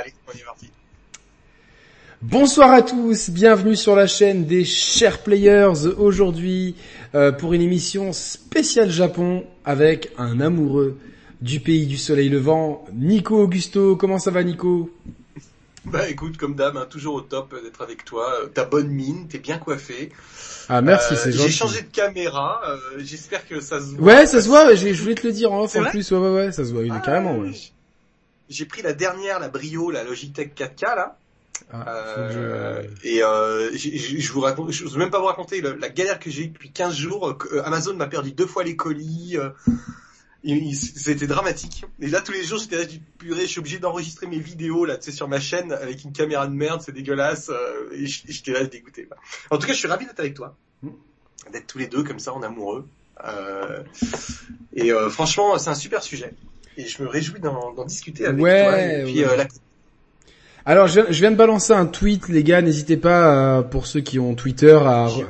Allez, on est parti. Bonsoir à tous, bienvenue sur la chaîne des chers players aujourd'hui euh, pour une émission spéciale Japon avec un amoureux du pays du soleil levant, Nico Augusto. Comment ça va Nico? Bah écoute, comme d'hab, hein, toujours au top d'être avec toi. Euh, T'as bonne mine, t'es bien coiffé. Ah merci, Euh, c'est gentil. J'ai changé de caméra, euh, j'espère que ça se voit. Ouais, ça se voit, je voulais te le dire en off en plus, ouais ouais ouais, ça se voit, Ah, carrément ouais. J'ai pris la dernière, la Brio, la Logitech 4K là. Ah, je- Euh, et euh, je vous raconte, je n'ose même pas vous raconter la galère que j'ai eue depuis 15 jours. euh, euh, Amazon m'a perdu deux fois les colis. euh, C'était dramatique. Et là, tous les jours, j'étais là, purée, je suis obligé d'enregistrer mes vidéos là, tu sais, sur ma chaîne avec une caméra de merde, c'est dégueulasse. et j'étais là, dégoûté. En tout cas, je suis ravi d'être avec toi, Mm. d'être tous les deux comme ça, en amoureux. Euh, et euh, franchement, c'est un super sujet. Et je me réjouis d'en discuter avec Ouais, toi. Et puis, ouais. euh, la- Alors je, je viens de balancer un tweet les gars, n'hésitez pas euh, pour ceux qui ont Twitter à, re-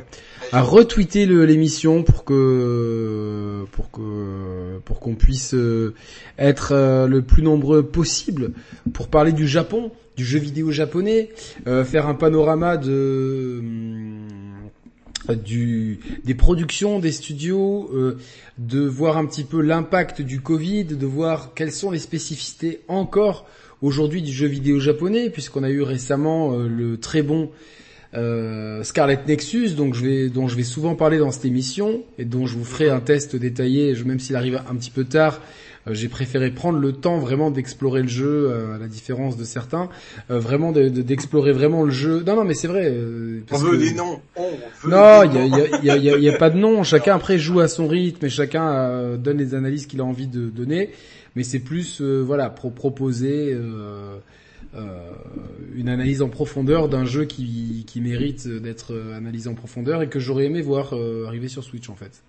à retweeter l'émission pour que pour que pour qu'on puisse euh, être le plus nombreux possible pour parler du Japon, du jeu vidéo japonais, euh, faire un panorama de hum, du des productions des studios, euh, de voir un petit peu l'impact du Covid, de voir quelles sont les spécificités encore aujourd'hui du jeu vidéo japonais, puisqu'on a eu récemment euh, le très bon euh, Scarlet Nexus, donc je vais, dont je vais souvent parler dans cette émission et dont je vous ferai un test détaillé, même s'il arrive un petit peu tard. Euh, J'ai préféré prendre le temps vraiment d'explorer le jeu, euh, à la différence de certains, euh, vraiment de- de- d'explorer vraiment le jeu. Non, non, mais c'est vrai. euh, On parce veut que- des noms. On veut non, il y a, y, y, y, pas de nom. Chacun après joue à son rythme et chacun donne les analyses qu'il a envie de donner. Mais c'est plus euh, voilà pour proposer euh, euh, une analyse en profondeur d'un jeu qui, qui mérite d'être analysé en profondeur et que j'aurais aimé voir euh, arriver sur Switch en fait.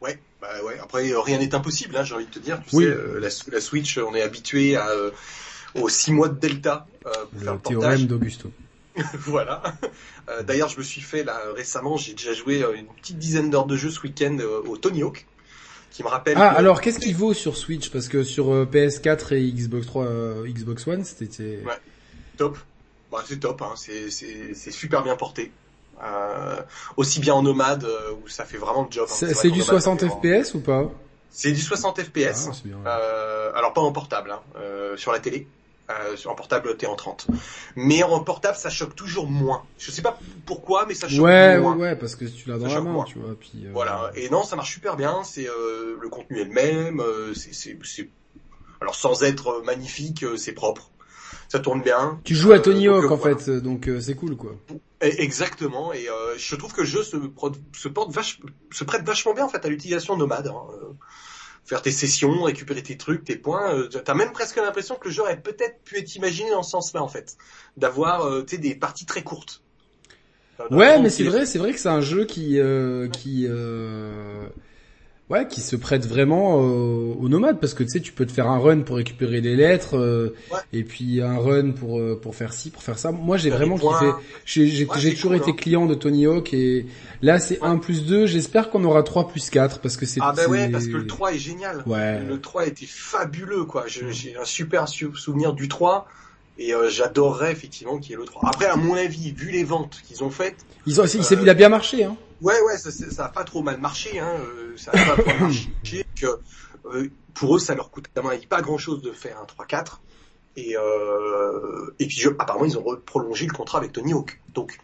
Ouais, bah ouais. Après, euh, rien n'est impossible, hein, j'ai envie de te dire. Tu Oui. sais, euh, la, la Switch, on est habitué à, euh, aux six mois de Delta euh, pour faire Le théorème d'Augusto. voilà. Euh, D'ailleurs, je me suis fait là récemment, j'ai déjà joué euh, une petite dizaine d'heures de jeu ce week-end euh, au Tony Hawk, qui me rappelle. Ah que- alors qu'est-ce qu'il vaut sur Switch? Parce que sur euh, PS4 et Xbox 3, euh, Xbox One c'était Ouais. top. Bah, c'est top, hein. c'est super bien porté. Euh, aussi bien en nomade euh, où ça fait vraiment le job. hein. c'est du nomade, 60 ça fait vraiment- FPS ou pas? C'est du 60 FPS. Ah. Euh, alors pas en portable, hein, euh, sur la télé. Euh, en portable, t'es en 30. Mais en portable, ça choque toujours moins. Je sais pas pourquoi, mais ça choque Ouais, ouais, moins. ouais, parce que tu l'as dans Ça la main, moins. tu vois. Puis, euh, Voilà. Et non, ça marche super bien. C'est euh, le contenu est le même. euh, c'est, c'est, c'est- alors sans être magnifique, c'est propre. Ça tourne bien. Tu joues à Euh, Tony donc, Hawk euh, en voilà. fait, euh, donc euh, c'est cool quoi. Exactement. Et euh, je trouve que le jeu se, se porte vache, se prête vachement bien en fait à l'utilisation nomade. hein. Euh, Faire tes sessions, récupérer tes trucs, tes points. euh, T'as même presque l'impression que le jeu aurait peut-être pu être imaginé dans ce sens-là en fait, d'avoir euh, tu sais, des parties très courtes. Euh, Ouais, mais c'est vrai, c'est vrai que c'est un jeu qui, euh, qui, euh, ouais, qui se prête vraiment euh, aux nomades parce que tu sais, tu peux te faire un run pour récupérer les lettres euh, Ouais. et puis un run pour euh, pour faire ci, pour faire ça. Moi, j'ai vraiment kiffé. J'ai Ouais, toujours cool, été hein. client de Tony Hawk et là c'est Ouais. 1 plus 2. J'espère qu'on aura 3 plus 4 parce que c'est Ah bah ouais, parce que le 3 est génial. Ouais. Le 3 était fabuleux, quoi. J'ai un super su- souvenir du 3. Et euh, j'adorerais effectivement qu'il y ait le 3. Après, à mon avis, vu les ventes qu'ils ont faites, Ils ont, Euh, il a bien marché, hein. ouais, ouais, ça, ça a pas trop mal marché. Hein, euh, ça a pas trop mal marché. Que, euh, pour eux, ça leur coûte avis pas grand-chose de faire un 3-4. Et, euh, et puis, je, apparemment, ils ont prolongé le contrat avec Tony Hawk. Donc,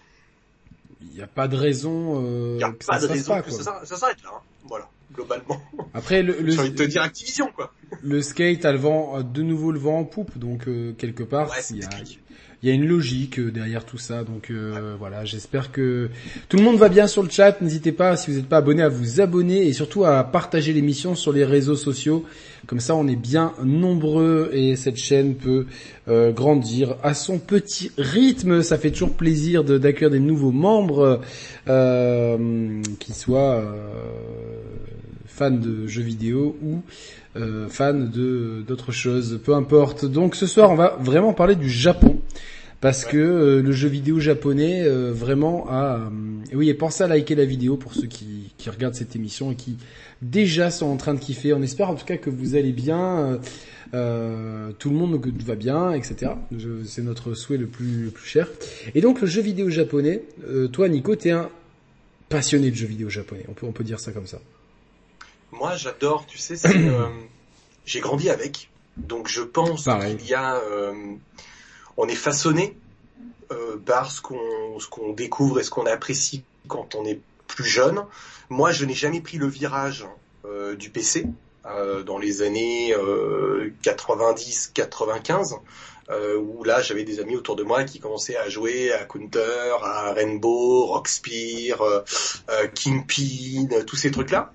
Il n'y a pas de raison euh, n'y a que pas ça de raison pas, que ça s'arrête là. hein. Voilà, globalement. Après, le, le, J'ai envie de te dire Activision, quoi. le skate a le vent, a de nouveau le vent en poupe, donc euh, quelque part, Ouais, c'est il y a, technique. Il y a une logique euh, derrière tout ça. Donc euh, voilà, j'espère que tout le monde va bien sur le chat. N'hésitez pas, si vous n'êtes pas abonné, à vous abonner et surtout à partager l'émission sur les réseaux sociaux. Comme ça, on est bien nombreux et cette chaîne peut euh, grandir à son petit rythme. Ça fait toujours plaisir d'accueillir des nouveaux membres euh, qui soient fans de jeux vidéo ou fans d'autres choses, peu importe. Donc ce soir, on va vraiment parler du Japon parce que euh, le jeu vidéo japonais euh, vraiment a euh, oui et pensez à liker la vidéo pour ceux qui, qui regardent cette émission et qui déjà sont en train de kiffer. On espère en tout cas que vous allez bien tout le monde va bien etc c'est notre souhait le plus, le plus cher. Et donc le jeu vidéo japonais toi Nico t'es un passionné de jeux vidéo japonais. On peut on peut dire ça comme ça. Moi j'adore tu sais j'ai grandi avec. Donc je pense qu'il y a on est façonné euh, par ce qu'on découvre et ce qu'on apprécie quand on est plus jeune. Moi, je n'ai jamais pris le virage euh, du PC euh, dans les années 90-95. où là j'avais des amis autour de moi qui commençaient à jouer à Counter, à Rainbow, Rockspear, Kingpin, tous ces trucs-là.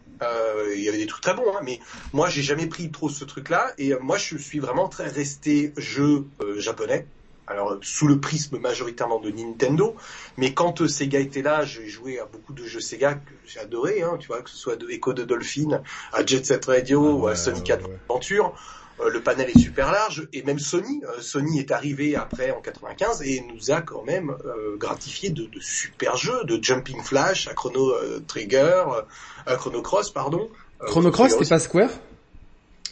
il y avait des trucs très bons, hein, mais moi j'ai jamais pris trop ce truc-là et moi je suis vraiment très resté jeu japonais alors sous le prisme majoritairement de Nintendo, mais quand euh, Sega était là, j'ai joué à beaucoup de jeux Sega que j'ai adoré, hein, tu vois, que ce soit de Echo de Dolphin, à Jet Set Radio ah ou à Sonic Adventure. Euh, le panel est super large et même Sony, euh, Sony est arrivé après en 95 et nous a quand même gratifié de, de, super jeux, de Jumping Flash à Chrono Trigger, à Chrono Cross pardon. Chrono Cross, c'était pas Square?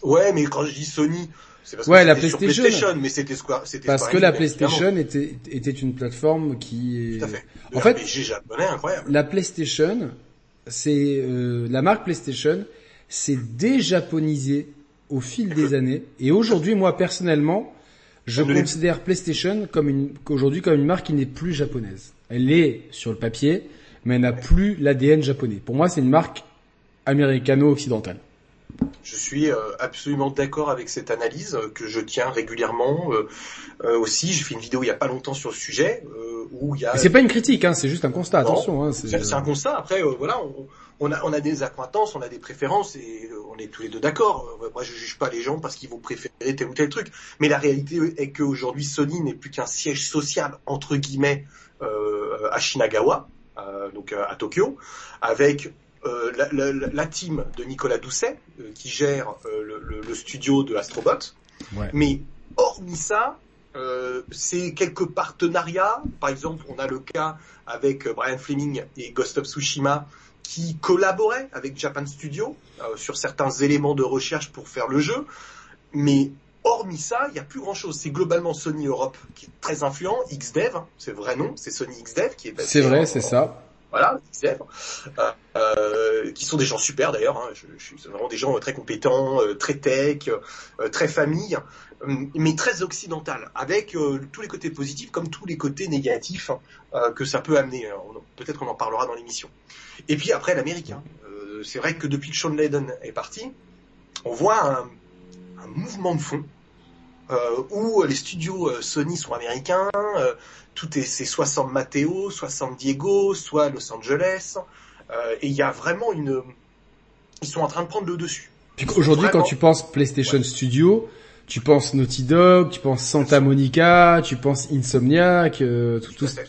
Ouais, mais quand je dis Sony, c'est parce ouais, que la PlayStation. PlayStation. mais c'était Square, c'était Parce que la PlayStation était, était une plateforme qui est... Tout à fait. en fait, japonais incroyable. La PlayStation, c'est, euh, la marque PlayStation, s'est déjaponisée au fil des années. Et aujourd'hui, moi, personnellement, je considère PlayStation comme une, qu'aujourd'hui comme une marque qui n'est plus japonaise. Elle est sur le papier, mais elle n'a plus l'ADN japonais. Pour moi, c'est une marque américano-occidentale. Je suis euh, absolument d'accord avec cette analyse euh, que je tiens régulièrement. Euh, aussi, j'ai fait une vidéo il y a pas longtemps sur le sujet où il y a. C'est pas une critique, hein, c'est juste un constat. attention. Hein, c'est un constat. Après, voilà, on, a, on a des acquaintances, on a des préférences et on est tous les deux d'accord. Moi, je juge pas les gens parce qu'ils vont préférer tel ou tel truc. Mais la réalité est qu'aujourd'hui, Sony n'est plus qu'un siège social entre guillemets à Shinagawa, donc à Tokyo, avec euh, la, la, team de Nicolas Doucet euh, qui gère euh, le, le, studio de Astrobot. Mais hormis ça, c'est quelques partenariats. Par exemple, on a le cas avec Brian Fleming et Ghost of Tsushima qui collaboraient avec Japan Studio sur certains éléments de recherche pour faire le jeu. Mais hormis ça, il n'y a plus grand chose. C'est globalement Sony Europe qui est très influent, XDev, c'est vrai nom, c'est Sony XDev qui est C'est vrai, c'est ça voilà, euh, euh, qui sont des gens super d'ailleurs. Hein, je, je, vraiment des gens très compétents, euh, très tech, euh, très famille, mais très occidental, avec tous les côtés positifs comme tous les côtés négatifs que ça peut amener. Peut-être qu'on en parlera dans l'émission. Et puis après l'américain. C'est vrai que depuis que Sean Layden est parti, on voit un mouvement de fond euh, où les studios Sony sont américains, tout est c'est soit San Mateo, soit San Diego, soit Los Angeles, euh, et il y a vraiment une, ils sont en train de prendre le dessus. Puis aujourd'hui, quand tu penses PlayStation Studio, tu penses Naughty Dog, tu penses Santa Monica, tu penses Insomniac, euh,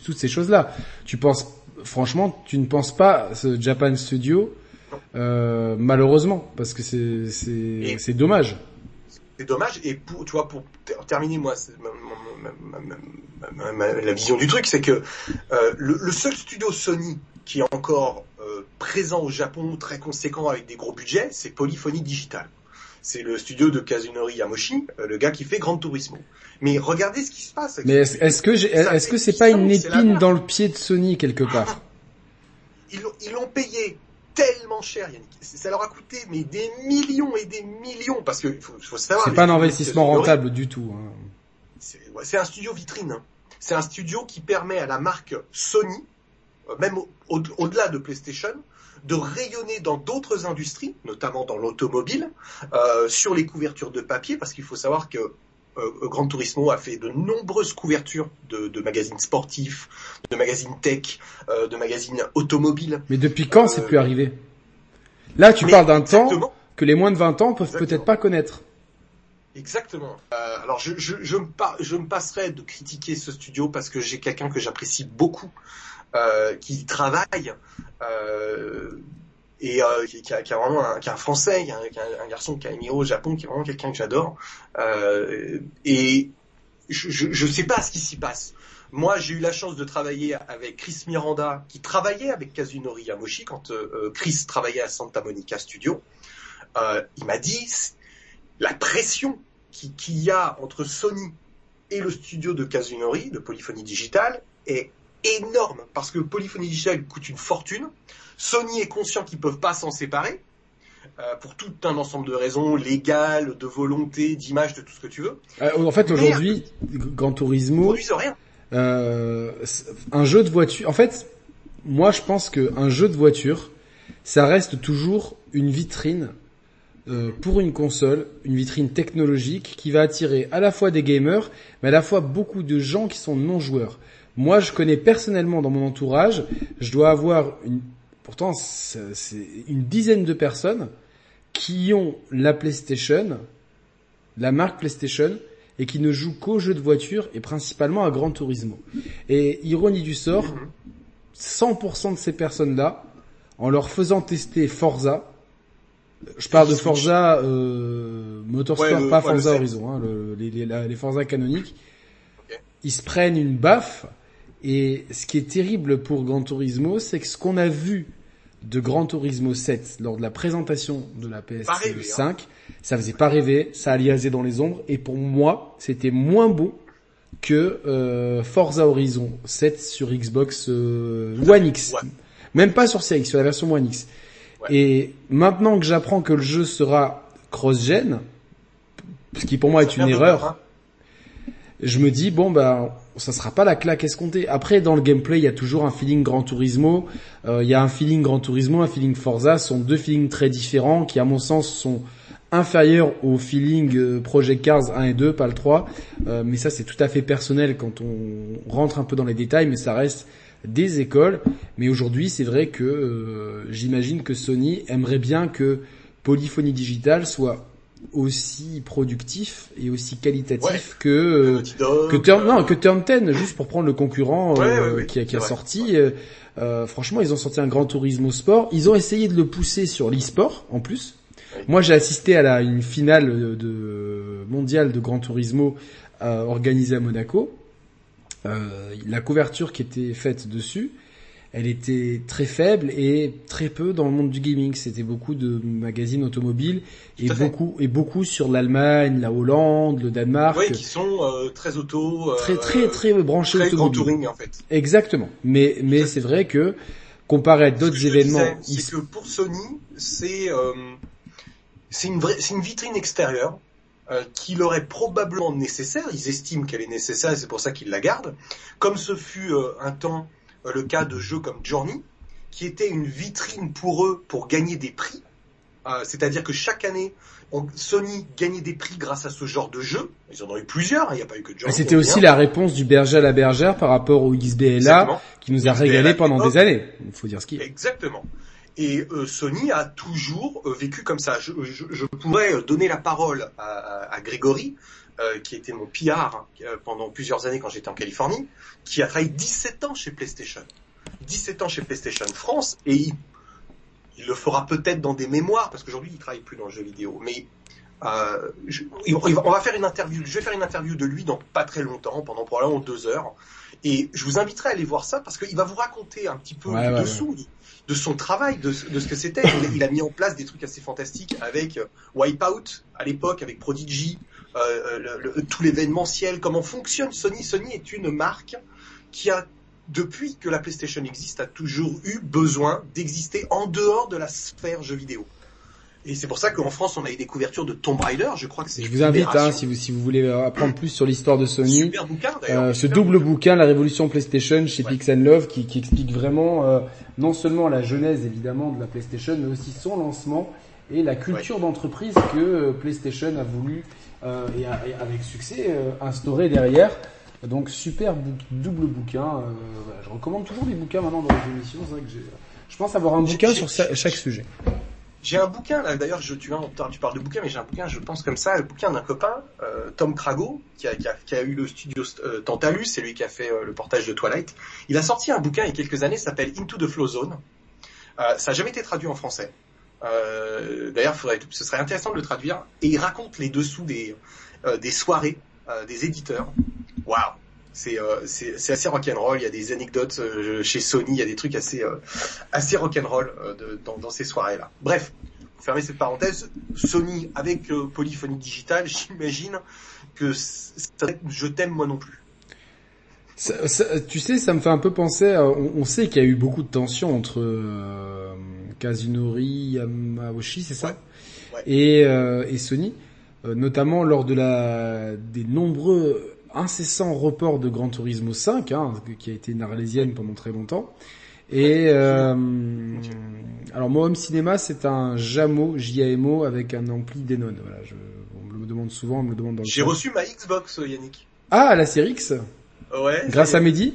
toutes ces choses-là. Tu penses, franchement, tu ne penses pas ce Japan Studio, euh, malheureusement, parce que c'est c'est c'est dommage c'est dommage. Et pour, tu vois, pour terminer, moi, la vision du truc, c'est que euh, le, seul studio Sony qui est encore euh, présent au Japon, très conséquent avec des gros budgets, c'est Polyphony Digital. C'est le studio de Kazunori Yamoshi, euh, le gars qui fait Grand Turismo. Mais regardez ce qui se passe. Mais est-ce que est-ce que c'est pas une épine dans le pied de Sony quelque part? Ils l'ont payé tellement cher, Yannick. Ça leur a coûté mais des millions et des millions parce que faut, faut savoir. C'est pas un investissement rentable du tout. Hein. C'est un studio vitrine. Hein. C'est un studio qui permet à la marque Sony, euh, même au-delà de PlayStation, de rayonner dans d'autres industries, notamment dans l'automobile, euh, sur les couvertures de papier, parce qu'il faut savoir que Grand Turismo a fait de nombreuses couvertures de, de magazines sportifs, de magazines tech, euh, de magazines automobiles. Mais depuis quand c'est euh, plus arrivé? Là, tu parles d'un temps que les moins de 20 ans peuvent peut-être pas connaître. Exactement. Euh, alors je, je, je, me je me passerai de critiquer ce studio parce que j'ai quelqu'un que j'apprécie beaucoup, euh, qui travaille euh, et euh, qui, a, qui, a, vraiment un, qui un français, qui a, un, garçon qui a émigré au Japon, qui est vraiment quelqu'un que j'adore. Euh, et je, je sais pas ce qui s'y passe. Moi, j'ai eu la chance de travailler avec Chris Miranda, qui travaillait avec Kazunori Yamoshi quand euh, Chris travaillait à Santa Monica Studio. Euh, il m'a dit la pression qu'il y a entre Sony et le studio de Kazunori, de Polyphonie Digital, est énorme parce que Polyphonie Digital coûte une fortune. Sony est conscient qu'ils peuvent pas s'en séparer euh, pour tout un ensemble de raisons légales, de volonté, d'image, de tout ce que tu veux. Euh, en fait, aujourd'hui, Gran Turismo, rien. Euh, un jeu de voiture. En fait, moi, je pense que un jeu de voiture, ça reste toujours une vitrine euh, pour une console, une vitrine technologique qui va attirer à la fois des gamers, mais à la fois beaucoup de gens qui sont non joueurs. Moi, je connais personnellement dans mon entourage, je dois avoir une, pourtant c'est une dizaine de personnes qui ont la PlayStation, la marque PlayStation, et qui ne jouent qu'aux jeux de voiture et principalement à Gran Turismo. Et ironie du sort, 100% de ces personnes-là, en leur faisant tester Forza, je parle de Forza euh, Motorsport, pas Forza Horizon, hein, les, les, les, Forza canoniques, ils se prennent une baffe. Et ce qui est terrible pour Gran Turismo, c'est que ce qu'on a vu de Gran Turismo 7 lors de la présentation de la PS5, hein. ça faisait pas rêver, ça aliasait dans les ombres, et pour moi, c'était moins beau que euh, Forza Horizon 7 sur Xbox euh, One X. Même pas sur CX, sur la version One X. Et maintenant que j'apprends que le jeu sera cross-gen, ce qui pour moi est une erreur, hein. je me dis bon bah ça sera pas la claque escomptée. Après dans le gameplay il y a toujours un feeling Gran Turismo, euh, il y a un feeling Gran Turismo, un feeling Forza, ce sont deux feelings très différents qui à mon sens sont inférieurs au feeling euh, Project Cars 1 et 2, pas le 3. Euh, mais ça c'est tout à fait personnel quand on rentre un peu dans les détails, mais ça reste des écoles. Mais aujourd'hui, c'est vrai que euh, j'imagine que Sony aimerait bien que Polyphonie Digital soit aussi productif et aussi qualitatif que que Turn non que Turn 10 juste pour prendre le concurrent euh, qui, a, qui a sorti. Euh, franchement ils ont sorti un grand tourisme au sport. Ils ont essayé de le pousser sur l'e-sport en plus. Moi j'ai assisté à la une finale de mondiale de Grand Turismo organisée à Monaco. Euh, la couverture qui était faite dessus, elle était très faible et très peu dans le monde du gaming. C'était beaucoup de magazines automobiles et beaucoup et beaucoup sur l'Allemagne, la Hollande, le Danemark. Oui, qui sont euh, très auto. Euh, très très très branchés très automobile. touring en fait. Exactement. Mais mais c'est vrai que comparé à d'autres événements, c'est que pour Sony, c'est c'est une vraie, c'est une vitrine extérieure euh, qui leur est probablement nécessaire, ils estiment qu'elle est nécessaire et c'est pour ça qu'ils la gardent, comme ce fut euh, un temps euh, le cas de jeux comme Journey, qui était une vitrine pour eux pour gagner des prix, c'est-à-dire que chaque année, Sony gagnait des prix grâce à ce genre de jeu. Ils en ont eu plusieurs, hein, il n'y a pas eu que Journey. C'était aussi la réponse du berger à la bergère par rapport au XBLA, qui nous a régalé pendant des années. Il faut dire ce qui est. Exactement. Et euh, Sony a toujours euh, vécu comme ça. Je, je, pourrais donner la parole à, à Grégory, euh, qui était mon PR pendant plusieurs années quand j'étais en Californie, qui a travaillé 17 ans chez PlayStation. 17 ans chez PlayStation France, et il, il le fera peut-être dans des mémoires, parce qu'aujourd'hui il travaille plus dans le jeu vidéo, mais euh, je, on va faire une interview, je vais faire une interview de lui dans pas très longtemps, pendant probablement deux heures, et je vous inviterai à aller voir ça parce qu'il va vous raconter un petit peu le dessous de son travail, de, de ce que c'était. Il, a mis en place des trucs assez fantastiques avec euh, Wipeout à l'époque, avec Prodigy, euh, le, tout l'événementiel, comment fonctionne Sony. Sony est une marque qui a depuis que la PlayStation existe, a toujours eu besoin d'exister en dehors de la sphère jeu vidéo. Et c'est pour ça qu'en France, on a eu des couvertures de Tomb Raider. Je crois que c'est. Je vous invite, hein, si vous si vous voulez apprendre plus sur l'histoire de Sony, super bouquin, euh, ce double bouquin, La Révolution PlayStation, chez ouais. Pix Love, qui, qui explique vraiment euh, non seulement la genèse évidemment de la PlayStation, mais aussi son lancement et la culture d'entreprise que euh, PlayStation a voulu euh, et, a, et, avec succès euh, instaurer derrière. Donc super bou double bouquin. Voilà, je recommande toujours des bouquins maintenant dans les émissions. C'est vrai que je pense avoir un bouquin sur chaque sujet. J'ai un bouquin là, d'ailleurs, je, tu, tu parles de bouquin, mais j'ai un bouquin, je pense comme ça, le bouquin d'un copain, euh, Tom Crago, qui a, qui, a, qui a, eu le studio euh, Tantalus, c'est lui qui a fait euh, le portage de Twilight. Il a sorti un bouquin il y a quelques années, s'appelle Into the Flow Zone. Euh, ça n'a jamais été traduit en français. Euh, d'ailleurs, ce serait intéressant de le traduire. Et il raconte les dessous des, des soirées des éditeurs. Waouh C'est euh, assez rock'n'roll. Il y a des anecdotes euh, chez Sony, il y a des trucs assez euh, assez rock'n'roll euh, dans, dans ces soirées-là. Bref, pour fermer cette parenthèse, Sony avec euh, Polyphonie Digital, j'imagine que ça, je t'aime moi non plus. Tu sais, ça me fait un peu penser. on, on sait qu'il y a eu beaucoup de tensions entre euh, Kazunori Yamauchi, c'est ça, Ouais. Et, euh, et Sony, euh, notamment lors de la des nombreux incessants reports de Gran Turismo 5, hein, qui a été une arlésienne pendant très longtemps. Et euh, alors moi, Home Cinéma, c'est un Jamo JAMO avec un ampli Denon. Voilà, je, on me le demande souvent, on me le demande dans le J'ai reçu ma Xbox, euh, Yannick. Ah, la série X, Ouais. grâce à y est.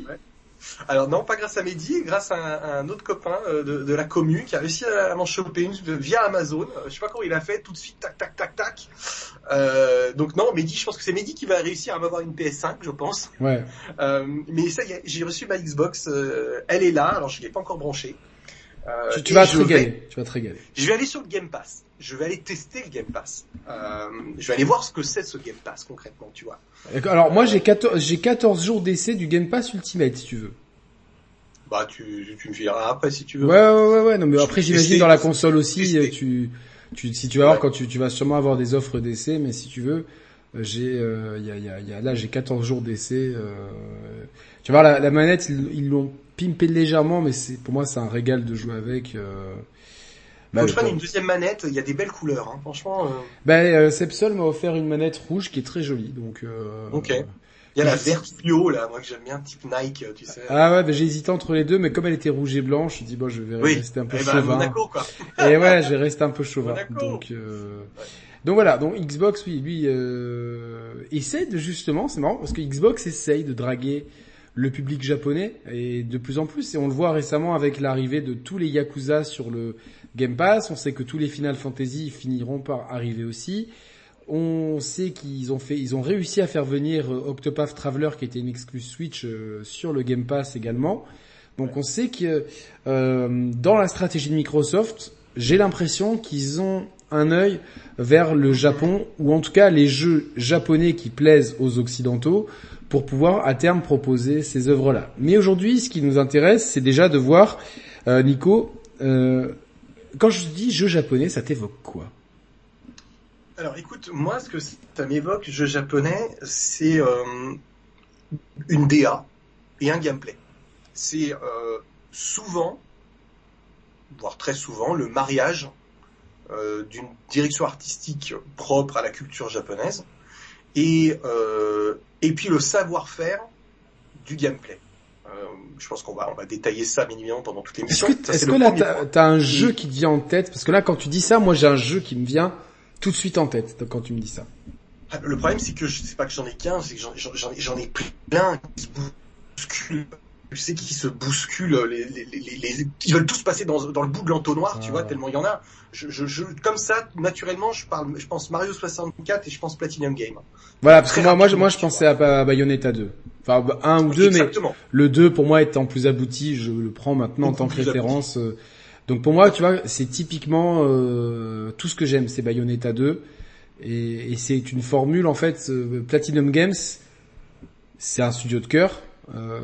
Alors non, pas grâce à Mehdi, grâce à un, à un autre copain euh, de, de la commune qui a réussi à m'en choper une via Amazon. Euh, Je sais pas comment il a fait, tout de suite, tac, tac, tac, tac. Euh, donc non, Mehdi, je pense que c'est Mehdi qui va réussir à m'avoir une PS5, je pense. Ouais. Euh, mais ça y est, j'ai reçu ma Xbox, euh, elle est là, alors je l'ai pas encore branchée. Tu, tu vas te régaler. Tu vas te régaler. je vais aller sur le Game Pass. Je vais aller tester le Game Pass. Euh, je vais aller voir ce que c'est ce Game Pass concrètement, tu vois. Alors moi j'ai 14, j'ai 14 jours d'essai du Game Pass Ultimate si tu veux. Bah tu, tu me fileras après si tu veux. Ouais ouais ouais ouais non mais Je après j'imagine dans la console aussi euh, tu tu si tu vas voir Ouais. quand tu tu vas sûrement avoir des offres d'essai mais si tu veux euh, j'ai euh, il y a y a, y a là j'ai 14 jours d'essai euh, tu vois la, la manette ils ils l'ont pimpé légèrement mais c'est pour moi c'est un régal de jouer avec euh... Faut bah, que je prenne une deuxième manette, il y a des belles couleurs, hein. franchement. euh, Bah, euh, Sepsol m'a offert une manette rouge qui est très jolie donc euh, Ok. Il y a la verte fluo là, moi que j'aime bien, type Nike, tu sais. Ah ouais, bah, j'ai hésité entre les deux, mais comme elle était rouge et blanche, je dis bon, je vais oui. rester un peu Eh ben, chauvin. Monaco quoi. Et ouais, j'ai resté un peu chauvin. Monaco. Donc, euh... donc voilà, donc Xbox, oui, lui euh... essaie de justement, c'est marrant parce que Xbox essaye de draguer le public japonais et de plus en plus, et on le voit récemment avec l'arrivée de tous les Yakuza sur le Game Pass. On sait que tous les Final Fantasy finiront par arriver aussi. On sait qu'ils ont fait, ils ont réussi à faire venir euh, Octopath Traveler, qui était une exclus Switch, euh, sur le Game Pass également. Donc on sait que euh, dans la stratégie de Microsoft, j'ai l'impression qu'ils ont un œil vers le Japon, ou en tout cas les jeux japonais qui plaisent aux Occidentaux, pour pouvoir à terme proposer ces œuvres-là. Mais aujourd'hui, ce qui nous intéresse, c'est déjà de voir, euh, Nico, euh, quand je dis jeu japonais, ça t'évoque quoi? Alors écoute, moi ce que ça m'évoque, jeu japonais, c'est euh, une DA et un gameplay. C'est euh, souvent, voire très souvent, le mariage euh, d'une direction artistique propre à la culture japonaise et et puis le savoir-faire du gameplay. Euh, je pense qu'on va on va détailler ça évidemment pendant toute Est-ce l'émission. que, Ça, est-ce que là, t'as, un jeu qui te vient en tête? Parce que là, quand tu dis ça, moi j'ai un jeu qui me vient tout de suite en tête quand tu me dis ça. Ah, Le problème, c'est que je sais pas que j'en ai qu'un, c'est que j'en- ai, plein qui se bousculent. Tu sais, qui se bousculent. Les, les, les, les- les- ils veulent tous passer dans, dans le bout de l'entonnoir, tu Ah. vois, tellement il y en a. Je, je, je, comme ça, naturellement, je parle, je pense Mario 64 et je pense Platinum Game. Voilà, parce que moi, moi, je- moi, pensais à Bayonetta 2. Enfin, un ou deux, mais le 2, pour moi, étant plus abouti, je le prends maintenant en tant que référence. euh. Donc pour moi, tu vois, c'est typiquement euh, tout ce que j'aime, c'est Bayonetta 2. Et, et c'est une formule, en fait, euh, Platinum Games, c'est un studio de cœur. Euh,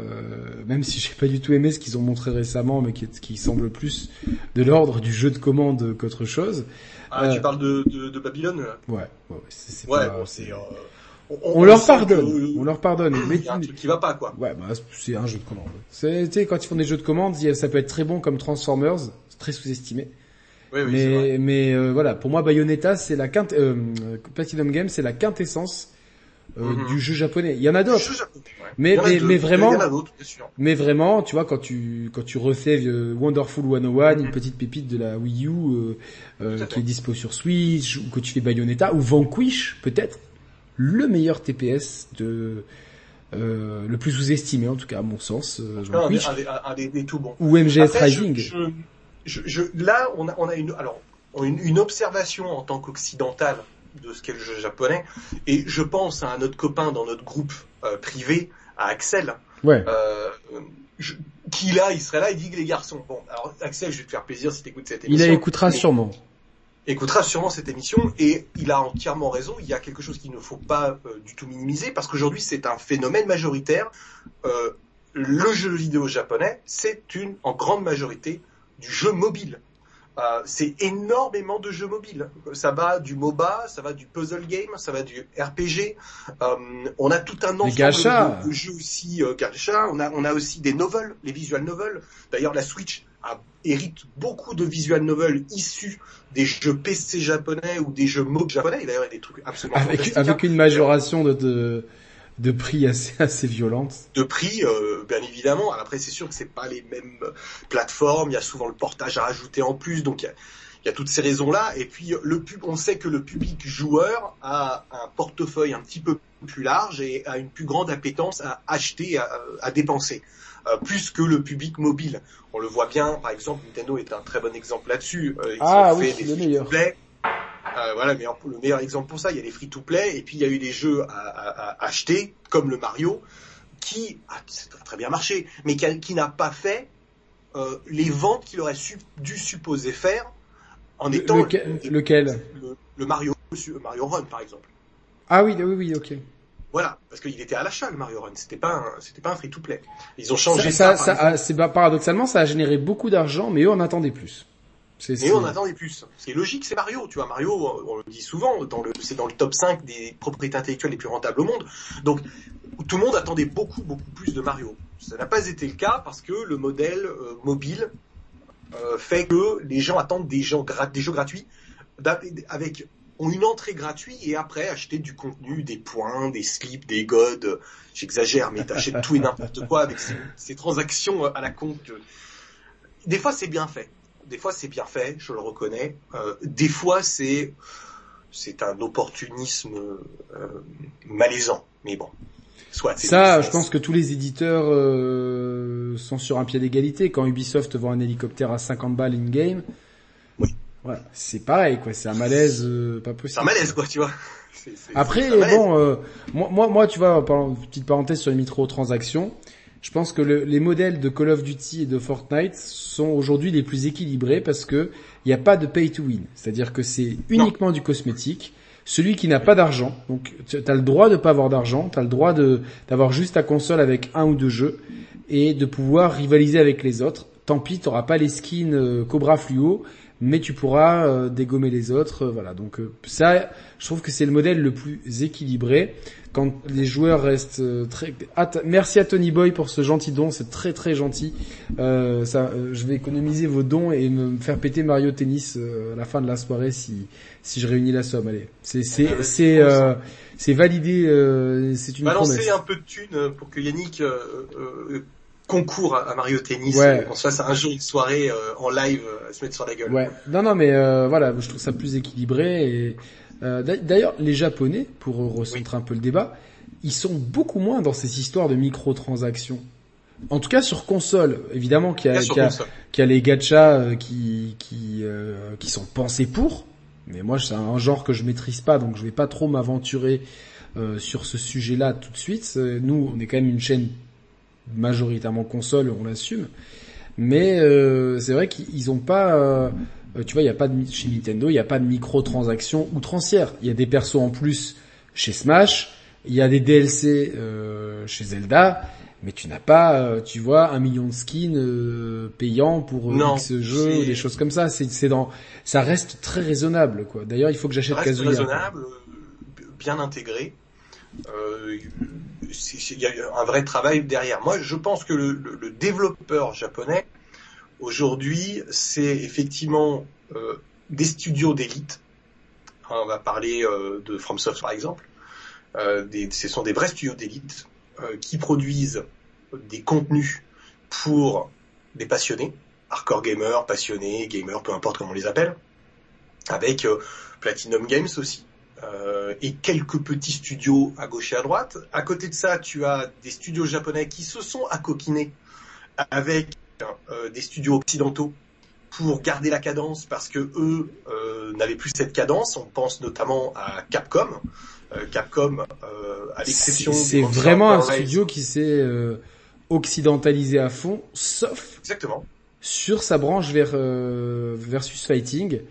même si j'ai pas du tout aimé ce qu'ils ont montré récemment, mais qui, qui semble plus de l'ordre du jeu de commande qu'autre chose. Ah, Euh. tu parles de, de, de Babylone là? Ouais, ouais, c'est, c'est Ouais, pas- bon, on, leur pardonne, que- on leur pardonne. Mais, Il y a un truc qui va pas, quoi. Ouais, bah, c'est un jeu de commande. C'est, tu sais, quand ils font des jeux de commande, ça peut être très bon comme Transformers, c'est très sous-estimé. Oui, oui, mais, mais euh, voilà, pour moi, Bayonetta, c'est la quinte, euh, Platinum Games, c'est la quintessence euh, Mhm. du jeu japonais. Il y en a d'autres. Ouais. Mais- vraiment-. Mais vraiment, tu vois, quand tu quand tu refais Wonderful 101, une Mhm. petite pépite de la Wii U qui est dispo sur Switch, ou que tu fais Bayonetta, ou Vanquish, peut-être le meilleur TPS de euh, le plus sous-estimé en tout cas à mon sens, euh, Un des, un des- un des- des tout bons. ou MGS Après, Rising. Je, je, je- là, on a, on a une, alors, une, une observation en tant qu'occidental de ce qu'est le jeu japonais, et je pense à un autre copain dans notre groupe euh, privé, à Axel, Ouais. euh, je- qui là, il serait là, il dit que les garçons. Bon, alors Axel, je vais te faire plaisir si t'écoutes cette Il émission. la écoutera mais sûrement. Écoutera sûrement cette émission et il a entièrement raison. Il y a quelque chose qu'il ne faut pas euh, du tout minimiser parce qu'aujourd'hui c'est un phénomène majoritaire. Euh, le jeu vidéo japonais, c'est une en grande majorité du jeu mobile. Euh, c'est énormément de jeux mobiles. Ça va du MOBA, ça va du puzzle game, ça va du RPG. Euh, on a tout un ensemble de, jeux aussi euh, gacha. On a, on a aussi des novels, les visual novels. D'ailleurs, la Switch a, hérite beaucoup de visual novels issus des jeux PC japonais ou des jeux MOB japonais. D'ailleurs, il y a des trucs absolument avec, avec une majoration de, de de prix assez assez violentes. De prix, euh, bien évidemment. Après, c'est sûr que c'est pas les mêmes plateformes. Il y a souvent le portage à rajouter en plus, donc il y a, toutes ces raisons-là. Et puis le pub, on sait que le public joueur a un portefeuille un petit peu plus large et a une plus grande appétence à acheter, à, à dépenser. Euh, plus que le public mobile. On le voit bien, par exemple, Nintendo est un très bon exemple là-dessus. Euh, ils ah, ont fait des le meilleur. Euh, voilà, mais le meilleur exemple pour ça, il y a les free-to-play, et puis il y a eu des jeux à, acheter, comme le Mario, qui a très bien marché, mais qui, n'a pas fait euh, les ventes qu'il aurait dû supposer faire en étant lequel? le, Mario Mario Run par exemple. Ah oui, oui, oui, ok. Voilà, parce qu'il était à l'achat le Mario Run, c'était pas un, c'était pas un free to play. Ils ont changé ça. ça, c'est paradoxalement, ça a généré beaucoup d'argent, mais eux en attendaient plus. Mais on attendait plus. C'est logique, c'est Mario. Tu vois, Mario, on le dit souvent, dans le, c'est dans le top 5 des propriétés intellectuelles les plus rentables au monde. Donc, tout le monde attendait beaucoup, beaucoup plus de Mario. Ça n'a pas été le cas parce que le modèle euh, mobile euh, fait que les gens attendent des, gens des jeux gratuits avec ont une entrée gratuite et après acheter du contenu, des points, des slips, des gods. J'exagère, mais t'achètes tout et n'importe quoi avec ces, ces, transactions à la compte. Des fois, c'est bien fait des fois c'est bien fait, je le reconnais. Euh, des fois c'est c'est un opportunisme euh, malaisant, mais bon. Soit, ça, je pense que tous les éditeurs euh, sont sur un pied d'égalité. Quand Ubisoft vend un hélicoptère à 50 balles in-game, voilà, c'est pareil, quoi. C'est un malaise pas possible. C'est un malaise, quoi, tu vois. Après, bon, moi, moi, moi, tu vois, petite parenthèse sur les microtransactions, je pense que le, les modèles de Call of Duty et de Fortnite sont aujourd'hui les plus équilibrés parce que il n'y a pas de pay to win. C'est-à-dire que c'est uniquement du cosmétique. Celui qui n'a pas d'argent, donc tu as le droit de pas avoir d'argent, tu as le droit de d'avoir juste ta console avec un ou deux jeux et de pouvoir rivaliser avec les autres. Tant pis, tu n'auras pas les skins euh, Cobra Fluo, mais tu pourras euh, dégommer les autres. Euh, voilà, donc ça, je trouve que c'est le modèle le plus équilibré quand les joueurs restent euh, très. Merci à Tony Boy pour ce gentil don, c'est très très gentil. Euh, ça, euh, je vais économiser vos dons et me faire péter Mario Tennis à la fin de la soirée si si je réunis la somme. Allez, c'est c'est c'est c'est validé. c'est une Balancer un peu de thunes pour que Yannick concourt à Mario Tennis, ouais. qu'on se fasse un jour une soirée en live se mettre sur la gueule. Ouais. Non non mais voilà, je trouve ça plus équilibré et euh, d'ailleurs, les Japonais, pour recentrer un peu le débat, ils sont beaucoup moins dans ces histoires de microtransactions. En tout cas sur console, évidemment qu'il y a, qu'il y, a, les gachas euh, qui qui euh, qui sont pensés pour, mais moi c'est un genre que je maîtrise pas, donc je vais pas trop m'aventurer sur ce sujet-là tout de suite. Nous, on est quand même une chaîne majoritairement console, on l'assume, mais c'est vrai qu'ils ont pas euh, tu vois, il y a pas de chez Nintendo, il n'y a pas de microtransactions outrancières. Il y a des persos en plus chez Smash, il y a des DLC euh, chez Zelda, mais tu n'as pas, euh, tu vois, un million de skins payants pour ce jeu, des choses comme ça. C'est, c'est dans, ça reste très raisonnable, quoi. D'ailleurs, il faut que j'achète Kazuya. raisonnable, bien intégré. Il y a un vrai travail derrière. Moi, je pense que le, le développeur japonais Aujourd'hui, c'est effectivement euh, des studios d'élite. On va parler euh, de FromSoft par exemple. Euh, des, ce sont des vrais studios d'élite euh, qui produisent des contenus pour des passionnés, hardcore gamers, passionnés, gamers, peu importe comment on les appelle, avec euh, Platinum Games aussi. Et quelques petits studios à gauche et à droite. À côté de ça, tu as des studios japonais qui se sont accoquinés avec euh, des studios occidentaux pour garder la cadence parce que eux euh, n'avaient plus cette cadence. On pense notamment à Capcom. Euh, Capcom, à l'exception c'est vraiment un studio qui s'est occidentalisé à fond, sauf exactement sur sa branche vers versus fighting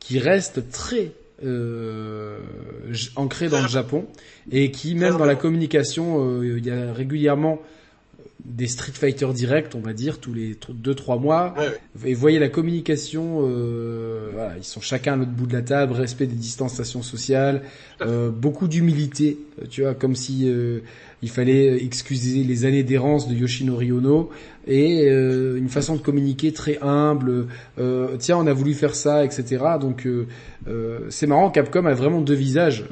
qui reste très euh, ancré dans le Japon et qui même dans la communication, euh, il y a régulièrement des Street Fighter Direct, on va dire, tous les deux trois mois. Et voyez la communication, euh, voilà, ils sont chacun à l'autre bout de la table, respect des distanciations sociales, euh, beaucoup d'humilité, tu vois, comme si euh, il fallait excuser les années d'errance de Yoshinori Ono et euh, une façon de communiquer très humble. Euh, tiens, on a voulu faire ça, etc. Donc euh, c'est marrant, Capcom a vraiment deux visages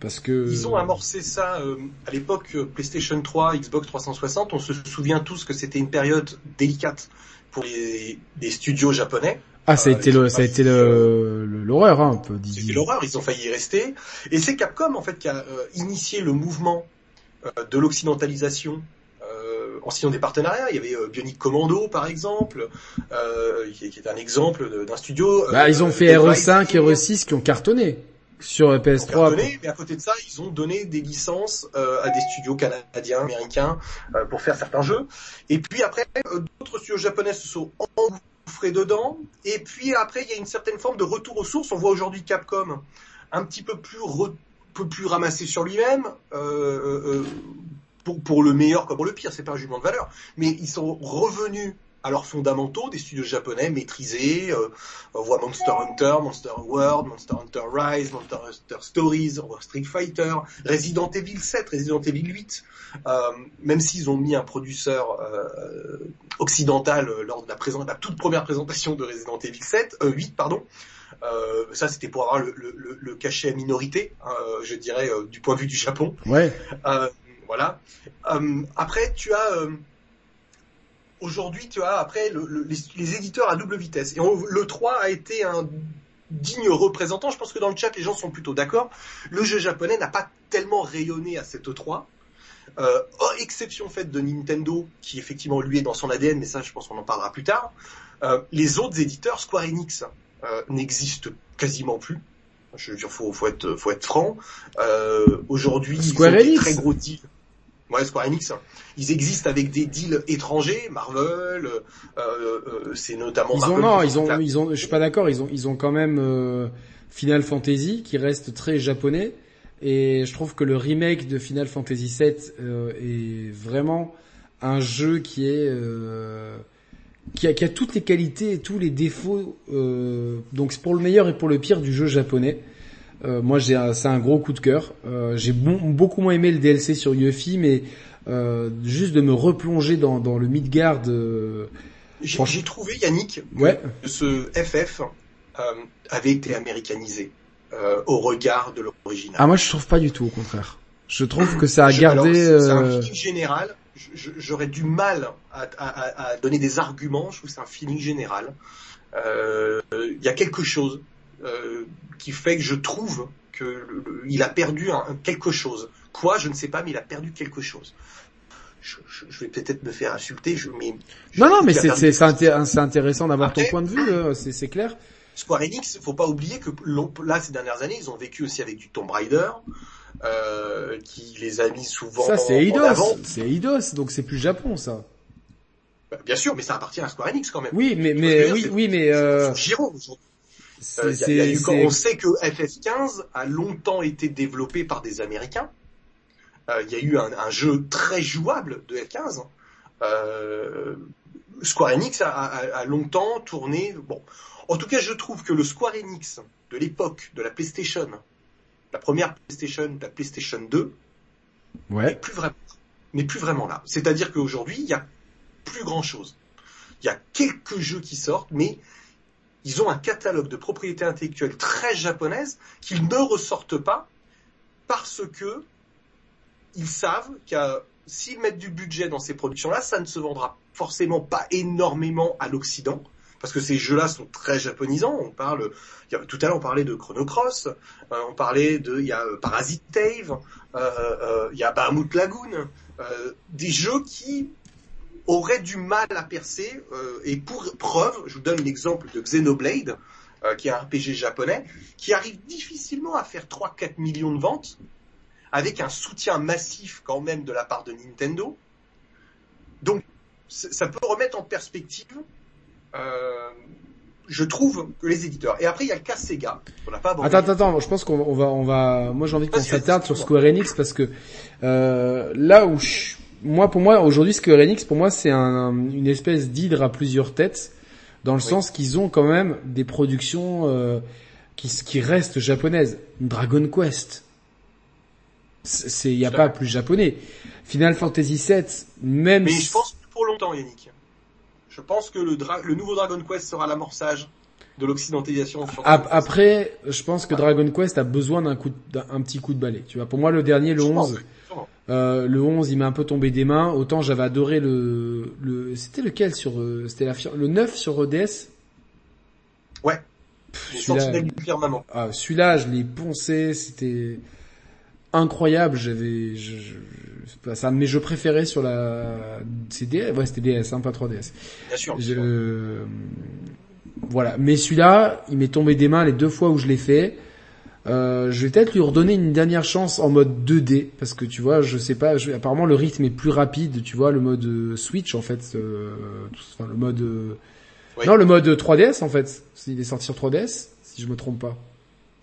parce que ils ont amorcé ça à l'époque PlayStation 3, Xbox 360. On se souvient tous que c'était une période délicate pour les, les studios japonais. Ah, ça a été le, ça a été l'horreur, hein, un peu. C'était l'horreur. Ils ont failli y rester. Et c'est Capcom en fait qui a initié le mouvement euh, de l'occidentalisation euh, en signant des partenariats. Il y avait euh, Bionic Commando par exemple, qui, est un exemple d'un studio. Bah, ils ont fait RE5 et RE6 qui ont cartonné sur PS3. Cartonné, mais à côté de ça, ils ont donné des licences à des studios canadiens, américains pour faire certains jeux. Et puis après, d'autres studios japonais se sont engouffrés dedans. Et puis après, il y a une certaine forme de retour aux sources. On voit aujourd'hui Capcom un petit peu plus peu plus ramasser sur lui-même, euh, euh, euh, pour, pour le meilleur comme pour le pire, c'est pas un jugement de valeur, mais ils sont revenus à leurs fondamentaux des studios japonais maîtrisés. on voit Monster Hunter, Monster World, Monster Hunter Rise, Monster Hunter Stories, Street Fighter, Resident Evil 7, Resident Evil 8. même s'ils ont mis un producteur occidental lors de la, la toute première présentation de Resident Evil 7, 8 pardon, euh, ça, c'était pour avoir le, le, le, cachet à minorité, hein, euh, je dirais, euh, du point de vue du Japon. Ouais. voilà. après, tu as aujourd'hui, tu as après les, les, éditeurs à double vitesse. Et le 3 a été un digne représentant. Je pense que dans le chat, les gens sont plutôt d'accord. Le jeu japonais n'a pas tellement rayonné à cette 3. Euh, exception faite de Nintendo, qui effectivement lui est dans son ADN, mais ça je pense qu'on en parlera plus tard. Euh, les autres éditeurs, Square Enix, euh, n'existe quasiment plus. Je veux dire, faut, faut être, faut être franc. Euh, Aujourd'hui, Square Enix. très gros deals. Ouais, Square Enix. Ils existent avec des deals étrangers, Marvel. Euh, euh, c'est notamment. Ils ont non, ils ont, ils ont. Je suis pas d'accord. Ils ont, ils ont quand même euh, Final Fantasy qui reste très japonais. Et je trouve que le remake de Final Fantasy VII est vraiment un jeu qui est qui a, qui a, toutes les qualités et tous les défauts, euh, donc c'est pour le meilleur et pour le pire du jeu japonais. Euh, moi, j'ai c'est un gros coup de cœur. Euh, j'ai beaucoup moins aimé le DLC sur UFI, mais euh, juste de me replonger dans, dans le Midgard. Euh, j'ai trouvé Yannick ouais. que ce FF euh, avait été américanisé au regard de l'original. Ah moi, je trouve pas du tout, au contraire. Je trouve que ça a gardé. C'est un général j'aurais du mal à, à, à, donner des arguments. Je trouve que c'est un feeling général. Euh, il y a quelque chose euh, qui fait que je trouve que il a perdu un, quelque chose. Quoi, je ne sais pas, mais il a perdu quelque chose. Je, je, je vais peut-être me faire insulter. Je, mais non, non, mais c'est c'est intéressant d'avoir ton point de vue. C'est clair. Square Enix, faut pas oublier que là ces dernières années, ils ont vécu aussi avec du Tomb Raider, euh, qui les a mis souvent. Ça c'est Eidos, c'est Eidos, donc c'est plus Japon ça. Bah, bien sûr, mais ça appartient à Square Enix quand même. Oui, mais mais oui, oui, mais euh... Giro. Euh, on sait que FF15 a longtemps été développé par des Américains. Euh, il y a eu un, un, jeu très jouable de F15. Euh, Square Enix a, a, a, longtemps tourné. Bon, en tout cas, je trouve que le Square Enix de l'époque de la PlayStation la première PlayStation, la PlayStation 2, ouais. n'est plus vraiment, n'est plus vraiment là. C'est-à-dire qu'aujourd'hui, il y a plus grand chose. Il y a quelques jeux qui sortent, mais ils ont un catalogue de propriétés intellectuelles très japonaises qu'ils ne ressortent pas parce que ils savent que s'ils mettent du budget dans ces productions-là, ça ne se vendra forcément pas énormément à l'Occident parce que ces jeux-là sont très japonisants. On parle, tout à l'heure on parlait de Chrono Cross, euh, on parlait de, il y a euh, Parasite Cave, euh, il y a Bahamut Lagoon, des jeux qui auraient du mal à percer. et pour preuve, je vous donne l'exemple de Xenoblade, qui est un RPG japonais, qui arrive difficilement à faire 3-4 millions de ventes, avec un soutien massif quand même de la part de Nintendo. Donc ça peut remettre en perspective euh, je trouve que les éditeurs. Et après, il y a le cas Sega. On n'a pas abordé. Attends, attends, attends. Je pense qu'on on va, on va. Moi, j'ai envie qu'on s'attarde sur Square Enix parce que euh, là où je... moi, pour moi, aujourd'hui, Square Enix, pour moi, c'est un, une espèce d'hydre à plusieurs têtes, dans le sens qu'ils ont quand même des productions euh, qui, qui restent japonaises. Dragon Quest. C'est, il y a pas plus japonais. Final Fantasy VII, même. Mais je pense pour longtemps, Yannick. Je pense que le, dra- le nouveau Dragon Quest sera l'amorçage de l'occidentalisation. Après, je pense que Dragon Quest a besoin d'un coup, d'un un petit coup de balai. Tu vois, pour moi, le dernier, le Je pense, 11, oui, sûrement. euh, le 11, il m'a un peu tombé des mains. Autant j'avais adoré le, le, c'était lequel sur, euh, c'était la, le 9 sur DS. Ouais. Celui-là, ah, celui-là, je l'ai poncé, c'était incroyable. J'avais, je, je, c'est pas ça, mais je préférais sur la, DS, ouais, c'était DS, hein, pas 3DS. Bien sûr. Je- voilà, mais celui-là, il m'est tombé des mains les deux fois où je l'ai fait. Euh, je vais peut-être lui redonner une dernière chance en mode 2D parce que tu vois, je sais pas, je- apparemment le rythme est plus rapide, tu vois, le mode euh, Switch en fait, euh, enfin le mode euh, Oui. non le mode 3DS en fait, il est sorti sur 3DS si je me trompe pas.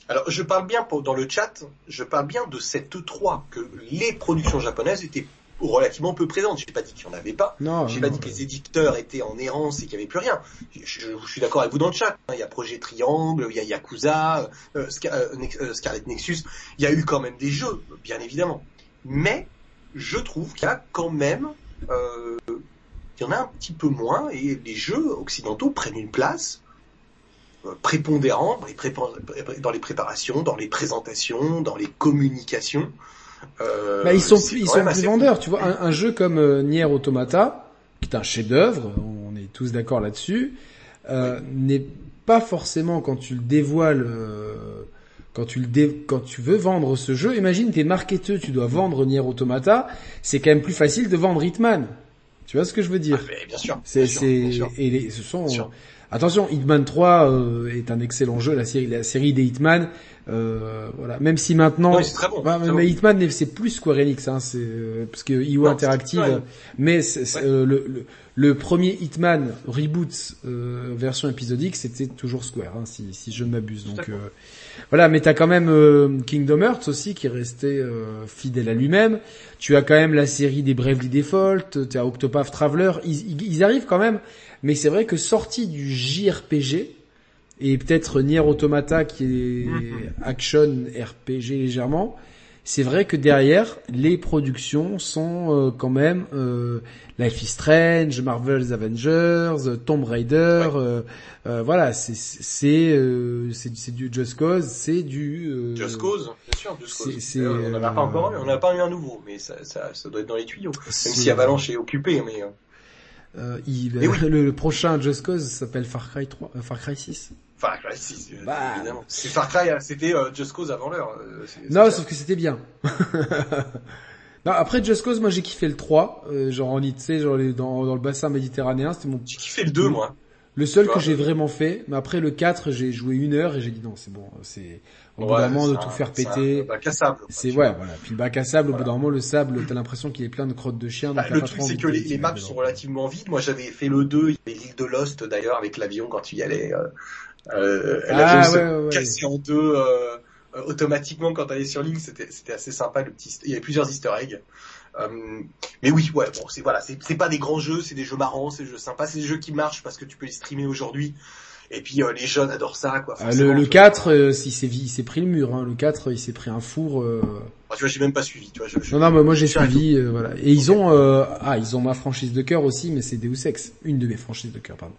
Alors, je parle bien pour, dans le chat, je parle bien de cette 3 que les productions japonaises étaient relativement peu présentes. J'ai pas dit qu'il y en avait pas. Non, J'ai non, pas dit que les éditeurs étaient en errance et qu'il y avait plus rien. Je, je- je suis d'accord avec vous dans le chat. hein. Il y a Projet Triangle, il y a Yakuza, euh, euh, Nex- euh, Scarlet Nexus. Il y a eu quand même des jeux, bien évidemment. Mais je trouve qu'il y a quand même, euh, il y en a un petit peu moins et les jeux occidentaux prennent une place prépondérante dans les, prépa- dans les préparations, dans les présentations, dans les communications. Euh, Bah, ils sont ils sont plus vendeurs, tu vois. Un, un jeu comme euh, Nier Automata, qui est un chef-d'œuvre, on est tous d'accord là-dessus, euh, n'est pas forcément quand tu le dévoiles, euh, quand tu le dé- quand tu veux vendre ce jeu. Imagine t'es marketeur, tu dois vendre Nier Automata, c'est quand même plus facile de vendre Hitman. Tu vois ce que je veux dire? Ah, bien sûr. C'est, et les, ce sont, Bien sûr. Attention, Hitman 3 euh, est un excellent jeu, la série, la série des Hitman, euh, voilà. Même si maintenant, Non, très bon, Bah, mais bon. Hitman, c'est plus Square Enix, hein, c'est euh, parce que IO Non, Interactive, ouais. mais Ouais. euh, le, le, le premier Hitman reboot euh, version épisodique, c'était toujours Square, hein, si, si je ne m'abuse. Donc euh, voilà, mais t'as quand même euh, Kingdom Hearts aussi qui est resté euh, fidèle à lui-même. Tu as quand même la série des Bravely Default, tu as Octopath Traveler. Ils, ils- ils arrivent quand même, mais c'est vrai que sorti du JRPG et peut-être Nier Automata qui est Mhm. action RPG légèrement. C'est vrai que derrière, les productions sont euh, quand même euh, Life is Strange, Marvel's Avengers, euh, Tomb Raider, euh, euh, voilà, c'est c'est euh, c'est du Just Cause, c'est du euh, Just Cause, bien sûr, Just Cause. on n'en a pas encore eu, on n'a pas eu un nouveau, mais ça, ça, ça doit être dans les tuyaux. Même si Avalanche est occupé, mais euh, il- Mais oui. le, le prochain Just Cause s'appelle Far Cry 3, euh, Far Cry 6. Far Cry 6, euh, Bah. évidemment. C'est Far Cry, euh, c'était euh, Just Cause avant l'heure. euh, Non, clair. sauf que c'était bien. non, après Just Cause, moi j'ai kiffé le 3, euh, genre en tu sais, genre dans, dans le bassin méditerranéen, c'était mon J'ai kiffé le 2, moi. le seul que j'ai vraiment fait, mais après le 4, j'ai joué une heure et j'ai dit non, c'est bon, c'est au bout Ouais, d'un moment de tout faire péter. bac à sable. quoi, C'est ouais, voilà. Puis le bac à sable, au bout d'un moment, le sable, t'as l'impression qu'il est plein de crottes de chien. Bah, le truc, c'est que les, maps sont relativement vides. Moi, j'avais fait le 2, il y avait l'île de Lost, d'ailleurs, avec l'avion quand tu y allais. Euh, euh, Ah, l'avion se ouais, ouais, ouais. cassait en deux euh, automatiquement quand t'allais sur l'île. C'était c'était assez sympa. Le petit, il y avait plusieurs Easter eggs. Euh, mais oui, ouais, bon, c'est voilà, c'est pas des grands jeux, c'est des jeux marrants, c'est des jeux sympas, c'est des jeux qui marchent parce que tu peux les streamer aujourd'hui. Et puis euh, les jeunes adorent ça, quoi. Ah, le, le tu 4, euh, il s'est il s'est pris le mur. Hein. Le 4, il s'est pris un four. euh, vois. tu vois, j'ai même pas suivi. Tu vois, je, je- Non, non, mais moi j'ai suivi, euh, voilà. Et ils ont, euh, ah, ils ont ma franchise de cœur aussi, mais c'est Deus Ex, une de mes franchises de cœur, pardon.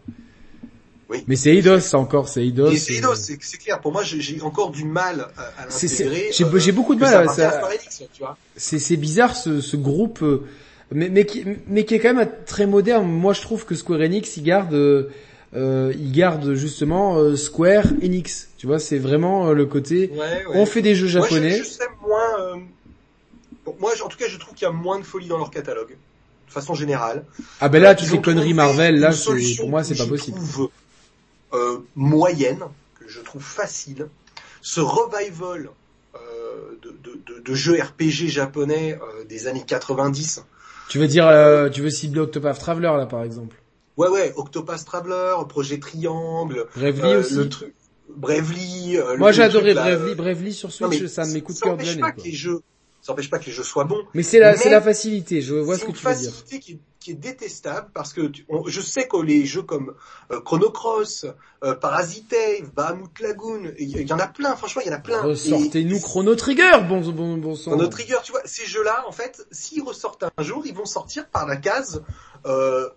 Oui. Mais c'est Eidos, ça encore, c'est Eidos. Et c'est euh, Eidos, c'est clair. Pour moi, j'ai encore du mal à, à l'intégrer. j'ai- beaucoup de mal à- ça- c'est bizarre ce, ce groupe, mais mais qui mais qui est quand même très moderne. Moi, je trouve que Square Enix, il garde, euh, euh, il garde justement euh, Square Enix. Tu vois, c'est vraiment euh, le côté. Ouais, ouais. On fait des jeux Moi, je- japonais. je, sais moins. euh, bon, moi, je- en tout cas, je trouve qu'il y a moins de folie dans leur catalogue, de façon générale. Ah ben là, toutes Ils ces ont conneries Marvel, là, pour moi, c'est pas possible. trouve, euh, moyenne, que je trouve facile. Ce revival euh, de, de, de, de jeux RPG japonais euh, des années 90. Tu veux dire, euh, tu veux cibler Octopath Traveler là, par exemple? Ouais, ouais, Octopath Traveler, Projet Triangle, Bravely euh, aussi. le truc, Bravely. euh, le- Moi j'ai adoré truc, Bravely, euh, Bravely sur Switch, ça me ça cœur de l'année. pas quoi. que les jeux, ça empêche pas que les jeux soient bons. Mais c'est la, c'est facilité. Je vois ce C'est que une tu veux dire. facilité qui est, qui est détestable parce que tu- on- je sais que les jeux comme euh, Chrono Cross, euh, Parasite Bahamut Lagoon, il y, en a plein, franchement, il y en a plein. Ressortez-nous Chrono Trigger, bon, bon, bon sang. Chrono Trigger, tu vois, ces jeux-là, en fait, s'ils ressortent un jour, ils vont sortir par la case euh,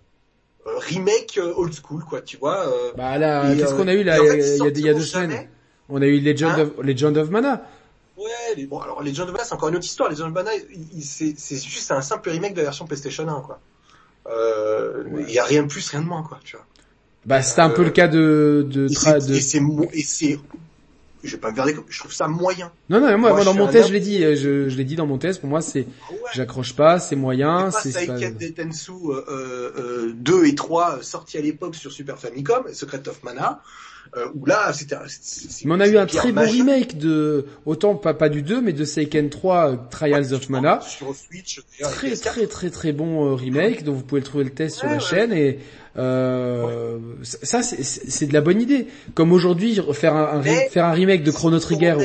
remake euh, old school, quoi, tu vois. euh, Bah là, qu'est-ce euh, qu'on a eu là en il fait, y a- y deux semaines jamais. On a eu Legend Hein of Legend of Mana. Ouais, les, bon, alors Legend of Mana, c'est encore une autre histoire. Legend of Mana, c'est c'est juste un simple remake de la version PlayStation 1, quoi. Euh, Il Ouais. y a rien de plus, rien de moins, quoi, tu vois. Bah c'était un peu Euh, le cas de de, Et c'est- je vais pas me garder comme je trouve ça moyen. Non non, moi, Moi, moi, dans mon test je l'ai dit, euh, je, je l'ai dit dans mon test. Pour moi c'est Ouais. j'accroche pas, c'est moyen, c'est pas- Seiken Densetsu euh, euh, 2 et 3 euh, sortis à l'époque sur Super Famicom, Secret of Mana, euh, où là c'était Mais on a eu un très bon remake de autant pas pas du 2 mais de Seiken 3 euh, Trials of Mana. sur Switch, Très et PS4. très très très bon euh, remake dont vous pouvez le trouver le test sur la chaîne et euh, ça c'est- de la bonne idée. Comme aujourd'hui faire un, faire un remake de Chrono Trigger.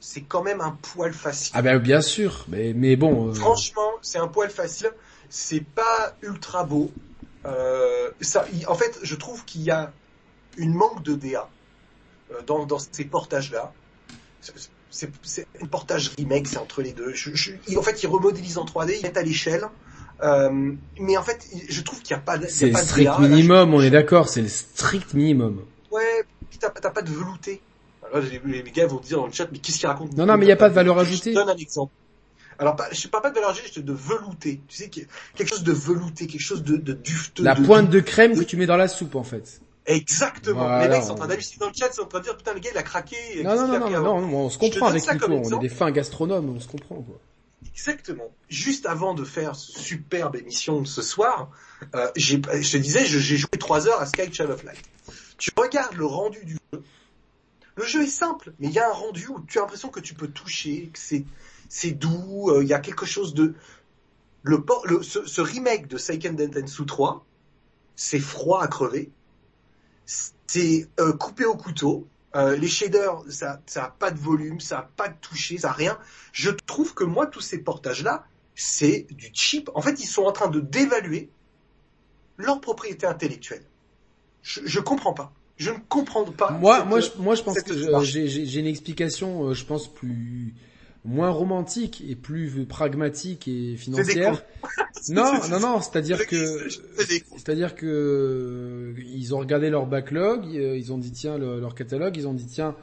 C'est quand même un poil facile. Ah ben bien sûr, mais mais bon. euh, Franchement, c'est un poil facile. C'est pas ultra beau. Euh, ça, en fait, je trouve qu'il y a une manque de DA euh, dans, dans ces portages-là. C'est- C'est un portage remake, c'est entre les deux. Je, je- il- en fait, ils remodélisent en 3D, ils mettent à l'échelle. Euh, mais en fait, je trouve qu'il n'y a pas de, il y a c'est le de strict. Là, minimum, je- on est d'accord, c'est le strict minimum. Ouais, t'as t'as pas de velouté. Alors les, les gars vont dire dans le chat, mais qu'est-ce qu'ils racontent Non, non, mais il y a pas de valeur ajoutée. Je te donne un exemple. Alors, pas, je parle pas de valeur ajoutée, de velouté. Tu sais, quelque chose de velouté, quelque chose de, de dufteux. La de- pointe de crème que tu mets dans la soupe en fait. Exactement. Voilà, les mecs sont en train d'halluciner dans le chat, ils sont en train de dire, putain, le gars, il a craqué. Non, non, non, non, on se comprend avec Nico, on est des fins gastronomes, on se comprend quoi. Exactement. Juste avant de faire ce superbe émission de ce soir, euh, je te disais, j'ai joué trois heures à Sky Child of Light. Tu regardes le rendu du jeu. Le jeu est simple, mais il y a un rendu où tu as l'impression que tu peux toucher, que c'est, c'est doux, euh, il y a quelque chose de, le, ce, ce remake de Seiken Densetsu 3, c'est froid à crever, c'est euh, coupé au couteau, euh, les shaders, ça, ça a pas de volume, ça a pas de toucher, ça a rien. Je trouve que moi, tous ces portages-là, c'est du cheap. En fait, ils sont en train de dévaluer leur propriété intellectuelle. Je, je comprends pas. Je ne comprends pas. Moi, cette- moi, je, moi, je pense que j'ai une explication, euh, je pense plus moins romantique et plus pragmatique et financière. Non, non, non, c'est-à-dire que c'est-à-dire que euh, ils ont regardé leur backlog, euh, ils ont dit tiens le- leur catalogue, ils ont dit tiens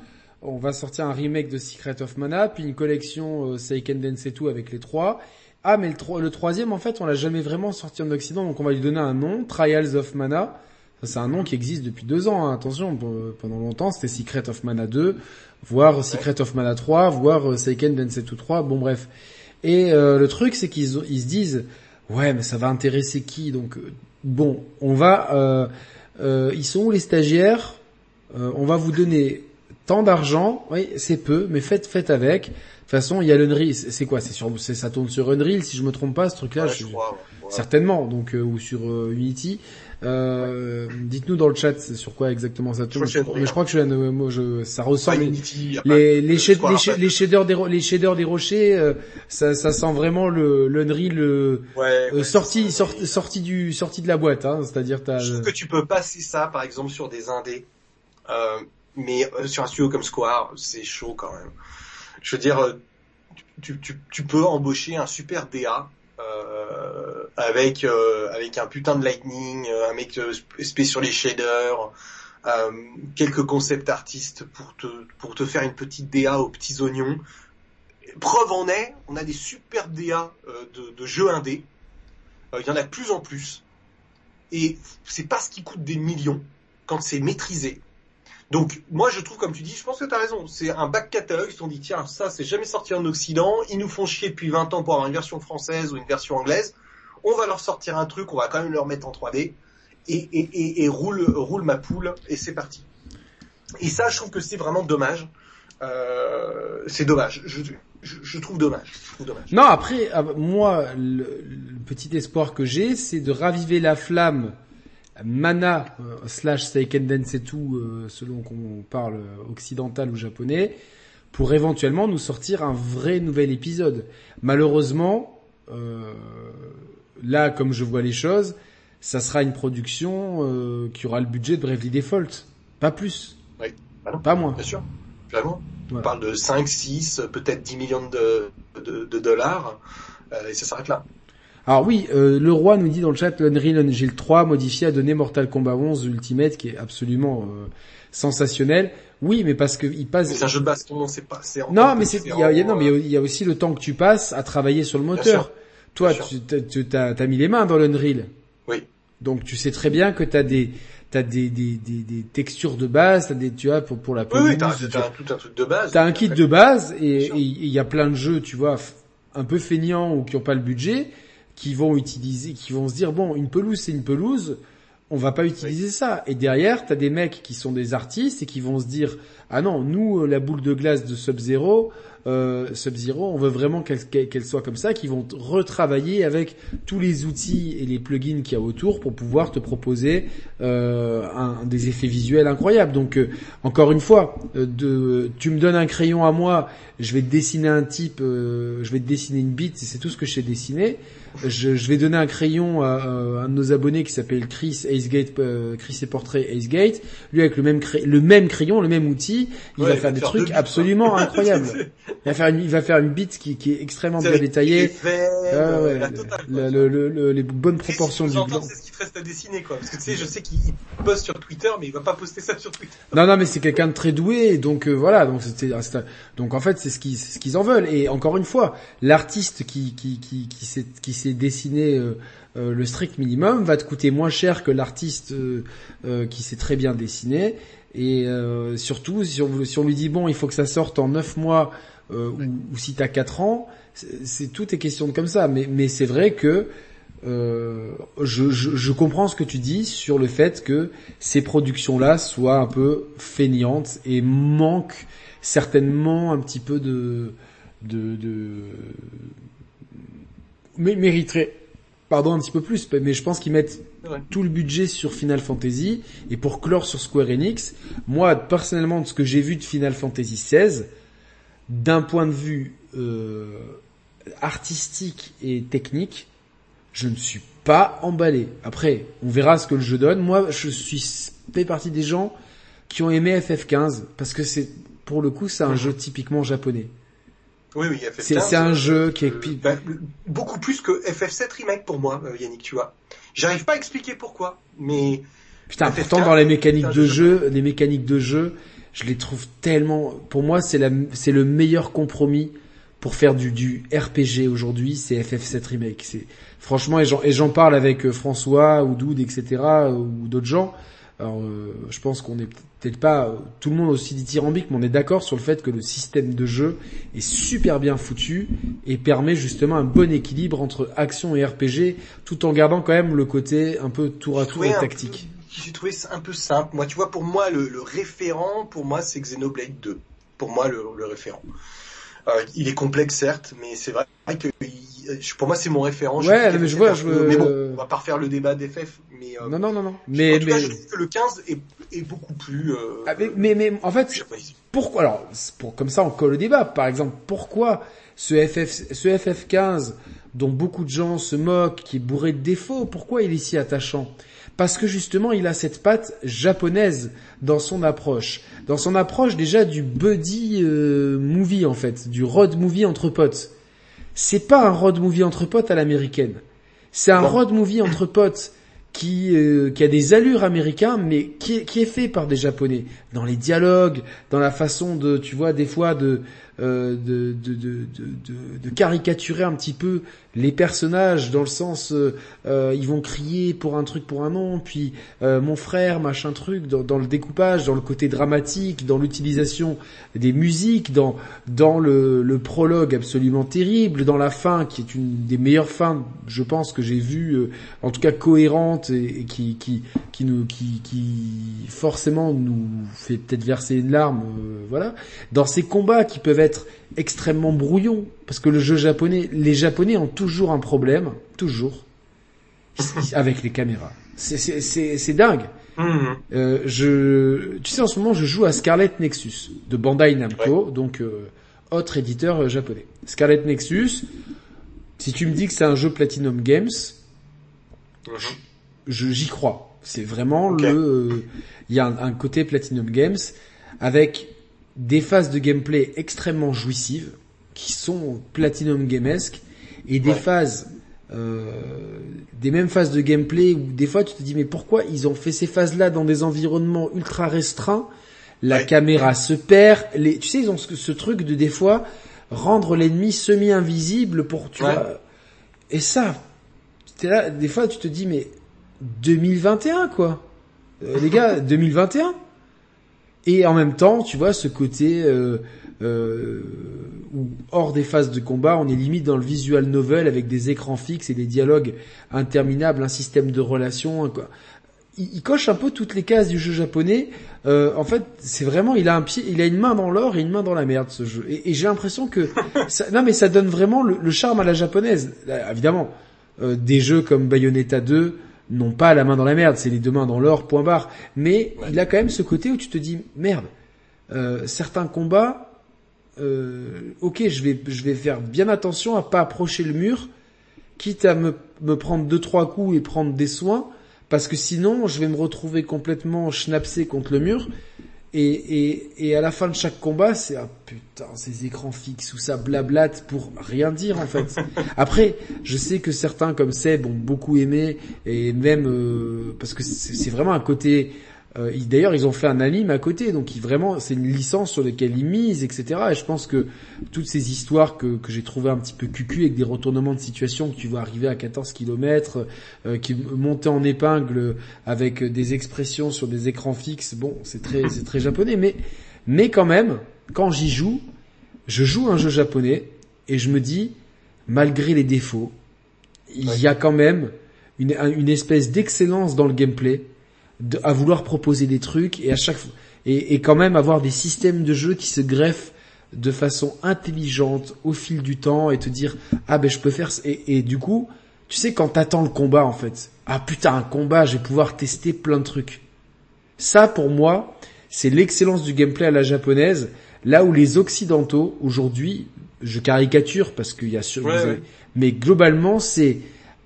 on va sortir un remake de Secret of Mana, puis une collection euh, Seiken Densetsu avec les trois. Ah mais le, tro- le troisième en fait on l'a jamais vraiment sorti en Occident donc on va lui donner un nom, Trials of Mana. C'est un nom qui existe depuis deux ans, hein. attention, pe- pendant longtemps c'était Secret of Mana 2, voire Secret of Mana 3, voire euh, Seiken Densetsu 3, bon bref. Et euh, le truc c'est qu'ils ils se disent, ouais mais ça va intéresser qui? Donc euh, bon, on va... Euh, euh, ils sont où les stagiaires? Euh, On va vous donner tant d'argent, oui c'est peu, mais faites, faites avec. De toute façon, il y a l'Unreal, c'est quoi? C'est sur, c'est ça tourne sur Unreal si je me trompe pas, ce truc-là. Ouais, je- je crois, ouais. Certainement, donc euh, ou sur Unity. Euh, Dites-nous dans le chat sur quoi exactement ça tourne. Je c'est mais je crois que je, moi, je, ça ressemble. Unity, les les, shaders des ro- les shaders des rochers, euh, ça, ça sent vraiment le l'Unreal euh, Ouais, euh, ouais, sorti sorti du sorti de la boîte, hein, c'est-à-dire t'as. Je trouve que tu peux passer ça, par exemple, sur des indés. Euh, mais sur un studio comme Square, c'est chaud quand même. Je veux dire, tu, tu, tu peux embaucher un super DA euh, avec euh, avec un putain de lightning, euh, un mec euh, spé sur les shaders, quelques concept artistes pour te pour te faire une petite DA aux petits oignons. Preuve en est, on a des super DA de, de jeux indés. Il y en a de plus en plus. Et c'est parce qu'il coûte des millions quand c'est maîtrisé. Donc moi je trouve comme tu dis, je pense que tu as raison, c'est un back catalogue, ils se sont dit tiens ça c'est jamais sorti en Occident, ils nous font chier depuis 20 ans pour avoir une version française ou une version anglaise, on va leur sortir un truc, on va quand même leur mettre en 3D et, et, et, et roule, roule ma poule et c'est parti. Et ça je trouve que c'est vraiment dommage, euh, c'est dommage, je, je, trouve dommage. Non, après, ah, moi, le petit espoir que j'ai, c'est de raviver la flamme Mana euh, slash Seiken Densetsu euh, selon qu'on parle occidental ou japonais pour éventuellement nous sortir un vrai nouvel épisode. Malheureusement, euh, là comme je vois les choses, ça sera une production euh, qui aura le budget de Bravely Default, pas plus. Oui, bah non, Pas moins. bien sûr. Clairement. On parle de 5, 6, peut-être 10 millions de, de, de dollars, euh, et ça s'arrête là. Alors oui, euh, le roi nous dit dans le chat l'Unreal Engine 3 modifié a donné Mortal Kombat 11 Ultimate qui est absolument euh, sensationnel. Oui, mais parce que il passe. C'est un jeu de baston, c'est pas, Non, mais c'est il y différent, a, il y a- non, mais il y a aussi le temps que tu passes à travailler sur le moteur. Toi, tu t'as- mis les mains dans l'Unreal. Oui. Donc tu sais très bien que t'as des t'as des, des, des, des textures de base, t'as des tu vois pour pour la pelouse, oui, t'as, t'as tout un truc de base. T'as un kit de base et il y a plein de jeux, tu vois, un peu feignants ou qui ont pas le budget, qui vont utiliser, qui vont se dire bon, une pelouse c'est une pelouse, on va pas utiliser ça. Et derrière, t'as des mecs qui sont des artistes et qui vont se dire ah non, nous euh, la boule de glace de Sub Zero, euh, Sub Zero, on veut vraiment qu'elle soit comme ça, qui vont retravailler avec tous les outils et les plugins qu'il y a autour pour pouvoir te proposer euh, des effets visuels incroyables. Donc euh, encore une fois, euh, tu me donnes un crayon à moi, je vais te dessiner un type, je vais te dessiner une bite, c'est tout ce que je sais dessiner. Je, je vais donner un crayon à, à un de nos abonnés qui s'appelle Chris Acegate, euh, Chris et portrait Acegate. Lui avec le même cray- le même crayon, le même outil, il Ouais, va il faire des faire trucs bits, absolument incroyables. Il va faire une, il va faire une bite qui, qui est extrêmement bien détaillée. Ah euh, ouais, la le- totale, quoi. le- le- le- le- les bonnes proportions si du blanc. C'est ce qui te reste à dessiner, quoi. Parce que tu sais, je sais qu'il il poste sur Twitter, mais il va pas poster ça sur Twitter. Non, non, mais c'est quelqu'un de très doué, donc euh, voilà. Donc c'était, donc en fait, c'est ce qu'ils, ce qu'ils en veulent. Et encore une fois, l'artiste qui qui qui qui s'est qui s'est dessiné euh, euh, le strict minimum va te coûter moins cher que l'artiste euh, euh, qui s'est très bien dessiné. Et euh, surtout, si on, si on lui dit bon, il faut que ça sorte en 9 mois euh, ou, ou si t'as 4 ans, c'est, tout est question de comme ça. Mais mais c'est vrai que euh, je, je, je comprends ce que tu dis sur le fait que ces productions-là soient un peu feignantes et manquent certainement un petit peu de, de, de mais mériteraient, pardon, un petit peu plus, mais je pense qu'ils mettent Ouais. tout le budget sur Final Fantasy et pour clore sur Square Enix, moi personnellement de ce que j'ai vu de Final Fantasy XVI, d'un point de vue euh, artistique et technique, je ne suis pas emballé. Après, on verra ce que le jeu donne. Moi, je suis fait partie des gens qui ont aimé FF15 parce que c'est pour le coup c'est un jeu typiquement japonais. Oui, oui, FF15. C'est c'est un jeu qui est euh, bah, beaucoup plus que FF7 Remake pour moi, euh, Yannick, tu vois. J'arrive pas à expliquer pourquoi, mais Putain, FF15, pourtant dans les mécaniques de jeu les mécaniques de jeu, je les trouve tellement. Pour moi, c'est la, c'est le meilleur compromis pour faire du, du RPG aujourd'hui. C'est FF7 remake. C'est franchement, et j'en, et j'en parle avec euh, François ou Doud, etc. euh, ou d'autres gens. Alors, euh, je pense qu'on est peut-être pas tout le monde aussi dithyrambique, mais on est d'accord sur le fait que le système de jeu est super bien foutu et permet justement un bon équilibre entre action et RPG, tout en gardant quand même le côté un peu tour à tour et tactique. J'ai trouvé ça un peu simple. Moi, tu vois, pour moi, le, le référent, pour moi, c'est Xenoblade 2. Pour moi, le, le référent. Euh, il est complexe, certes, mais c'est vrai que il- pour moi, c'est mon référent. Ouais, mais je vois, je Mais bon, on va pas refaire le débat d'FF, mais, euh, Non, non, non, non. en Mais, cas, mais, je trouve que le 15 est, est beaucoup plus, euh, ah, mais, mais, mais, en fait, pourquoi, alors, pour, comme ça, on colle le débat. Par exemple, pourquoi ce FF, ce FF15, dont beaucoup de gens se moquent, qui est bourré de défauts, pourquoi il est si attachant? Parce que justement, il a cette patte japonaise dans son approche. Dans son approche déjà du buddy euh, movie, en fait, du road movie entre potes. C'est pas un road movie entre potes à l'américaine. C'est un road movie entre potes qui, euh, qui a des allures américains, mais qui est fait par des japonais. Dans les dialogues, dans la façon de, tu vois, des fois de, euh, de, de, de, de, caricaturer un petit peu les personnages, dans le sens, euh, euh, ils vont crier pour un truc, pour un nom, puis euh, mon frère, machin truc, dans, le découpage, dans le côté dramatique, dans l'utilisation des musiques, dans, dans le, le prologue absolument terrible, dans la fin qui est une des meilleures fins, je pense que j'ai euh, en tout cas cohérente et, et qui, qui, qui nous, qui, qui forcément nous fait peut-être verser une larme, voilà. Dans ces combats qui peuvent être extrêmement brouillons, parce que le jeu japonais, les japonais ont toujours un problème, toujours. avec les caméras. C'est dingue. Mhm. Euh, je, tu sais, en ce moment, je joue à Scarlet Nexus de Bandai Namco, donc euh, autre éditeur euh, japonais. Scarlet Nexus. Si tu me dis que c'est un jeu Platinum Games, Mhm. je j'y crois. C'est vraiment le, euh, il y a un, un côté Platinum Games avec des phases de gameplay extrêmement jouissives qui sont Platinum Gamesque et des Ouais. phases, euh, des mêmes phases de gameplay où des fois tu te dis mais pourquoi ils ont fait ces phases-là dans des environnements ultra restreints? La Ouais. caméra se perd. Les, tu sais ils ont ce, ce truc de des fois rendre l'ennemi semi-invisible pour tu Ouais. vois. Et ça, t'es là, des fois tu te dis mais 2021 quoi. Euh, les gars, 2021. Et en même temps, tu vois ce côté euh, euh, où hors des phases de combat, on est limite dans le visual novel avec des écrans fixes et des dialogues interminables, un système de relations. quoi. Il, coche un peu toutes les cases du jeu japonais. Euh, en fait, c'est vraiment, il a un pied, il a une main dans l'or et une main dans la merde ce jeu. Et, j'ai l'impression que, ça, non mais ça donne vraiment le, charme à la japonaise. Évidemment, euh, des jeux comme Bayonetta 2 n'ont pas la main dans la merde, c'est les deux mains dans l'or, point barre. Mais Ouais. il a quand même ce côté où tu te dis merde. euh, certains combats, euh, ok, je vais je vais faire bien attention à pas approcher le mur, quitte à me me prendre deux trois coups et prendre des soins, parce que sinon je vais me retrouver complètement schnapsé contre le mur. Et, et, et à la fin de chaque combat, c'est ah putain, ces écrans fixes où ça blablate pour rien dire en fait. Après, je sais que certains comme Seb ont beaucoup aimé et même euh, parce que c'est c'est vraiment un côté. Euh, D'ailleurs, ils ont fait un anime à côté, donc ils, vraiment c'est une licence sur laquelle ils misent, etc. Et je pense que toutes ces histoires que, que j'ai trouvées un petit peu cucu avec des retournements de situation que tu vois arriver à 14 km, euh, qui montaient en épingle avec des expressions sur des écrans fixes, bon, c'est très c'est très japonais, mais mais quand même, quand j'y joue, je joue un jeu japonais et je me dis, malgré les défauts, il y a quand même une, un- une espèce d'excellence dans le gameplay, de, à vouloir proposer des trucs et à chaque fois, et, et quand même avoir des systèmes de jeu qui se greffent de façon intelligente au fil du temps et te dire ah ben je peux faire et, et du coup tu sais quand t'attends le combat en fait ah putain un combat je vais pouvoir tester plein de trucs ça pour moi c'est l'excellence du gameplay à la japonaise là où les occidentaux aujourd'hui je caricature parce qu'il y a sur Ouais, ouais. mais globalement c'est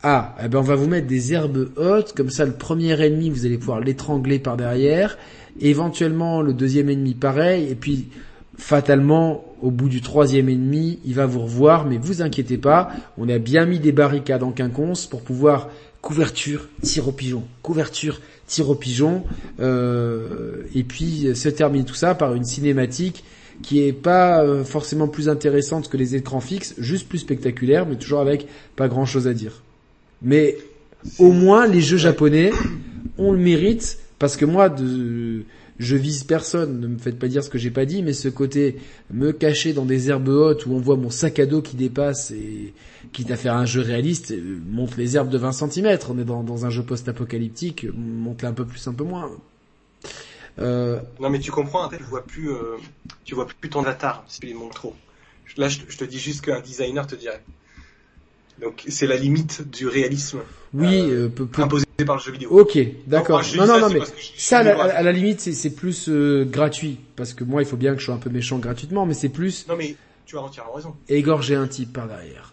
ah eh ben on va vous mettre des herbes hautes. Comme ça le premier ennemi vous allez pouvoir l'étrangler par derrière. Éventuellement le deuxième ennemi pareil. Et puis fatalement au bout du troisième ennemi il va vous revoir. Mais vous inquiétez pas on a bien mis des barricades en quinconce pour pouvoir couverture tir au pigeon couverture tir au pigeon. Euh, et puis se termine tout ça par une cinématique qui est pas euh, forcément plus intéressante que les écrans fixes, juste plus spectaculaire, mais toujours avec pas grand chose à dire. Mais au moins les jeux japonais ont le mérite parce que moi je vise personne, ne me faites pas dire ce que j'ai pas dit, mais ce côté me cacher dans des herbes hautes où on voit mon sac à dos qui dépasse et quitte à faire un jeu réaliste, euh, monte les herbes de 20 cm, on est dans, un jeu post-apocalyptique, monte-les un peu plus, un peu moins. Euh, Non mais tu comprends, tu vois plus, euh, tu vois plus ton avatar si tu trop. Là, je te dis juste qu'un designer te dirait. Donc c'est la limite du réalisme oui, Euh, euh, peu- peu- imposé par le jeu vidéo. Ok, d'accord. Non, non, ça, non, mais ça, à la, libre. à la limite, c'est- plus euh, gratuit, parce que moi, il faut bien que je sois un peu méchant gratuitement, mais c'est plus Non mais tu as entièrement raison. égorger un type par derrière.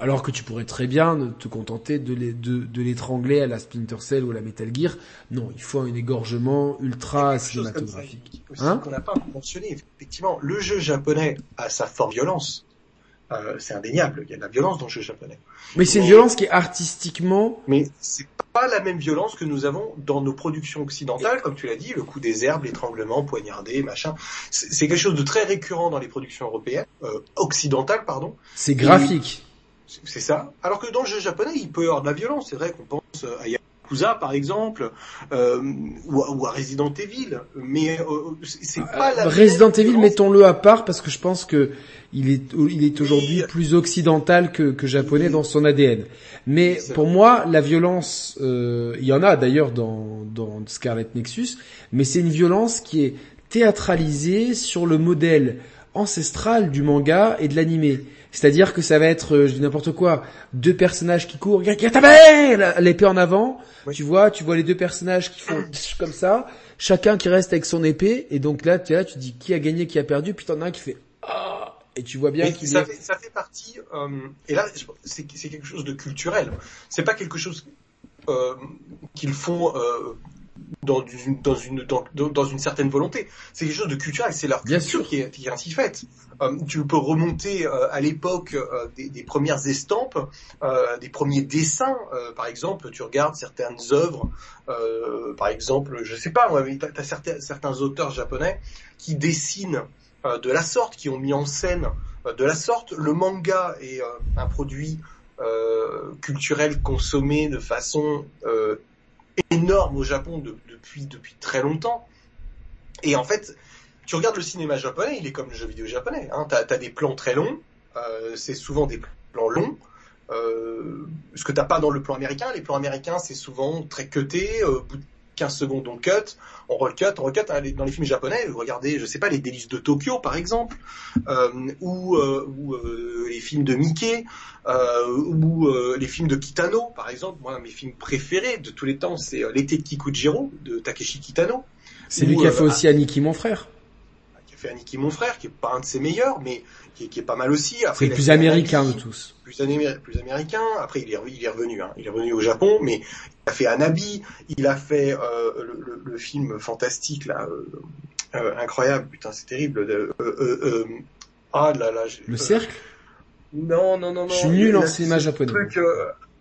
Alors que tu pourrais très bien te contenter de les- de- de l'étrangler à la Splinter Cell ou à la Metal Gear. Non, il faut un égorgement ultra cinématographique. Hein qu'on n'a pas mentionné. Effectivement, le jeu japonais a sa forte violence. Euh, c'est indéniable. Il y a de la violence dans le jeu japonais. Mais c'est une violence qui est artistiquement... Mais c'est pas la même violence que nous avons dans nos productions occidentales, comme tu l'as dit, le coup des herbes, l'étranglement, poignardé, machin. C'est quelque chose de très récurrent dans les productions européennes, euh, occidentales, pardon. C'est graphique. C'est- C'est ça. Alors que dans le jeu japonais, il peut y avoir de la violence. C'est vrai qu'on pense euh, à Yakuza, par exemple, euh, ou, à, ou à Resident Evil. Mais euh, c'est c'est pas la Euh, Resident Evil, mettons-le à part parce que je pense que il est, il est aujourd'hui Oui. plus occidental que, que japonais Oui. dans son ADN. Mais pour vrai. moi, la violence, euh, il y en a d'ailleurs dans, dans Scarlet Nexus, mais c'est une violence qui est théâtralisée sur le modèle ancestral du manga et de l'animé. C'est-à-dire que ça va être, euh, je dis n'importe quoi, deux personnages qui courent, l'épée en avant, tu vois, tu vois les deux personnages qui font comme ça, chacun qui reste avec son épée, et donc là, tu, là, tu dis qui a gagné, qui a perdu, puis t'en as un qui fait ah, et tu vois bien qu'il ça, fait, ça fait partie, euh, et là, c'est quelque chose de culturel. C'est pas quelque chose euh, qu'ils font euh, dans une, dans une, dans, dans une certaine volonté. C'est quelque chose de culturel, c'est leur culture qui est, qui est, ainsi faite. Euh, tu peux remonter euh, à l'époque euh, des, des, premières estampes, des premiers dessins. par exemple, tu regardes certaines œuvres, par exemple, je sais pas, tu as, certains, certains auteurs japonais qui dessinent de la sorte, qui ont mis en scène de la sorte. Le manga est un produit culturel consommé de façon énorme au Japon depuis depuis très longtemps. Et en fait, tu regardes le cinéma japonais, il est comme le jeu vidéo japonais. Hein. T'as as des plans très longs, euh, c'est souvent des plans longs. Euh, ce que t'as pas dans le plan américain, les plans américains c'est souvent très cuté, euh, de 15 secondes on cut, on recut, on recut. Dans les films japonais, vous regardez, je sais pas, les délices de Tokyo par exemple, euh, ou, euh, ou les films de Mickey, ou les films de Kitano par exemple. Moi, mes films préférés de tous les temps, c'est L'été de Kikujiro de Takeshi Kitano. C'est lui qui a fait aussi Aniki mon frère fait Aniki mon frère, qui est pas un de ses meilleurs, mais qui est, qui est pas mal aussi. C'est le plus américain de tous. Plus, plus américain. Après, il est, il est revenu. Hein. Il est revenu au Japon, mais il a fait Anabi. Il a fait euh, le, le, le, film fantastique là, euh, euh, incroyable. Putain, c'est terrible. Ah là là. Le cercle? Non, non, non, non. Je suis nul en cinéma japonais. Truc,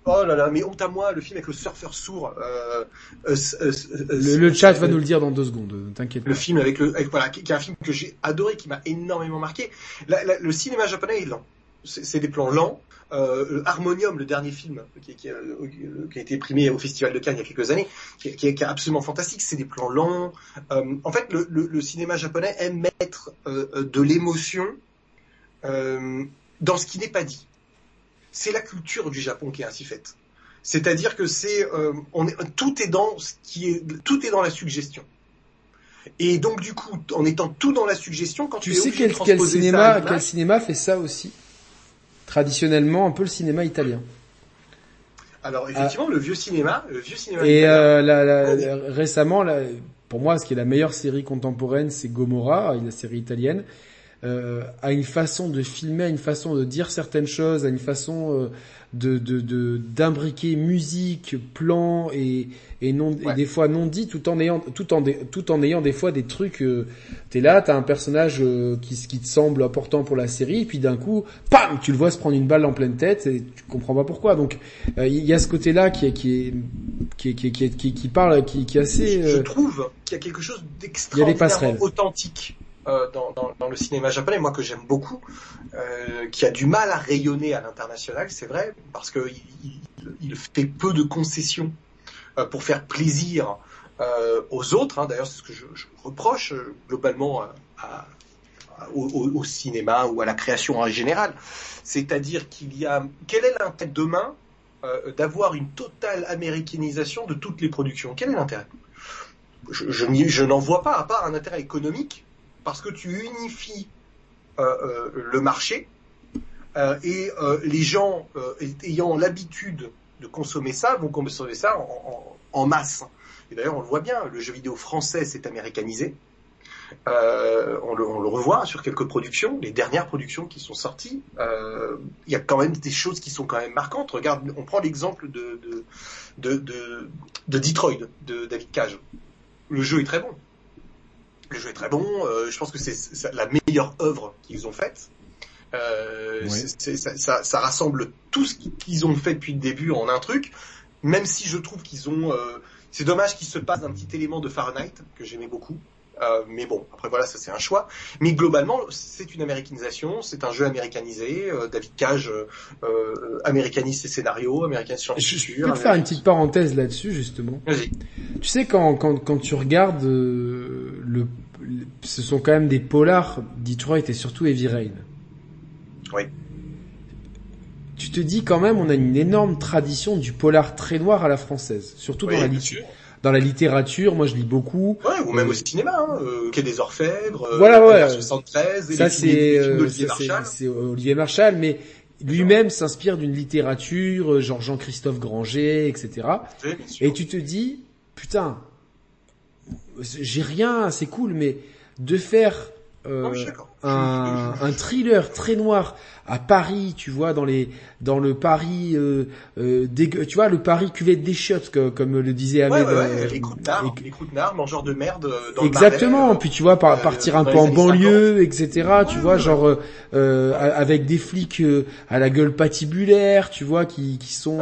Oh là là, mais honte à moi, le film avec le surfeur sourd. Euh, euh, euh, le, le, chat va nous le dire dans deux secondes, t'inquiète. Le film avec le, avec, voilà, qui, qui, est un film que j'ai adoré, qui m'a énormément marqué. La, la, le cinéma japonais est lent. C'est des plans lents. Harmonium, le dernier film qui, qui, qui, a été primé au Festival de Cannes il y a quelques années, qui, est absolument fantastique. C'est des plans lents. En fait, le, le, le, cinéma japonais aime mettre de l'émotion dans ce qui n'est pas dit c'est la culture du Japon qui est ainsi faite. C'est-à-dire que c'est, euh, on est, tout est dans ce qui est, tout est dans la suggestion. Et donc du coup, en étant tout dans la suggestion, quand tu, sais quel, quel cinéma, quel cinéma fait ça aussi? Traditionnellement, un peu le cinéma italien. Alors effectivement, le vieux cinéma, le vieux cinéma. Et euh, la, la, récemment, pour moi, ce qui est la meilleure série contemporaine, c'est Gomorra, la série italienne euh, à une façon de filmer, à une façon de dire certaines choses, à une façon euh, de d'imbriquer musique, plan et et non et des fois non dit tout en ayant tout en tout en ayant des fois des trucs euh, t'es là t'as un personnage euh, qui qui te semble important pour la série et puis d'un coup pam tu le vois se prendre une balle en pleine tête et tu comprends pas pourquoi. Donc euh, il y a ce côté là qui est qui est qui qui qui, qui, qui parle qui, qui est assez je trouve qu'il y a quelque chose d'extraordinairement authentique euh, dans, le cinéma japonais, moi que j'aime beaucoup, euh, qui a du mal à rayonner à l'international, c'est vrai, parce que il, fait peu de concessions euh, pour faire plaisir aux autres. Hein. D'ailleurs, c'est ce que je, reproche globalement au, cinéma ou à la création en général. C'est-à-dire qu'il y a quel est l'intérêt demain d'avoir une totale américanisation de toutes les productions? Quel est l'intérêt? Je n'en vois pas, à part un intérêt économique parce que tu unifies euh, euh, le marché euh, et les gens ayant l'habitude de consommer ça vont consommer ça en, masse. Et d'ailleurs, on le voit bien, le jeu vidéo français s'est américanisé. On, le, revoit sur quelques productions, les dernières productions qui sont sorties. Il y a quand même des choses qui sont quand même marquantes. Regarde, on prend l'exemple de Detroit de David Cage. Le jeu est très bon le jeu est très bon. Euh, je pense que c'est la meilleure œuvre qu'ils ont faite. Euh, ça, ça, ça, rassemble tout ce qu'ils ont fait depuis le début en un truc. Même si je trouve qu'ils ont, euh, c'est dommage qu'ils se passent d'un petit élément de Fahrenheit que j'aimais beaucoup. Euh, mais bon, après voilà, ça c'est un choix. Mais globalement, c'est une américanisation, c'est un jeu américanisé. Euh, David Cage euh, euh américanise ses scénarios, américanise son Je peux faire une petite parenthèse là-dessus justement. Vas-y. Tu sais quand quand quand tu regardes euh, le, ce sont quand même des polars Detroit et surtout Heavy Rain. Oui. Tu te dis quand même, on a une énorme tradition du polar très noir à la française, surtout oui, dans la littérature dans la littérature, moi je lis beaucoup. Ouais, ou même au cinéma, hein, euh, Quai des Orfèvres, voilà, ouais. 73, ça c'est c'est Olivier Marshall, mais lui-même s'inspire d'une littérature, genre Jean-Christophe Granger, etc. Et tu te dis, putain, j'ai rien, c'est cool, mais de faire euh, un, un, thriller très noir à Paris, tu vois, dans les dans le Paris, euh, euh, tu vois, le Paris cuvette des chiottes, comme, le disait Ahmed. Ouais, ouais, euh, les croûteurs, mangeurs de merde euh, dans Exactement. Le puis tu vois, par, partir un peu en banlieue, etc. tu vois, genre avec des flics à la gueule patibulaire, tu vois, qui qui sont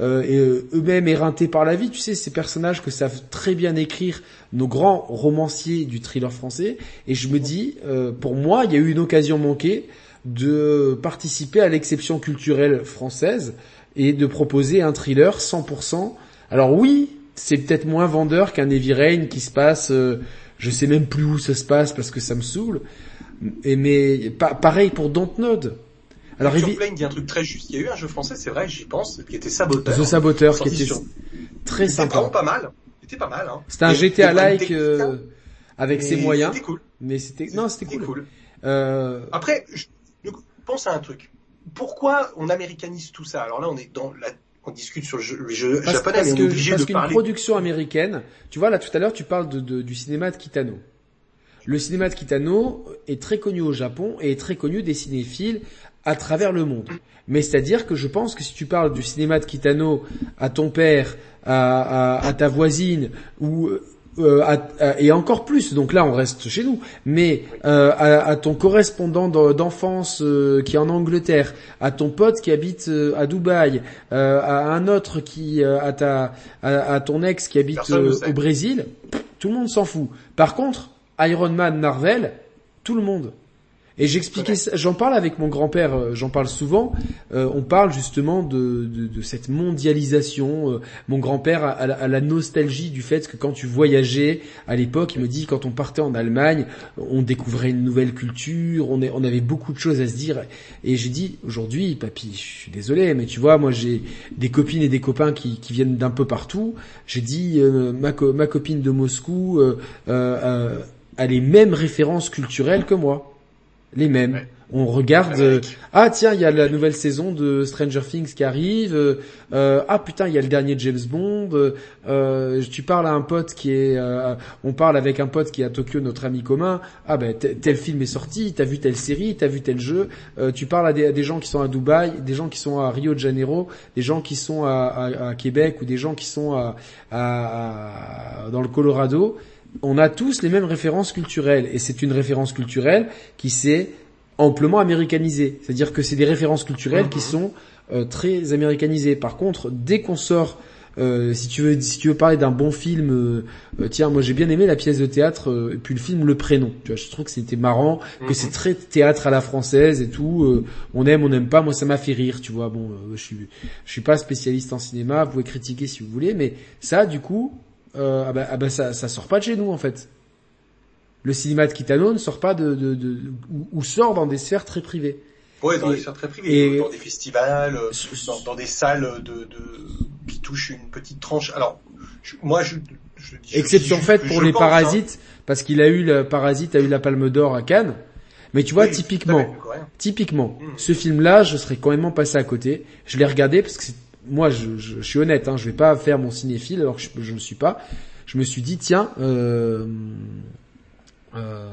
eux-mêmes éreintés par la vie. Tu sais, ces personnages que savent très bien écrire nos grands romanciers du thriller français. Et je me dis, pour moi, il y a eu une occasion manquée de participer à l'exception culturelle française et de proposer un thriller 100%. Alors oui, c'est peut-être moins vendeur qu'un Heavy Rain qui se passe, euh, je sais même plus où ça se passe parce que ça me saoule. Et mais pareil pour Dontnod. Alors Heavy... dit un truc très juste. Il y a eu un jeu français, c'est vrai, j'y pense, qui était Saboteur. The Saboteur, qui était très sympa. C'était pas mal. C'était pas mal. Hein. C'était un GTA-like euh, avec ses moyens. C'était cool. Mais c'était non, c'était cool. cool. Euh... Après, je pense à un truc. Pourquoi on américanise tout ça? Alors là, on est dans la on discute sur le jeu, japonais, mais on est obligé parce qu'une production américaine, tu vois là tout à l'heure tu parles de, du cinéma de Kitano. Le cinéma de Kitano est très connu au Japon et est très connu des cinéphiles à travers le monde. Mais c'est-à-dire que je pense que si tu parles du cinéma de Kitano à ton père, à, à, à ta voisine ou euh, et encore plus, donc là on reste chez nous, mais euh, à, ton correspondant d'enfance euh, qui est en Angleterre, à ton pote qui habite à Dubaï, à un autre qui à ta à, ton ex qui habite au Brésil, tout le monde s'en fout. Par contre, Iron Man Marvel, tout le monde. Et j'expliquais, j'en parle avec mon grand-père, euh, j'en parle souvent. Euh, on parle justement de, de, de cette mondialisation. Euh, mon grand-père a, la nostalgie du fait que quand tu voyageais à l'époque, il me dit quand on partait en Allemagne, on découvrait une nouvelle culture, on, est, on avait beaucoup de choses à se dire. Et j'ai dit aujourd'hui, papy, je suis désolé, mais tu vois, moi j'ai des copines et des copains qui, qui viennent d'un peu partout. J'ai dit ma, ma copine de Moscou a les mêmes références culturelles que moi les mêmes. On regarde, euh, ah tiens, il y a la nouvelle saison de Stranger Things qui arrive. Euh, euh, ah putain, il y a le dernier James Bond. tu parles à un pote qui est, on parle avec un pote qui est à Tokyo, notre ami commun. Ah ben tel film est sorti, t'as vu telle série, t'as vu tel jeu. tu parles à des, gens qui sont à Dubaï, des gens qui sont à Rio de Janeiro, des gens qui sont à, Québec ou des gens qui sont à, dans le Colorado on a tous les mêmes références culturelles et c'est une référence culturelle qui s'est amplement américanisée. C'est-à-dire que c'est des références culturelles qui mhm. sont euh, très américanisées. Par contre, dès qu'on sort, euh, si tu veux, si tu veux parler d'un bon film, euh, tiens, moi j'ai bien aimé la pièce de théâtre et puis le film Le Prénom. Tu vois, je trouve que c'était marrant, que c'est mhm. très théâtre à la française et tout. on aime, on n'aime pas. Moi, ça m'a fait rire. Tu vois, bon, je suis, je suis pas spécialiste en cinéma. Vous pouvez critiquer si vous voulez, mais ça, du coup, euh, ah bah, ah bah ça, ça sort pas de chez nous en fait. Le cinéma de Kitano ne sort pas de, de, de ou, sort dans des sphères très privées. Ouais, dans des sphères très privées, dans des festivals, euh, dans, dans, des salles de, de, qui touchent une petite tranche. Alors, moi, je, je, je exception faite pour les parasites, parce qu'il a eu le parasite a eu la Palme d'Or à Cannes. Mais tu vois, typiquement, typiquement, hmm. ce film-là, je serais quand même passé à côté. Je l'ai regardé parce que c'est moi, je, je, suis honnête, hein, je vais pas faire mon cinéphile alors que je ne suis pas. Je me suis dit, tiens, euh, euh,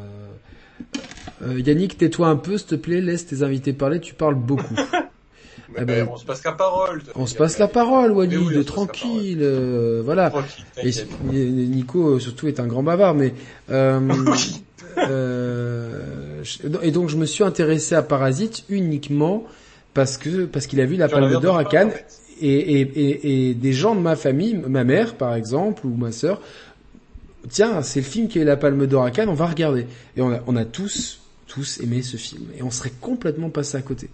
euh, Yannick, tais-toi un peu, s'il te plaît, laisse tes invités parler, tu parles beaucoup. eh ben, on se passe la parole. On se passe la parole, Walid, tranquille, euh, voilà. et, Nico surtout est un grand bavard, mais euh, euh, et donc je me suis intéressé à Parasite uniquement parce que parce qu'il a vu la Palme d'Or à Cannes et, des gens de ma famille, ma mère par exemple, ou ma sœur, tiens, c'est le film qui est la Palme d'Or à Cannes, on va regarder. Et on a, tous, tous aimé ce film. Et on serait complètement passé à côté.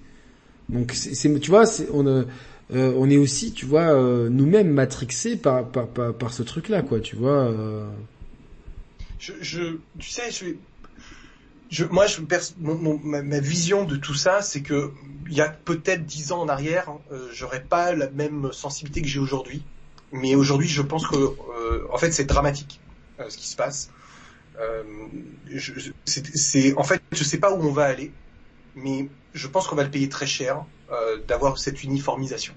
Donc, c'est, tu vois, euh, on est aussi, tu vois, euh, nous-mêmes matrixés par, par, par, ce truc-là, quoi, tu vois. Euh... Je, tu sais, je, je, moi, je, mon, ma, ma, vision de tout ça, c'est que il y a peut-être dix ans en arrière, euh, j'aurais pas la même sensibilité que j'ai aujourd'hui. Mais aujourd'hui, je pense que, euh, en fait, c'est dramatique euh, ce qui se passe. Euh, c'est, en fait, je sais pas où on va aller, mais je pense qu'on va le payer très cher euh, d'avoir cette uniformisation.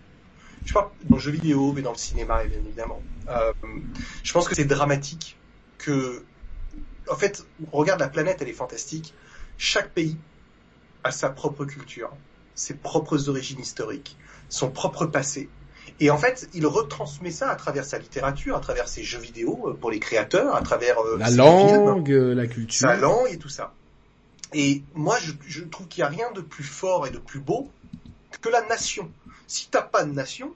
Je pas dans le jeu vidéo, mais dans le cinéma, bien évidemment. Euh, je pense que c'est dramatique que, en fait, regarde la planète, elle est fantastique. Chaque pays a sa propre culture, ses propres origines historiques, son propre passé. Et en fait, il retransmet ça à travers sa littérature, à travers ses jeux vidéo euh, pour les créateurs, à travers euh, la langue, films, la culture, sa langue et tout ça. Et moi, je, je trouve qu'il n'y a rien de plus fort et de plus beau que la nation. Si t'as pas de nation,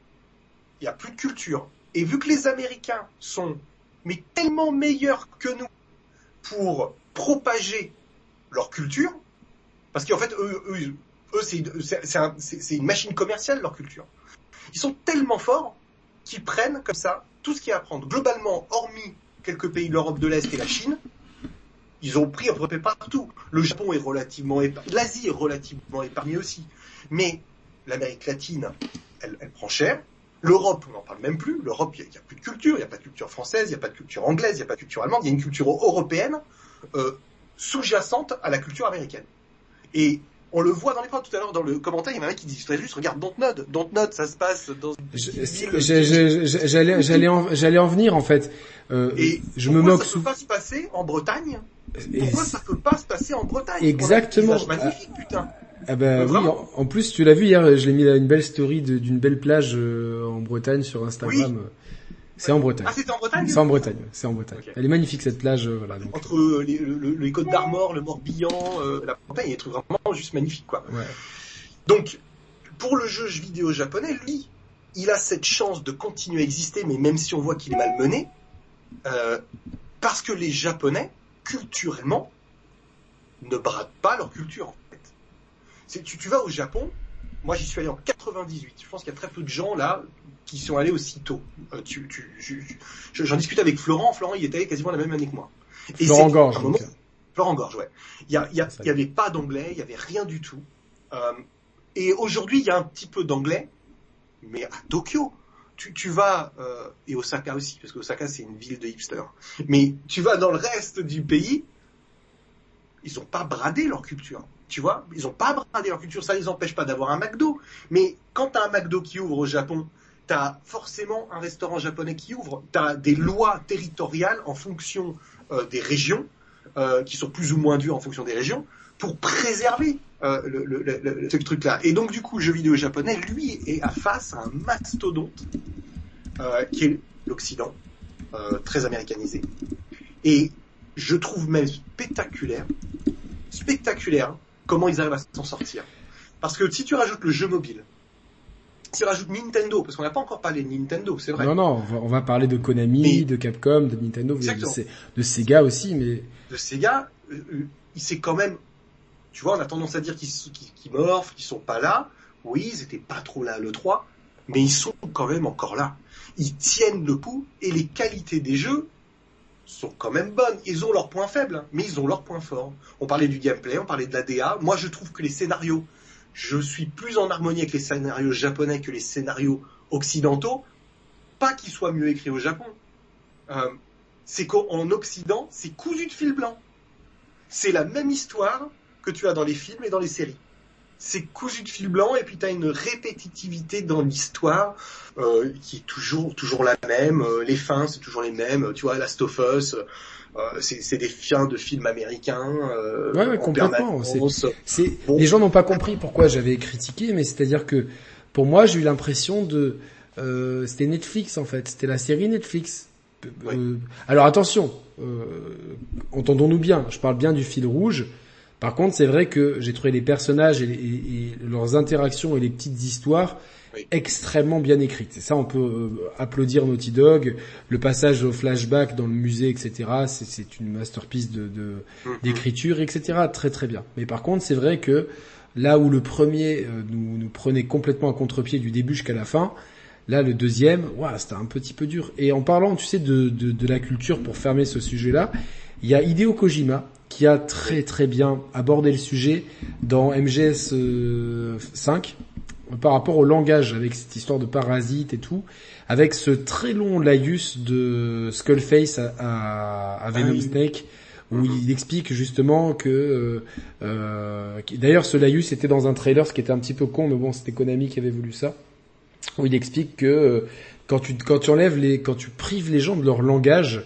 il n'y a plus de culture. Et vu que les Américains sont mais tellement meilleurs que nous pour propager leur culture, parce qu'en fait, eux, eux, eux c'est une machine commerciale, leur culture. Ils sont tellement forts qu'ils prennent comme ça tout ce qu'il y a à prendre. Globalement, hormis quelques pays de l'Europe de l'Est et la Chine, ils ont pris un peu partout. Le Japon est relativement épargné, l'Asie est relativement épargnée aussi. Mais l'Amérique latine, elle prend cher. L'Europe, on n'en parle même plus. L'Europe, il n'y a, a, plus de culture. Il n'y a pas de culture française, il n'y a pas de culture anglaise, il n'y a pas de culture allemande. Il y a une culture européenne euh, sous-jacente à la culture américaine. Et on le voit dans les tout à l'heure dans le commentaire, il y a un mec qui dit juste regarde Dontnod, Dontnod ça se passe dans j'allais j'allais en j'allais en venir en fait. Euh, et je me moque ça peut pas se passer en Bretagne? Pourquoi ça peut pas se passer en Bretagne? Exactement. magnifique putain. Ah bah oui, en, en, plus tu l'as vu hier, je l'ai mis là une belle story d'une belle plage euh, en Bretagne sur Instagram. Oui. C'est en Bretagne. Ah, c'est en Bretagne C'est en Bretagne, c'est en Bretagne. Okay. Elle est magnifique cette plage, euh, voilà. Donc. Entre les, le, les côtes d'Armor, le Morbihan, euh, la Bretagne, il y a des trucs vraiment juste magnifiques, quoi. Ouais. Donc, pour le jeu vidéo japonais, lui, il a cette chance de continuer à exister, mais même si on voit qu'il est malmené, euh, parce que les Japonais, culturellement, ne bradent pas leur culture, Tu, tu vas au Japon, moi j'y suis allé en 98, je pense qu'il y a très peu de gens là qui sont allés aussitôt. Euh, tu, tu, j'en discute avec Florent. Florent, il était allé quasiment la même année que moi. Et Florent Gorge. Moment, Florent Gorge, ouais. Il y, a, il y, a, il y avait pas d'anglais, il y avait rien du tout. Euh, et aujourd'hui, il y a un petit peu d'anglais, mais à Tokyo, tu, tu vas euh, et Osaka aussi, parce que Osaka c'est une ville de hipsters. Mais tu vas dans le reste du pays, ils ont pas bradé leur culture. Tu vois, ils ont pas bradé leur culture. Ça les empêche pas d'avoir un McDo. Mais quand t'as un McDo qui ouvre au Japon t'as forcément un restaurant japonais qui ouvre, t'as des lois territoriales en fonction euh, des régions, euh, qui sont plus ou moins dures en fonction des régions, pour préserver euh, le, le, le, ce truc-là. Et donc du coup, le jeu vidéo japonais, lui, est à face à un mastodonte euh, qui est l'Occident, euh, très américanisé. Et je trouve même spectaculaire, spectaculaire, comment ils arrivent à s'en sortir. Parce que si tu rajoutes le jeu mobile, si on rajoute Nintendo, parce qu'on n'a pas encore parlé de Nintendo, c'est vrai. Non, non, on va, on va parler de Konami, mais, de Capcom, de Nintendo, de, de, Sega aussi, mais... De Sega, euh, il s'est quand même... Tu vois, on a tendance à dire qu'ils qu qu morfent, qu'ils sont pas là. Oui, ils étaient pas trop là le 3, mais ils sont quand même encore là. Ils tiennent le coup, et les qualités des jeux sont quand même bonnes. Ils ont leurs points faibles, mais ils ont leurs points forts. On parlait du gameplay, on parlait de la DA. Moi, je trouve que les scénarios je suis plus en harmonie avec les scénarios japonais que les scénarios occidentaux. Pas qu'ils soient mieux écrits au Japon. Euh, c'est qu'en Occident, c'est cousu de fil blanc. C'est la même histoire que tu as dans les films et dans les séries. C'est cousu de fil blanc et puis tu as une répétitivité dans l'histoire euh, qui est toujours toujours la même. Euh, les fins, c'est toujours les mêmes. Tu vois, Last of Us, euh, c'est des fins de films américains. Euh, ouais, ouais complètement. C'est, bon. Les gens n'ont pas compris pourquoi j'avais critiqué, mais c'est-à-dire que pour moi, j'ai eu l'impression de, euh, c'était Netflix en fait, c'était la série Netflix. Oui. Euh, alors attention, euh, entendons-nous bien, je parle bien du fil rouge. Par contre, c'est vrai que j'ai trouvé les personnages et, et, et, leurs interactions et les petites histoires oui. extrêmement bien écrites. Et ça, on peut euh, applaudir Naughty Dog. Le passage au flashback dans le musée, etc. C'est une masterpiece de d'écriture, de, etc. Très très bien. Mais par contre, c'est vrai que là où le premier euh, nous, nous prenait complètement à contre-pied du début jusqu'à la fin, Là, le deuxième, wow, c'était un petit peu dur. Et en parlant, tu sais, de, de, de la culture pour fermer ce sujet-là, il y a Hideo Kojima qui a très très bien abordé le sujet dans MGS 5 par rapport au langage, avec cette histoire de parasite et tout, avec ce très long laïus de Skullface à, à, Venom Ah oui. Snake, où il explique justement que... Euh, euh, D'ailleurs, ce laïus était dans un trailer, ce qui était un petit peu con, mais bon, c'était Konami qui avait voulu ça, où il explique que euh, quand tu quand tu enlèves les quand tu prives les gens de leur langage,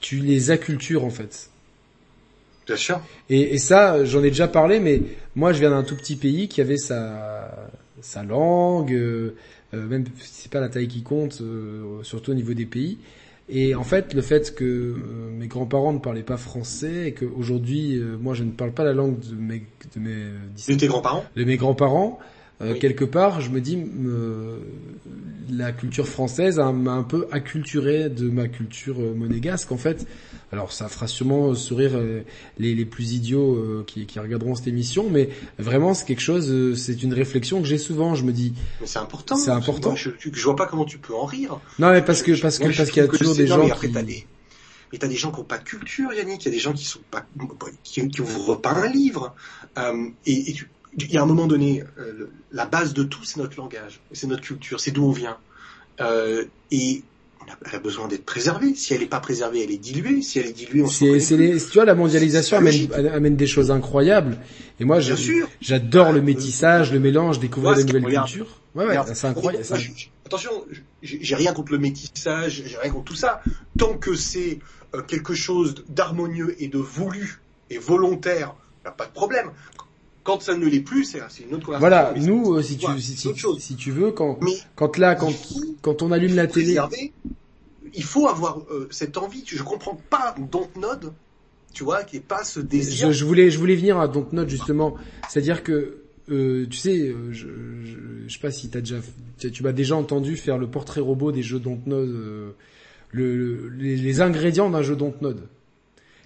tu les accultures en fait. Bien sûr. Et, et ça, j'en ai déjà parlé, mais moi, je viens d'un tout petit pays qui avait sa sa langue, euh, euh, même si c'est pas la taille qui compte, euh, surtout au niveau des pays. Et en fait, le fait que euh, mes grands-parents ne parlaient pas français et qu'aujourd'hui, moi, je ne parle pas la langue de mes de mes De tes grands-parents de mes grands-parents, Oui. quelque part, je me dis, euh, la culture française m'a un peu acculturé de ma culture euh, monégasque, en fait. Alors, ça fera sûrement sourire euh, les, les plus idiots euh, qui, qui regarderont cette émission, mais vraiment, c'est quelque chose, euh, c'est une réflexion que j'ai souvent. Je me dis, Mais c'est important. C'est important. Moi, je, je, vois pas comment tu peux en rire. non, mais parce que Je- parce que moi, parce qu'il y a toujours des gens qui. t'as des... Mais t'as des gens qui ont pas de culture, Yannick. Il y a des gens qui sont pas, qui, qui ouvrent pas un livre. Euh, et, et tu- il y a un moment donné, euh, la base de tout, c'est notre langage, c'est notre culture, c'est d'où on vient. Euh, et elle a besoin d'être préservée. Si elle n'est pas préservée, elle est diluée. Si elle est diluée, on les, tu vois, la mondialisation amène, amène des choses incroyables. Et moi, j'adore le métissage, le mélange, découvrir Moi, de ce qui- nouvelles cultures. Ouais, ouais, c'est incroyable. moi, je- attention, j'ai rien contre le métissage, j'ai rien contre tout ça. Tant que c'est euh, quelque chose d'harmonieux et de voulu et volontaire, y a pas de problème. Quand ça ne l'est plus, c'est une autre conversation. Voilà, Mais nous, euh, si tu, si, si, si veux, quand, Mais quand là, quand, on allume la télé, il faut avoir euh, cette envie. Je comprends pas Dontnod, tu vois, qui est pas ce désir. je, je voulais, je voulais venir à Dontnod justement, c'est-à-dire que, euh, tu sais, je, je, je sais pas si t'as déjà, tu, tu m'as déjà entendu faire le portrait robot des jeux Dontnod, euh, le, le- les, les ingrédients d'un jeu Dontnod.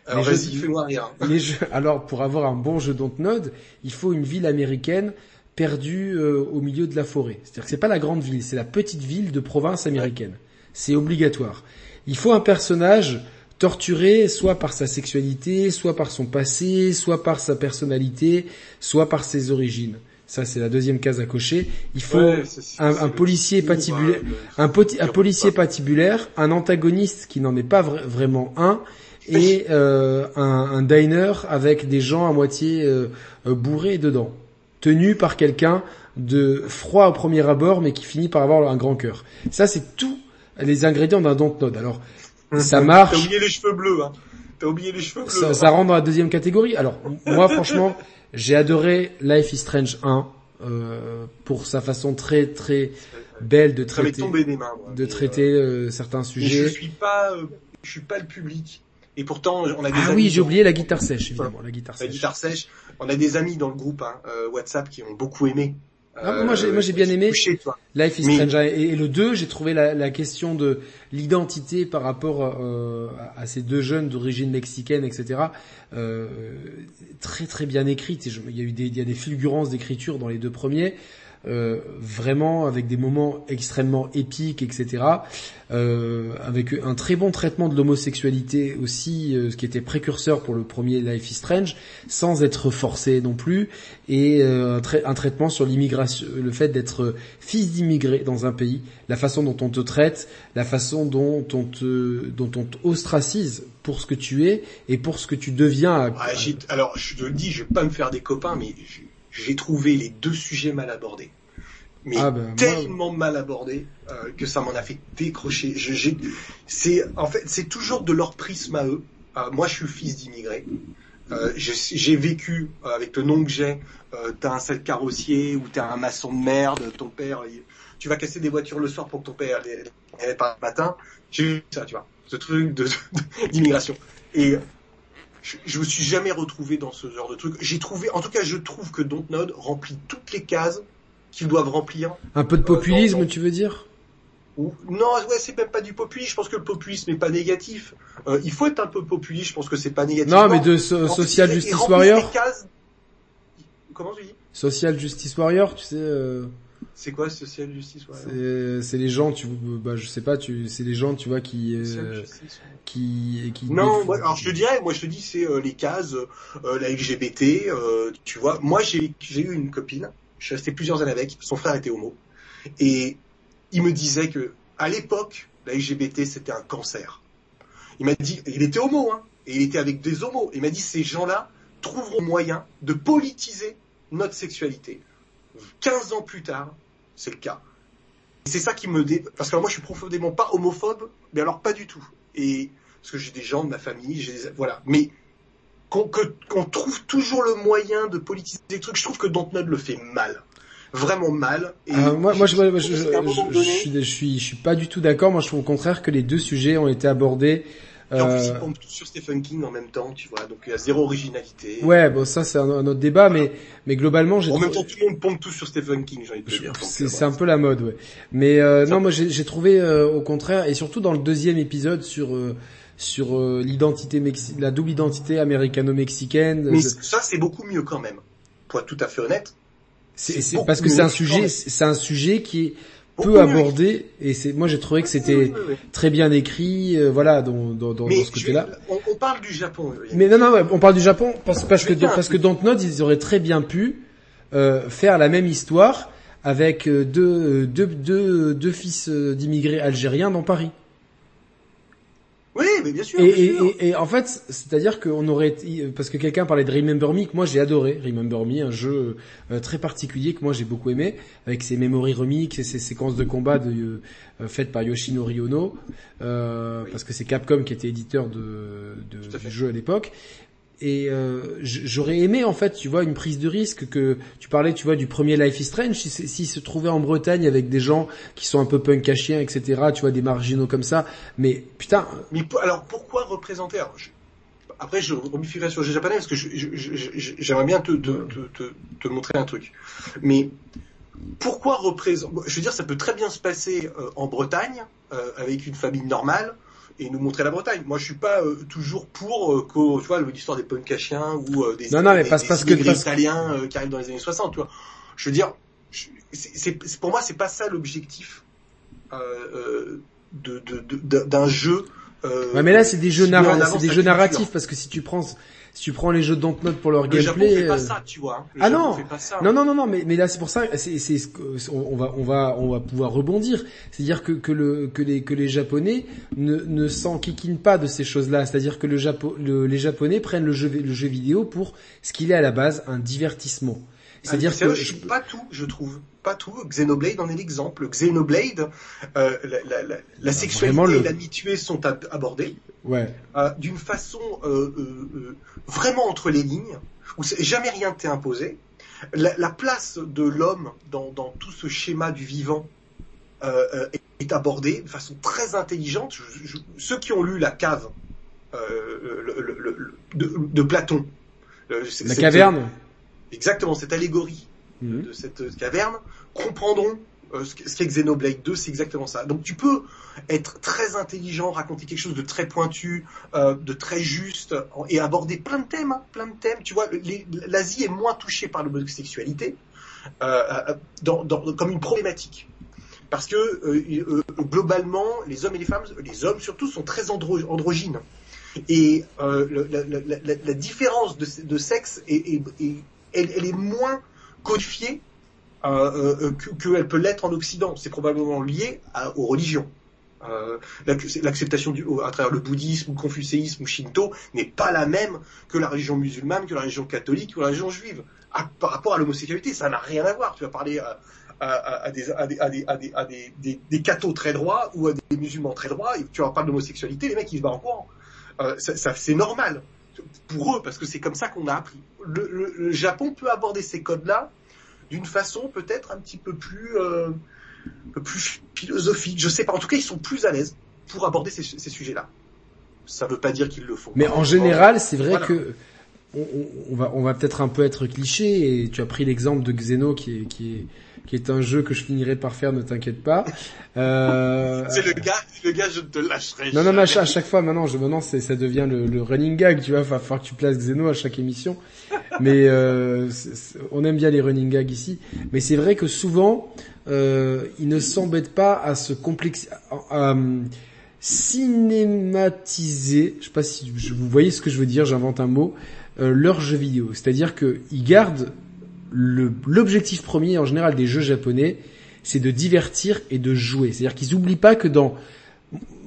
Alors les vas-y, jeux- fais-moi rire. Les jeux, alors, pour avoir un bon jeu Dontnod, il faut une ville américaine perdue euh, au milieu de la forêt. C'est-à-dire que c'est pas la grande ville, c'est la petite ville de province américaine. C'est obligatoire. Il faut un personnage torturé soit par sa sexualité, soit par son passé, soit par sa personnalité, soit par ses origines. Ça, c'est la deuxième case à cocher. Il faut Ouais, c'est- c'est- un, c'est un le policier patibulaire, hein, le- un, poti- un le- policier patibulaire, un antagoniste qui n'en est pas vra- vraiment un, et euh, un, un diner avec des gens à moitié euh, euh, bourrés dedans, tenu par quelqu'un de froid au premier abord, mais qui finit par avoir un grand cœur. Ça, c'est tout les ingrédients d'un Dontnod. Alors, ça T'as marche. oublié les cheveux bleus, hein. T'as oublié les cheveux bleus. Ça, hein. ça rentre dans la deuxième catégorie. Alors, moi, franchement, j'ai adoré Life is Strange 1 euh, pour sa façon très très belle de Ça traiter, mains. moi. de traiter euh, certains Mais je sujets. suis pas, euh, je suis pas le public. Et pourtant, on a des Ah amis oui, j'ai oublié la guitare sèche, évidemment, la guitare la sèche. guitare sèche. On a des amis dans le groupe hein, euh, WhatsApp qui ont beaucoup aimé. Ah, moi, j'ai- moi, j'ai bien aimé. Couché, toi. Life is Mais- Strange 1 et, et le 2, j'ai trouvé la, la question de l'identité par rapport euh, à, à ces deux jeunes d'origine mexicaine, etc. euh, très très bien écrite. Et je- il y a eu des, il y a des fulgurances d'écriture dans les deux premiers. Euh, vraiment avec des moments extrêmement épiques, etc. Euh, avec un très bon traitement de l'homosexualité aussi, euh, ce qui était précurseur pour le premier Life is Strange, sans être forcé non plus, et euh, un, trai- un traitement sur l'immigration, le fait d'être fils d'immigré dans un pays, la façon dont on te traite, la façon dont on te, dont on t'ostracise pour ce que tu es et pour ce que tu deviens. alors, je te le dis, je vais pas me faire des copains, mais j'ai- trouvé les deux sujets mal abordés. Mais Ah ben, moi- tellement mal abordés euh, que ça m'en a fait décrocher. Je- j'ai- c'est en fait, c'est toujours de leur prisme à eux. Euh, moi, je suis fils d'immigré. Euh, j'ai j'ai vécu euh, avec le nom que j'ai. Euh, t'as un sale carrossier ou t'es un maçon de merde. Ton père, il- tu vas casser des voitures le soir pour que ton père n'ait pas le matin. J'ai vu ça, tu vois, ce truc de d'immigration. Et je, je me suis jamais retrouvé dans ce genre de truc. J'ai trouvé, en tout cas, je trouve que Dontnod remplit toutes les cases qu'ils doivent remplir. Un peu de populisme, non, non. tu veux dire? Non, ouais, c'est même pas du populisme. Je pense que le populisme n'est pas négatif. Euh, il faut être un peu populiste. Je pense que c'est pas négatif. Non, mais de so- Social Justice Warrior. Comment tu dis? Social Justice Warrior, tu sais, euh, C'est quoi social justice Warrior c'est les gens, tu, bah je sais pas, tu, c'est les gens, tu vois, qui, euh, qui, qui. Non, moi, alors je te dirais, moi je te dis c'est euh, les cases, euh, la LGBT, euh, tu vois. Moi j'ai j'ai eu une copine Je suis resté plusieurs années avec. Son frère était homo. Et il me disait que, à l'époque, la LGBT, c'était un cancer. Il m'a dit, il était homo, hein, et il était avec des homos. Il m'a dit, ces gens-là trouveront moyen de politiser notre sexualité. 15 ans plus tard, c'est le cas. C'est ça qui me dé... Parce que moi, je suis profondément pas homophobe, mais alors pas du tout. Et parce que j'ai des gens de ma famille, j'ai des... voilà. Mais qu'on trouve toujours le moyen de politiser des trucs, je trouve que Dontnod le fait mal vraiment mal. Et euh, moi, moi, je, je, je, je suis, je suis pas du tout d'accord. Moi, je trouve au contraire que les deux sujets ont été abordés et en plus, ils pompent tout sur Stephen King en même temps, tu vois, donc il y a zéro originalité. Ouais, bon, ça c'est un, autre débat, mais mais globalement, j'ai. En même temps, tout le monde pompe tout sur Stephen King, j'ai envie de dire. C'est un peu la mode, ouais. Mais euh, non, moi j'ai trouvé euh, au contraire, et surtout dans le deuxième épisode sur euh, sur euh, l'identité la double identité américano-mexicaine. Mais ça c'est beaucoup mieux quand même, pour être tout à fait honnête. C'est parce que c'est un sujet, c'est un sujet qui est peu abordé et c'est moi j'ai trouvé que c'était très bien écrit euh, voilà dans, dans, dans, ce côté-là. On, on, parle du Japon. Mais non non on parle du Japon parce, parce que parce que Dontnod ils auraient très bien pu euh, faire la même histoire avec euh, deux deux deux, deux fils d'immigrés algériens dans Paris. Oui, mais bien sûr. Et, Et, et, en fait, c'est-à-dire qu'on aurait, parce que quelqu'un parlait de Remember Me, que moi j'ai adoré. Remember Me, un jeu euh, très particulier que moi j'ai beaucoup aimé, avec ses memory remix et ses séquences de combat de, euh, faites par Yoshinori Ono, euh, parce que c'est Capcom qui était éditeur de, de du jeu à l'époque et euh, j'aurais aimé en fait, tu vois, une prise de risque que tu parlais, tu vois, du premier Life is Strange, si, se trouvait en Bretagne avec des gens qui sont un peu punk à chien, etc., tu vois, des marginaux comme ça, mais putain... Mais alors pourquoi représenter? Après, je remifierai sur le japonais parce que j'aimerais bien te, te, te, te, montrer un truc. Mais pourquoi représenter... Je veux dire, ça peut très bien se passer euh, en Bretagne, euh, avec une famille normale, et nous montrer la Bretagne. Moi, je suis pas euh, toujours pour euh, que, tu vois, l'histoire des punkachiens ou euh, des, non, non, mais des, parce, parce que, italiens euh, qui arrivent dans les années 60, tu vois. Je veux dire, c'est, pour moi, c'est pas ça l'objectif euh, de, d'un jeu. ouais, mais là, c'est des jeux, narra- c'est des jeux narratifs parce que si tu prends si tu prends les jeux Dontnod pour leur gameplay, Japon fait pas euh, ça, tu vois. ah non, non, non, non, non, mais, mais là c'est pour ça, c'est, c'est, on va, on va, on va pouvoir rebondir. C'est-à-dire que, que le, que les, que les Japonais ne, ne s'enquiquinent pas de ces choses-là. C'est-à-dire que le les Japonais prennent le jeu, le jeu vidéo pour ce qu'il est à la base, un divertissement. C'est-à-dire que je... pas tout, je trouve, pas tout. Xenoblade en est l'exemple. Xenoblade, euh, la, la, la, la sexualité et l'amitié sont abordées ouais. euh, d'une façon euh, vraiment entre les lignes, où jamais rien t'est imposé. La, la, place de l'homme dans, dans, tout ce schéma du vivant est abordée de façon très intelligente. Je, je, ceux qui ont lu la cave le, le, de, de, Platon, la caverne exactement cette allégorie mmh. de cette caverne comprendront euh, ce qu'est Xenoblade 2, c'est exactement ça. Donc tu peux être très intelligent, raconter quelque chose de très pointu, euh, de très juste, et aborder plein de thèmes, hein, plein de thèmes. Tu vois, l'Asie est moins touchée par l'homosexualité euh, euh, dans, dans, comme une problématique. Parce que euh, globalement, les hommes et les femmes, les hommes surtout, sont très andro androgynes. Et la, la, la, la, différence de, de sexe est, est, est elle, est moins codifiée euh, euh, qu'elle peut l'être en Occident. C'est probablement lié aux religions. Euh, L'acceptation à travers le bouddhisme, ou le confucéisme ou shinto n'est pas la même que la religion musulmane, que la religion catholique ou la religion juive. Par rapport à l'homosexualité, ça n'a rien à voir. Tu vas parler à, des, cathos très droits ou à des musulmans très droits, et tu leur parles d'homosexualité, les mecs ils se barrent en courant. Euh, c'est normal pour eux parce que c'est comme ça qu'on a appris. Le, le, le, Japon peut aborder ces codes-là d'une façon peut-être un petit peu plus, euh, peu plus philosophique. Je sais pas. En tout cas, ils sont plus à l'aise pour aborder ces, ces sujets-là. Ça veut pas dire qu'ils le font. Mais en général, c'est vrai voilà. que on, on, va, on va peut-être un peu être cliché. Et tu as pris l'exemple de Xeno qui est, qui est qui est un jeu que je finirai par faire, ne t'inquiète pas. Euh... c'est le gars, le gars, je te lâcherai. Non, non, mais à chaque, à chaque fois, maintenant, je, maintenant, ça devient le, le, running gag, tu vois, il va falloir que tu places Xeno à chaque émission. Mais euh, on aime bien les running gags ici. Mais c'est vrai que souvent, euh, ils ne s'embêtent pas à se complexer, à, à, cinématiser, je sais pas si vous voyez ce que je veux dire, j'invente un mot, euh, leur jeu vidéo. C'est-à-dire qu'ils gardent l'objectif premier en général des jeux japonais, c'est de divertir et de jouer. C'est-à-dire qu'ils oublient pas que dans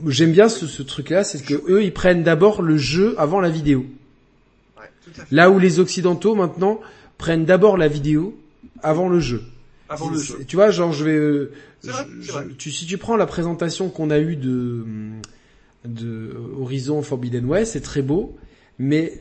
j'aime bien ce, ce truc-là, c'est que eux ils prennent d'abord le jeu avant la vidéo. Ouais, tout à fait. Là où les occidentaux maintenant prennent d'abord la vidéo avant le jeu. Avant le jeu. Tu vois, genre je vais euh, vrai. je- tu, si tu prends la présentation qu'on a eue de de Horizon Forbidden West, c'est très beau, mais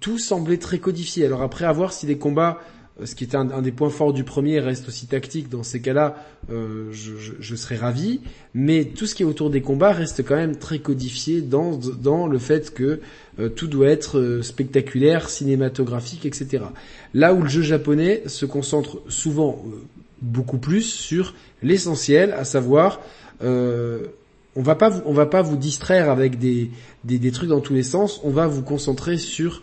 tout semblait très codifié. Alors après, à voir si les combats, euh, ce qui était un, des points forts du premier, reste aussi tactique. Dans ces cas-là, euh, je, serais ravi. Mais tout ce qui est autour des combats reste quand même très codifié dans dans le fait que euh, tout doit être spectaculaire, cinématographique, etc. Là où le jeu japonais se concentre souvent beaucoup plus sur l'essentiel, à savoir on va pas vous, on va pas vous distraire avec des, des des trucs dans tous les sens, on va vous concentrer sur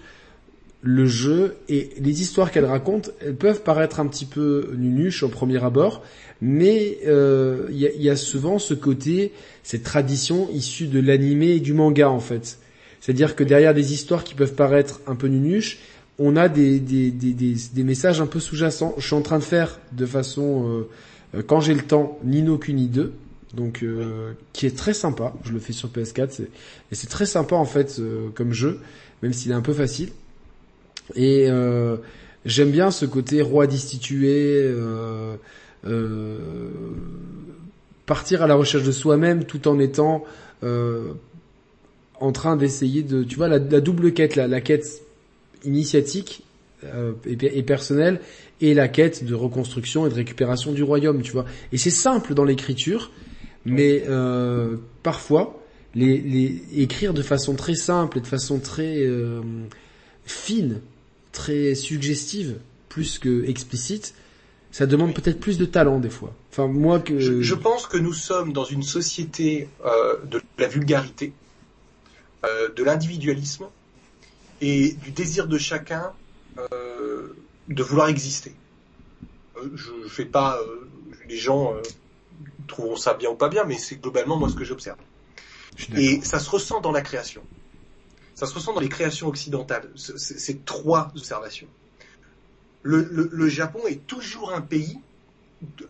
le jeu et les histoires qu'elle raconte, elles peuvent paraître un petit peu nunuches au premier abord, mais euh, il y, a, y a souvent ce côté, cette tradition issue de l'animé et du manga en fait. C'est-à-dire que derrière des histoires qui peuvent paraître un peu nunuches, on a des, des, des, des, des messages un peu sous-jacents. Je suis en train de faire de façon, euh, euh, quand j'ai le temps, Nino Kuni 2, donc euh, qui est très sympa. Je le fais sur PS4 c'est- et c'est très sympa en fait euh, comme jeu, même s'il est un peu facile. Et euh, j'aime bien ce côté roi destitué, euh, euh, partir à la recherche de soi-même tout en étant euh, en train d'essayer de, tu vois, la, la double quête, la, la quête initiatique euh, et, et personnelle et la quête de reconstruction et de récupération du royaume, tu vois. Et c'est simple dans l'écriture, mais euh, parfois les, les écrire de façon très simple et de façon très euh, fine, très suggestive, plus que explicite, ça demande peut-être plus de talent des fois. Enfin moi que Je, je pense que nous sommes dans une société euh, de la vulgarité, euh, de l'individualisme et du désir de chacun euh, de vouloir exister. Je ne fais pas euh, les gens euh, trouveront ça bien ou pas bien, mais c'est globalement moi ce que j'observe. Et ça se ressent dans la création. Ça se ressent dans les créations occidentales. C- c- C'est trois observations. Le, Japon est toujours un pays.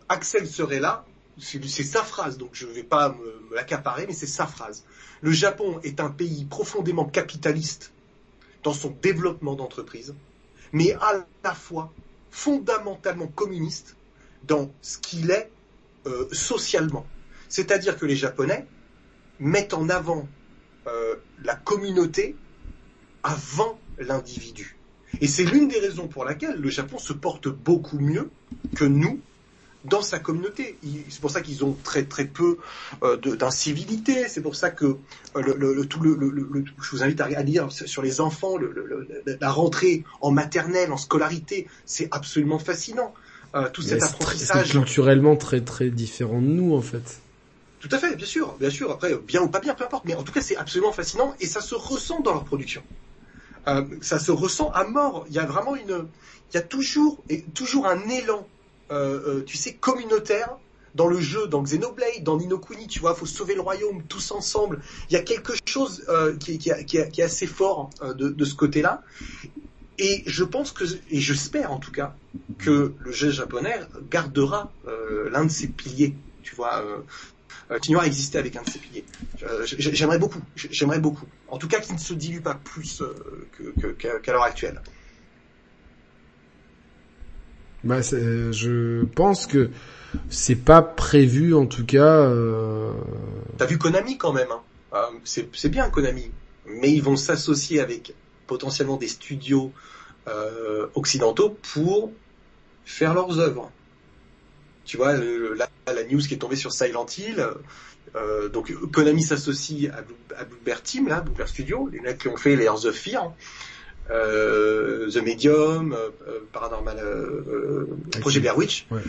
Axel serait là. C'est sa phrase, donc je ne vais pas me, me l'accaparer, mais c'est sa phrase. Le Japon est un pays profondément capitaliste dans son développement d'entreprise, mais à la fois fondamentalement communiste dans ce qu'il est euh, socialement. C'est-à-dire que les Japonais mettent en avant euh, la communauté avant l'individu. Et c'est l'une des raisons pour laquelle le Japon se porte beaucoup mieux que nous dans sa communauté. C'est pour ça qu'ils ont très très peu euh, d'incivilité. C'est pour ça que euh, le, le- le- tout le, je vous invite à, lire sur les enfants la rentrée en maternelle, en scolarité, c'est absolument fascinant. Euh, tout cet apprentissage. C'est culturellement très très différent de nous en fait. Tout à fait, bien sûr, bien sûr. Après, bien ou pas bien, peu importe. Mais en tout cas, c'est absolument fascinant et ça se ressent dans leur production. Euh, ça se ressent à mort. Il y a vraiment une, il y a toujours et toujours un élan, euh, euh, tu sais, communautaire dans le jeu, dans Xenoblade, dans Nino Kuni. Tu vois, faut sauver le royaume tous ensemble. Il y a quelque chose euh, qui, qui, qui, qui est assez fort euh, de, de ce côté-là. Et je pense que, et j'espère en tout cas, que le jeu japonais gardera euh, l'un de ses piliers. Tu vois, euh, euh, à exister avec un de ses piliers. J'aimerais beaucoup, j'aimerais beaucoup. En tout cas, qu'il ne se dilue pas plus euh, qu'à l'heure actuelle. Bah, je pense que c'est pas prévu en tout cas. Euh... T'as vu Konami quand même, hein Euh, c'est c'est bien Konami, mais ils vont s'associer avec potentiellement des studios euh, occidentaux pour faire leurs œuvres. Tu vois, le- la, la news qui est tombée sur Silent Hill, euh, donc Konami s'associe à, Blue- à Bluebird Team, là, Bluebird Studio, les mecs qui ont fait les Hearts of Fear, euh, The Medium, euh, Paranormal, euh, Projet Blair Witch, Ouais.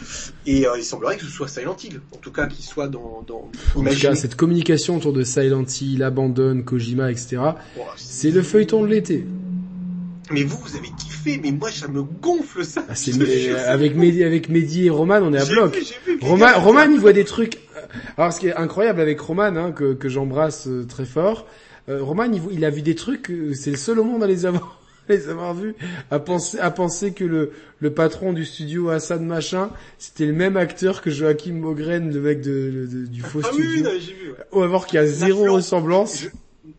et il semblerait que ce soit Silent Hill, en tout cas qu'il soit dans, dans En tout cas, cette communication autour de Silent Hill, Abandon, Kojima, etc. Bon, C'est le feuilleton de l'été. Mais vous, vous avez kiffé, mais moi, ça me gonfle ça. Ah, c'est euh, avec Mehdi, avec Mehdi et Roman, on est à bloc. vu, vu, Roman, Roman, il voit des trucs. Alors, ce qui est incroyable avec Roman, hein, que, que j'embrasse euh, très fort, euh, Roman, il, a vu des trucs. C'est le seul au monde à les avoir. les avoir vus, à penser, à penser que le, le patron du studio Hassan Machin, c'était le même acteur que Joachim Mogren, le mec de, du faux ah studio. Oui, vu. Ouais. On va voir qu'il y a zéro Naflo, ressemblance. Je,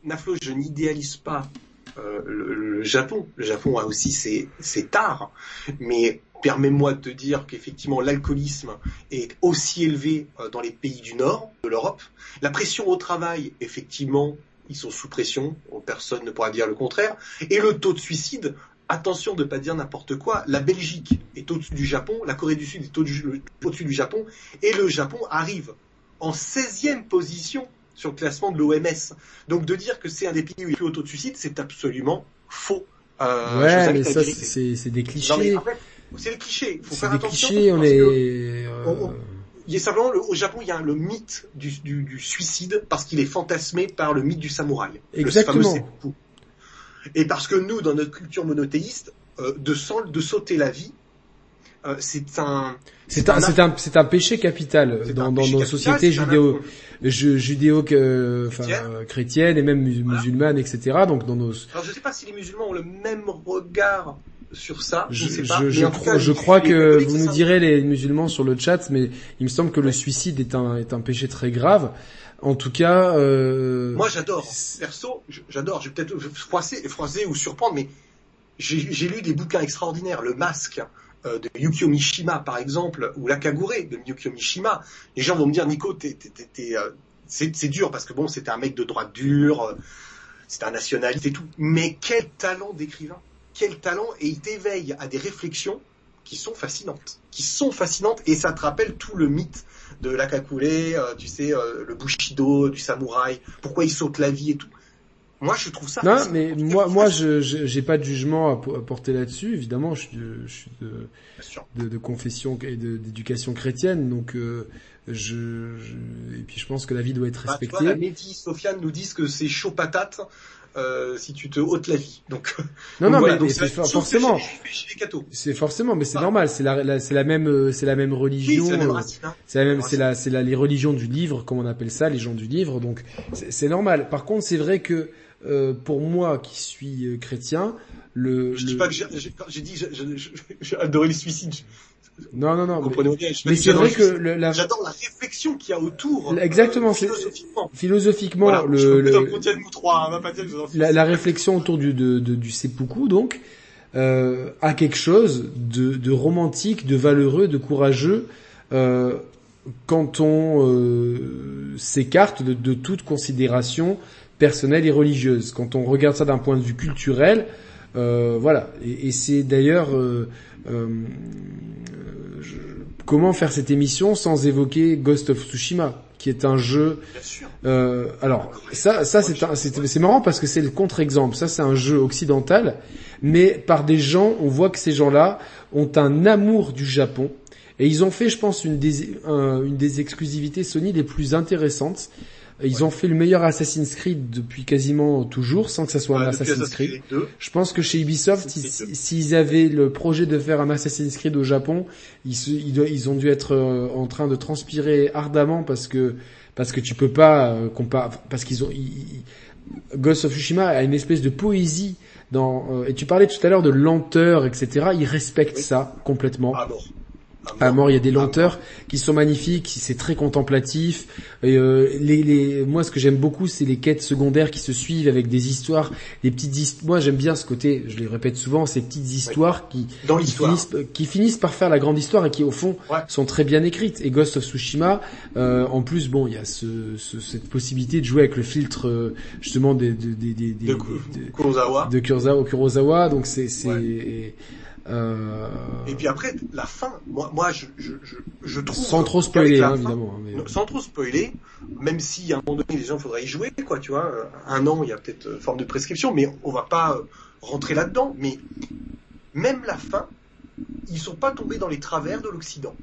Naflo, je n'idéalise pas euh, le, Japon. Le Japon a aussi ses, ses tares, mais permets-moi de dire qu'effectivement l'alcoolisme est aussi élevé euh, dans les pays du Nord de l'Europe. La pression au travail, effectivement, ils sont sous pression, personne ne pourra dire le contraire. Et le taux de suicide, attention de ne pas dire n'importe quoi, la Belgique est au-dessus du Japon, la Corée du Sud est au-dessus du Japon, et le Japon arrive en 16e position sur le classement de l'OMS. Donc de dire que c'est un des pays où il y a plus haut taux de suicide, c'est absolument faux. Euh, ouais, mais ça, c'est des clichés. En fait, c'est des clichés. Il faut faire des attention. Clichés, on est... On, on, il y a simplement le, au Japon, il y a le mythe du, du, du suicide parce qu'il est fantasmé par le mythe du samouraï. Exactement. Le Et parce que nous, dans notre culture monothéiste, euh, de, de sauter la vie, euh, c'est un c'est un c'est un c'est un péché capital dans, un dans péché nos sociétés judéo judéo que enfin chrétiennes et même musulmanes etc donc dans nos alors je sais pas si les musulmans ont le même regard sur ça. Je, je, sais pas, je, je, cas, je crois que vous nous direz les musulmans sur le chat, mais il me semble que le suicide est un, est un péché très grave. En tout cas, euh... moi j'adore. Perso, j'adore. Je vais peut-être froisser, froisser ou surprendre, mais j'ai lu des bouquins extraordinaires. Le Masque euh, de Yukio Mishima, par exemple, ou La Kagure de Yukio Mishima. Les gens vont me dire, Nico, euh, c'est dur parce que bon, c'était un mec de droite dure, euh, c'était un nationaliste et tout. Mais quel talent d'écrivain quel talent et il t'éveille à des réflexions qui sont fascinantes, qui sont fascinantes et ça te rappelle tout le mythe de l'akakure, euh, tu sais, euh, le bushido, du samouraï, pourquoi il saute la vie et tout. Moi, je trouve ça. Non, mais moi, moi, je, j'ai pas de jugement à, porter là-dessus. Évidemment, je suis de, je suis de, de, de confession et d'éducation chrétienne, donc euh, je, je, et puis je pense que la vie doit être respectée. Bah, tu vois, la Mehdi, Sofiane nous disent que c'est chaud patate. Euh, si tu te ôtes la vie. Donc non non voilà, mais, donc mais c'est forcément c'est forcément mais c'est ah. normal c'est la, la c'est la même c'est la même religion oui, c'est la même c'est la c'est la les religions du livre comme on appelle ça les gens du livre donc c'est normal par contre c'est vrai que euh, pour moi qui suis euh, chrétien le je le... dis pas que j'ai dit j'ai adoré le suicide non, non, non. Mais, bien, mais c'est vrai que le, la... j'adore la réflexion qu'il y a autour. Exactement. Euh, philosophiquement. Philosophiquement, voilà, le, le... 3, hein, la, la, réflexion autour du de, de, du seppuku donc euh, a quelque chose de, de romantique, de valeureux, de courageux euh, quand on euh, s'écarte de, de toute considération personnelle et religieuse. Quand on regarde ça d'un point de vue culturel, euh, voilà. Et, et c'est d'ailleurs euh, euh, je, comment faire cette émission sans évoquer Ghost of Tsushima, qui est un jeu. Euh, alors ça, ça c'est c'est marrant parce que c'est le contre-exemple. Ça c'est un jeu occidental, mais par des gens, on voit que ces gens-là ont un amour du Japon. Et ils ont fait, je pense, une des, un, une des exclusivités Sony les plus intéressantes. Ils ont fait le meilleur Assassin's Creed depuis quasiment toujours, sans que ça soit ouais, un Assassin's Creed. Je pense que chez Ubisoft, s'ils avaient le projet de faire un Assassin's Creed au Japon, ils, ont dû être euh, en train de transpirer ardemment parce que parce que tu peux pas euh, comparer, parce qu'ils ont ils, Ghost of Tsushima a une espèce de poésie dans euh, et tu parlais tout à l'heure de lenteur, etc. Ils respectent oui. ça complètement. Ah bon à mort, il y a des lenteurs qui sont magnifiques, c'est très contemplatif. Et euh, les, les, moi, ce que j'aime beaucoup, c'est les quêtes secondaires qui se suivent avec des histoires, des petites histoires. Moi, j'aime bien ce côté, je les répète souvent, ces petites histoires qui, Dans qui, finissent, qui finissent par faire la grande histoire et qui, au fond, ouais. sont très bien écrites. Et Ghost of Tsushima, euh, en plus, bon, il y a ce, ce, cette possibilité de jouer avec le filtre euh, justement des, des, des, des, de, de, Kurosawa. de Kurosawa, Kurosawa donc c'est c'est ouais. Euh... Et puis après, la fin, moi, moi je, je, je, je trouve... Sans trop spoiler, hein, évidemment. Mais... Sans trop spoiler, même si à un moment donné, les gens, faudrait y jouer, quoi, tu vois. Un an, il y a peut-être forme de prescription, mais on va pas rentrer là-dedans. Mais même la fin, ils sont pas tombés dans les travers de l'Occident.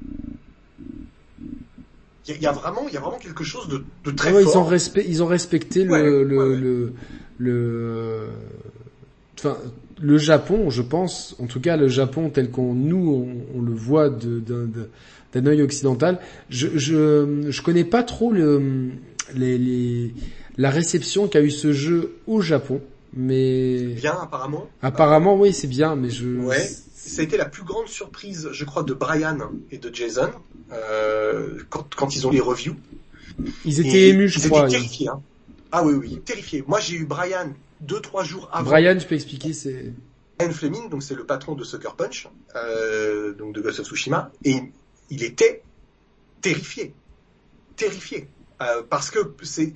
Il y, y, a vraiment, il y a vraiment quelque chose de, de très ouais, fort. Ils ont, respect, ils ont respecté ouais, le, le, le, enfin, le Japon, je pense, en tout cas le Japon tel qu'on nous on, on, le voit d'un œil occidental. Je, je je connais pas trop le les, les la réception qu'a eu ce jeu au Japon. mais bien apparemment. Apparemment, oui, c'est bien, mais je. Ouais. Ça a été la plus grande surprise, je crois, de Brian et de Jason euh, quand, quand ils ont les reviews. Ils étaient Et émus, je ils crois. Étaient terrifiés. Hein. Ah oui, oui, terrifiés. Moi, j'ai eu Brian deux, trois jours avant. Brian, je peux expliquer, c'est. Brian Fleming, donc c'est le patron de Sucker Punch, euh, donc de Ghost of Tsushima, et il était terrifié, terrifié, euh, parce que c'est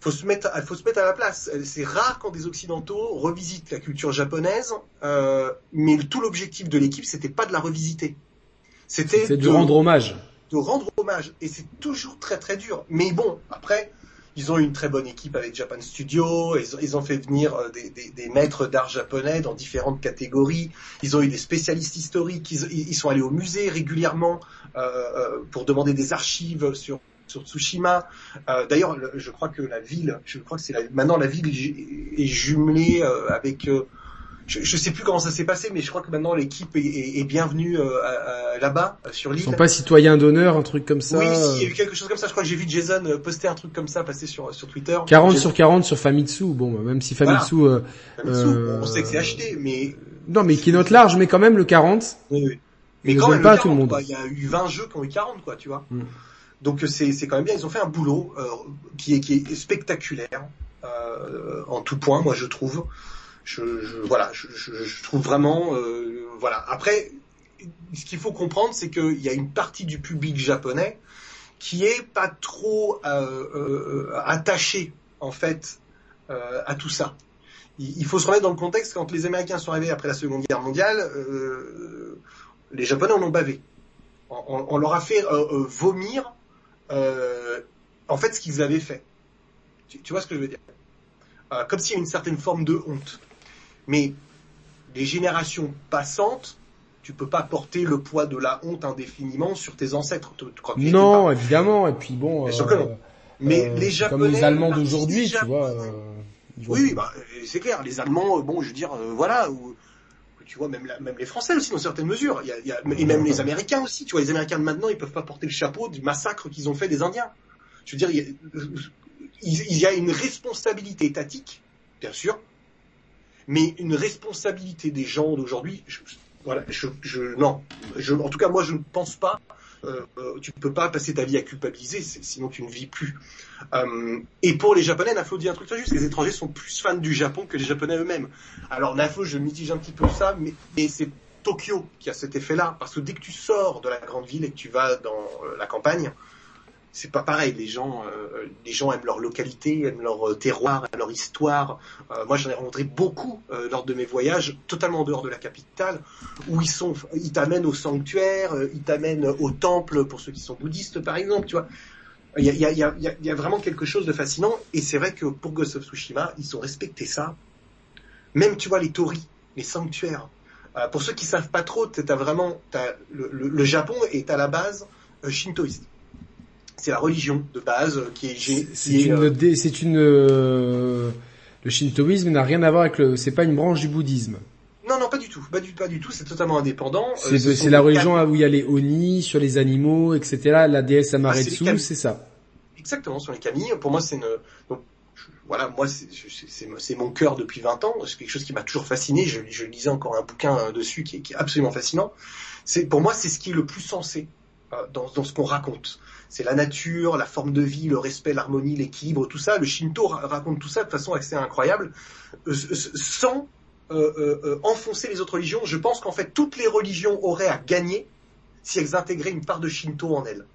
faut se mettre, faut se mettre à la place. C'est rare quand des occidentaux revisitent la culture japonaise, euh, mais tout l'objectif de l'équipe, c'était pas de la revisiter, c'était C'est de rendre hommage. de rendre hommage, et c'est toujours très très dur. Mais bon, après, ils ont une très bonne équipe avec Japan Studio, ils, ont- fait venir euh, des, maîtres d'art japonais dans différentes catégories, ils ont eu des spécialistes historiques, ils, sont allés au musée régulièrement euh, euh, pour demander des archives sur sur Tsushima. D'ailleurs, le- je crois que la ville, je crois que c'est maintenant la ville est ju- est jumelée avec je, je sais plus comment ça s'est passé, mais je crois que maintenant l'équipe est, est, est bienvenue euh, là-bas euh, sur Ils l'île. sont pas citoyens d'honneur, un truc comme ça. Oui, si, euh, il y a eu quelque chose comme ça. Je crois que j'ai vu Jason euh, poster un truc comme ça passer sur sur Twitter. 40 Jason sur 40 sur Famitsu. Bon, bah, même si Famitsu, euh, Famitsu, euh, on sait que c'est acheté, mais non, mais qui note large, mais quand même le 40. oui, oui. mais Ils quand même pas le à tout le 40, monde. Il y a eu 20 jeux qui ont eu 40, quoi, tu vois. Mm. Donc euh, c'est c'est quand même bien. Ils ont fait un boulot euh, qui est qui est spectaculaire euh, en tout point, moi je trouve. Je, je voilà, je, je, je trouve vraiment euh, voilà. Après, ce qu'il faut comprendre, c'est qu'il y a une partie du public japonais qui est pas trop euh, euh, attaché en fait euh, à tout ça. Il, faut se remettre dans le contexte quand les Américains sont arrivés après la Seconde Guerre mondiale, euh, les Japonais en ont bavé. On, leur a fait euh, euh, vomir euh, en fait ce qu'ils avaient fait. Tu, tu vois ce que je veux dire? Euh, Comme s'il y a une certaine forme de honte. Mais les générations passantes, tu peux pas porter le poids de la honte indéfiniment sur tes ancêtres. Tu- tu Non, évidemment. Et puis bon. Bien sûr que non. Mais euh, les Japonais, Comme les Allemands d'aujourd'hui, tu vois. euh, Oui, bah, euh, c'est clair. Les Allemands, euh, bon, je veux dire, euh, voilà, ou tu vois, même, la- même les Français aussi dans certaines mesures. Il y a, il y a- et même les Américains aussi. Tu vois, les Américains de maintenant, ils peuvent pas porter le chapeau du massacre qu'ils ont fait des Indiens. Je veux dire, il y y a une responsabilité étatique, bien sûr, mais une responsabilité des gens d'aujourd'hui. je- Voilà, je, je, non, je, en tout cas, moi, je ne pense pas. Euh, euh, tu peux pas passer ta vie à culpabiliser, sinon tu ne vis plus. Euh, et pour les Japonais, Naflo dit un truc très juste, les étrangers sont plus fans du Japon que les Japonais eux-mêmes. Alors Naflo, je mitige un petit peu ça, mais, mais c'est Tokyo qui a cet effet-là, parce que dès que tu sors de la grande ville et que tu vas dans euh, la campagne, c'est pas pareil. Les gens, euh, les gens aiment leur localité, aiment leur euh, terroir, leur histoire. Euh, moi, j'en ai rencontré beaucoup euh, lors de mes voyages, totalement en dehors de la capitale, où ils sont, ils t'amènent au sanctuaire, euh, ils t'amènent au temple pour ceux qui sont bouddhistes, par exemple. Tu vois, il y a, y, a, y, a, vraiment quelque chose de fascinant. Et c'est vrai que pour Ghost of Tsushima, ils ont respecté ça. Même, tu vois, les torii, les sanctuaires. Euh, pour ceux qui savent pas trop, t'as vraiment, t'as, le, le, le Japon est à la base shintoïste. C'est la religion de base euh, qui est, C'est qui c'est est, une, euh, c'est une, euh, le shintoïsme n'a rien à voir avec le, c'est pas une branche du bouddhisme. Non, non, pas du tout, pas du, pas du tout. C'est totalement indépendant. Euh, C'est ce la religion kami- où il y a les oni sur les animaux, etc. La déesse Amaretsu, Ah, kami. c'est ça. Exactement, sur les Camilles. Pour moi, c'est une, donc, je- voilà, moi, c'est- mon cœur depuis 20 ans. C'est quelque chose qui m'a toujours fasciné. Je, je lisais encore un bouquin euh, dessus qui est, qui est absolument fascinant. C'est, pour moi, c'est ce qui est le plus sensé euh, dans, dans ce qu'on raconte. C'est la nature, la forme de vie, le respect, l'harmonie, l'équilibre, tout ça. Le Shinto ra- raconte tout ça de façon assez incroyable, euh, sans euh, euh, enfoncer les autres religions. Je pense qu'en fait, toutes les religions auraient à gagner si elles intégraient une part de Shinto en elles.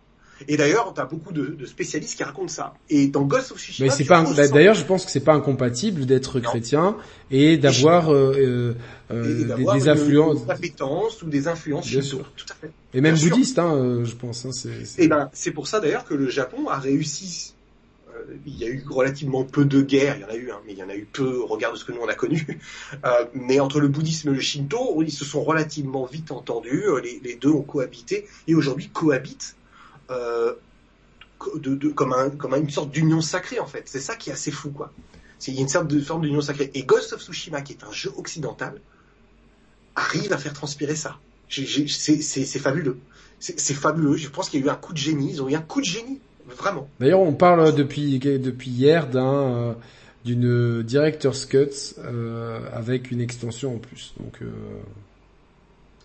Et d'ailleurs, tu as beaucoup de, de spécialistes qui racontent ça. Et dans Ghost of Tsushima, Mais c'est pas, d'ailleurs, je pense que c'est pas incompatible d'être chrétien et d'avoir euh, euh, euh, des, influences, une appétence ou des influences Bien sûr. Tout à fait. et même bien sûr. bouddhistes, hein, euh, je pense. Hein, c'est, c'est- Et ben, c'est pour ça d'ailleurs que le Japon a réussi. euh, il y a eu relativement peu de guerres, il y en a eu, hein, mais il y en a eu peu au regard de ce que nous on a connu. Euh, mais entre le bouddhisme et le Shinto, ils se sont relativement vite entendus. Les, les deux ont cohabité et aujourd'hui cohabitent euh, comme, un, une sorte d'union sacrée en fait. C'est ça qui est assez fou quoi. Il y a une sorte de forme d'union sacrée. Et Ghost of Tsushima, qui est un jeu occidental, arrive à faire transpirer ça. C'est fabuleux. C'est fabuleux. Je pense qu'il y a eu un coup de génie. Ils ont eu un coup de génie. Vraiment. D'ailleurs, on parle depuis hier d'un euh, d'une director's cut euh, avec une extension en plus. Donc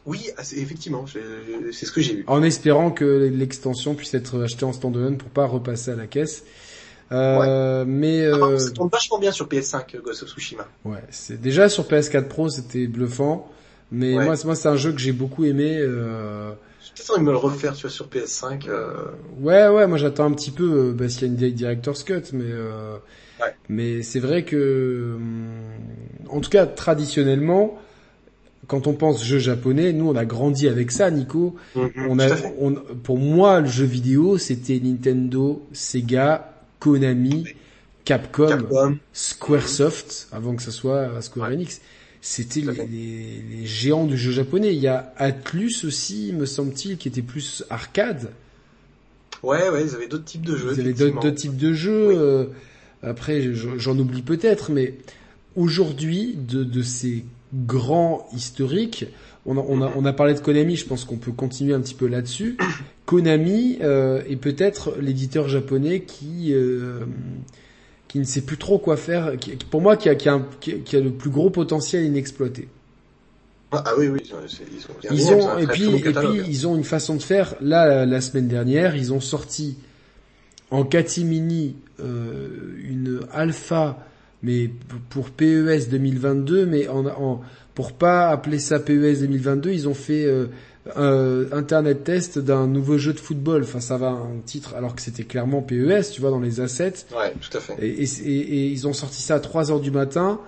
oui, ah, effectivement, c'est ce que j'ai vu. En espérant que l'extension puisse être achetée en standalone pour pas repasser à la caisse. Euh, mais ah, euh... ça tombe vachement bien sur PS5 Ghost of Tsushima. Ouais, c'est déjà sur PS4 Pro c'était bluffant, mais moi, moi c'est un jeu que j'ai beaucoup aimé. Euh... Peut-être envie de me le refaire, tu vois, sur PS5. Euh... Ouais, ouais, moi j'attends un petit peu euh, bah, s'il y a une director's cut, mais euh... ouais. mais c'est vrai que, en tout cas traditionnellement, quand on pense jeu japonais, nous on a grandi avec ça, Nico. On a, on, pour moi, le jeu vidéo, c'était Nintendo, Sega, Konami, Capcom, Capcom. Squaresoft, avant que ce soit Square Enix. C'était les, les, les, géants du jeu japonais. Il y a Atlus aussi, me semble-t-il, qui était plus arcade. Ouais, ouais, ils avaient d'autres types de jeux. Ils avaient d'autres types de jeux. Oui. Euh, après, j'en oublie peut-être, mais aujourd'hui, de, de ces grands historiques, on a, on, a, on a parlé de Konami, je pense qu'on peut continuer un petit peu là-dessus. Konami euh, est peut-être l'éditeur japonais qui euh, qui ne sait plus trop quoi faire, qui, pour moi qui a, qui, a, qui a le plus gros potentiel inexploité. Ah, ah oui oui, ils ont, ils ont et puis et puis ils ont une façon de faire. Là la semaine dernière, ils ont sorti en catimini euh, une alpha mais pour PES 2022 mais en, en pour pas appeler ça PES 2022, ils ont fait euh, un internet test d'un nouveau jeu de football. Enfin, ça va un titre alors que c'était clairement PES, tu vois, dans les assets. Ouais, tout à fait. Et, et, et ils ont sorti ça à 3 heures du matin.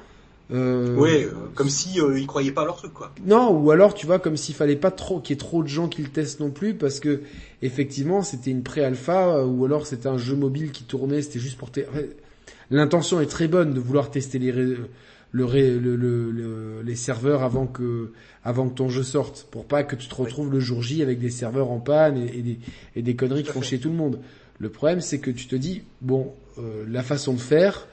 Euh... Ouais, comme si euh, ils croyaient pas à leur truc, quoi. Non, ou alors tu vois comme s'il fallait pas trop qu'il y ait trop de gens qui le testent non plus parce que effectivement c'était une pré-alpha euh, ou alors c'était un jeu mobile qui tournait, c'était juste pour. L'intention est très bonne de vouloir tester les le, le, le, les serveurs avant que avant que ton jeu sorte pour pas que tu te retrouves le jour J avec des serveurs en panne et, et des, et des conneries qui font chier tout le monde. Le problème c'est que tu te dis bon euh, la façon de faire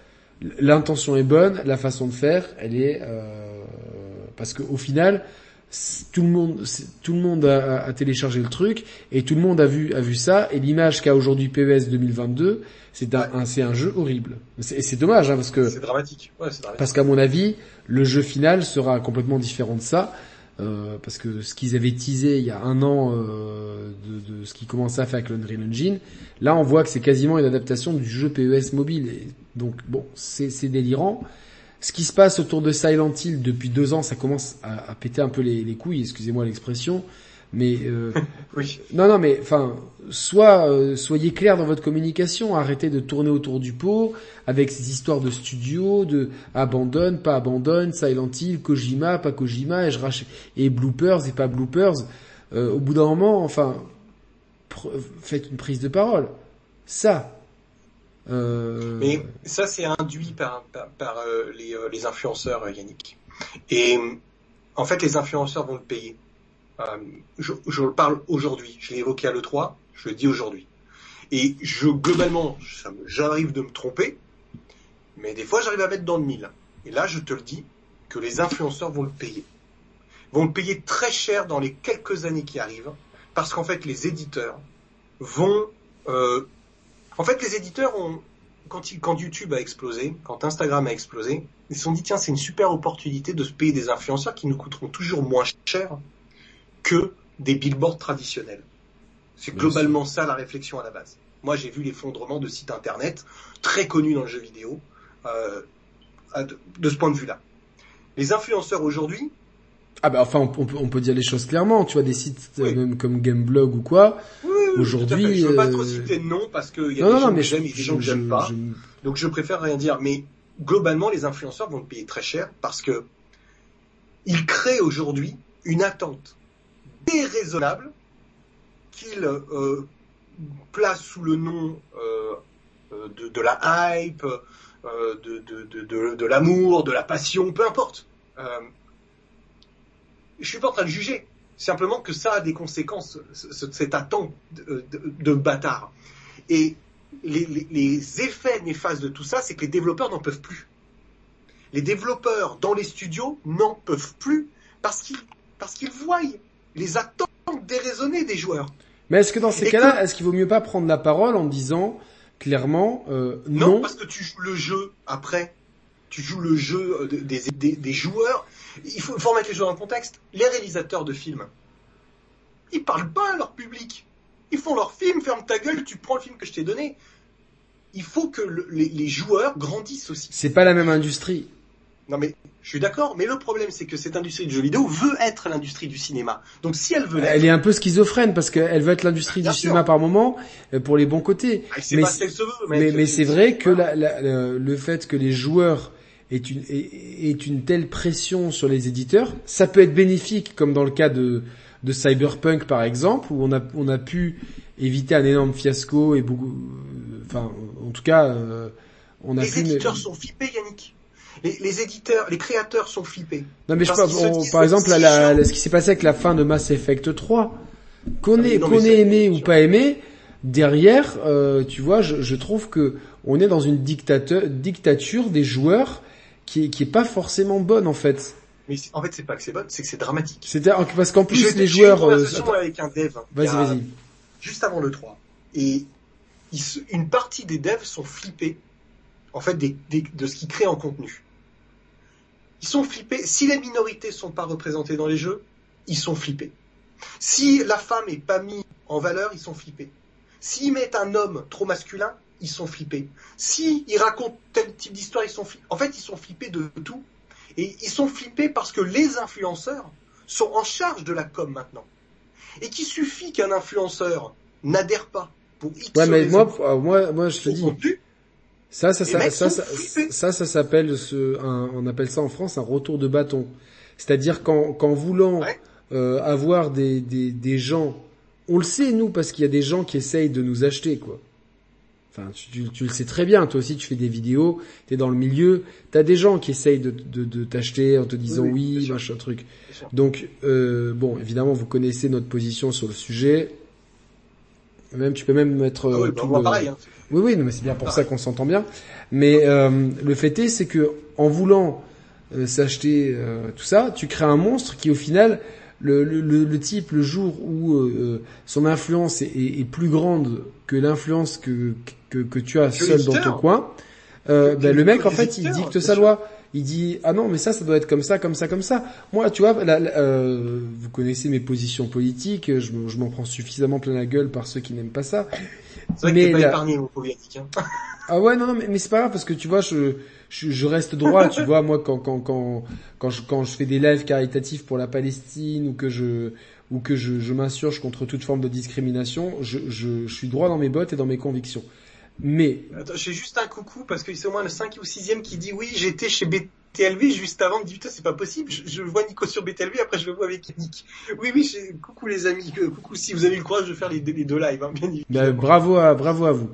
l'intention est bonne, la façon de faire elle est euh, parce que au final tout le monde tout le monde a, a, téléchargé le truc et tout le monde a vu a vu ça et l'image qu'a aujourd'hui PES 2022 c'est un, un c'est un jeu horrible. C'est dommage hein, parce que c'est dramatique. Ouais, dramatique. Parce qu'à mon avis, le jeu final sera complètement différent de ça. Euh, parce que ce qu'ils avaient teasé il y a un an euh, de, de, ce qui commençait à faire avec l'Unreal Engine, là on voit que c'est quasiment une adaptation du jeu PES mobile. Et donc bon, c'est délirant. Ce qui se passe autour de Silent Hill depuis deux ans, ça commence à, à péter un peu les, les couilles, excusez-moi l'expression. Mais euh, oui. non, non, mais enfin, soit euh, soyez clair dans votre communication, arrêtez de tourner autour du pot avec ces histoires de studio, de abandonne, pas abandonne, Silent Hill, Kojima, pas Kojima, et je et bloopers et pas bloopers. Euh, au bout d'un moment, enfin, faites une prise de parole. Ça. Euh... Mais ça, c'est induit par, par, par les, les influenceurs, Yannick. Et en fait, les influenceurs vont le payer. Euh, je, je parle aujourd'hui. Je l'ai évoqué à l'E3, je le dis aujourd'hui. Et je, globalement, j'arrive de me tromper, mais des fois j'arrive à mettre dans le mille. Et là, je te le dis, que les influenceurs vont le payer. Vont le payer très cher dans les quelques années qui arrivent, parce qu'en fait, les éditeurs vont... Euh, en fait, les éditeurs ont... Quand, YouTube a explosé, quand Instagram a explosé, ils se sont dit, tiens, c'est une super opportunité de se payer des influenceurs qui nous coûteront toujours moins cher que des billboards traditionnels. C'est globalement ça la réflexion à la base. Moi, j'ai vu l'effondrement de sites internet très connus dans le jeu vidéo euh, de, de, ce point de vue-là. Les influenceurs aujourd'hui. Ah ben enfin, on, on, peut dire les choses clairement. Tu vois des sites oui. même comme Gameblog ou quoi. Oui, oui, aujourd'hui. Je veux pas trop citer de nom parce qu'il y a non, des non, gens que j'aime et des gens que j'aime pas. Je... Donc je préfère rien dire. Mais globalement, les influenceurs vont payer très cher parce que ils créent aujourd'hui une attente déraisonnable qu'il euh, place sous le nom euh, de, de, la hype, euh, de, de, l'amour, de la passion, peu importe. Euh, je suis pas en train de juger. Simplement que ça a des conséquences, cette attente de, de, de bâtard. Et les, les, les, effets néfastes de tout ça, c'est que les développeurs n'en peuvent plus. Les développeurs dans les studios n'en peuvent plus parce qu'ils parce qu'ils voient les attentes déraisonnées des joueurs. Mais est-ce que dans ces cas-là, que... est-ce qu'il vaut mieux pas prendre la parole en disant clairement euh, non, non parce que tu joues le jeu après tu joues le jeu des, des, des joueurs. Il faut, faut remettre les joueurs en contexte. Les réalisateurs de films, ils parlent pas à leur public. Ils font leur film, ferme ta gueule, tu prends le film que je t'ai donné. Il faut que le, les, les, joueurs grandissent aussi. C'est pas la même industrie. Non mais je suis d'accord, mais le problème c'est que cette industrie du jeu vidéo veut être l'industrie du cinéma. Donc si elle veut Elle est un peu schizophrène parce qu'elle veut être l'industrie du sûr. cinéma par moment euh, pour les bons côtés. Ah, mais c'est veut. Mais, mais, mais c'est vrai que la, la, le, le fait que les joueurs est une, est, une telle pression sur les éditeurs, ça peut être bénéfique comme dans le cas de, de Cyberpunk par exemple, où on a, on a pu éviter un énorme fiasco et beaucoup, enfin, en tout cas, euh, on a les pu. Les éditeurs sont flippés, Yannick. Les, les, éditeurs, les créateurs sont flippés. Non mais je pas, on, par exemple, la, la, ce qui s'est passé avec la fin de Mass Effect 3, qu'on ait, qu'on ait aimé ou pas aimé, derrière, euh, tu vois, je, je, trouve que on est dans une dictature des joueurs qui est, qui est pas forcément bonne en fait. Mais en fait, c'est pas que c'est bonne, c'est que c'est dramatique. C'est parce qu'en plus les joueurs. Une euh, avec un dev. Vas-y, vas-y. Juste avant le 3, et ils, une partie des devs sont flippés, en fait, des, des, de ce qu'ils créent en contenu. Ils sont flippés. Si les minorités sont pas représentées dans les jeux, ils sont flippés. Si la femme est pas mise en valeur, ils sont flippés. S'ils mettent un homme trop masculin, ils sont flippés. Si ils racontent tel type d'histoire, ils sont flippés. En fait, ils sont flippés de tout. Et ils sont flippés parce que les influenceurs sont en charge de la com maintenant. Et qu'il suffit qu'un influenceur n'adhère pas pour X Ouais, mais moi, moi, moi, je te dis. Ça, ça, ça, ça, ça, ça, s'appelle ce, un, on appelle ça en France un retour de bâton. C'est-à-dire qu'en, qu'en voulant ouais. euh, avoir des, des, des gens, on le sait nous parce qu'il y a des gens qui essayent de nous acheter quoi. Enfin, tu, tu, tu, le sais très bien, toi aussi tu fais des vidéos, tu es dans le milieu, tu as des gens qui essayent de, de, de t'acheter en te disant oui, oui machin truc. Donc, euh, bon, évidemment, vous connaissez notre position sur le sujet. Même, tu peux même mettre... Ah oui, tout le... pareil, hein. Oui, oui, mais c'est bien pour pareil. ça qu'on s'entend bien. Mais euh, le fait est, c'est que en voulant euh, s'acheter euh, tout ça, tu crées un monstre qui, au final, le, le, le, type, le jour où euh, son influence est, est, est, plus grande que l'influence que, que, que, tu as seul dans ton coin, euh, ben, le mec, en fait, il dicte sa loi. Il dit ah non mais ça ça doit être comme ça comme ça comme ça. Moi tu vois la, la, euh, vous connaissez mes positions politiques, je, je m'en prends suffisamment plein la gueule par ceux qui n'aiment pas ça. C'est vrai mais que pas la... épargné hein. Ah ouais non non mais, mais c'est pas grave parce que tu vois je je, je reste droit, tu vois, moi quand quand quand quand je quand je fais des lives caritatifs pour la Palestine ou que je ou que je, je m'insurge contre toute forme de discrimination, je, je, je suis droit dans mes bottes et dans mes convictions. Mais Attends, j'ai juste un coucou parce que c'est au moins le 5 ou 6 qui dit oui, j'étais chez BTLV juste avant, me dit putain c'est pas possible, je, je, vois Nico sur BTLV, après je le vois avec Nick. Oui oui, coucou les amis, coucou si vous avez le courage de faire les, les deux lives, hein, bien ben, bravo à bravo à vous.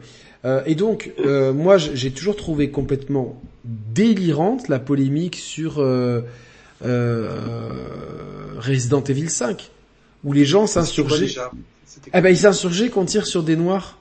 Euh, et donc, euh, moi, j'ai toujours trouvé complètement délirante la polémique sur euh, euh, Resident Evil 5, où les gens s'insurgeaient. Eh ben, ils s'insurgeaient qu'on tire sur des noirs.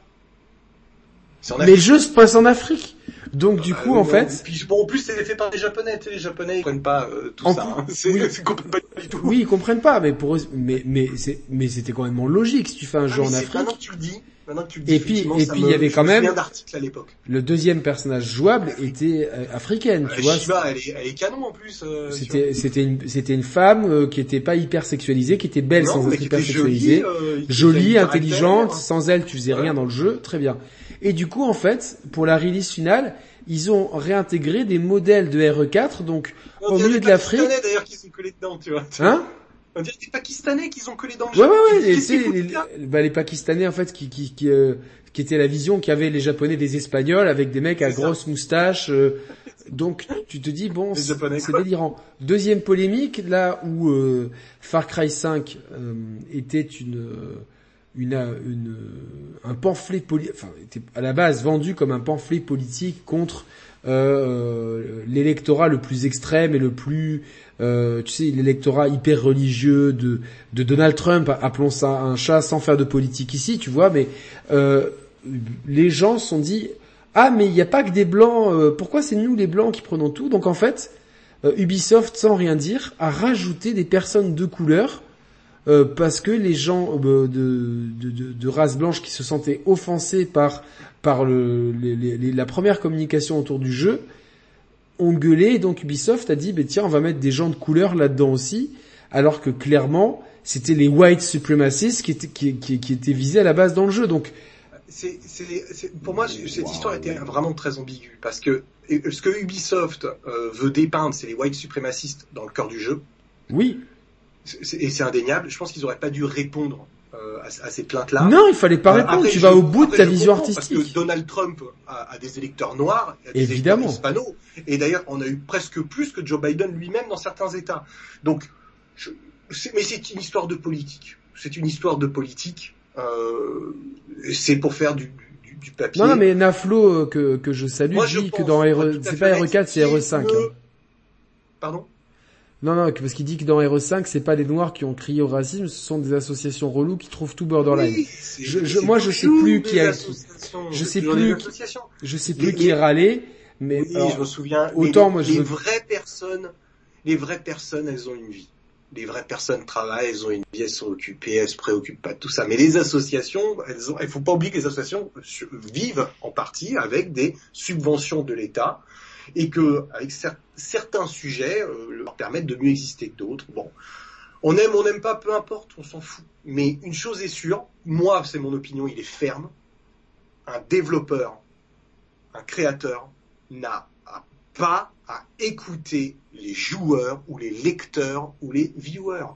Mais le jeu se passe en Afrique. Donc du coup, euh, en fait, puis, bon, en plus c'est fait par les Japonais. Les Japonais ils comprennent pas euh, tout en ça. Hein. Oui. ils comprennent pas du tout. Oui, ils comprennent pas, mais pour eux, mais mais c'est mais c'était quand même logique si tu fais un ah, jeu en Afrique. Maintenant que tu le dis, maintenant que tu le dis. Et puis et puis il y avait quand même à l'époque. Le deuxième personnage jouable était euh, africaine, tu euh, vois. Shiba, elle est, elle est canon en plus. Euh, c'était c'était une c'était une femme euh, qui était pas hyper sexualisée, qui était belle non, sans être hyper sexualisée, jolie, jolie intelligente. Sans elle, tu faisais ouais. rien dans le jeu, très bien. Et du coup, en fait, pour la release finale, ils ont réintégré des modèles de RE4, donc On au milieu de l'Afrique. D'ailleurs qui sont collés dedans, tu vois. Hein? On dirait des Pakistanais qui ont collé dans le ouais, Ouais, ouais, les, les, bah, les Pakistanais, en fait, qui, qui, qui, euh, qui était la vision qu'avaient les Japonais des Espagnols avec des mecs à grosses moustaches. Euh, donc, tu te dis, bon, c'est délirant. Deuxième polémique, là où euh, Far Cry 5 euh, était une une, une, un pamphlet politique, enfin, était à la base vendu comme un pamphlet politique contre euh, l'électorat le plus extrême et le plus, euh, tu sais, l'électorat hyper religieux de, de Donald Trump, appelons ça un chat sans faire de politique ici, tu vois, mais euh, les gens se sont dit, ah mais il n'y a pas que des blancs, euh, pourquoi c'est nous les blancs qui prenons tout? Donc en fait, euh, Ubisoft, sans rien dire, a rajouté des personnes de couleur euh, parce que les gens euh, de, de, de, race blanche qui se sentaient offensés par, par le, les, les, la première communication autour du jeu ont gueulé et donc Ubisoft a dit bah, tiens on va mettre des gens de couleur là-dedans aussi alors que clairement c'était les white supremacists qui étaient, qui, qui, qui étaient visés à la base dans le jeu donc c'est, pour moi, cette histoire était vraiment très ambiguë parce que ce que Ubisoft euh, veut dépeindre, c'est les white suprémacistes dans le cœur du jeu. Oui. Et c'est indéniable. Je pense qu'ils auraient pas dû répondre euh, à, à, ces plaintes-là. Non, il fallait pas euh, répondre. tu vas au bout de ta vision artistique. Parce que Donald Trump a, a des électeurs noirs, a des évidemment. électeurs hispanos, et d'ailleurs, on a eu presque plus que Joe Biden lui-même dans certains États. Donc, je, mais c'est une histoire de politique. C'est une histoire de politique. Euh, c'est pour faire du, du, du, papier. Non, mais Naflo euh, que, que je salue Moi, dit que dans c'est pas RE4, c'est RE5. Hein. Pardon? Non, non, parce qu'il dit que dans RE5, c'est pas les Noirs qui ont crié au racisme, ce sont des associations reloues qui trouvent tout borderline. Oui, je, je, moi, je sais plus qui a, je sais plus, je sais plus qui râlait, mais oui, alors, je me souviens. Autant les, moi, je les vraies personnes, les vraies personnes, elles ont une vie les vraies personnes travaillent, elles ont une vie, elles sont occupées, elles se préoccupent pas de tout ça. Mais les associations, elles ont, il faut pas oublier que les associations vivent en partie avec des subventions de l'État et que avec certains sujets euh, leur permettent de mieux exister que d'autres. Bon, on aime, on n'aime pas, peu importe, on s'en fout. Mais une chose est sûre, moi, c'est mon opinion, il est ferme. Un développeur, un créateur n'a pas à écouter les joueurs ou les lecteurs ou les viewers.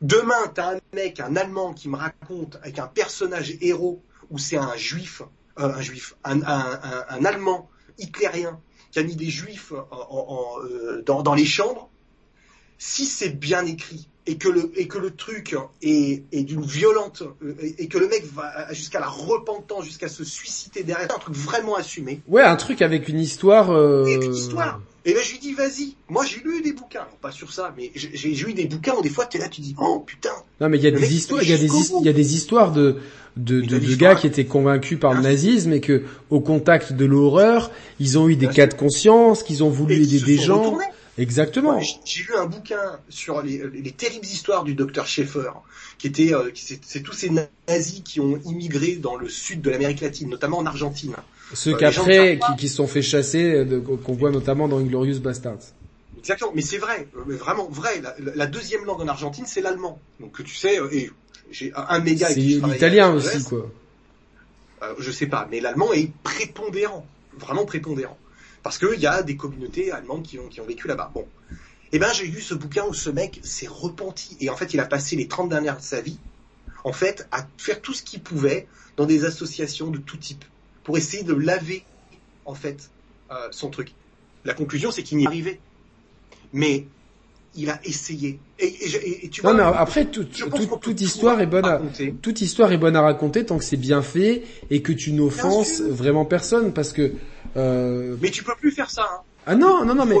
Demain, t'as un mec, un Allemand qui me raconte avec un personnage héros où c'est un juif, euh, un juif, un, un, un, un, Allemand hitlérien qui a mis des juifs en, en, euh, dans, dans les chambres. Si c'est bien écrit, et que le et que le truc est, est d'une violente euh, et que le mec va jusqu'à la repentance, jusqu'à se suicider derrière, un truc vraiment assumé. Ouais, un truc avec une histoire. Euh... Et une histoire. Et ben je lui dis vas-y. Moi j'ai lu des bouquins, pas sur ça, mais j'ai lu des bouquins où des fois t'es là, tu dis oh putain. Non mais il y a des histoires, il y a des il y a des histoires de de, de, de gars qui étaient convaincus par le nazisme et que au contact de l'horreur, ils ont eu des cas de conscience, qu'ils ont voulu aider des gens. Retournés. Exactement. J'ai lu un bouquin sur les, les, terribles histoires du docteur Schaeffer, qui était, euh, c'est tous ces nazis qui ont immigré dans le sud de l'Amérique latine, notamment en Argentine. Ceux euh, qu'après, qui, qui se sont fait chasser, qu'on voit notamment dans Inglorious Bastards. Exactement, mais c'est vrai, euh, vraiment vrai. La, la, deuxième langue en Argentine, c'est l'allemand. Donc tu sais, et j'ai un méga. C'est l'italien aussi, quoi. Euh, je sais pas, mais l'allemand est prépondérant, vraiment prépondérant parce qu'il y a des communautés allemandes qui ont, qui ont vécu là-bas. Bon. Eh ben, j'ai lu ce bouquin où ce mec s'est repenti. Et en fait, il a passé les 30 dernières de sa vie, en fait, à faire tout ce qu'il pouvait dans des associations de tout type, pour essayer de laver, en fait, euh, son truc. La conclusion, c'est qu'il n'y est arrivé. Mais il a essayé. Et, et, et tu vois, non, mais après, tout, tout, toute histoire est bonne à, toute histoire est bonne à raconter tant que c'est bien fait et que tu n'offenses vraiment personne parce que euh... Mais tu peux plus faire ça. Hein. Ah non, non, non, mais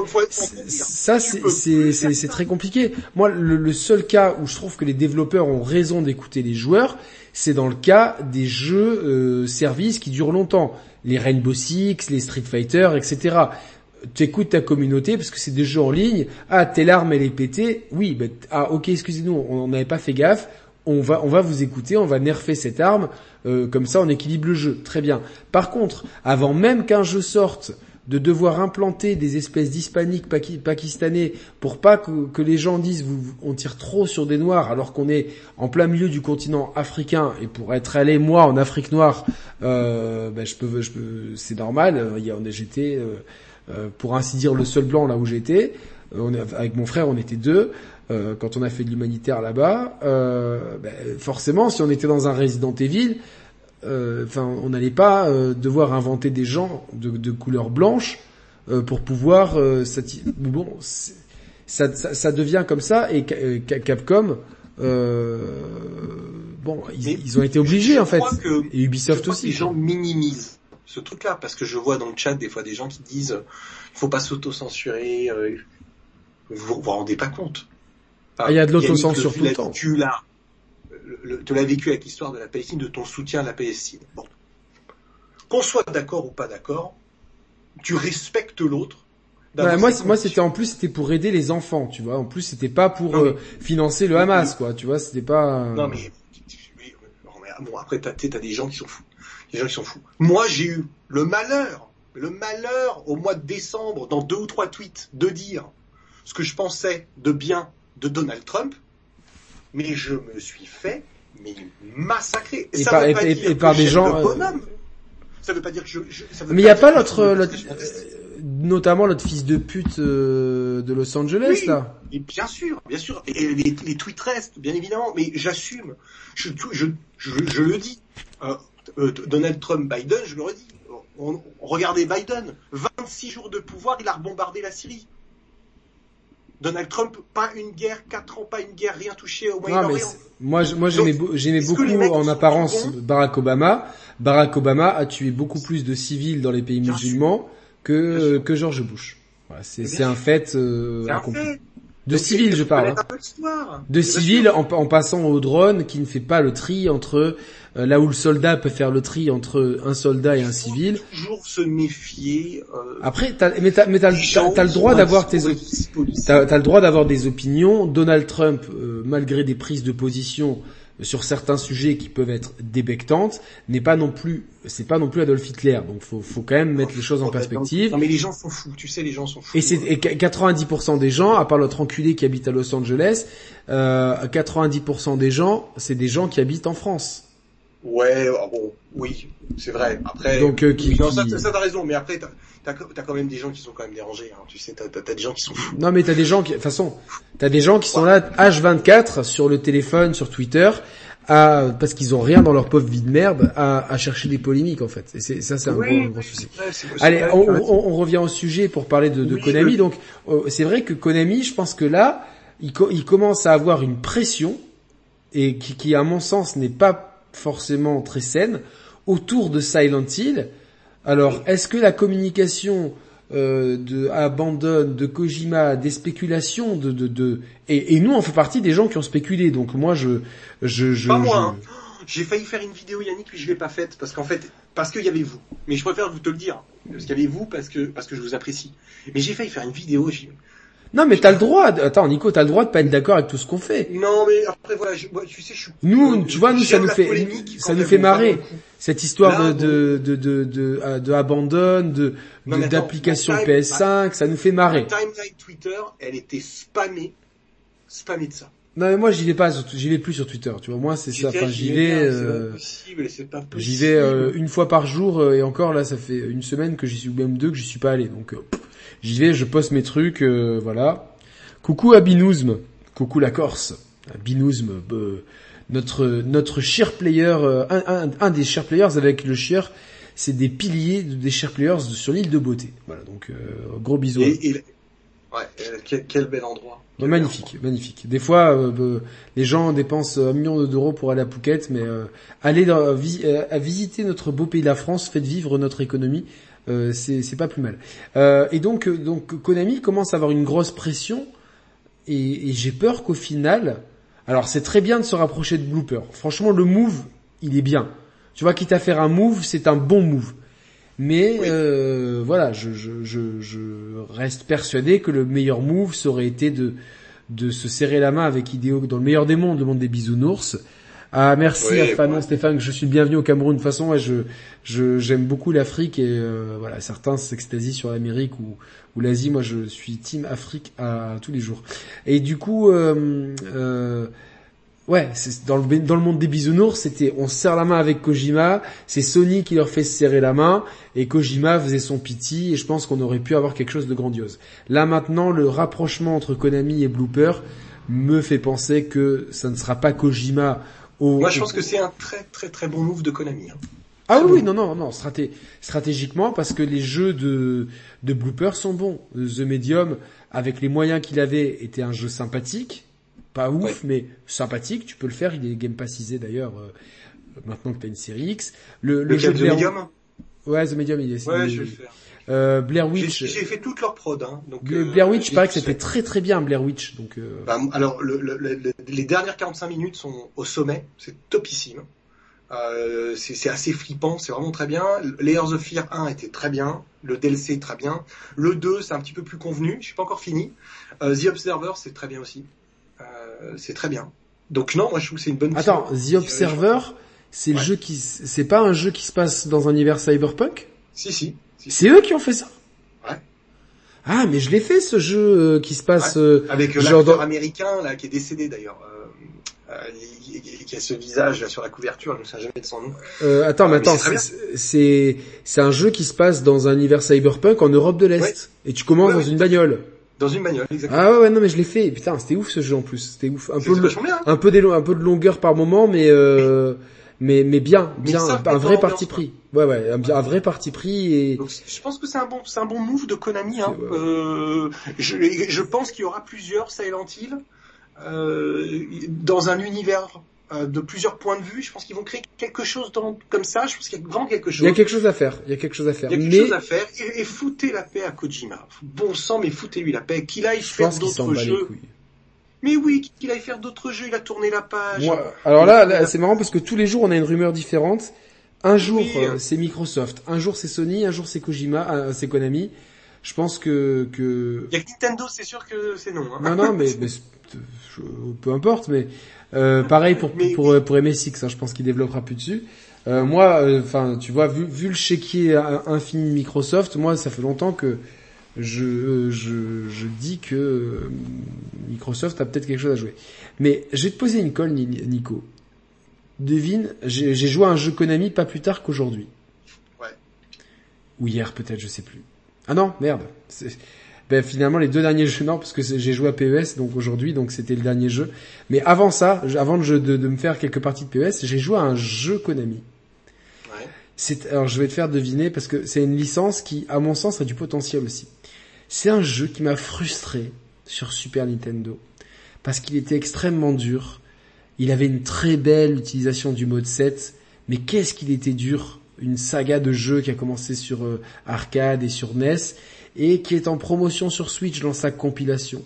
ça c'est très compliqué. Moi, le, le, seul cas où je trouve que les développeurs ont raison d'écouter les joueurs, c'est dans le cas des jeux euh, services qui durent longtemps, les Rainbow Six, les Street Fighter, etc. Tu écoutes ta communauté parce que c'est des jeux en ligne. Ah, telle arme elle est pétée. Oui, bah, ah ok, excusez-nous, on n'avait pas fait gaffe. On va, on va vous écouter, on va nerfer cette arme. Euh, comme ça, on équilibre le jeu. Très bien. Par contre, avant même qu'un jeu sorte, de devoir implanter des espèces d'hispaniques pakistanais pour pas que, les gens disent on tire trop sur des noirs alors qu'on est en plein milieu du continent africain et pour être allé moi en Afrique noire, euh, ben, je peux, je peux, c'est normal. A, j'étais euh, euh, pour ainsi dire le seul blanc là où j'étais. On avec mon frère, on était deux. Euh, quand on a fait de l'humanitaire là-bas, euh, ben, forcément, si on était dans un Resident Evil, euh, enfin, on n'allait pas devoir inventer des gens de, de couleur blanche pour pouvoir. bon, ça, ça, ça, devient comme ça et Capcom. bon, ils, ils, ont été obligés en fait. et Ubisoft aussi. Les gens minimisent ce truc-là parce que je vois dans le chat des fois des gens qui disent il faut pas s'auto-censurer. vous vous rendez pas compte ah, il y a de l'autocensure tout le temps. L'as, tu l'as vécu avec l'histoire de la Palestine, de ton soutien à la Palestine. Bon. Qu'on soit d'accord ou pas d'accord, tu respectes l'autre. Ouais, moi, moi, c'était en plus, c'était pour aider les enfants, tu vois. En plus, c'était pas pour euh, financer le Hamas, quoi. Tu vois, c'était pas. Euh, non mais, bon, après, t'as, t'as des gens qui sont fous. Des gens qui sont fous. Moi, j'ai eu le malheur le malheur au mois de décembre, dans deux ou trois tweets, de dire ce que je pensais de bien de Donald Trump, mais je me suis fait mais massacrer. Et, par, et, et par des gens. De bonhomme. Ça veut pas dire que je. je ça veut mais il n'y a pas notre, notre notamment notre fils de pute euh, de Los Angeles oui, là. Et bien sûr, bien sûr. Et les, les tweets restent, bien évidemment. Mais j'assume. Je, je, je, je, le dis. Euh, euh, Donald Trump, Biden, je le redis. On, regardez Biden, 26 jours de pouvoir, il a rebombardé la Syrie. Donald Trump, pas une guerre, 4 ans, pas une guerre, rien touché au Moyen-Orient. Moi, moi j'aimais, beaucoup en apparence Barack Obama. Barack Obama a tué beaucoup plus de civils dans les pays Bien musulmans sûr. que, que George Bush. Voilà, c'est, un fait euh, accompli. Fait. De civils, je parle. Hein. De civils en, en, passant au drone qui ne fait pas le tri entre euh, là où le soldat peut faire le tri entre un soldat et un civil. Toujours se méfier. Euh, Après, t'as, mais t'as, le droit d'avoir tes, t'as, le droit d'avoir des opinions. Donald Trump, euh, malgré des prises de position sur certains sujets qui peuvent être débectantes, n'est pas non plus, c'est pas non plus Adolf Hitler. Donc faut, faut quand même mettre les choses en perspective. Non mais les gens sont fous, tu sais, les gens sont fous. Et c'est et 90% des gens, à part notre enculé qui habite à Los Angeles, euh, 90% des gens, c'est des gens qui habitent en France. Ouais, ah bon, oui, c'est vrai. Après, donc euh, qui, non, ça, ça t'as raison, mais après t'as as quand même des gens qui sont quand même dérangés. Hein. Tu sais, t'as as, des gens qui sont fous. Non, mais t'as des gens qui, de toute façon, t'as des gens qui sont là H24 sur le téléphone, sur Twitter, à, parce qu'ils ont rien dans leur pauvre vie de merde, à, à chercher des polémiques en fait. Et c'est, ça, c'est un, oui, gros, gros souci. Allez, on, on, on, revient au sujet pour parler de, de oui, Konami. Donc, euh, c'est vrai que Konami, je pense que là, il, il commence à avoir une pression et qui, qui à mon sens, n'est pas forcément très saine autour de Silent Hill. Alors, est-ce que la communication euh, de Abandon, de Kojima, des spéculations, de, de, de... Et, et, nous, on fait partie des gens qui ont spéculé. Donc moi, je, je, je, pas moi. Hein. J'ai failli faire une vidéo Yannick, puis je l'ai pas faite parce qu'en fait, parce qu'il y avait vous. Mais je préfère vous te le dire, parce qu'il y avait vous, parce que parce que je vous apprécie. Mais j'ai failli faire une vidéo. Non, mais t'as le droit. Attends, Nico, t'as le droit de pas être d'accord avec tout ce qu'on fait. Non, mais après voilà, je, tu sais, je suis. Nous, tu vois, nous, ça nous fait, ça nous fait marrer. Cette histoire Là, de, de, de, de, de, abandon, de, d'application PS5, ça nous fait marrer. La timeline Twitter, elle était spammée, spammée de ça. Non mais moi j'y vais pas, j'y vais plus sur Twitter. Tu vois, moi c'est ça. Enfin, j'y vais. Euh, j'y vais euh, une fois par jour euh, et encore là, ça fait une semaine que j'y suis ou même deux que j'y suis pas allé. Donc euh, j'y vais, je poste mes trucs, euh, voilà. Coucou à coucou la Corse, Binouzm, euh, notre notre share player, un, un, un, des share players avec le share, c'est des piliers des share players sur l'île de Beauté. Voilà, donc gros bisous. Et, et, ouais, quel, quel bel endroit. Magnifique, magnifique. Des fois, euh, les gens dépensent un million d'euros pour aller à Phuket, mais euh, aller dans, vi à visiter notre beau pays de la France, faites vivre notre économie, euh, c'est pas plus mal. et donc, donc Konami commence à avoir une grosse pression, et, et j'ai peur qu'au final, alors c'est très bien de se rapprocher de Blooper. Franchement, le move, il est bien. Tu vois, quitte à faire un move, c'est un bon move. Mais oui. euh, voilà, je, je, je, je, reste persuadé que le meilleur move serait été de, de se serrer la main avec Idéo dans le meilleur des mondes, le monde des bisounours. Ah merci oui, à Fanon ouais. Stéphane, je suis le bienvenu au Cameroun. De toute façon, ouais, je j'aime beaucoup l'Afrique et euh, voilà, certains s'extasient sur l'Amérique ou, ou l'Asie. Moi, je suis team Afrique à, à, tous les jours. Et du coup, euh, euh, Ouais, c'est dans le dans le monde des bisounours, c'était on se serre la main avec Kojima, c'est Sony qui leur fait se serrer la main et Kojima faisait son piti et je pense qu'on aurait pu avoir quelque chose de grandiose. Là maintenant, le rapprochement entre Konami et Blooper me fait penser que ça ne sera pas Kojima au Moi, je pense que c'est un très très très bon move de Konami. Hein. Ah oui, oui, non, non, non, straté stratégiquement parce que les jeux de de Blooper sont bons. The Medium, avec les moyens qu'il avait, était un jeu sympathique pas ouf, ouais. mais sympathique. Tu peux le faire. Il est Game Passisé d'ailleurs. Euh, maintenant que t'as une série X. Le, le, le jeu de Blair... Medium? Ouais, The Medium, il est. Ouais, je vais le faire. Euh, Blair Witch. J'ai fait toute leur prod. Hein, donc, euh, Blair Witch, il paraît que c'était très très bien Blair Witch. Donc. Euh... Bah, alors, le, les dernières 45 minutes sont au sommet. C'est topissime. Euh, c'est assez flippant, c'est vraiment très bien. Layers of Fear 1 était très bien, le DLC très bien. Le 2 c'est un petit peu plus convenu, je suis pas encore fini. Euh, The Observer c'est très bien aussi. Euh, c'est très bien. Donc non, moi je trouve que c'est une bonne. Attends, The Observer, c'est le jeu qui, c'est pas un jeu qui se passe dans un univers cyberpunk? Si, si. Si. C'est eux qui ont fait ça Ouais. Ah, mais je l'ai fait ce jeu euh, qui se passe... Ouais. euh, Avec euh, l'acteur dans- américain, là, qui est décédé d'ailleurs. Euh, euh, qui a ce visage là sur la couverture, je ne sais jamais de son nom. euh, attends, mais Ah, mais attends, c'est c'est- un jeu qui se passe dans un univers cyberpunk en Europe de l'Est. Ouais. Et tu commences Ouais, dans ouais. une bagnole. Dans une bagnole, exactement. Ah ouais, ouais, non mais je l'ai fait. Putain, c'était ouf ce jeu en plus. C'était ouf. Un peu, bien. hein. un peu, des, un peu de longueur par moment, mais euh, mais mais bien, Mais bien, ça, un vrai parti pris. Ouais, ouais, un, un vrai parti pris et Donc, je pense que c'est un bon, c'est un bon move de Konami. Hein. Ouais. Euh, je, je pense qu'il y aura plusieurs Silent Hill euh, dans un univers euh, de plusieurs points de vue. Je pense qu'ils vont créer quelque chose dans, comme ça. Je pense qu'il y a vraiment quelque il chose. y a quelque chose à faire. Il y a quelque chose à faire. Il y a quelque mais chose à faire et, et foutez la paix à Kojima. Bon sang, mais foutez-lui la paix. Qu'il aille je faire d'autres jeux. Mais oui, qu'il aille faire d'autres jeux? Il a tourné la page. Moi, alors là, là, c'est marrant parce que tous les jours on a une rumeur différente. Un jour Oui. euh, c'est Microsoft, un jour c'est Sony, un jour c'est Kojima, euh, c'est Konami. Je pense que que Il y a que Nintendo, c'est sûr que c'est non. Hein. non non mais, je- peu importe mais euh, pareil pour Mais- pour pour MSX, hein, je pense qu'il développera plus dessus. Euh, moi, enfin, tu vois, vu, vu le chéquier in- infini de Microsoft, moi, ça fait longtemps que je je, je dis que euh, Microsoft a peut-être quelque chose à jouer. Mais je vais te poser une colle, Ni- Nico. Devine, j'ai joué à un jeu Konami pas plus tard qu'aujourd'hui. Ouais. Ou hier peut-être, je sais plus. Ah non, merde. Ben finalement les deux derniers jeux non parce que j'ai joué à PES donc aujourd'hui donc c'était le dernier jeu. Mais avant ça, avant de, de, de me faire quelques parties de PES, j'ai joué à un jeu Konami. C'est alors je vais te faire deviner parce que c'est une licence qui à mon sens a du potentiel aussi. C'est un jeu qui m'a frustré sur Super Nintendo parce qu'il était extrêmement dur. Il avait une très belle utilisation du mode 7, mais qu'est-ce qu'il était dur Une saga de jeux qui a commencé sur euh, arcade et sur NES et qui est en promotion sur Switch dans sa compilation.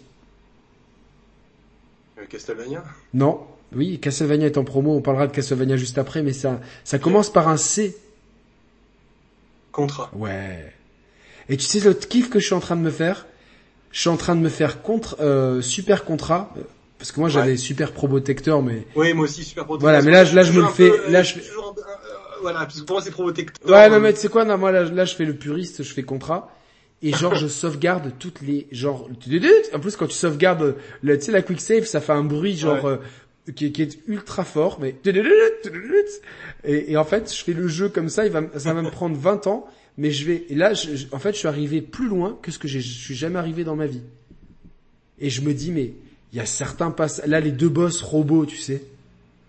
Euh, Castlevania? Non, oui, Castlevania est en promo, on parlera de Castlevania juste après, mais ça, ça commence par un C. Contra. Ouais. Et tu sais le kiff que je suis en train de me faire Je suis en train de me faire contre euh, super contrat euh, parce que moi j'avais Ouais. super probotecteur mais Oui, moi aussi, super protecteur. Voilà, mais là, je- là, je me le fais- peu, euh, là, je toujours un- euh, voilà, parce que pour moi, c'est protecteur. Ouais, non mais tu sais quoi Non, moi là, là je fais le puriste, je fais contrat et genre je sauvegarde toutes les genre en plus quand tu sauvegardes le, tu sais la quick save, ça fait un bruit genre Ouais. euh, qui, qui est ultra fort mais et, et en fait, je fais le jeu comme ça, il va ça va me prendre 20 ans mais je vais et là je- en fait, je suis arrivé plus loin que ce que je suis jamais arrivé dans ma vie. Et je me dis mais il y a certains passages là les deux boss robots, tu sais.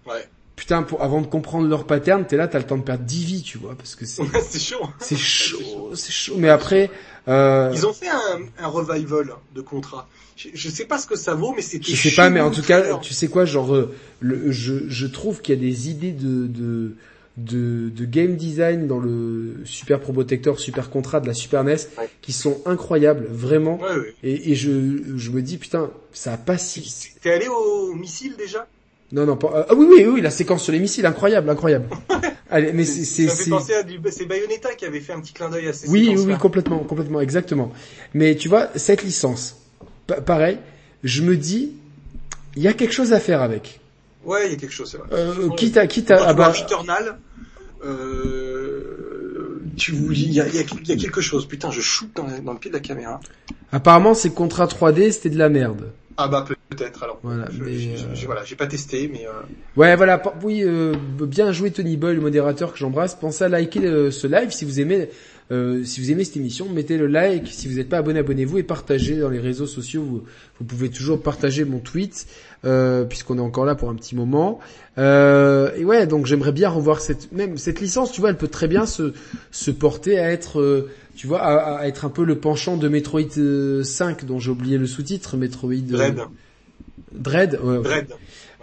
Ouais. Putain, pour, avant de comprendre leur pattern, t'es là, t'as le temps de perdre 10 vies, tu vois, parce que c'est, c'est chaud. c'est chaud, c'est chaud. Mais après, euh, Ils ont fait un, un revival de contrat. Je, je sais pas ce que ça vaut, mais c'était. je sais pas, mais en tout cas, tu sais quoi, genre, euh, le, je, je trouve qu'il y a des idées de, de, de, de game design dans le Super Probotector, Super Contrat de la Super NES, Ouais. qui sont incroyables, vraiment. Ouais, ouais. Et, et je, je me dis, putain, ça a pas si, T'es allé au missile déjà? Non, non, pas, ah oui, oui, oui, la séquence sur les missiles, incroyable, incroyable. Allez, mais c'est, c'est, Ça fait c'est- penser à du, c'est Bayonetta qui avait fait un petit clin d'œil à ces Oui, oui, oui, complètement, complètement, exactement. Mais tu vois, cette licence, pareil, je me dis, il y a quelque chose à faire avec. Ouais, il y a quelque chose, c'est vrai. Euh, quitte à, quitte Quand à, tu ah vois bah, Returnal, euh, tu, il y a, il y a- il y a quelque chose. Putain, je shoot dans, la- dans le pied de la caméra. apparemment, ces contrats 3D, c'était de la merde. Ah bah peut-être alors. Voilà, Je- mais, euh, voilà, j'ai pas testé, mais euh, Ouais, voilà, oui, euh, bien joué Tony Boy, le modérateur que j'embrasse. Pensez à liker euh, ce live si vous aimez, euh, si vous aimez cette émission, mettez le like. Si vous n'êtes pas abonné, abonnez-vous et partagez dans les réseaux sociaux. Vous, vous pouvez toujours partager mon tweet, euh, puisqu'on est encore là pour un petit moment. Euh, et ouais, donc j'aimerais bien revoir cette même cette licence. Tu vois, elle peut très bien se se porter à être, euh, tu vois, à, à être un peu le penchant de Metroid euh, 5, dont j'ai oublié le sous-titre, Metroid euh, Dread, Dread, ouais. Dread.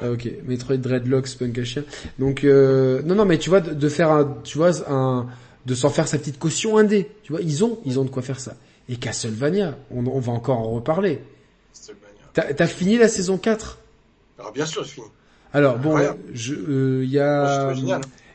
Ah, ok, Metroid Dreadlocks punk à chien. Donc euh, non non mais tu vois de, de faire un tu vois un de s'en faire sa petite caution indé. Tu vois, ils ont ils ont de quoi faire ça. Et Castlevania, on, on va encore en reparler. T'as fini la saison 4 Alors bien sûr, je finis. Alors bon, je euh, il y a il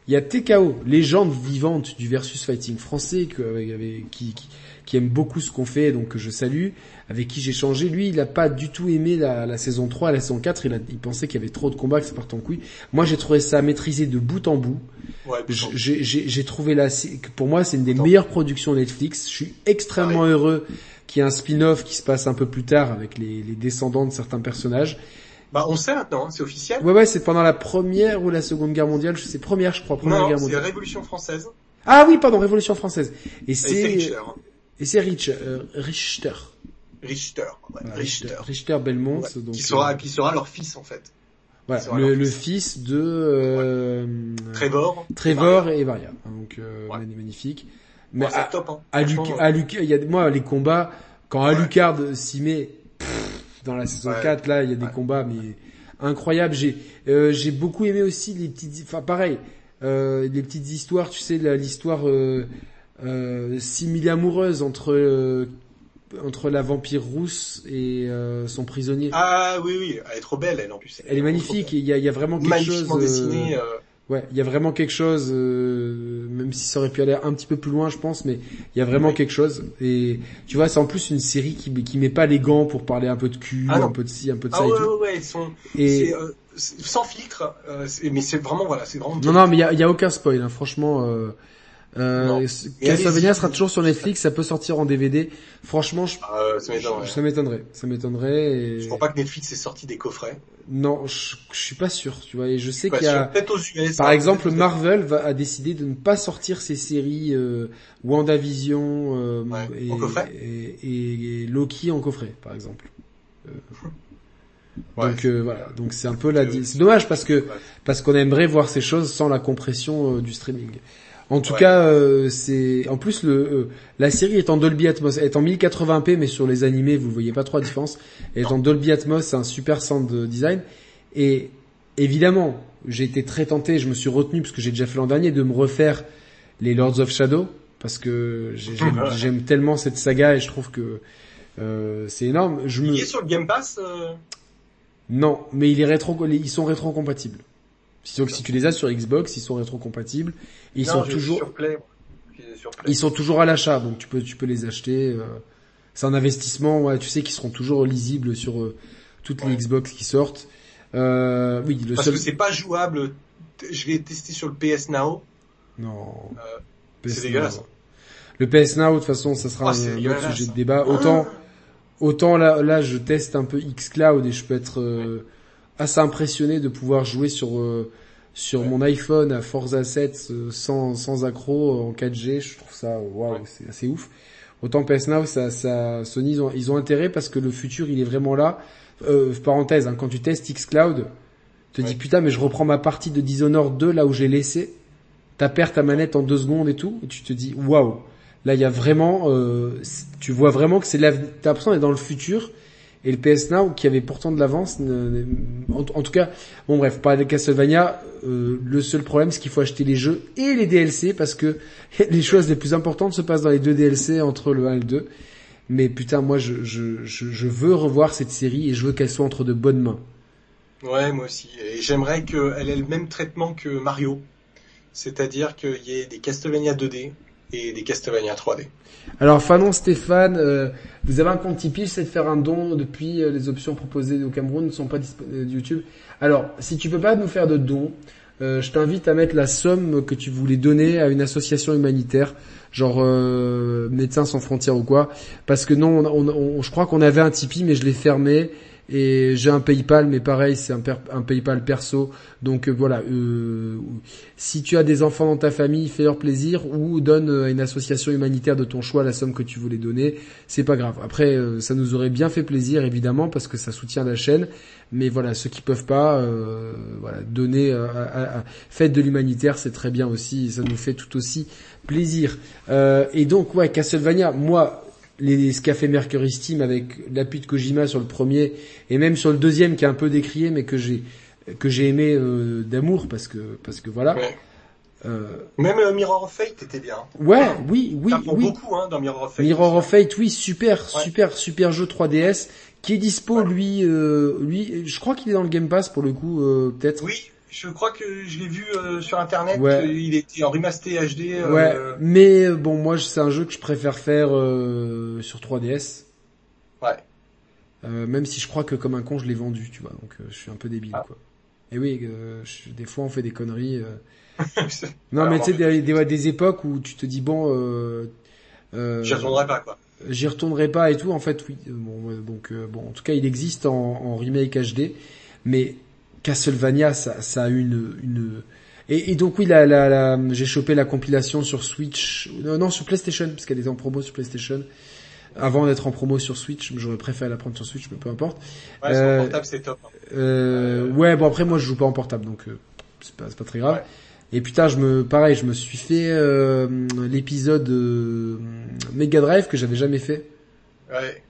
Il y a TKO, légende vivante du versus fighting français, que, avec- avec- qui, qui, qui aime beaucoup ce qu'on fait, donc que je salue, avec qui j'ai changé. Lui, il a pas du tout aimé la, la saison 3, la saison 4, il, a, il pensait qu'il y avait trop de combats, que ça partait en couille. Moi, j'ai trouvé ça maîtrisé de bout en bout. Ouais. J'ai trouvé la, pour moi, c'est une des Attends. meilleures productions Netflix. Je suis extrêmement heureux qu'il y ait un spin-off qui se passe un peu plus tard avec les, les descendants de certains personnages. Bah, on sait maintenant, hein, c'est officiel. Ouais, ouais, c'est pendant la première ou la seconde guerre mondiale. Je sais, première, je crois, première non, guerre c'est mondiale. Révolution française. Ah oui, pardon, Révolution française. Et c'est Richter. Et c'est Rich, euh, Richter, Richter. Ouais, Richter. Richter Belmont, Ouais, donc qui sera, euh, qui sera leur fils, en fait. voilà, le, le fils. de euh, Trevor. Trevor et Varia. Donc euh, magnifique. Mais à, top, hein. à, Luc- à Luc- il y a moi les combats quand. Alucard s'y met pff, dans la saison Ouais. 4 là, il y a des combats mais incroyables. J'ai euh, j'ai beaucoup aimé aussi les petites enfin pareil, euh, les petites histoires, tu sais l'histoire euh, euh, simili-amoureuse entre euh, entre la vampire rousse et euh, son prisonnier. Ah oui, oui, elle est trop belle, elle, en plus. Elle est magnifique, il y a, y a vraiment quelque chose Magnifiquement euh, dessinée. euh, Ouais, il y a vraiment quelque chose, euh, même si ça aurait pu aller un petit peu plus loin, je pense, mais il y a vraiment Oui. quelque chose. Et tu vois, c'est en plus une série qui qui met pas les gants pour parler un peu de cul, Ah un peu de ci, un peu de Ah ça ouais, et tout. ouais, ouais, ils sont, Et sans filtre, euh, mais c'est vraiment, voilà, c'est vraiment non, non, mais il y a, il y a aucun spoil, hein, franchement. Euh, euh. Castlevania sera toujours sur Netflix, ça peut sortir en DVD. Franchement, je, Euh, ça m'étonnerait. ça m'étonnerait, ça m'étonnerait. Et... Je crois pas que Netflix ait sorti des coffrets. Non, je, je suis pas sûr, tu vois. Et je sais qu'il y a, sûr. Peut-être aux US. Par hein, exemple, Marvel va, a décidé de ne pas sortir ses séries euh, WandaVision euh, Ouais, et, en coffret et, et- et Loki en coffret, par exemple. Euh, Ouais. Donc euh, voilà, donc c'est un peu la. C'est dommage parce que parce qu'on aimerait voir ces choses sans la compression du streaming. En tout Ouais. cas, euh, c'est en plus le euh, la série est en Dolby Atmos, elle est en 1080p, mais sur les animés vous ne voyez pas trop la différence. Elle est en Dolby Atmos, c'est un super sound design. Et évidemment, j'ai été très tenté, je me suis retenu parce que j'ai déjà fait l'an dernier de me refaire les Lords of Shadow parce que j'ai- j'aime tellement cette saga et je trouve que euh, c'est énorme. Je me Il est sur le Game Pass. non, mais il est rétro, ils sont rétro-compatibles. Donc, si tu les as sur Xbox, ils sont rétro-compatibles. Ils non, sont toujours, Sur Play. Je suis sur Play. ils sont toujours à l'achat, donc tu peux, tu peux les acheter. euh, c'est un investissement, ouais, tu sais qu'ils seront toujours lisibles sur euh, toutes les Ouais. Xbox qui sortent. Euh, oui, le Parce seul. que c'est pas jouable. Je l'ai testé sur le PS Now. Non. Euh, c'est dégueulasse. Le PS Now, de toute façon, ça sera Ah, un, autre sujet de débat. Autant, autant là, là, je teste un peu xCloud et je peux être euh, assez impressionné de pouvoir jouer sur euh, sur Ouais. mon iPhone à Forza 7 euh, sans sans accro en 4G. Je trouve ça waouh, Ouais. c'est assez ouf. Autant PS Now, ça, ça, Sony, ils ont, ils ont intérêt parce que le futur, il est vraiment là. Euh, parenthèse, hein, quand tu testes xCloud, tu te dis putain, mais je reprends ma partie de Dishonored 2 là où j'ai laissé. T'as perdu ta manette en deux secondes et tout, et tu te dis waouh. Là, il y a vraiment, euh, tu vois vraiment que c'est l'avenir. T'as l'impression d'être dans le futur. Et le PS Now, qui avait pourtant de l'avance, en, tout cas, bon bref, parler de Castlevania, euh, le seul problème, c'est qu'il faut acheter les jeux et les DLC parce que les choses les plus importantes se passent dans les deux DLC entre le 1 et le 2. Mais putain, moi, je, je veux revoir cette série et je veux qu'elle soit entre de bonnes mains. Ouais, moi aussi. Et j'aimerais qu'elle ait le même traitement que Mario. C'est-à-dire qu'il y ait des Castlevania 2D et des Castlevania 3D. Alors Fanon Stéphane, euh, vous avez un compte Tipeee, c'est de faire un don depuis euh, les options proposées au Cameroun ne sont pas disponibles de YouTube. Alors si tu peux pas nous faire de dons, euh, je t'invite à mettre la somme que tu voulais donner à une association humanitaire, genre euh, Médecins sans frontières ou quoi, parce que non, on, on- on- je crois qu'on avait un Tipeee mais je l'ai fermé et j'ai un PayPal mais pareil c'est un, PayPal perso. Donc euh, voilà euh, si tu as des enfants dans ta famille fais leur plaisir ou donne euh, à une association humanitaire de ton choix la somme que tu voulais donner. C'est pas grave. Après euh, ça nous aurait bien fait plaisir évidemment parce que ça soutient la chaîne. Mais voilà ceux qui peuvent pas voilà donner à, à- à- faites de l'humanitaire c'est très bien aussi. Ça nous fait tout aussi plaisir. Et donc ouais Castlevania. Moi les, ce qu'a fait Mercury Steam avec l'appui de Kojima sur le premier et même sur le deuxième qui est un peu décrié mais que j'ai que j'ai aimé euh, d'amour parce que parce que voilà Ouais. euh, Même euh, Mirror of Fate était bien. ouais oui oui T'apprends oui beaucoup hein, dans Mirror of Fate. Mirror of Fate oui super Ouais. super super jeu 3DS qui est dispo Ouais. lui euh, lui je crois qu'il est dans le Game Pass pour le coup euh, peut-être Oui, Je crois que je l'ai vu euh, sur internet. Ouais. euh, il était en remaster HD. euh, Ouais, mais euh, bon, moi, c'est un jeu que je préfère faire euh, sur 3DS. Ouais. Euh, même si je crois que comme un con, je l'ai vendu, tu vois. Donc, je suis un peu débile, Ah. quoi. Et oui, euh, je- des fois, on fait des conneries. Non, Alors, mais tu sais, des, des, des époques où tu te dis bon, euh, euh, J'y retournerai pas quoi. j'y retournerai pas et tout. En fait, oui. Bon, donc euh, bon, en tout cas, il existe en, en remake HD, mais Castlevania, ça, ça a une, une. Et, et donc oui, la, la, la- j'ai chopé la compilation sur Switch, non, non sur PlayStation, parce qu'elle était en promo sur PlayStation. Avant d'être en promo sur Switch, j'aurais préféré la prendre sur Switch, mais peu importe. Ouais, sur Euh, portable c'est top. hein. Euh, ouais, bon après moi je joue pas en portable, donc euh, c'est pas, très grave. Ouais. Et putain, je me, pareil, je me suis fait euh, l'épisode Mega Drive que j'avais jamais fait, Ouais.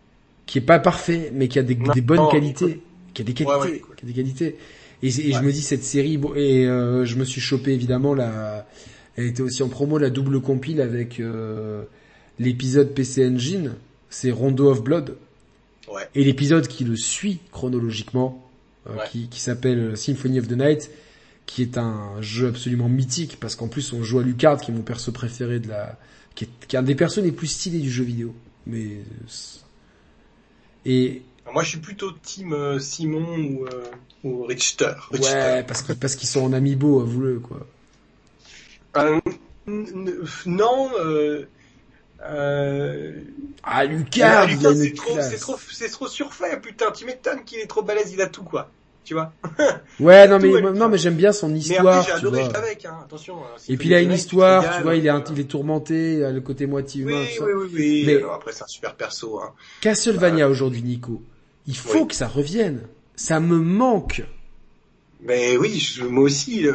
qui est pas parfait, mais qui a des, Non, des bonnes non, qualités, qui a des qualités, Ouais, qui a des qualités. Et, je me dis cette série, bon, et euh, je me suis chopé évidemment la, elle était aussi en promo la double compile avec euh, l'épisode PC Engine, c'est Rondo of Blood, Ouais. et l'épisode qui le suit chronologiquement, euh, Ouais. qui, qui s'appelle Symphony of the Night, qui est un jeu absolument mythique parce qu'en plus on joue à Lucard, qui est mon perso préféré de la, qui est, qui est un des persos les plus stylés du jeu vidéo. Mais et Moi je suis plutôt team euh, Simon ou, euh, ou Richter. Richter. ouais, parce que parce qu'ils sont en amiibo, avouez-le quoi. Euh, n- n- non. Euh, euh, Ah mais Lucard, il a Lucas, c'est trop, c'est trop, c'est trop surfait. Putain, tu m'étonnes qu'il est trop balèze, il a tout quoi. Tu vois. Ouais, non mais non mais j'aime bien son Mais histoire, après j'ai tu adoré vois. avec. Hein, attention. hein, Et puis il a une histoire, tu vois, il est, un- régales, il est tourmenté, il a le côté moitié humain, Oui, tout ça. oui, oui, oui. Mais- Alors après c'est un super perso. Hein. Castlevania aujourd'hui, Nico. Il faut Oui. que ça revienne. Ça me manque. Mais oui, je- moi aussi,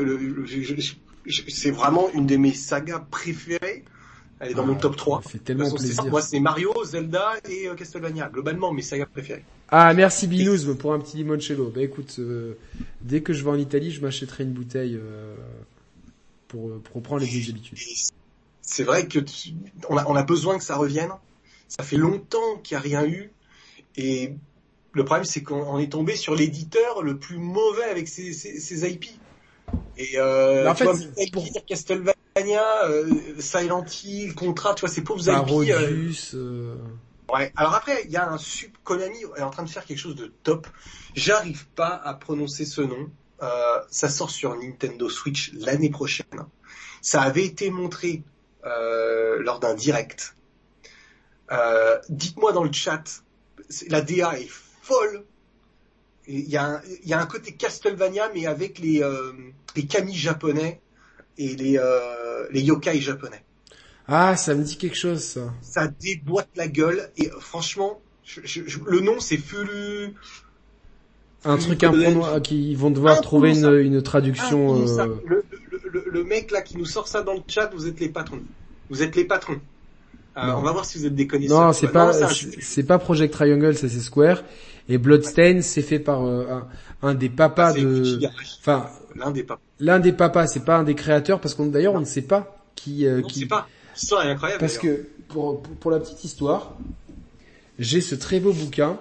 c'est vraiment une de mes sagas préférées. Elle est dans Ah, mon top 3. Ça fait tellement façon, plaisir. Moi, c'est Mario, Zelda et euh, Castlevania. Globalement, mes sagas préférées. Ah, merci Binous pour un petit limoncello. Bah écoute, euh, dès que je vais en Italie, je m'achèterai une bouteille euh, pour, euh, pour reprendre les vieilles habitudes. Et C'est vrai que tu- on, a, on a besoin que ça revienne. Ça fait longtemps qu'il n'y a rien eu. Et le problème, c'est qu'on on est tombé sur l'éditeur le plus mauvais avec ses, ses, ses IP. Et euh, en fait, vois, pour- Castlevania, euh, Silent Hill, Contra, tu vois, ces pauvres IP. euh, euh, Ouais. Alors après, il y a un sub Konami est en train de faire quelque chose de top. J'arrive pas à prononcer ce nom. Euh, ça sort sur Nintendo Switch l'année prochaine. Ça avait été montré euh, lors d'un direct. Euh, Dites-moi dans le chat, la DA est folle. Il y, a un- il y a un côté Castlevania, mais avec les, euh, les kami japonais et les, euh, les yokai japonais Ah, ça me dit quelque chose, ça. ça déboîte la gueule et euh, franchement, je- je- je- le nom c'est Fulu. Un truc imprononçable, qu'ils vont devoir trouver une, une traduction. Euh, Le, le, le, le mec là qui nous sort ça dans le chat, vous êtes les patrons. Vous êtes les patrons. Euh, on va voir si vous êtes des connaisseurs. Non, c'est pas, c'est pas Project Triangle, ça c'est Square. Et Bloodstain, c'est fait par euh, un, un des papas de, enfin, l'un des papas. l'un des papas, c'est pas un des créateurs, parce qu'on d'ailleurs on ne sait pas qui, euh, Non, qui, c'est pas. L'histoire est incroyable. Parce que pour, pour, pour la petite histoire, j'ai ce très beau bouquin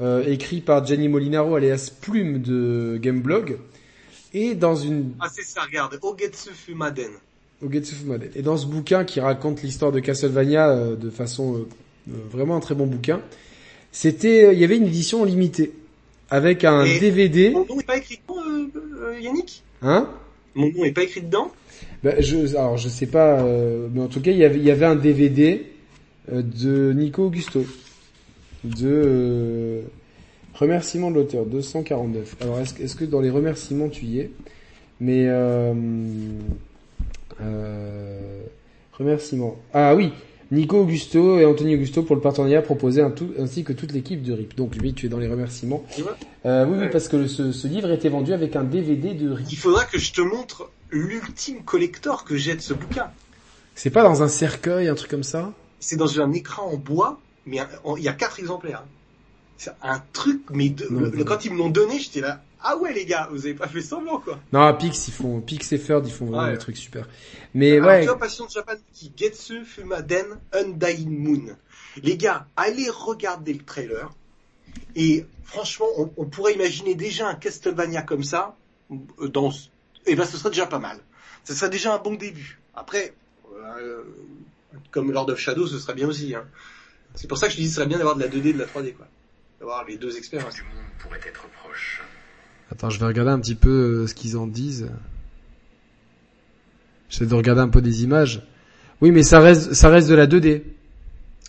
euh, écrit par Gianni Molinaro alias Plume de Gameblog et dans une Ah c'est ça, regarde. Ogetsu Fumaden. Ogetsu Fumaden. Et dans ce bouquin qui raconte l'histoire de Castlevania euh, de façon euh, euh, vraiment un très bon bouquin, c'était il y avait une édition limitée avec un Et- DVD, Mon nom est pas écrit dedans, euh, euh, Yannick? Hein? Mon nom est pas écrit dedans? Bah, je, alors je sais pas, euh, mais en tout cas il y avait, il y avait un DVD euh, de Nico Augusto de euh, remerciements de l'auteur 249. Alors est-ce, que- est-ce que dans les remerciements tu y es? Mais euh, euh, remerciements. Ah oui, Nico Augusto et Anthony Augusto pour le partenariat proposé ainsi que toute l'équipe de RIP. Donc lui tu es dans les remerciements. Euh, oui, oui parce que ce, ce livre était vendu avec un DVD de RIP. Il faudra que je te montre l'ultime collector que j'ai de ce bouquin. C'est pas dans un cercueil, un truc comme ça? C'est dans un écran en bois, mais il y a quatre exemplaires. C'est un truc, mais de- Non, le- non. quand ils me l'ont donné, j'étais là, ah ouais les gars, vous avez pas fait semblant quoi. Non, Pix, ils font, Pix et Ferd, ils font vraiment Ouais. des trucs super. Mais Alors, ouais, tu vois, Passion Japan qui Getsu Fumaden Undying Moon. Les gars, allez regarder le trailer. Et franchement, on, on pourrait imaginer déjà un Castlevania comme ça, euh, dans eh ben ce serait déjà pas mal. Ce serait déjà un bon début. Après, euh, comme Lord of Shadow, ce serait bien aussi. Hein. C'est pour ça que je dis ce serait bien d'avoir de la 2D et de la 3D, quoi. D'avoir les deux expériences. Du monde pourrait être proche. Attends, je vais regarder un petit peu euh, ce qu'ils en disent. J'essaie de regarder un peu des images. Oui, mais ça reste, ça reste de la 2D.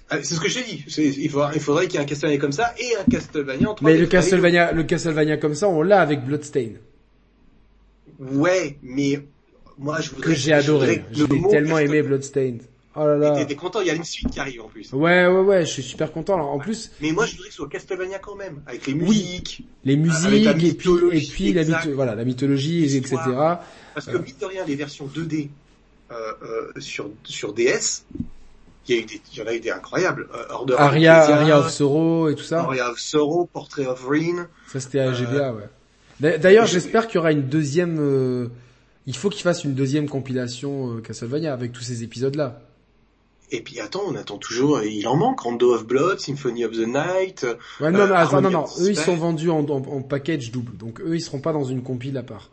Ah, c'est ce que je t'ai dit. Il faudra- il faudrait qu'il y ait un Castlevania comme ça et un Castlevania en 3D. Mais le Castlevania, le Castlevania comme ça, on l'a avec Bloodstain. Ouais, mais moi je voudrais Que j'ai adoré. J'ai tellement aimé Castlevania- Bloodstain. Oh là t'es content, il y a une suite qui arrive en plus. Ouais, ouais, ouais, je suis super content. Alors, en plus, Mais moi je voudrais que ce soit Castlevania quand même, avec les Oui. musiques. les musiques et puis, et la, mytho- voilà, la mythologie, etc. Parce que Euh. mine de rien, les versions 2D euh, euh, sur, sur DS, il y, a eu des, il y en a eu des incroyables. Euh, Order of Aria, Aria of Sorrow et tout ça. Aria of Sorrow, Portrait of Rain. Ça, c'était à GBA, ouais. D'a- D'ailleurs, je- j'espère qu'il y aura une deuxième, euh, il faut qu'il fasse une deuxième compilation euh, Castlevania avec tous ces épisodes-là. Et puis attends, on attend toujours, il en manque, Rondo of Blood, Symphony of the Night. Ouais, non, Euh, attends, non, Harmony non, of eux, ils sont vendus en, en, en package double. Donc, eux, ils seront pas dans une compile à part.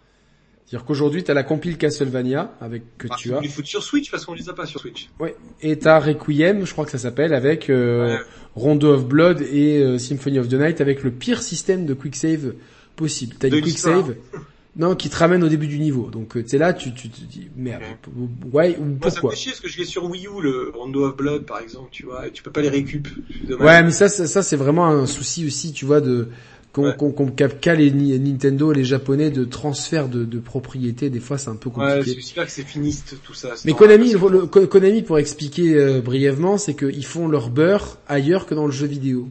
C'est-à-dire qu'aujourd'hui, t'as la compile Castlevania, avec, que Ah, tu as. les sur Switch parce qu'on les a pas sur Switch. Ouais. Et t'as Requiem, je crois que ça s'appelle, avec, euh, Ouais. Rondo of Blood et euh, Symphony of the Night avec le pire système de quick save possible. T'as une quick save, non, qui te ramène au début du niveau. Donc, euh, tu sais là, tu, tu te dis, merde, ouais, ou Moi, ça me pourquoi? fait chier parce que je l'ai sur Wii U, le Rondo of Blood, par exemple, tu vois, et tu peux pas les récup. C'est. Ouais, mais ça, ça, ça, c'est vraiment un souci aussi, tu vois, de qu'on Ouais. qu'on les Ni- Nintendo et les Japonais de transfert de, de propriété. Des fois, c'est un peu Ouais, compliqué. j'espère que c'est finiste, tout ça. mais Konami, le, le- Konami, pour expliquer euh, brièvement, c'est qu'ils font leur beurre ailleurs que dans le jeu vidéo.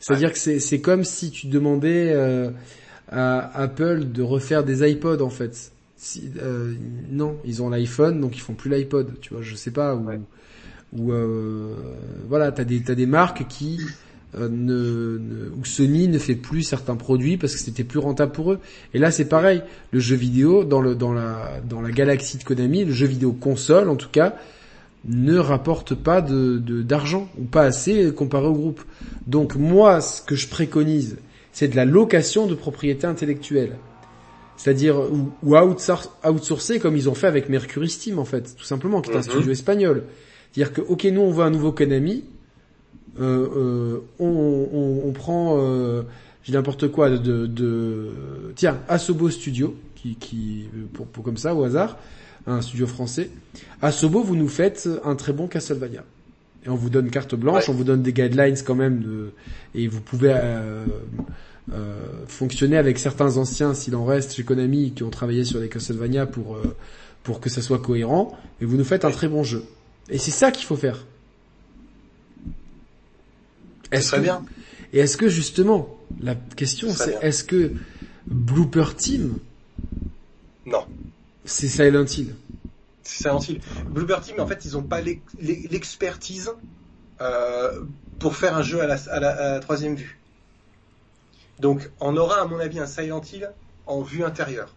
C'est-à-dire que c'est c'est comme si tu demandais euh, à Apple de refaire des iPods en fait. Si, euh, non, ils ont l'iPhone, donc ils font plus l'iPod. Tu vois, je sais pas ou Ouais. ou euh, voilà, t'as des t'as des marques qui euh, ne, ne où Sony ne fait plus certains produits parce que c'était plus rentable pour eux. Et là, c'est pareil. Le jeu vidéo dans le dans la dans la galaxie de Konami, le jeu vidéo console en tout cas, ne rapporte pas de de- d'argent ou pas assez comparé au groupe. Donc moi, ce que je préconise, c'est de la location de propriété intellectuelle. C'est-à-dire ou, ou outsour- outsourcer comme ils ont fait avec Mercury Steam en fait, tout simplement, qui est un Mhm. studio espagnol. C'est-à-dire que ok, nous on veut un nouveau Konami, euh, euh, on, on, on prend, euh, j'ai n'importe quoi de, de, de- tiens, Asobo Studio, qui, qui pour, pour comme ça au hasard, un studio français. Asobo, vous nous faites un très bon Castlevania. Et on vous donne carte blanche, Ouais. on vous donne des guidelines quand même, de, et vous pouvez euh, euh, fonctionner avec certains anciens, s'il en reste chez Konami, qui ont travaillé sur les Castlevania pour euh, pour que ça soit cohérent, et vous nous faites un très bon jeu. Et c'est ça qu'il faut faire. Très que- bien. Et est-ce que justement, la question c'est est-ce que Blooper Team, Non. c'est Silent Hill? Silent Hill. Bloober Team, en fait, ils ont pas l'ex- l'expertise euh, pour faire un jeu à la, à la- à la troisième vue. Donc, on aura, à mon avis, un Silent Hill en vue intérieure.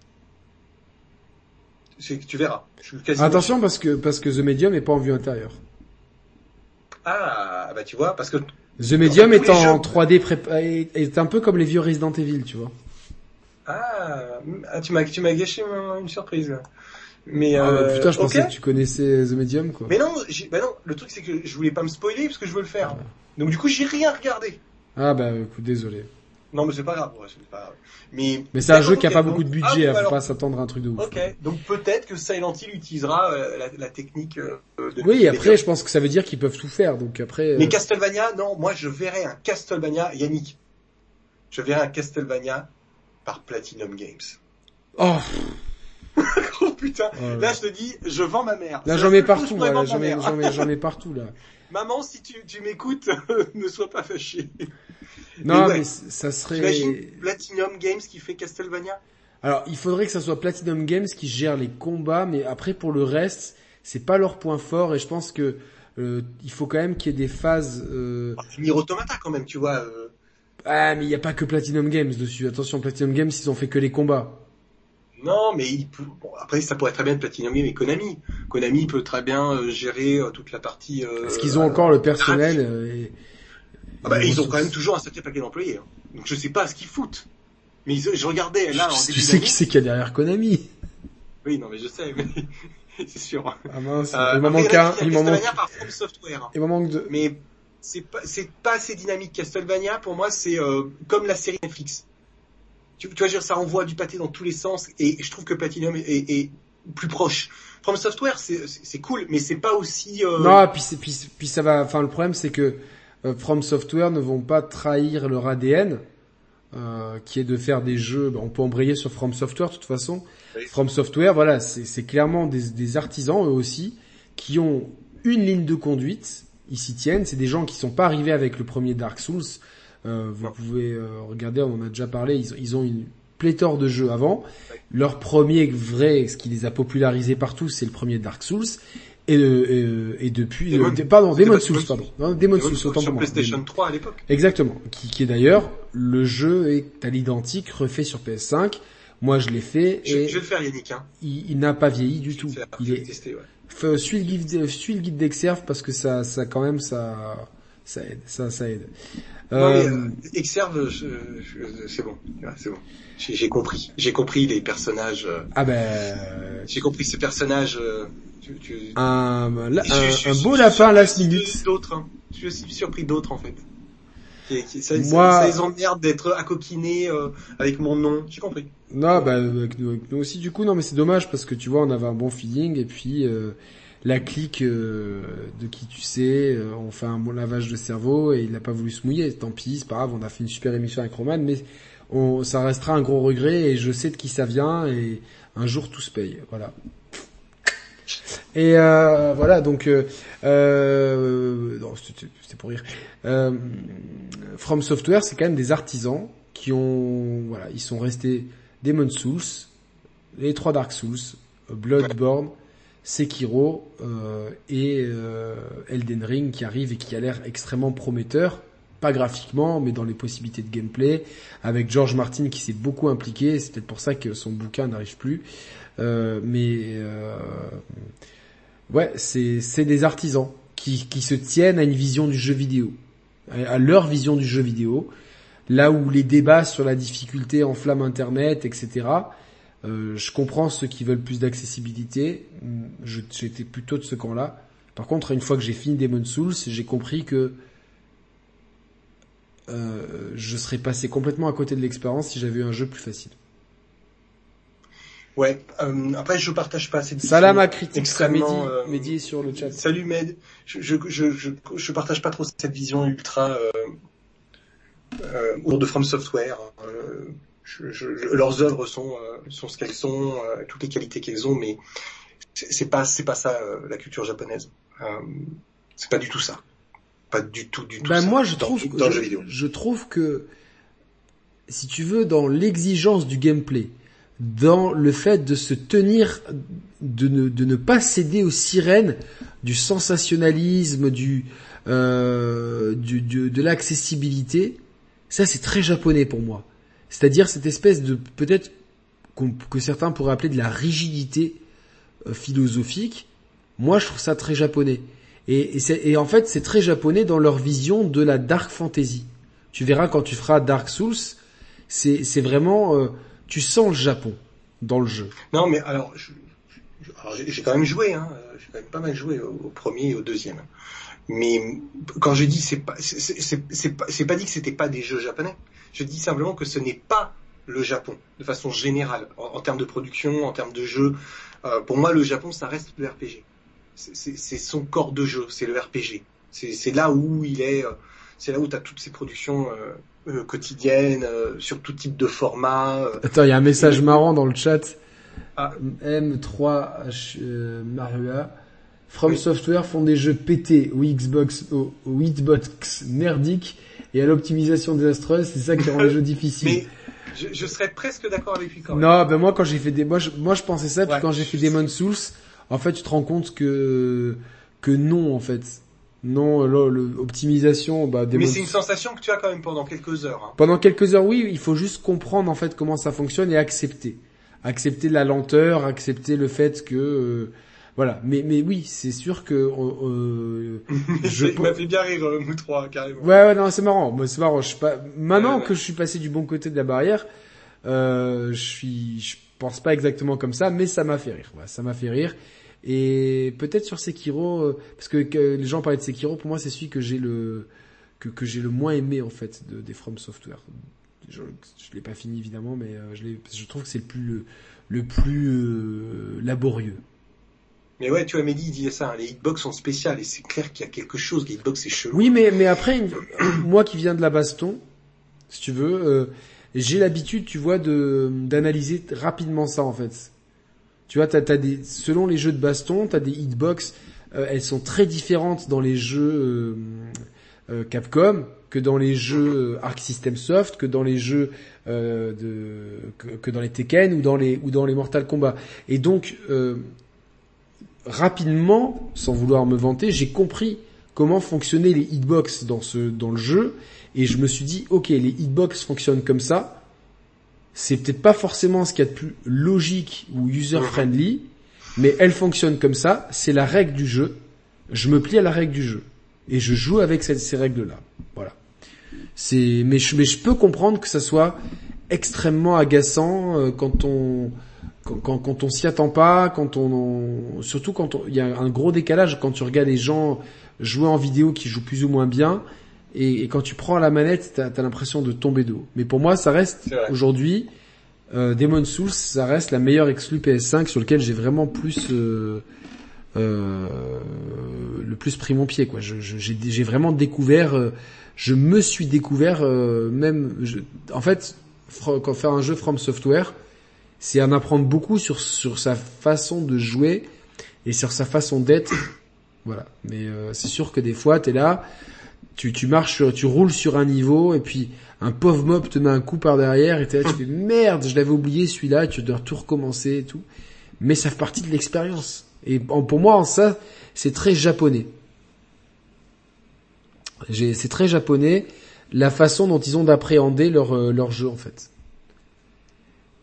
Tu verras. Je suis quasiment Attention parce que parce que The Medium est pas en vue intérieure. Ah, bah tu vois, parce que The Medium est en jeux- 3D prépa- est, un peu comme les vieux Resident Evil, tu vois. ah, ah, tu m'as tu m'as gâché une surprise. Mais Ah, euh, putain, je pensais que tu connaissais The Medium quoi. Mais non, bah non, le truc c'est que je voulais pas me spoiler parce que je veux le faire. Donc du coup, j'ai rien regardé. Ah bah écoute, désolé. Non, mais c'est pas grave. ouais, c'est pas grave. Mais Mais c'est un jeu qui a pas beaucoup de Ah, budget, bon, hein, faut pas s'attendre à un truc de ouf. Ok, donc peut-être que Silent Hill utilisera euh, la, la technique euh, de. Oui, après je pense que ça veut dire qu'ils peuvent tout faire, donc après. Mais euh, Castlevania, non, moi je verrais un Castlevania, Yannick. Je verrais un Castlevania par Platinum Games. Oh, oh putain, Oh là là je te dis, je vends ma mère. là j'en mets partout, là, j'en mets, j'en mets, partout là. Maman, si tu, tu m'écoutes, ne sois pas fâché. Non, ouais. mais ça serait. Platinum Games qui fait Castlevania? Alors, il faudrait que ça soit Platinum Games qui gère les combats, mais après pour le reste, c'est pas leur point fort et je pense que euh, il faut quand même qu'il y ait des phases. Euh... Ah, Nier Automata quand même, tu vois. euh, Ah, mais il y a pas que Platinum Games dessus. Attention, Platinum Games, ils ont fait que les combats. Non, mais il peut... bon, après ça pourrait très bien être Platinum Games et Konami. Konami peut très bien euh, gérer euh, toute la partie. Euh, Est-ce qu'ils ont euh, encore le personnel euh, et, Ah bah, et ils ont quand même toujours un sacré paquet d'employés. hein. Donc je sais pas ce qu'ils foutent. Mais ils- je regardais là en Tu sais qui c'est qu'il y a derrière Konami Oui, non, mais je sais, mais c'est sûr. Ah mince, Euh, il m'en manque un, il m'en manque, Castlevania par From Software. il m'en manque deux. Mais c'est pas, c'est pas assez dynamique. Castlevania, pour moi, c'est euh, comme la série Netflix. Tu, tu vois, je veux dire, ça envoie du pâté dans tous les sens, et je trouve que Platinum est, est- est plus proche. From Software, c'est cool, mais c'est pas aussi. euh, Non, puis, c'est- puis, puis ça va. Enfin, le problème, c'est que euh, From Software ne vont pas trahir leur ADN, euh, qui est de faire des jeux. ben, on peut embrayer sur From Software de toute façon. Oui. From Software, voilà, c'est c'est clairement des, des artisans eux aussi qui ont une ligne de conduite. Ils s'y tiennent. C'est des gens qui sont pas arrivés avec le premier Dark Souls. Euh, vous pouvez euh, regarder, on en a déjà parlé. Ils, ils ont une pléthore de jeux avant. Leur premier vrai, ce qui les a popularisés partout, c'est le premier Dark Souls. Et, euh, et, et depuis, Demon- euh, pardon, Demon Souls, pardon, non, Demon Demon Souls, Souls autant sur pour moi. PlayStation 3 à l'époque. Exactement, qui, qui est d'ailleurs le jeu est à l'identique, refait sur PS5. Moi, je l'ai fait Je, et je vais le faire, Yannick. Hein. il, il n'a pas vieilli du Je tout. faire, Il est tester, ouais. Suis le guide, suis le guide d'Exerve parce que ça, ça quand même, ça, ça aide, ça, ça aide. Euh, euh, Exerve, je- je- c'est bon, c'est bon. J'ai compris. J'ai compris les personnages. euh, ah ben, J'ai compris ces personnages. euh, tu, tu... un, la- Je- un, je un je beau suis lapin last minute. D'autres. hein. Je suis surpris d'autres en fait. Qui- qui- ça, ça- Moi- ça les emmerde d'être accoquinés euh, avec mon nom. J'ai compris. Non, bah nous, nous aussi du coup. Non, mais c'est dommage parce que tu vois, on avait un bon feeling et puis euh, la clique euh, de qui tu sais, euh, on fait un bon lavage de cerveau et il n'a pas voulu se mouiller. Tant pis, c'est pas grave. On a fait une super émission avec Roman, mais on, ça restera un gros regret et je sais de qui ça vient et un jour tout se paye. Voilà. Et euh, voilà, donc euh, euh, non, c'était pour rire. Euh, From Software, c'est quand même des artisans qui ont, voilà, ils sont restés Demon Souls, les trois Dark Souls, Bloodborne, Sekiro euh, et euh, Elden Ring qui arrive et qui a l'air extrêmement prometteur, pas graphiquement, mais dans les possibilités de gameplay, avec George Martin qui s'est beaucoup impliqué. C'est peut-être pour ça que son bouquin n'arrive plus. Euh, mais euh, ouais, c'est des artisans qui qui se tiennent à une vision du jeu vidéo, à leur vision du jeu vidéo. Là où les débats sur la difficulté enflamment Internet, etc. Euh, je comprends ceux qui veulent plus d'accessibilité. J'étais plutôt de ce camp-là. Par contre, une fois que j'ai fini Demon Souls, j'ai compris que euh, je serais passé complètement à côté de l'expérience si j'avais eu un jeu plus facile. Ouais. euh, après, je partage pas cette. Salam vision à critique, extrêmement, Mehdi, euh, Mehdi sur le chat. Salut Med. Je, je, je, je, je partage pas trop cette vision ultra euh, euh, de From Software. Euh, je, je, je- leurs œuvres sont euh, sont ce qu'elles sont, euh, toutes les qualités qu'elles ont, mais c'est pas c'est pas ça euh, la culture japonaise. C'est pas du tout ça. Pas du tout du tout. Ben ça. moi je trouve dans, je, jeu vidéo. je trouve que si tu veux dans l'exigence du gameplay, dans le fait de se tenir de ne, de ne pas céder aux sirènes du sensationnalisme, du, euh, du, du- de l'accessibilité, ça c'est très japonais pour moi. C'est-à-dire cette espèce de peut-être que certains pourraient appeler de la rigidité euh, philosophique. Moi je trouve ça très japonais. Et, en fait, c'est très japonais dans leur vision de la dark fantasy. Tu verras quand tu feras Dark Souls, c'est vraiment, euh, tu sens le Japon dans le jeu. Non, mais alors, j'ai quand même joué, hein, j'ai quand même pas mal joué au, premier et au deuxième. Mais quand je dis c'est pas, c'est- pas, pas dit que c'était pas des jeux japonais. Je dis simplement que ce n'est pas le Japon de façon générale en, en termes de production, en termes de jeu. Euh, pour moi, le Japon, ça reste le RPG. C'est- son corps de jeu, c'est le RPG. C'est là où il est, euh, c'est là où tu as toutes ces productions euh, euh, quotidiennes sur tout type de format. Attends, il y a un message marrant dans le chat. Ah. M3H euh, Marua. From Oui. Software font des jeux pétés au Xbox, au, au Hitbox merdique et à l'optimisation désastreuse. C'est ça qui rend les jeux difficiles. Mais je, je serais presque d'accord avec lui quand même. Non, ben moi quand j'ai fait des, moi je, moi je pensais ça, puis Ouais. quand j'ai fait Demon Souls, en fait tu te rends compte que que non en fait, non, là, le, optimisation, bah Demon Mais c'est une sensation que tu as quand même pendant quelques heures. hein. pendant quelques heures, oui, il faut juste comprendre en fait comment ça fonctionne et accepter, accepter la lenteur, accepter le fait que euh, voilà. Mais mais oui, c'est sûr que euh, euh, je Il m'a fait bien rire, euh, Moutrois, carrément. Ouais, ouais, non, c'est marrant. Moi, c'est marrant. Je suis pas. Maintenant Ouais, ouais. que je suis passé du bon côté de la barrière, euh, je suis, je, pense pas exactement comme ça, mais ça m'a fait rire. Voilà, ça m'a fait rire. Et peut-être sur Sekiro, euh, parce que, les gens parlaient de Sekiro, pour moi c'est celui que j'ai le que, que j'ai le moins aimé en fait de, des From Software. Je, je l'ai pas fini évidemment, mais je, je trouve que c'est le plus le, le plus laborieux. Mais ouais, tu vois, Mehdi, il disait ça, hein, les hitbox sont spéciales, et c'est clair qu'il y a quelque chose, les hitbox c'est chelou. Oui, mais, après, moi qui viens de la baston, si tu veux, euh, j'ai l'habitude, tu vois, de, d'analyser rapidement ça, en fait. Tu vois, t'as, t'as des, selon les jeux de baston, t'as des hitbox, euh, elles sont très différentes dans les jeux euh, Capcom que dans les jeux Arc System Soft, que dans les jeux que, que, dans les Tekken ou dans les ou dans les Mortal Kombat. Et donc rapidement, sans vouloir me vanter, j'ai compris comment fonctionnaient les hitbox dans ce dans le jeu et je me suis dit OK, les hitbox fonctionnent comme ça. C'est peut-être pas forcément ce qu'il y a de plus logique ou user friendly, mais elles fonctionnent comme ça, c'est la règle du jeu. Je me plie à la règle du jeu et je joue avec ces, règles-là. Voilà. C'est mais je, mais je peux comprendre que ça soit extrêmement agaçant euh, quand on quand, quand on s'y attend pas, quand on, surtout quand il y a un gros décalage quand tu regardes les gens jouer en vidéo qui jouent plus ou moins bien, et, quand tu prends la manette, t'as as, l'impression de tomber d'eau. Mais pour moi, ça reste aujourd'hui euh, Demon Souls, ça reste la meilleure exclue PS5 sur lequel j'ai vraiment plus euh, euh, le plus pris mon pied. Quoi, j'ai vraiment découvert, euh, je me suis découvert euh, même, je, en fait, quand faire un jeu From Software c'est en apprendre beaucoup sur sur sa façon de jouer et sur sa façon d'être. Voilà. Mais euh, c'est sûr que des fois, t'es là, tu tu marches, tu roules sur un niveau et puis un pauvre mob te met un coup par derrière et t'es là, tu fais merde, je l'avais oublié celui-là, tu dois tout recommencer et tout. Mais ça fait partie de l'expérience. Et pour moi, en ça, c'est très japonais. C'est très japonais la façon dont ils ont d'appréhender leur, euh, leur jeu en fait.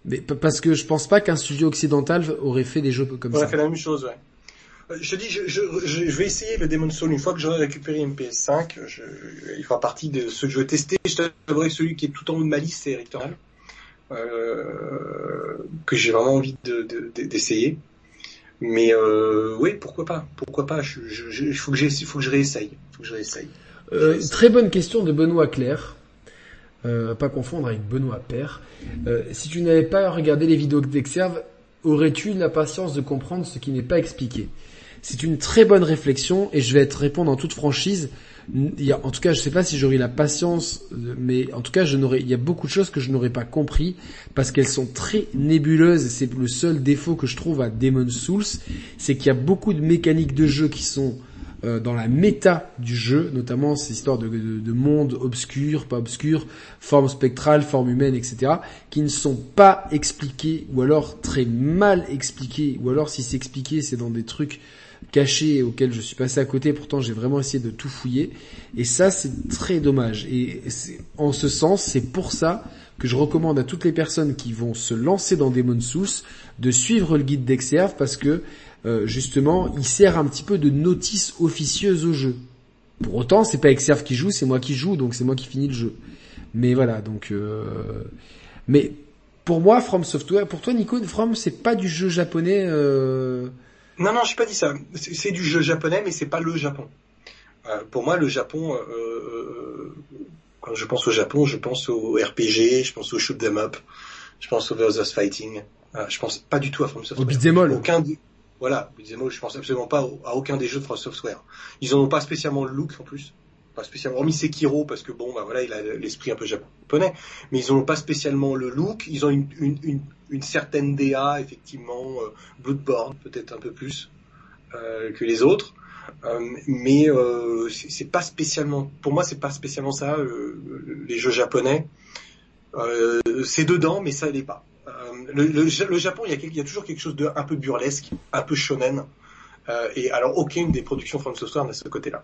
Mais parce que je pense pas qu'un studio occidental aurait fait des jeux comme ça. Aurait fait la même chose, ouais. Euh, je dis, je, je, je, vais essayer le Demon Soul une fois que j'aurai récupéré une PS5. Je, il fera partie de ceux que je vais tester. Je t'avouerai celui qui est tout en haut de ma liste, c'est Returnal, euh, que j'ai vraiment envie d'essayer. De, de, Mais euh, oui, pourquoi pas Pourquoi pas Il faut que j'ai, faut que je réessaye. Faut que je réessaye. Euh, très bonne question de Benoît Claire. Euh, pas confondre avec Benoît Père. Euh, si tu n'avais pas regardé les vidéos d'Exerve, aurais-tu la patience de comprendre ce qui n'est pas expliqué? C'est une très bonne réflexion et je vais te répondre en toute franchise. En tout cas, je ne sais pas si j'aurai la patience, mais en tout cas, je il y a beaucoup de choses que je n'aurais pas compris parce qu'elles sont très nébuleuses. C'est le seul défaut que je trouve à Demon Souls, c'est qu'il y a beaucoup de mécaniques de jeu qui sont euh, dans la méta du jeu, notamment ces histoires de, de, de monde obscur, pas obscur, forme spectrale, forme humaine, etc., qui ne sont pas expliqués ou alors très mal expliqués, ou alors si c'est expliqué, c'est dans des trucs cachés auxquels je suis passé à côté. Pourtant, j'ai vraiment essayé de tout fouiller, et ça, c'est très dommage. Et en ce sens, c'est pour ça que je recommande à toutes les personnes qui vont se lancer dans Demon Souls de suivre le guide d'Exerve parce que euh, justement, il sert un petit peu de notice officieuse au jeu. Pour autant, c'est pas Exerve qui joue, c'est moi qui joue, donc c'est moi qui finis le jeu. Mais voilà, donc. Euh... Mais pour moi, From Software, pour toi, Nico, From, c'est pas du jeu japonais. Euh... Non, non, j'ai pas dit ça. C'est du jeu japonais, mais c'est pas le Japon. Euh, pour moi, le Japon, euh, quand je pense au Japon, je pense au RPG, je pense au shoot them up, je pense au versus fighting. je pense pas du tout à From Software. Au beat'em all. Aucun, voilà, je pense absolument pas à aucun des jeux de From Software. Ils en ont pas spécialement le look en plus, pas spécialement. Hormis Sekiro parce que bon, bah voilà, il a l'esprit un peu japonais, mais ils en ont pas spécialement le look. Ils ont une certaine DA effectivement, euh, Bloodborne peut-être un peu plus euh, que les autres, euh, mais euh, c'est pas spécialement. Pour moi, c'est pas spécialement ça les jeux japonais. c'est dedans, mais ça l'est pas le, le, Japon, il y, a, il y, a, toujours quelque chose de un peu burlesque, un peu shonen. Euh, et alors aucune des productions From Software n'a ce côté-là.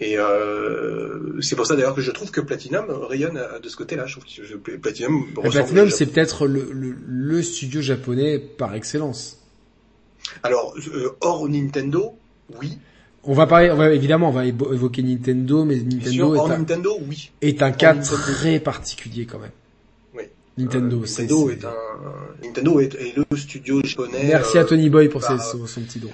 Et euh, c'est pour ça d'ailleurs que je trouve que Platinum rayonne de ce côté-là. Je trouve que Platinum. Platinum, c'est peut-être le, le, le, studio japonais par excellence. Alors euh, hors Nintendo, oui. On va parler, on va, évidemment, on va évoquer Nintendo, mais Nintendo, sûr, est, un, Nintendo oui. est un cas très particulier quand même. Nintendo, Euh, c'est- Nintendo c'est- est un Nintendo est, est le studio japonais. Merci à euh, Tony Boy pour par- ses- son, son petit don.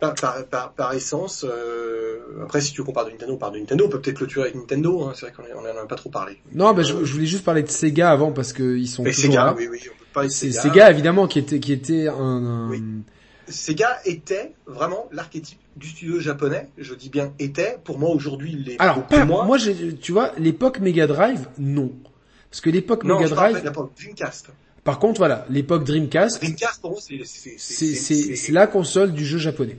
par, par, par, par essence. euh, après, si tu veux qu'on parle de Nintendo, on parle de Nintendo. On peut peut-être clôturer avec Nintendo. Hein, c'est vrai qu'on en a pas trop parlé. Non, bah, je, je voulais juste parler de Sega avant parce que ils sont Mais toujours Sega, là. oui, oui, on peut parler de C'est Sega. Sega évidemment qui était qui était un, un- Oui. Sega était vraiment l'archétype du studio japonais. Je dis bien était. Pour moi, aujourd'hui, il est Alors pas moi j'ai tu vois l'époque Mega Drive non. Parce que l'époque Mega Drive Dreamcast. par contre voilà, l'époque Dreamcast Dreamcast, pour c'est la console du jeu japonais.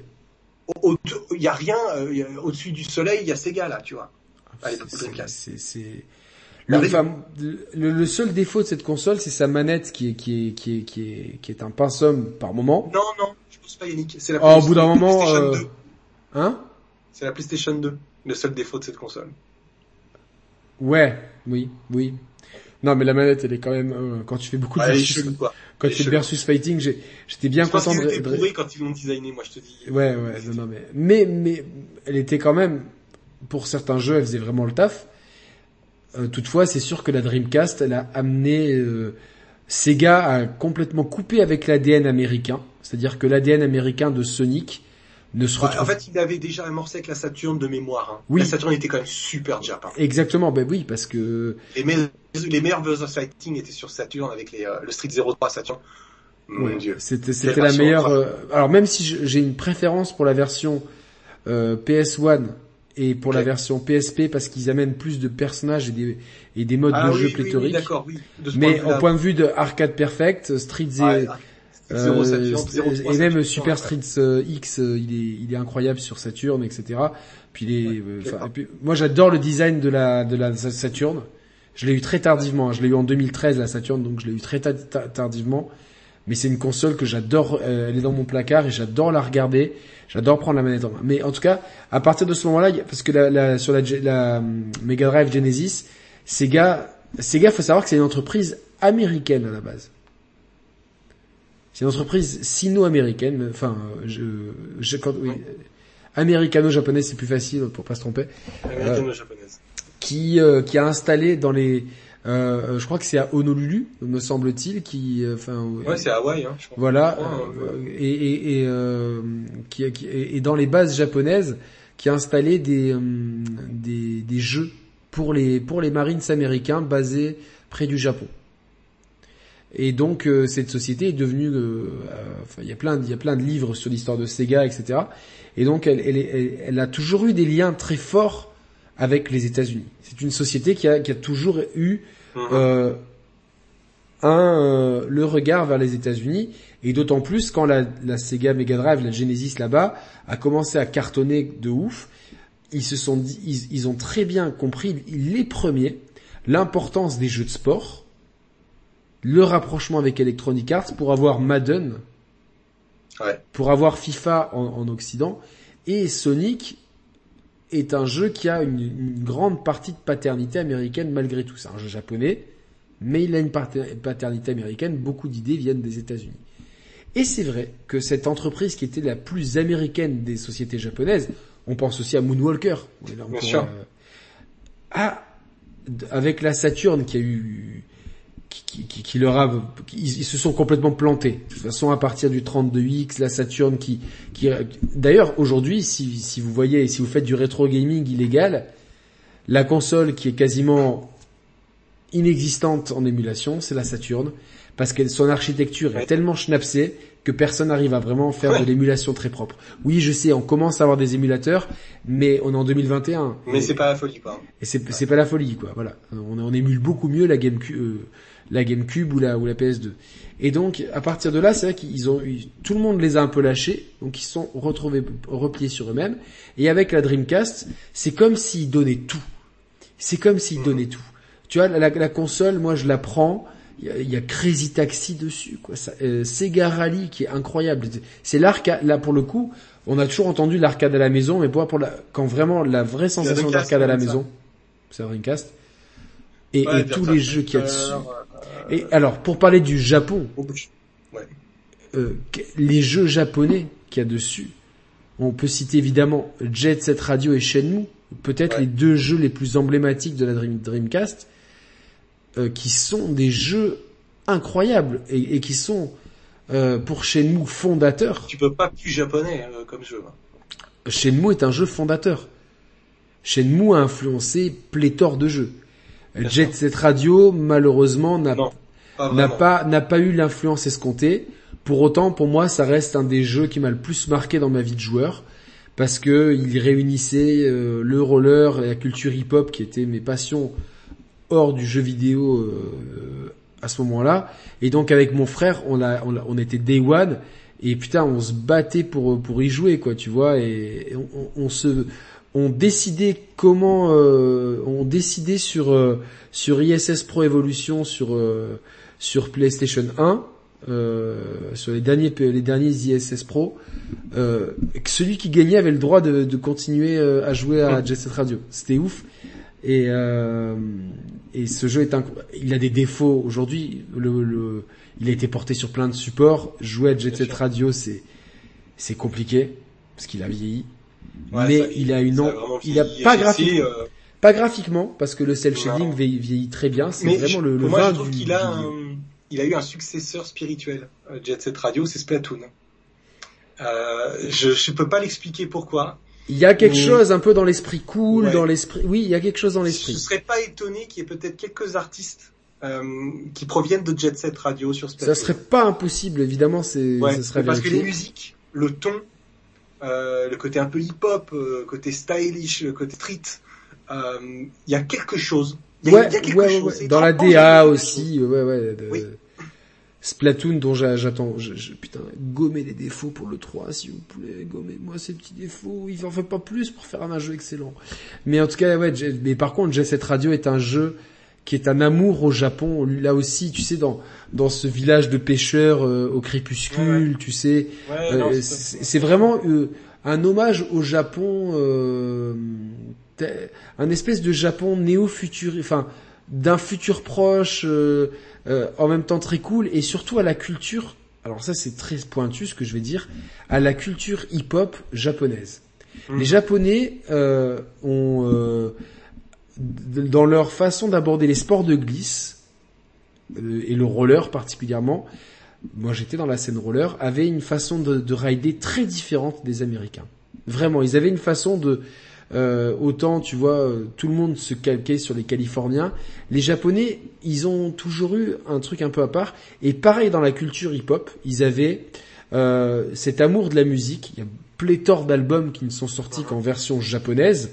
Il y a rien euh, au-dessus du soleil. Il y a Sega là, tu vois. À l'époque de C'est- Dreamcast. Le, vraie- enfin, le, le seul défaut de cette console, c'est sa manette qui est qui est qui est qui est qui est un pinceau par moment. Non, non, je pense pas Yannick. C'est la Oh, au bout d'un moment, PlayStation euh, 2. Hein? C'est la PlayStation 2. Le seul défaut de cette console. Ouais, oui, oui. Non, mais la manette, elle est quand même euh, quand tu fais beaucoup de Ouais, versus, chelou, quoi. quand tu fais versus fighting, j'étais bien Je pense content qu'ils de, quand ils l'ont designé, moi je te dis. Ouais, ouais, non, non, mais, mais, mais, elle était quand même, pour certains jeux, elle faisait vraiment le taf. Euh, toutefois, c'est sûr que la Dreamcast, elle a amené, euh, Sega à complètement couper avec l'ADN américain. C'est-à-dire que l'ADN américain de Sonic ne se Ouais, retrouve en fait, il avait déjà amorcé avec la Saturn de mémoire. Hein. Oui. La Saturn était quand même super. Hein. Exactement, ben oui, parce que Les, me- les meilleurs versus fighting étaient sur Saturn avec les, euh, le Street 03 Saturn. Mon Ouais, dieu. C'était la meilleure. euh, alors même si j'ai une préférence pour la version euh, PS1 et pour la version PSP parce qu'ils amènent plus de personnages et des et des modes Ah de oui, jeu oui, oui, pléthoriques. oui. De ce mais au point de vue de arcade perfect, Street euh, Zero Saturn, Zero et même Super ouais. Street euh, X, euh, il est il est incroyable sur Saturn, etc. Puis il est, Ouais, euh, et puis, moi j'adore le design de la de la Saturn. Je l'ai eu très tardivement. hein. Je l'ai eu en 2013 la Saturn, donc je l'ai eu très ta- ta- tardivement. Mais c'est une console que j'adore. euh, elle est dans mon placard et j'adore la regarder. J'adore prendre la manette en main. Mais en tout cas, à partir de ce moment-là, parce que la, la- sur la, la Mega Drive Genesis, Sega, Sega, faut savoir que c'est une entreprise américaine à la base. C'est une entreprise sino-américaine. Enfin, euh, je, je quand, oui, américano-japonaise, c'est plus facile pour pas se tromper Américano-japonaise. qui euh, qui a installé dans les euh, je crois que c'est à Honolulu me semble-t-il qui euh, enfin Ouais, c'est Hawaï, hein, je crois. voilà euh, et et, et, euh, qui, qui- et et dans les bases japonaises qui a installé des euh, des des jeux pour les pour les marines américains basés près du Japon et donc euh, cette société est devenue, euh, euh, enfin il y a plein, de- il y a plein de livres sur l'histoire de Sega, etc. Et donc elle, elle, elle, elle a toujours eu des liens très forts avec les États-Unis. C'est une société qui a, qui a toujours eu Mhm. euh, un euh, le regard vers les États-Unis et d'autant plus quand la, la Sega Mega Drive, la Genesis là-bas a commencé à cartonner de ouf. Ils se sont dit, ils, ils ont très bien compris les premiers l'importance des jeux de sport, le rapprochement avec Electronic Arts pour avoir Madden, Ouais. pour avoir FIFA en, en Occident et Sonic est un jeu qui a une, une grande partie de paternité américaine malgré tout. C'est un jeu japonais, mais il a une pater- paternité américaine. Beaucoup d'idées viennent des États-Unis. Et c'est vrai que cette entreprise qui était la plus américaine des sociétés japonaises, on pense aussi à Moonwalker, on est là Bien sûr. euh, avec la Saturn qui a eu, qui, qui, qui- qui leur a, ils, ils se sont complètement plantés. De toute façon, à partir du 32X, la Saturn qui, qui, d'ailleurs, aujourd'hui, si, si vous voyez, si vous faites du rétro gaming illégal, la console qui est quasiment inexistante en émulation, c'est la Saturn, parce que son architecture est Ouais. tellement schnapsée que personne n'arrive à vraiment faire Ouais. de l'émulation très propre. Oui, je sais, on commence à avoir des émulateurs, mais on est en 2021. Mais c'est pas la folie, quoi. et c'est c'est pas la folie quoi. Voilà, on, on émule beaucoup mieux la GameCube, euh, la GameCube ou la ou la PS2. Et donc à partir de là, c'est vrai qu'ils ont eu, tout le monde les a un peu lâchés, donc ils se sont retrouvés repliés sur eux-mêmes. Et avec la Dreamcast, c'est comme s'ils donnaient tout. C'est comme s'ils donnaient tout. Tu vois, la, la console, moi je la prends. Il y a, il y a Crazy Taxi dessus, quoi. Ça, euh, Sega Rally qui est incroyable. C'est l'arcade. Là pour le coup, on a toujours entendu l'arcade à la maison, mais pour, pour la, quand vraiment la vraie sensation d'arcade à la maison, c'est la Dreamcast. Et, Ouais, et tous les jeux qu'il y a dessus. euh, Et alors, pour parler du Japon, de- euh, les jeux japonais qu'il y a dessus, on peut citer évidemment Jet Set Radio et Shenmue, peut-être Ouais. les deux jeux les plus emblématiques de la Dream- Dreamcast. euh, qui sont des jeux incroyables et, et qui sont euh, pour Shenmue fondateur. Tu peux pas plus japonais euh, comme jeu. hein. Shenmue est un jeu fondateur. Shenmue a influencé pléthore de jeux. Jet. Set Radio, malheureusement, n'a n'a pas n'a pas eu l'influence escomptée. Pour autant, pour moi, ça reste un des jeux qui m'a le plus marqué dans ma vie de joueur parce que il réunissait euh, le roller et la culture hip-hop qui étaient mes passions hors du jeu vidéo euh, à ce moment-là. Et donc avec mon frère, on a, on, a- on était day one et putain, on se battait pour pour y jouer quoi, tu vois, et, et on, on- on se on décidait comment euh, on décidait sur euh, sur ISS Pro Evolution sur euh, sur PlayStation 1 euh, sur les derniers les derniers ISS Pro euh, que celui qui gagnait avait le droit de, de continuer euh, à jouer à Jet Set Radio. C'était ouf. Et euh, et ce jeu est incro- il a des défauts aujourd'hui. Le, le il a été porté sur plein de supports. Jouer à Jet Set. Radio c'est c'est compliqué parce qu'il a vieilli. Ouais, mais ça- il a une vraiment il a vieilli. pas graphiquement, euh, pas graphiquement parce que le cel shading vieillit, vieillit très bien. C'est vraiment je- le, le pour moi, vin je trouve qu'il a, du- un- il a eu un successeur spirituel, euh, Jet Set Radio, c'est Splatoon. Euh, je, je peux pas l'expliquer pourquoi. Il y a quelque Mais- chose un peu dans l'esprit cool, Ouais. dans l'esprit. Oui, il y a quelque chose dans Je l'esprit. serais pas étonné qu'il y ait peut-être quelques artistes euh, qui proviennent de Jet Set Radio sur Splatoon. Ça serait pas impossible, évidemment. C'est, Ouais, serait parce que les musiques, le ton, le côté un peu hip-hop, euh, côté stylish, le côté street, euh, il y a quelque chose. Il y a, ouais, il y a quelque ouais, chose. Dans la DA aussi, ouais, ouais. de- Oui. Splatoon dont j'a- j'attends, putain, gommer les défauts pour le 3, s'il vous plaît, gommez-moi ces petits défauts, il en fait pas plus pour faire un jeu excellent. Mais en tout cas, ouais, mais par contre, Jet Set Radio est un jeu qui est un amour au Japon, là aussi, tu sais, dans, dans ce village de pêcheurs euh, au crépuscule, tu sais, Ouais, euh, c'est- vraiment euh, un hommage au Japon, euh, un espèce de Japon néo-futur, enfin d'un futur proche, euh, euh, en même temps très cool, et surtout à la culture. Alors ça c'est très pointu ce que je vais dire, à la culture hip-hop japonaise. Mm. Les Japonais euh, ont euh, dans leur façon d'aborder les sports de glisse et le roller particulièrement, moi j'étais dans la scène roller, avaient une façon de, de rider très différente des Américains. Vraiment, ils avaient une façon de euh, autant tu vois euh, tout le monde se calquait sur les Californiens, les Japonais ils ont toujours eu un truc un peu à part et pareil dans la culture hip-hop, ils avaient euh, cet amour de la musique. Il y a pléthore d'albums qui ne sont sortis qu'en version japonaise.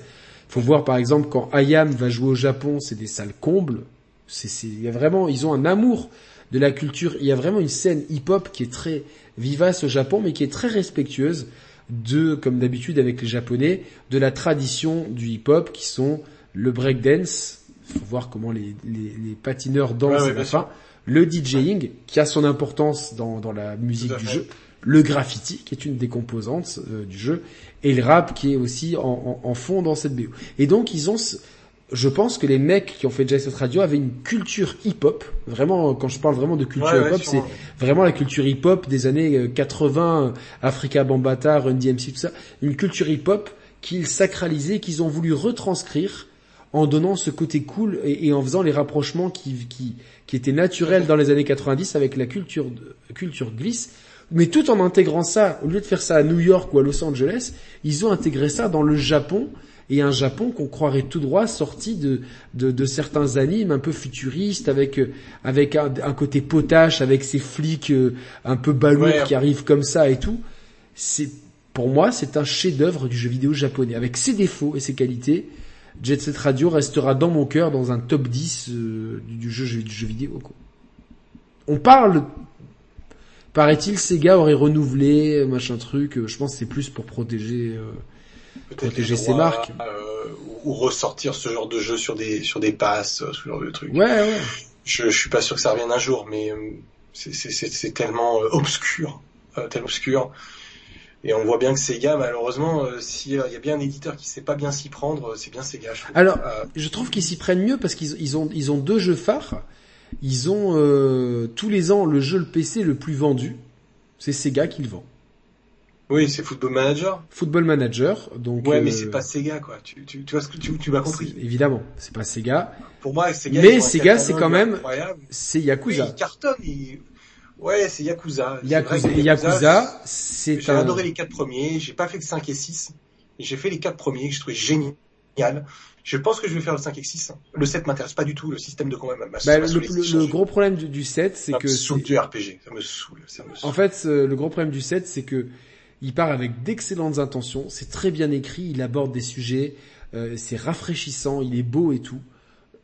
Faut voir par exemple quand Ayam va jouer au Japon, c'est des salles combles. C'est, il y a vraiment, ils ont un amour de la culture. Il y a vraiment une scène hip-hop qui est très vivace au Japon, mais qui est très respectueuse de, comme d'habitude avec les Japonais, de la tradition du hip-hop qui sont le breakdance. Faut voir comment les, les, les patineurs dansent Ouais, ouais, à la bien fin. Le DJing, qui a son importance dans, dans la musique du fait. jeu. Le graffiti, qui est une des composantes euh, du jeu. Et le rap, qui est aussi en, en, en fond dans cette BO. Et donc, ils ont... Je pense que les mecs qui ont fait Set Radio avaient une culture hip-hop. Vraiment, quand je parle vraiment de culture Ouais, ouais, hip-hop, c'est vraiment la culture hip-hop des années euh, 80, euh, Africa Bambata, Run DMC, tout ça. Une culture hip-hop qu'ils sacralisaient, qu'ils ont voulu retranscrire en donnant ce côté cool et, et en faisant les rapprochements qui, qui, qui étaient naturels dans les années 90 avec la culture, culture glisse. Mais tout en intégrant ça, au lieu de faire ça à New York ou à Los Angeles, ils ont intégré ça dans le Japon et un Japon qu'on croirait tout droit sorti de, de, de certains animes un peu futuristes avec euh, avec un, un côté potache avec ces flics euh, un peu balourds Ouais. qui arrivent comme ça et tout. C'est pour moi c'est un chef-d'œuvre du jeu vidéo japonais avec ses défauts et ses qualités. Jet Set Radio restera dans mon cœur dans un top 10 euh, du, jeu du jeu vidéo. Quoi. On parle paraît-il Sega aurait renouvelé machin truc, euh, je pense que c'est plus pour protéger euh, protéger ses marques. euh, ou ressortir ce genre de jeu sur des sur des passes, euh, ce genre de trucs. Ouais, ouais. Je, je suis pas sûr que ça revienne un jour, mais euh, c'est tellement euh, obscur, euh, tellement obscur. Et on voit bien que Sega, malheureusement, euh, s'il y a bien un éditeur qui sait pas bien s'y prendre, euh, c'est bien Sega. Je. Alors, Euh, je trouve qu'ils s'y prennent mieux parce qu'ils ils ont ils ont deux jeux phares. Ils ont euh, tous les ans le jeu le PC le plus vendu. C'est Sega qui le vend. Oui, c'est Football Manager. Football Manager, donc. Ouais, mais c'est pas Sega, quoi. Tu, tu, tu vois ce que tu, tu m'as compris. Évidemment, c'est pas Sega. Pour moi, Sega. Mais Sega, c'est quand même, c'est Yakuza. Oui, il cartonne. Il... Ouais, c'est Yakuza. Yakuza, Yakuza, c'est J'ai adoré les quatre premiers. J'ai pas fait que 5 et 6. J'ai fait les quatre premiers que je trouvais génial. Je pense que je vais faire le 5 et 6. Le 7 m'intéresse pas du tout, le système de combat bah, le, le, le, gros problème du, du 7, c'est que... Ça me du RPG, ça me saoule, ça me saoule. En fait, le gros problème du 7, c'est que il part avec d'excellentes intentions, c'est très bien écrit, il aborde des sujets, euh, c'est rafraîchissant, il est beau et tout.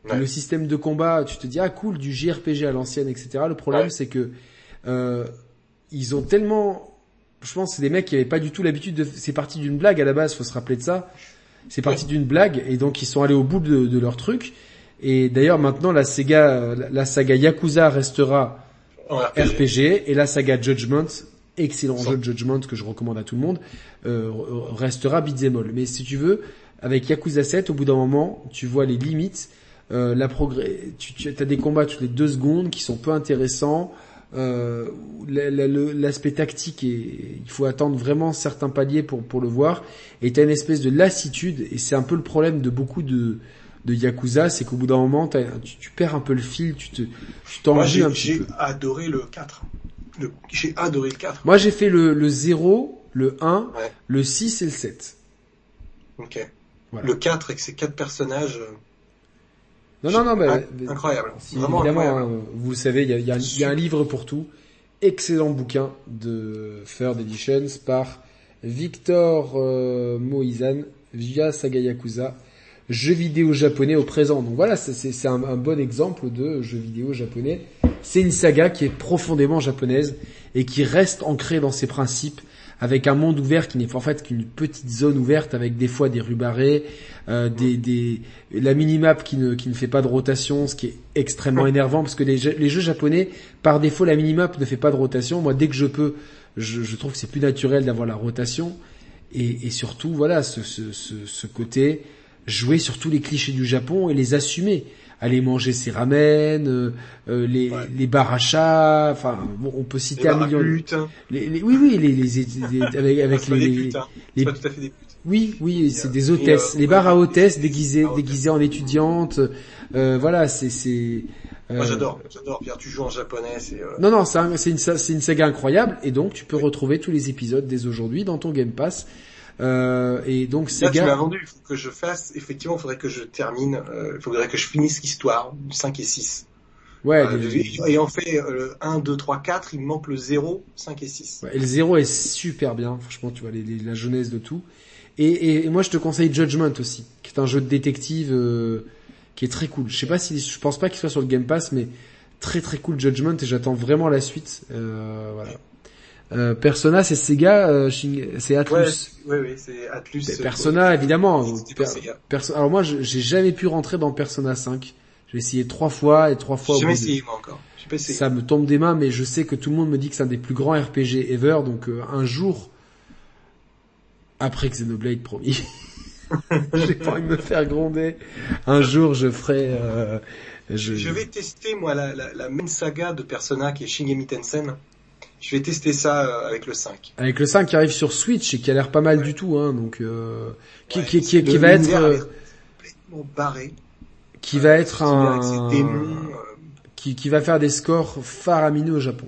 Ouais. Le système de combat, tu te dis ah cool du JRPG à l'ancienne, etc. Le problème ouais. c'est que euh, ils ont tellement, je pense, c'est des mecs qui avaient pas du tout l'habitude de, c'est parti d'une blague à la base, faut se rappeler de ça. C'est parti d'une blague et donc ils sont allés au bout de, de leur truc. Et d'ailleurs maintenant la Sega, la saga Yakuza restera RPG. RPG et la saga Judgment excellent jeu de Judgment que je recommande à tout le monde, euh, restera beat'em all. Mais si tu veux, avec Yakuza 7, au bout d'un moment, tu vois les limites, euh, la progrès, tu, tu as des combats toutes les deux secondes qui sont peu intéressants. Euh, l'aspect tactique et il faut attendre vraiment certains paliers pour pour le voir et t'as une espèce de lassitude et c'est un peu le problème de beaucoup de de Yakuza, c'est qu'au bout d'un moment, tu, tu, perds un peu le fil, tu te, tu t'ennuies un petit peu. J'ai adoré le 4 j'ai adoré le 4. Moi, j'ai fait le, le 0, le 1, ouais. le 6 et le 7. Ok. Voilà. Le 4 avec ses quatre personnages. euh, Non, non, non, mais, incroyable. Si, Vraiment évidemment, incroyable. hein, vous savez, il y a, y, a, y a un livre pour tout. Excellent bouquin de Third Editions par Victor euh, Moizan via Saga Yakuza. Jeux vidéo japonais au présent. Donc voilà, c'est un, un bon exemple de jeu vidéo japonais. C'est une saga qui est profondément japonaise et qui reste ancrée dans ses principes avec un monde ouvert qui n'est en fait qu'une petite zone ouverte avec des fois des rues barrées, euh, des, des, la minimap qui ne, qui ne fait pas de rotation, ce qui est extrêmement énervant parce que les, jeux, les jeux japonais, par défaut, la minimap ne fait pas de rotation. Moi, dès que je peux, je, je trouve que c'est plus naturel d'avoir la rotation et, et surtout, voilà, ce, ce, ce, ce côté jouer sur tous les clichés du Japon et les assumer aller manger ses ramen, euh, euh, les, ouais. les bars à chats, enfin bon, on peut citer les un million. Les, les, oui oui les, les, les avec, avec les, les, putes, hein. les... pas tout à fait des putes. Oui oui c'est des hôtesses, euh, les bars à hôtesses déguisées déguisées en étudiantes, euh, voilà c'est c'est. Moi j'adore, j'adore. Pierre, tu joues en japonais, c'est. Non non c'est un, une c'est une saga incroyable et donc tu peux oui. retrouver tous les épisodes dès aujourd'hui dans ton Game Pass. Euh, et donc Sega... Là, tu m'as vendu, il faut que je fasse, effectivement, il faudrait que je termine, euh, il faudrait que je finisse l'histoire du 5 et 6. Ouais. Euh, les... Et en fait, euh, 1, 2, 3, 4, il me manque le 0, 5 et 6. Ouais, et le 0 est super bien, franchement, tu vois, les, les, la jeunesse de tout. Et, et, et, moi, je te conseille Judgment aussi, qui est un jeu de détective euh, qui est très cool. Je sais pas si, je pense pas qu'il soit sur le Game Pass, mais très très cool Judgment et j'attends vraiment la suite. Euh, voilà. Euh, Persona, c'est Sega, euh, c'est Atlus. Ouais, oui, c'est Atlus. Mais Persona, évidemment. Per Perso Alors moi, j'ai jamais pu rentrer dans Persona 5. J'ai essayé trois fois et trois fois. J'ai essayé moi encore. Pas essayé. Ça me tombe des mains, mais je sais que tout le monde me dit que c'est un des plus grands RPG ever. Donc euh, un jour, après Xenoblade, promis. j'ai pas envie de me faire gronder. Un jour, je ferai. Euh, je... je... vais tester moi la, la, la même saga de Persona qui est Shingemi Tensei. Je vais tester ça euh, avec le 5. Avec le 5 qui arrive sur Switch et qui a l'air pas mal ouais. du tout, hein, donc euh, qui, ouais, qui, qui, qui va être euh, complètement barré. Qui va être un démons, qui, qui va faire des scores faramineux au Japon.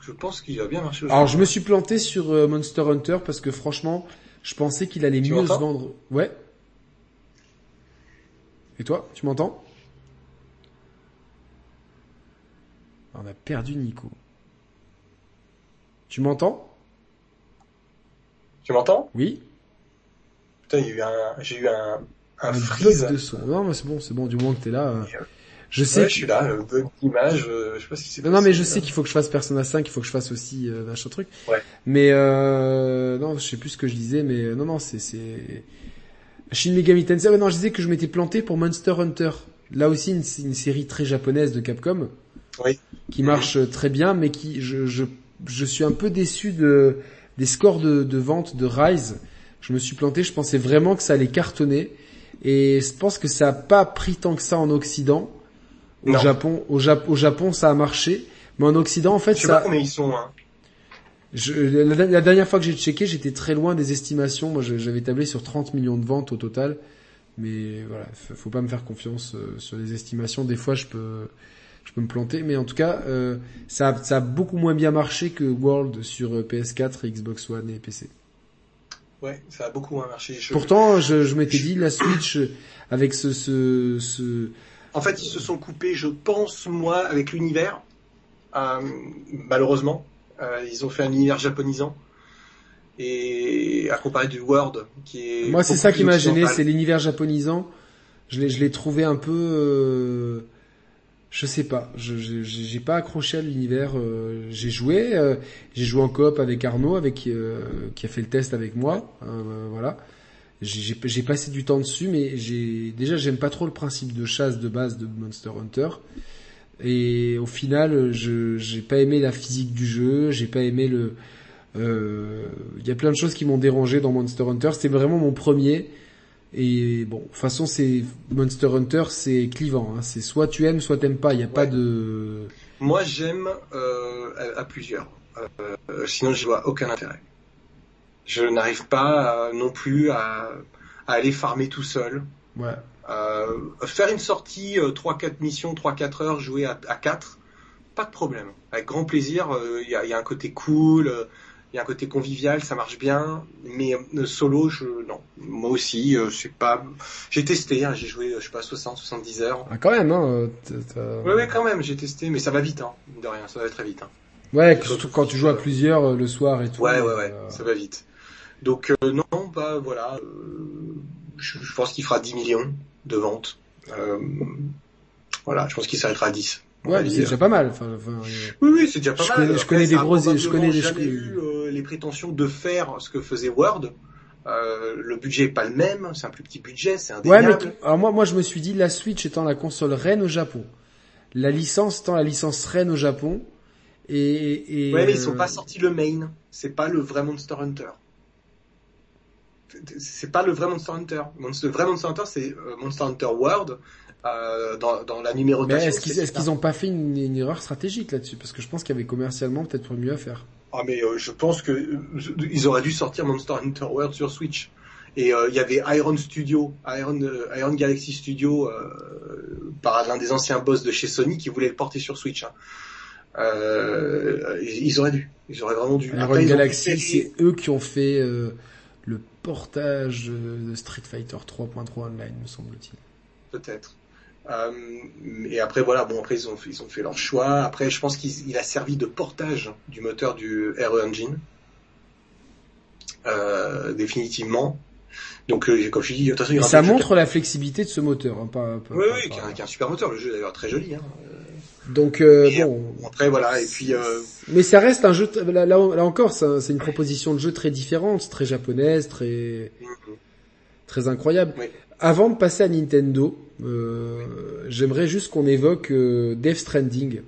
Je pense qu'il va bien marcher. Au Alors je me suis planté sur Monster Hunter parce que franchement, je pensais qu'il allait tu mieux se vendre. Ouais. Et toi, tu m'entends? On a perdu Nico. Tu m'entends? Tu m'entends? Oui. Putain, il y a eu un, j'ai eu un, un, un freeze. de son. Non, mais c'est bon, c'est bon, du moment que t'es là. Euh... Je sais. Ouais, que... je suis là, le bug d'image, euh, je sais pas si c'est. Non, non, mais je sais qu'il faut que je fasse Persona 5, il faut que je fasse aussi euh, machin truc. Ouais. Mais euh, non, je sais plus ce que je disais, mais euh, non, non, c'est c'est. Shin Megami Tensei. Ouais, non, je disais que je m'étais planté pour Monster Hunter. Là aussi, une, une série très japonaise de Capcom. Oui. Qui marche très bien, mais qui, je, je je suis un peu déçu de, des scores de, de vente de Rise. Je me suis planté, je pensais vraiment que ça allait cartonner. Et je pense que ça n'a pas pris tant que ça en Occident. Au Japon, au, Jap au Japon, ça a marché. Mais en Occident, en fait, je sais ça... pas combien ils sont, hein. Je, la, la, dernière fois que j'ai checké, j'étais très loin des estimations. Moi, j'avais tablé sur 30 millions de ventes au total. Mais voilà, faut pas me faire confiance euh, sur les estimations. Des fois, je peux, je peux me planter. Mais en tout cas, euh, ça, a, ça a beaucoup moins bien marché que World sur euh, PS4, Xbox One et PC. Ouais, ça a beaucoup moins marché. Pourtant, je, je m'étais dit la Switch avec ce, ce, ce. En fait, ils se sont coupés, je pense, moi, avec l'univers. Euh, malheureusement, euh, ils ont fait un univers japonisant et à comparer du Word qui est. Moi, c'est ça qui m'a gêné, c'est l'univers japonisant. Je l'ai, je l'ai trouvé un peu, euh, je sais pas, je, j'ai pas accroché à l'univers. Euh, j'ai joué, euh, j'ai joué en coop avec Arnaud, avec qui a fait le test avec moi, voilà. J'ai, passé du temps dessus, mais j'ai déjà j'aime pas trop le principe de chasse de base de Monster Hunter. Et au final, je j'ai pas aimé la physique du jeu, j'ai pas aimé le il euh, y a plein de choses qui m'ont dérangé dans Monster Hunter. C'était vraiment mon premier. Et bon, de toute façon, c'est Monster Hunter, c'est clivant. Hein. C'est soit tu aimes, soit t'aimes pas. Il n'y a pas de. Moi, j'aime euh, à, plusieurs. Euh, sinon, je vois aucun intérêt. Je n'arrive pas non plus à, à, aller farmer tout seul. Ouais. faire une sortie 3-4 missions, 3-4 heures, jouer à, à 4, pas de problème. Avec grand plaisir. Il y a, y, a, un côté cool il y a un côté convivial, ça marche bien, mais euh, solo, je non. Moi aussi, euh, c'est pas. J'ai testé, hein, j'ai joué, je sais pas, 60, 70 heures. Ah, quand même, hein. Ouais, ouais, quand même, j'ai testé, mais ça va vite, hein, de rien, ça va très vite. Hein. Ouais, surtout quand tu joues à plusieurs euh, le soir et tout. Ouais, ouais, ouais, ça va vite. Donc non, bah voilà, je, je, pense qu'il fera 10 millions de ventes. voilà, je pense qu'il s'arrêtera à 10. Ouais, c'est déjà pas mal. Enfin, oui, oui, c'est déjà pas je mal. Connais, je connais des grosses, je connais des. Euh, les prétentions de faire ce que faisait Word. Euh, le budget est pas le même, c'est un plus petit budget, c'est indéniable. Ouais, mais alors moi, moi, je me suis dit, la Switch étant la console reine au Japon, la licence étant la licence reine au Japon, et, et ouais, mais ils sont pas sortis le main. C'est pas le vrai Monster Hunter. C'est pas le vrai Monster Hunter. Le vrai Monster Hunter, c'est euh, Monster Hunter World euh, dans, dans, la numérotation. Est-ce qu'ils est ont pas fait une, une erreur stratégique là-dessus? Parce que je pense qu'il y avait commercialement peut-être mieux à faire. Ah mais euh, je pense que euh, ils auraient dû sortir Monster Hunter World sur Switch. Et il y avait Iron Studio, Iron, Iron Galaxy Studio, par l'un des anciens boss de chez Sony qui voulait le porter sur Switch. Hein. ils auraient dû, ils auraient vraiment dû. Iron Galaxy, c'est eux qui ont fait le portage de Street Fighter 3.3 Online, me semble-t-il. Peut-être. Euh, et après voilà, bon après ils ont ils ont fait leur choix. Après je pense qu'il a servi de portage du moteur du RE Engine euh, définitivement. Donc euh, comme je dis, de toute façon, ça montre la flexibilité de ce moteur. Hein, pas, pas, oui, oui, qui est, un, super moteur. Le jeu est d'ailleurs très joli. Hein. Donc euh, bon. Après voilà et puis. Mais ça reste un jeu. Là, là, encore, c'est une proposition de jeu très différente, très japonaise, très mm-hmm. très incroyable. Oui. Avant de passer à Nintendo, euh, j'aimerais juste qu'on évoque euh, Death Stranding.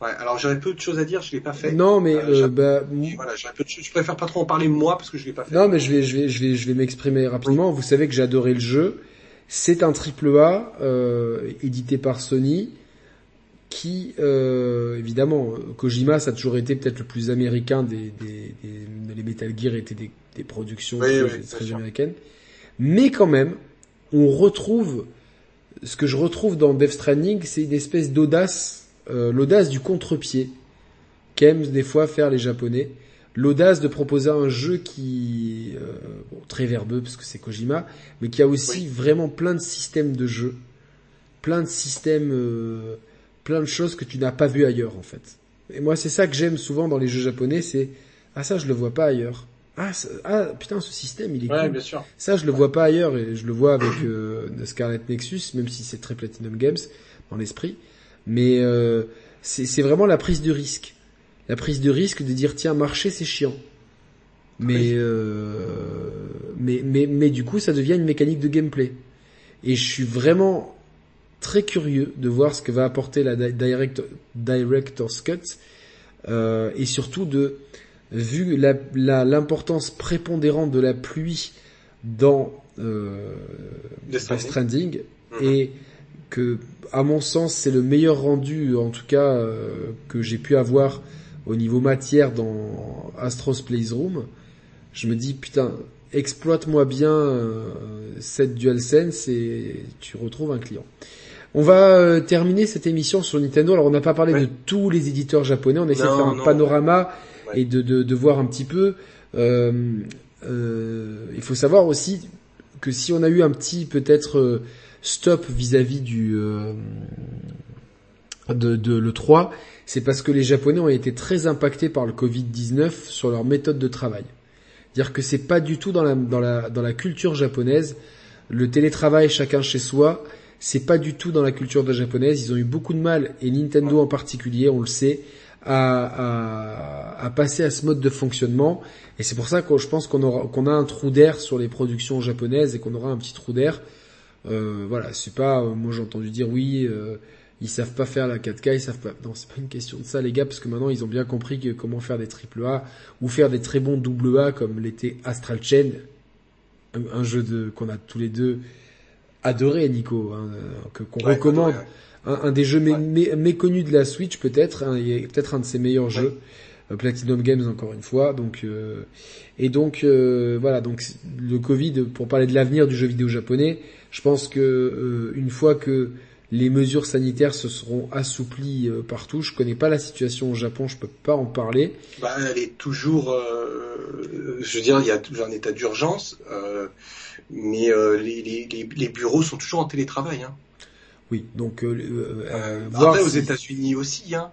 Ouais, alors j'aurais peu de choses à dire, je l'ai pas fait. Non, mais euh, bah, voilà, peu de je préfère pas trop en parler moi parce que je l'ai pas fait. Non, mais je vais, je vais, je vais, je vais m'exprimer rapidement. Vous savez que j'ai adoré le jeu. C'est un triple A euh, édité par Sony qui, euh, évidemment, Kojima, ça a toujours été peut-être le plus américain des, des, des, les Metal Gear étaient des, des productions très américaines. Mais quand même, on retrouve ce que je retrouve dans Death Stranding, c'est une espèce d'audace, euh, l'audace du contre-pied qu'aiment des fois faire les Japonais, l'audace de proposer un jeu qui euh, bon, très verbeux parce que c'est Kojima, mais qui a aussi vraiment plein de systèmes de jeu, plein de systèmes, euh, plein de choses que tu n'as pas vu ailleurs en fait. Et moi c'est ça que j'aime souvent dans les jeux japonais, c'est ah ça je le vois pas ailleurs. Ah, ah, putain, ce système, il est ouais, Bien sûr. Ça, je le vois pas ailleurs et je le vois avec euh, Scarlet Nexus, même si c'est très Platinum Games dans l'esprit. Mais euh, c'est vraiment la prise de risque. La prise de risque de dire tiens, marcher c'est chiant. Mais, euh, mais mais mais du coup, ça devient une mécanique de gameplay. Et je suis vraiment très curieux de voir ce que va apporter la direct, Director's Cut euh, et surtout de vu l'importance la, prépondérante de la pluie dans euh, Death Stranding, mhm. et que, à mon sens, c'est le meilleur rendu, en tout cas, euh, que j'ai pu avoir au niveau matière dans Astros Playroom, je me dis putain, exploite-moi bien euh, cette DualSense et tu retrouves un client. On va euh, terminer cette émission sur Nintendo. Alors on n'a pas parlé de tous les éditeurs japonais, on essaie de faire un panorama et de, de, de, voir un petit peu. Euh, euh, il faut savoir aussi que si on a eu un petit peut-être euh, stop vis-à-vis du de, de le 3, c'est parce que les Japonais ont été très impactés par le Covid-19 sur leur méthode de travail. Dire que c'est pas du tout dans la, dans la, dans la culture japonaise. Le télétravail chacun chez soi, c'est pas du tout dans la culture de japonaise. Ils ont eu beaucoup de mal, et Nintendo en particulier, on le sait, à, à, à passer à ce mode de fonctionnement. Et c'est pour ça que je pense qu'on aura qu'on a un trou d'air sur les productions japonaises et qu'on aura un petit trou d'air. Euh, voilà, c'est pas. Euh, moi j'ai entendu dire oui. Euh, ils savent pas faire la 4K, ils savent pas. Non, c'est pas une question de ça, les gars, parce que maintenant ils ont bien compris que comment faire des triple A ou faire des très bons double A comme l'était Astral Chain, un, jeu de qu'on a tous les deux adoré, Nico, hein, que qu'on recommande. Un, des jeux méconnus de la Switch peut-être, hein, peut-être un de ses meilleurs jeux. Euh, Platinum Games encore une fois. Donc euh, et donc euh, voilà donc le Covid pour parler de l'avenir du jeu vidéo japonais, je pense que une fois que les mesures sanitaires se seront assouplies euh, partout. Je connais pas la situation au Japon, je peux pas en parler. Bah, elle est toujours, euh, je veux dire, il y a toujours un état d'urgence, euh, mais les, les, bureaux sont toujours en télétravail. Hein. Oui, donc après aux États-Unis aussi, hein,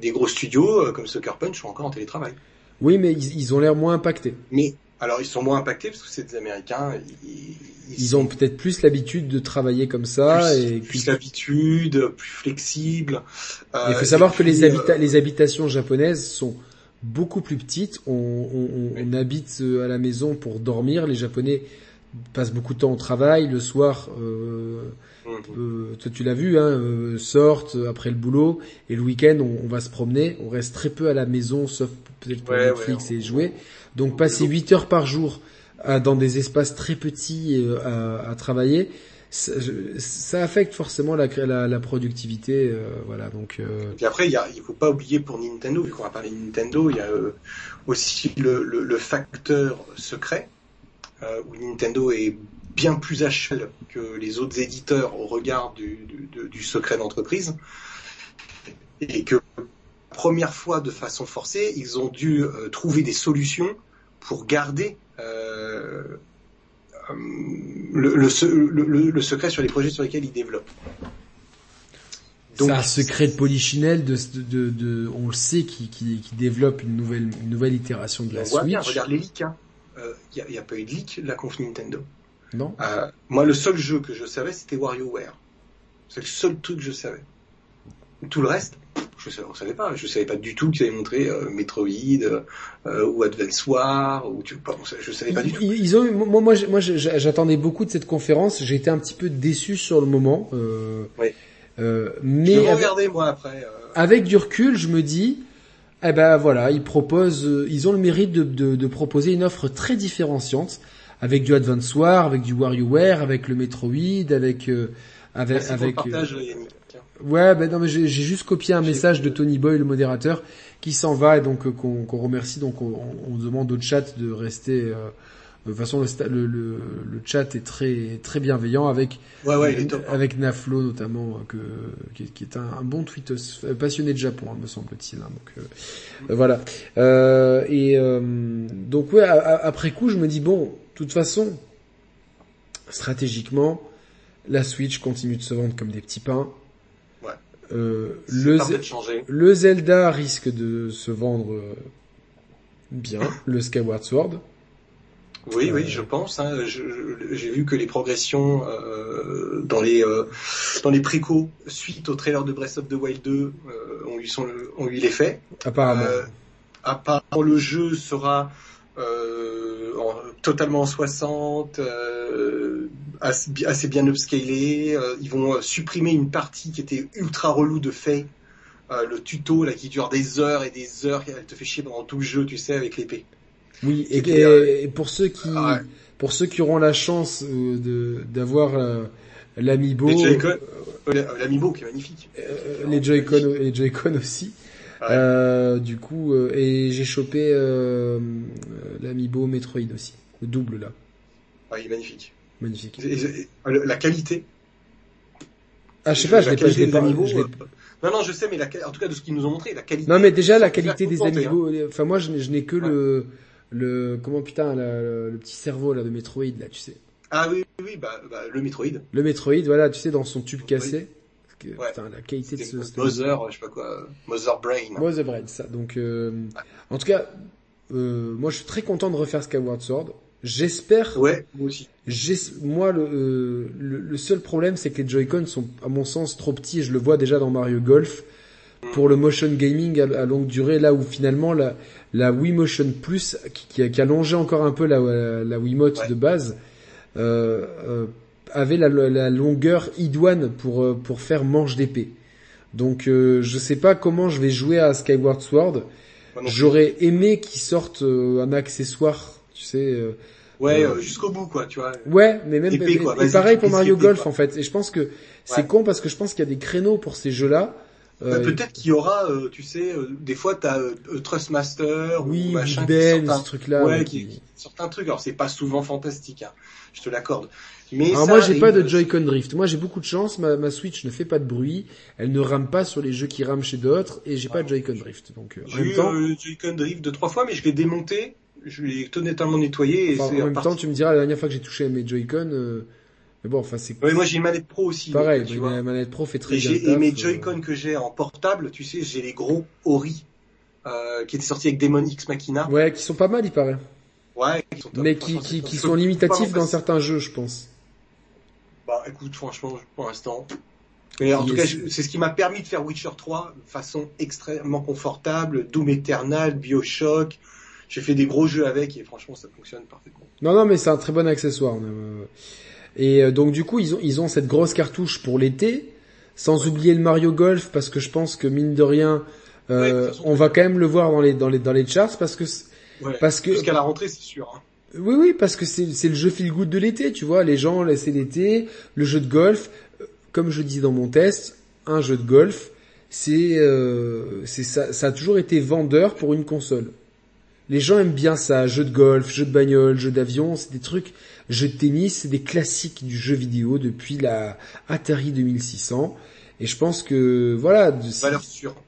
des gros studios comme Sucker Punch sont encore en télétravail. Oui, mais ils, ils ont l'air moins impactés. Mais alors ils sont moins impactés parce que c'est des Américains. Ils, ont peut-être plus l'habitude de travailler comme ça plus, et plus l'habitude, plus flexible. Euh, il faut savoir que les, euh, les habitations japonaises sont beaucoup plus petites. On, on, on, habite euh, à la maison pour dormir. Les Japonais passent beaucoup de temps au travail. Le soir, euh, toi tu l'as vu, hein, sortent après le boulot et le week-end on, va se promener. On reste très peu à la maison, sauf peut-être pour Netflix et jouer. Donc passer 8 heures par jour euh, dans des espaces très petits euh, à, travailler, ça, affecte forcément la, la, productivité, euh, voilà. Donc. Et après, il y faut pas oublier pour Nintendo, vu qu'on va parler de Nintendo, il y a aussi le, facteur secret où Nintendo est bien plus à cheval que les autres éditeurs au regard du, du secret d'entreprise, et que première fois de façon forcée, ils ont dû trouver des solutions pour garder euh, euh, le, le, le, secret sur les projets sur lesquels ils développent. C'est un secret de Polichinelle, de, de, de, on le sait, qui, qui, qui développe une nouvelle, une nouvelle itération de la on Switch. Voit bien, regarde les leaks. Il hein. n'y euh, a, a, pas eu de leak la conf Nintendo. Non. Euh, moi, le seul jeu que je savais, c'était WarioWare. C'est le seul truc que je savais. Tout le reste, je savais, savait pas. Je savais pas du tout qu'ils avaient montré euh, Metroid euh, ou Advance War ou tu, je savais pas du tout. Ils ont, moi, moi, moi j'attendais beaucoup de cette conférence. J'ai été un petit peu déçu sur le moment. Euh, oui. Euh, mais je avec, moi après. Euh. Avec du recul, je me dis, eh ben voilà, ils proposent, ils ont le mérite de, de, de proposer une offre très différenciante avec du Advance War, avec du WarioWare, avec le Metroid, avec avec avec. Partage, Ouais, ben non, mais j'ai juste copié un message de Tony Boy, le modérateur, qui s'en va et donc euh, qu'on remercie. Donc on, on, demande au chat de rester. Euh, de toute façon, le, le, le, chat est très très bienveillant avec ouais, ouais, avec Naflo notamment, que qui, qui est un, un, bon tweetos passionné de Japon, hein, me semble-t-il. Hein, donc euh, voilà. Euh, et donc ouais, après coup, je me dis bon, toute façon, stratégiquement, la Switch continue de se vendre comme des petits pains. Euh, le, le, Zelda risque de se vendre euh, bien, le Skyward Sword. Oui, oui, je pense. Hein, J'ai vu que les progressions euh, dans les euh, dans les précaux suite au trailer de Breath of the Wild 2 euh, ont eu son ont eu l'effet. Apparemment. apparemment, le jeu sera en, totalement en 60, assez, bien upscalé. Euh, ils vont euh, supprimer une partie qui était ultra relou de fait. Euh, le tuto là qui dure des heures et des heures, elle te fait chier pendant tout le jeu, tu sais, avec l'épée. Oui, et, pour ceux qui, ah pour ceux qui auront la chance de d'avoir l'amiibo, l'amiibo qui est magnifique. les Joy-Con, les Joy-Con aussi. Euh, du coup, euh, et j'ai chopé euh, l'amiibo Metroid aussi, le double là. Ouais, il est magnifique. Magnifique. Et- et- et- la qualité. Ah, je sais pas, je la l'ai pas, je qualité l'ai pas, amiibo, je Non, non, je sais, mais la, en tout cas de ce qu'ils nous ont montré, la qualité. Non mais déjà la qualité des contenter, hein. amiibo, enfin moi je n'ai- que le le comment putain la- le, le petit cerveau là de Metroid là, tu sais. Ah oui, oui, bah, bah, le Metroid. Le Metroid, voilà, tu sais dans son tube cassé. Parce que, Ouais. Putain, la qualité de ce Mother, je sais pas quoi, Mother Brain. Moi, The Bread, ça. Donc, euh, en tout cas, euh, moi, je suis très content de refaire Skyward Sword. J'espère, Ouais, moi aussi. moi, le, euh, le, le seul problème, c'est que les Joy-Con sont, à mon sens, trop petits, et je le vois déjà dans Mario Golf, pour le motion gaming à, à longue durée, là où finalement la, la Wii Motion Plus, qui, qui, a, qui a allongé encore un peu la, la, la Wiimote Ouais. de base, euh, euh, avait la, la longueur idoine pour, euh, pour faire manche d'épée. Donc, euh, je sais pas comment je vais jouer à Skyward Sword. J'aurais aimé qu'ils sortent euh, un accessoire, tu sais. euh, Ouais, jusqu'au bout, quoi, tu vois. Ouais, mais même Épée, et- pareil pour Mario Golf quoi. en fait. Et je pense que c'est Ouais. con parce que je pense qu'il y a des créneaux pour ces jeux-là. Bah, Euh, Peut-être qu'il y aura, euh, tu sais, euh, des fois t'as euh, euh, Trustmaster oui, ou machin qui Ben, ce truc-là. ouais, qui, qui- qui sortent un truc. Alors c'est pas souvent fantastique, hein, je te l'accorde. Mais Alors ça, moi j'ai pas de euh, Joy-Con Drift. Moi j'ai beaucoup de chance. Ma, ma Switch ne fait pas de bruit. Elle ne rame pas sur les jeux qui rament chez d'autres et j'ai pas de Joy-Con Drift. Donc euh, J'ai eu temps, euh, Joy-Con Drift deux trois fois, mais je l'ai démonté, je l'ai totalement nettoyé et enfin, en même temps tu me diras la dernière fois que j'ai touché à mes Joy-Con. euh, mais bon, enfin c'est Ouais, moi j'ai une manette pro aussi. pareil. donc, tu mais vois. la manette pro fait très bien. et mes euh, Joy-Con que j'ai en portable, tu sais, j'ai les gros Ori euh, qui étaient sortis avec Demon X Machina. Ouais, qui sont pas mal, il paraît. Ouais, qui sont top. Mais qui, qui, qui sont limitatifs dans certains jeux, je pense. Bah écoute, franchement, pour l'instant. Mais en Yes. tout cas, c'est ce qui m'a permis de faire Witcher 3 de façon extrêmement confortable, Doom Eternal, Bioshock. J'ai fait des gros jeux avec et franchement, ça fonctionne parfaitement. Non, non, mais c'est un très bon accessoire. euh. Et euh, donc du coup, ils ont, ils ont cette grosse cartouche pour l'été, sans oublier le Mario Golf, parce que je pense que mine de rien, euh, Ouais, de façon, on va quand même le voir dans les dans les dans les charts, parce que Ouais. parce que Jusqu'à la rentrée, c'est sûr. hein. oui, oui, parce que c'est c'est le jeu feel good de l'été, tu vois. Les gens, c'est l'été, le jeu de golf. euh, Comme je disais dans mon test, un jeu de golf, c'est euh, c'est ça, ça a toujours été vendeur pour une console. Les gens aiment bien ça, jeu de golf, jeu de bagnole, jeu d'avion, c'est des trucs, jeu de tennis, c'est des classiques du jeu vidéo depuis la Atari 2600. Et je pense que voilà,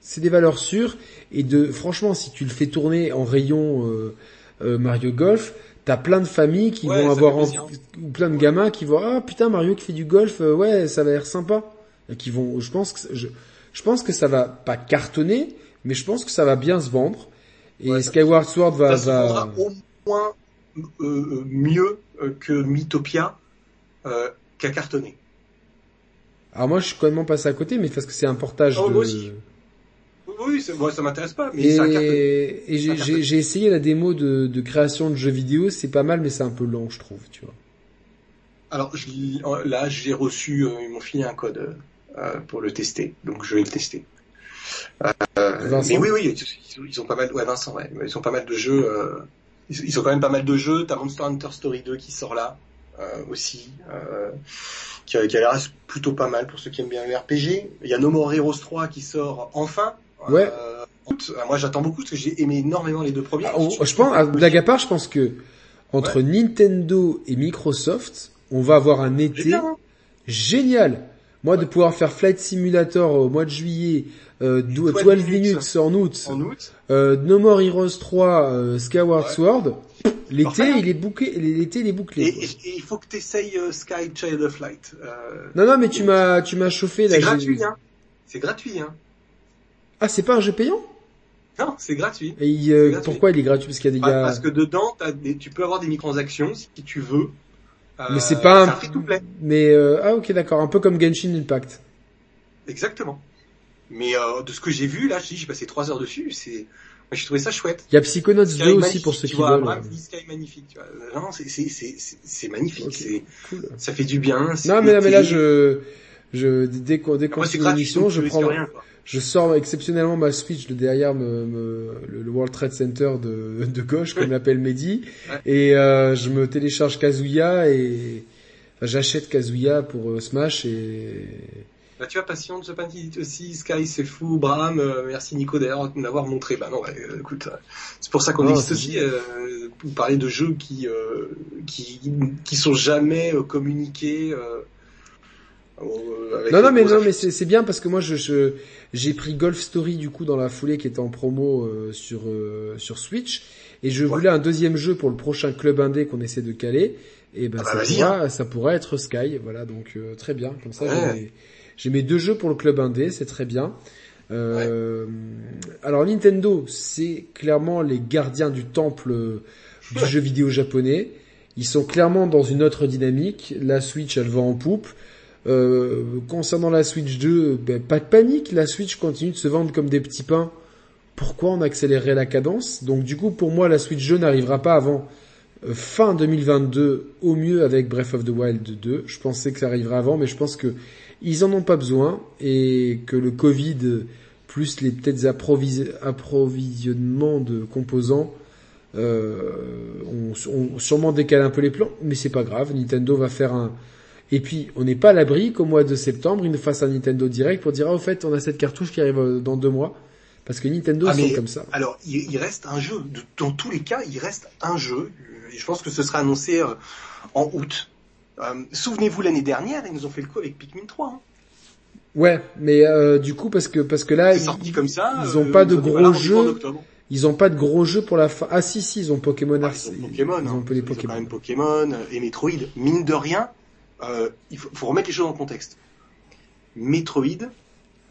c'est- des valeurs sûres. Et de franchement si tu le fais tourner en rayon euh, euh, Mario Golf t'as plein de familles qui Ouais, vont avoir plaisir. ou plein de gamins qui vont ah putain Mario qui fait du golf euh, ouais ça va l'air sympa. Et qui vont je pense que je, je pense que ça va pas cartonner mais je pense que ça va bien se vendre. Et Ouais, Skyward Sword va, ça va au moins euh, mieux que Mythopia euh, qu'à cartonné. alors moi je suis même passé à côté mais parce que c'est un portage Oh, de moi aussi. Oui, moi ça m'intéresse pas, mais ça et, et j'ai- essayé la démo de, de création de jeux vidéo c'est pas mal mais c'est un peu lent je trouve tu vois Alors je, euh, là, j'ai reçu, euh, ils m'ont filé un code euh, pour le tester, donc je vais le tester. Euh, mais oui, oui, ils, ils ont pas mal, ouais, Vincent, ouais, ils ont pas mal de jeux. Ils, ils ont quand même pas mal de jeux. T'as Monster Hunter Story 2 qui sort là euh, aussi, euh, qui, a- qui a l'air plutôt pas mal pour ceux qui aiment bien le RPG. Il y a No More Heroes 3 qui sort enfin. Ouais. Euh, août. Euh, moi, j'attends beaucoup parce que j'ai aimé énormément les deux premiers. Ah, on- je pense, à blague à part, je pense que entre Nintendo et Microsoft, on va avoir un été hein. génial. Moi, de pouvoir faire Flight Simulator au mois de juillet, euh, 12, 12 minutes en août, en août. euh, No More Heroes 3, euh, Skyward Ouais. Sword, l'été, il est bouclé, l'été, il est bouclé. Et, il faut que tu essayes Sky Child of Light. Euh, Non, non, mais tu m'as, tu m'as chauffé, là. c'est gratuit, hein. C'est gratuit, hein. Ah, c'est pas un jeu payant? Non, c'est gratuit. Et il, euh, gratuit. pourquoi il est gratuit? Parce qu'il y a des gars... Parce que dedans, t'as des- tu peux avoir des microtransactions si tu veux. Euh, Mais c'est pas un- C'est un free-to-play. Mais, euh, ah, ok, d'accord. Un peu comme Genshin Impact. Exactement. Mais euh, de ce que j'ai vu, là, j'ai passé trois heures dessus, c'est... J'ai trouvé ça chouette. Il y a Psychonauts 2 Sky aussi pour ceux qui vois, veulent. Dit Sky magnifique, tu vois. Euh, Non, c'est, c'est, magnifique. Ok. C'est, Cool. ça fait du bien. Non mais là, mais là je je dès qu'on dès qu'on l'émission, donc je prends rien. Je sors exceptionnellement ma Switch de derrière me, me- le, le World Trade Center de, de gauche comme l'appelle Mehdi et euh, je me télécharge Kazuya et enfin, j'achète Kazuya pour euh, Smash et Bah, tu vois, Passion, Japan dit aussi, Sky c'est fou, Bram, euh, merci Nico d'ailleurs de m'avoir montré. Bah non, euh, écoute, euh, c'est pour ça qu'on existe aussi, pour parler de jeux qui, euh, qui, qui sont jamais communiqués. Euh, avec Non, non, mais non, mais c'est c'est bien parce que moi, je je- j'ai pris Golf Story du coup dans la foulée qui était en promo euh, sur euh, sur Switch et je Ouais. voulais un deuxième jeu pour le prochain club indé qu'on essaie de caler et ben Ah bah, ça pourra ça pourra être Sky, voilà donc euh, très bien comme ça. Ouais. j'ai mes- deux jeux pour le club indé, c'est très bien. Euh, Alors Nintendo, c'est clairement les gardiens du temple euh, du jeu vidéo japonais. Ils sont clairement dans une autre dynamique. La Switch, elle va en poupe. Euh, concernant la Switch 2, ben, pas de panique. La Switch continue de se vendre comme des petits pains. Pourquoi on accélérerait la cadence? Donc du coup, pour moi, la Switch 2 n'arrivera pas avant euh, fin 2022, au mieux avec Breath of the Wild 2. Je pensais que ça arriverait avant, mais je pense que ils en ont pas besoin et que le Covid euh, plus les peut-être approvis- approvisionnements de composants euh, ont sûrement décalé un peu les plans, mais c'est pas grave. Nintendo va faire un et puis on n'est pas à l'abri qu'au mois de septembre ils nous fassent un Nintendo Direct pour dire ah au fait on a cette cartouche qui arrive euh, dans deux mois parce que Nintendo Ah, ils sont comme ça. Alors, il, il reste un jeu. Dans tous les cas, il reste un jeu. Et je pense que ce sera annoncé euh, en août. Euh, Souvenez-vous l'année dernière, ils nous ont fait le coup avec Pikmin 3. hein. Ouais, mais euh, du coup parce que parce que là ils, comme ça. ils ont euh, pas de ont gros jeux. ils ont pas de gros jeux pour la fin. Ah si si ils ont Pokémon Ah, ils ont Pokémon. Ils hein. ont un peu les Ils ont Pokémon. quand même Pokémon et Metroid. Mine de rien, euh, il faut, remettre les choses en contexte. Metroid,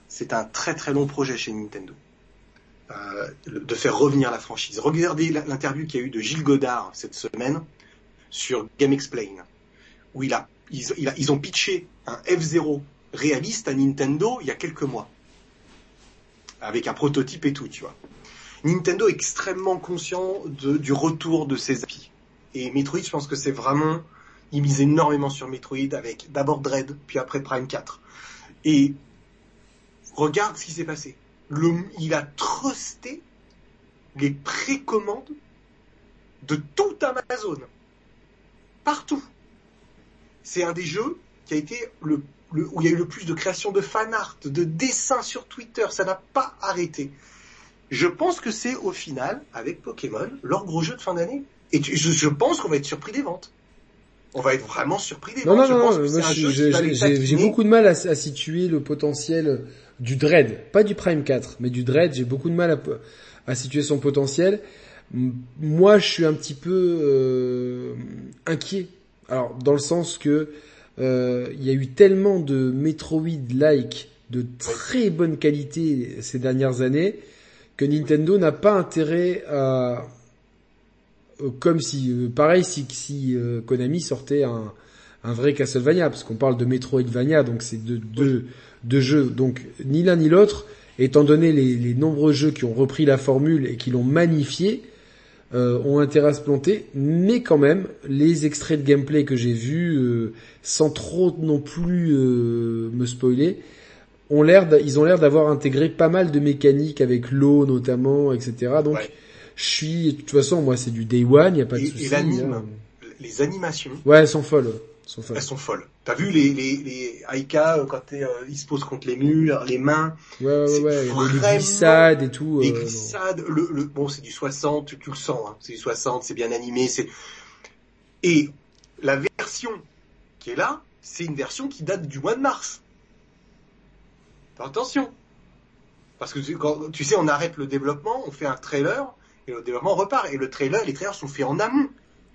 c'est un très très long projet chez Nintendo. Euh, de faire revenir la franchise. Regardez l'interview qu'il y a eu de Gilles Godard cette semaine sur Game Explain, où ils, ont pitché un F0 réaliste à Nintendo il y a quelques mois. Avec un prototype et tout, tu vois. Nintendo est extrêmement conscient du retour de ses applis. Et Metroid, je pense que c'est vraiment, ils misent énormément sur Metroid avec d'abord Dread, puis après Prime 4. Et regarde ce qui s'est passé. Il a trusté les précommandes de tout Amazon. Partout. C'est un des jeux qui a été le, où il y a eu le plus de création de fan art, de dessins sur Twitter. Ça n'a pas arrêté. Je pense que c'est au final, avec Pokémon, leur gros jeu de fin d'année. Et je pense qu'on va être surpris des ventes. On va être vraiment surpris des Non, non, je non, pense que j'ai beaucoup de mal à, à situer le potentiel du Dread, pas du Prime 4, mais du Dread, j'ai beaucoup de mal à, à situer son potentiel. Moi, je suis un petit peu euh, inquiet. Alors, dans le sens que euh, il y a eu tellement de Metroid-like de très bonne qualité ces dernières années que Nintendo n'a pas intérêt à euh, comme si euh, pareil si si euh, Konami sortait un un vrai Castlevania parce qu'on parle de Metroidvania donc c'est deux deux deux jeux donc ni l'un ni l'autre étant donné les, les nombreux jeux qui ont repris la formule et qui l'ont magnifié euh, ont intérêt à se planter mais quand même les extraits de gameplay que j'ai vus euh, sans trop non plus euh, me spoiler ont l'air ils ont l'air d'avoir intégré pas mal de mécaniques avec l'eau notamment etc donc Ouais. Je suis de toute façon moi c'est du day one y a pas de Et- et souci l'anime, hein. Les animations, ouais elles sont folles elles sont folles elles sont folles. T'as vu les, les, les Aika, euh, quand t'es, euh, ils se posent contre les murs, les mains, Ouais, ouais, C'est ouais, les- glissades et tout. les euh, glissades, le, le, bon, c'est du 60, tu, tu le sens, hein, c'est du 60, c'est bien animé, c'est, et la version qui est là, c'est une version qui date du mois de mars. Attention. Parce que tu, quand, tu sais, on arrête le développement, on fait un trailer, et le développement repart. Et le trailer, les trailers sont faits en amont.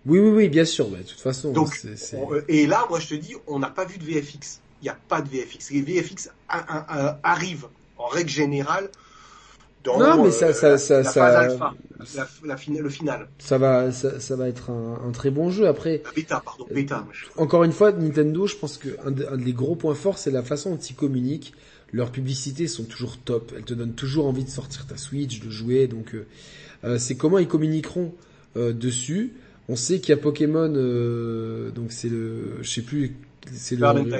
Oui, oui, oui, bien sûr. bah, de toute façon, Donc, euh, et là, moi, je te dis, on n'a pas vu de VFX. Il n'y a pas de VFX. Les VFX arrivent, en règle générale, dans Non, mais euh, ça- ça- la, ça- la ça- alpha, la, la fin- le final. ça va, ça, ça va être un, un très bon jeu. Après, bêta, pardon, bêta. encore une fois, Nintendo, je pense que un, de- un des gros points forts, c'est la façon dont ils communiquent. Leurs publicités sont toujours top. Elles te donnent toujours envie de sortir ta Switch, de jouer. Donc, euh, euh, c'est comment ils communiqueront euh, dessus. On sait qu'il y a Pokémon, euh, donc c'est le, je sais plus, c'est le,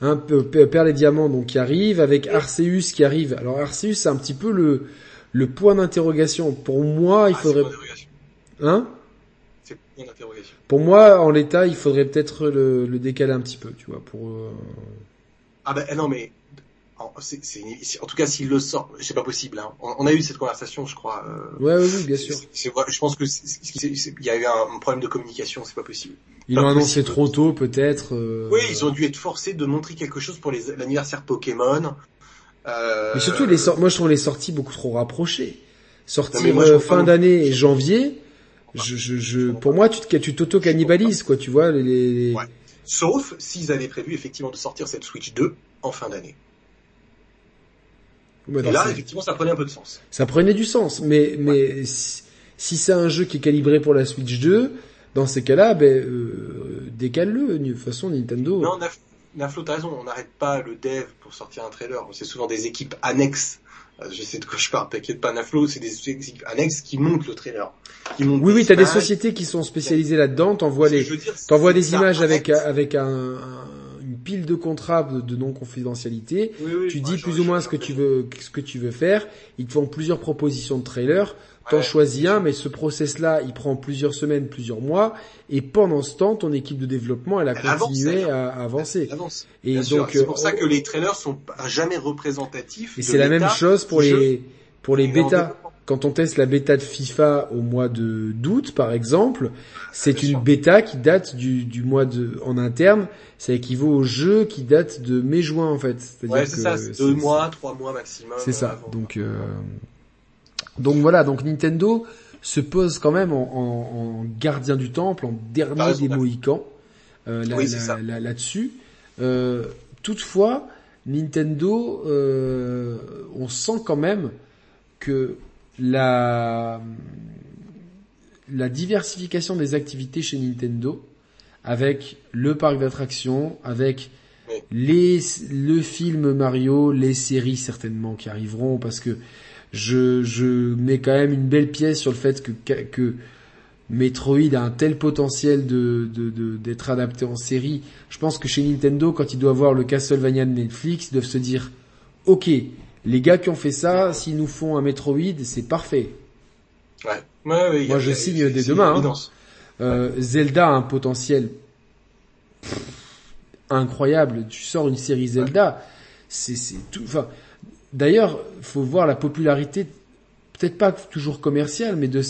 un peu Pe- Perle et Diamant donc qui arrive avec Arceus qui arrive. Alors Arceus c'est un petit peu le le point d'interrogation. Pour moi, il Ah, faudrait hein C'est point d'interrogation. Pour moi, en l'état, il faudrait peut-être le, le décaler un petit peu, tu vois, pour euh, Ah ben non mais en, c'est, c'est, en tout cas s'il le sort, c'est pas possible. Hein. On, on, a eu cette conversation, je crois. Euh, ouais, oui, bien sûr. C'est, je pense que il y a eu un, problème de communication, c'est pas possible. Ils l'ont annoncé trop tôt, peut-être. Euh... Oui, ils ont dû être forcés de montrer quelque chose pour les, l'anniversaire Pokémon. Euh... Mais surtout les moi je trouve les sorties beaucoup trop rapprochées. Sortir fin d'année et janvier, je, je, je, pour moi tu, tu t'auto-cannibalises quoi, tu vois les. les... Ouais. Sauf s'ils avaient prévu effectivement de sortir cette Switch 2 en fin d'année. Et là, effectivement, ça prenait un peu de sens. Ça prenait du sens, mais mais si, c'est un jeu qui est calibré pour la Switch 2, dans ces cas-là, ben euh, décale-le. De toute façon, Nintendo. Non, Naflo, t'as raison. On n'arrête pas le dev pour sortir un trailer. C'est souvent des équipes annexes euh, je sais de quoi je parle, t'inquiète pas, Naflo, c'est des équipes annexes qui montent le trailer. Qui montent oui, oui, t'as des sociétés qui sont spécialisées là-dedans, t'envoies les, t'envoies des images avec, avec un, pile de contrats de, non-confidentialité, tu dis plus ou moins ce que tu veux, ce que tu veux faire, ils te font plusieurs propositions de trailer, T'en choisis un, mais ce process-là, il prend plusieurs semaines, plusieurs mois, et pendant ce temps, ton équipe de développement, elle a continué à, avancer. Et donc, c'est pour ça que les trailers sont jamais représentatifs. Et c'est la même chose pour les pour les bêtas. Quand on teste la bêta de FIFA au mois de d'août, par exemple, c'est une bêta qui date du, du mois de en interne. Ça équivaut au jeu qui date de mai-juin en fait. Ouais, c'est ça, deux mois, trois mois maximum. C'est ça. Donc euh, donc voilà, donc Nintendo se pose quand même en, gardien du temple, en dernier des Mohicans euh, là, dessus euh, toutefois, Nintendo, euh, on sent quand même que la la diversification des activités chez Nintendo, avec le parc d'attractions, avec les le film Mario, les séries certainement qui arriveront, parce que je, je mets quand même une belle pièce sur le fait que, que Metroid a un tel potentiel de, d'être adapté en série. Je pense que chez Nintendo, quand ils doivent voir le Castlevania de Netflix, ils doivent se dire, ok, les gars qui ont fait ça, s'ils nous font un Metroid, c'est parfait. Ouais. Moi, je signe dès demain. Hein. Euh, Zelda a un potentiel incroyable. Tu sors une série Zelda, c'est, c'est tout. Enfin, D'ailleurs, faut voir la popularité, peut-être pas toujours commerciale, mais de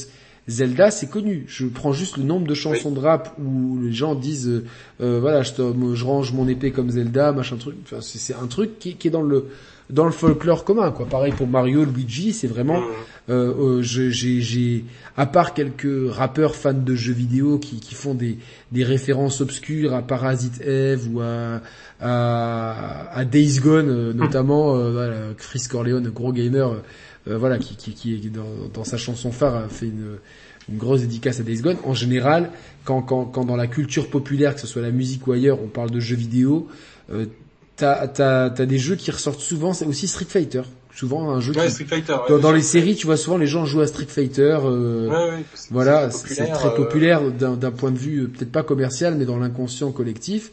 Zelda, c'est connu. Je prends juste le nombre de chansons de rap où les gens disent, euh, euh, voilà, je, je, range mon épée comme Zelda, machin truc. Enfin, c'est un truc qui, qui, est dans le dans le folklore commun, quoi. Pareil pour Mario, Luigi, c'est vraiment, euh, euh j'ai, à part quelques rappeurs fans de jeux vidéo qui, qui font des, des références obscures à Parasite Eve ou à, à, à Days Gone, euh, notamment, euh, voilà, Chris Corleone, gros gamer, voilà, qui, qui, qui dans, dans, sa chanson phare a fait une, une grosse dédicace à Days Gone. En général, quand, quand, quand dans la culture populaire, que ce soit la musique ou ailleurs, on parle de jeux vidéo, euh, t'as t'as t'as des jeux qui ressortent souvent, c'est aussi Street Fighter. Souvent un jeu ouais, Street Fighter, ouais, dans, les séries, tu vois souvent les gens jouent à Street Fighter. Euh, ouais, voilà, c'est très populaire euh, d'un point de vue euh, peut-être pas commercial, mais dans l'inconscient collectif.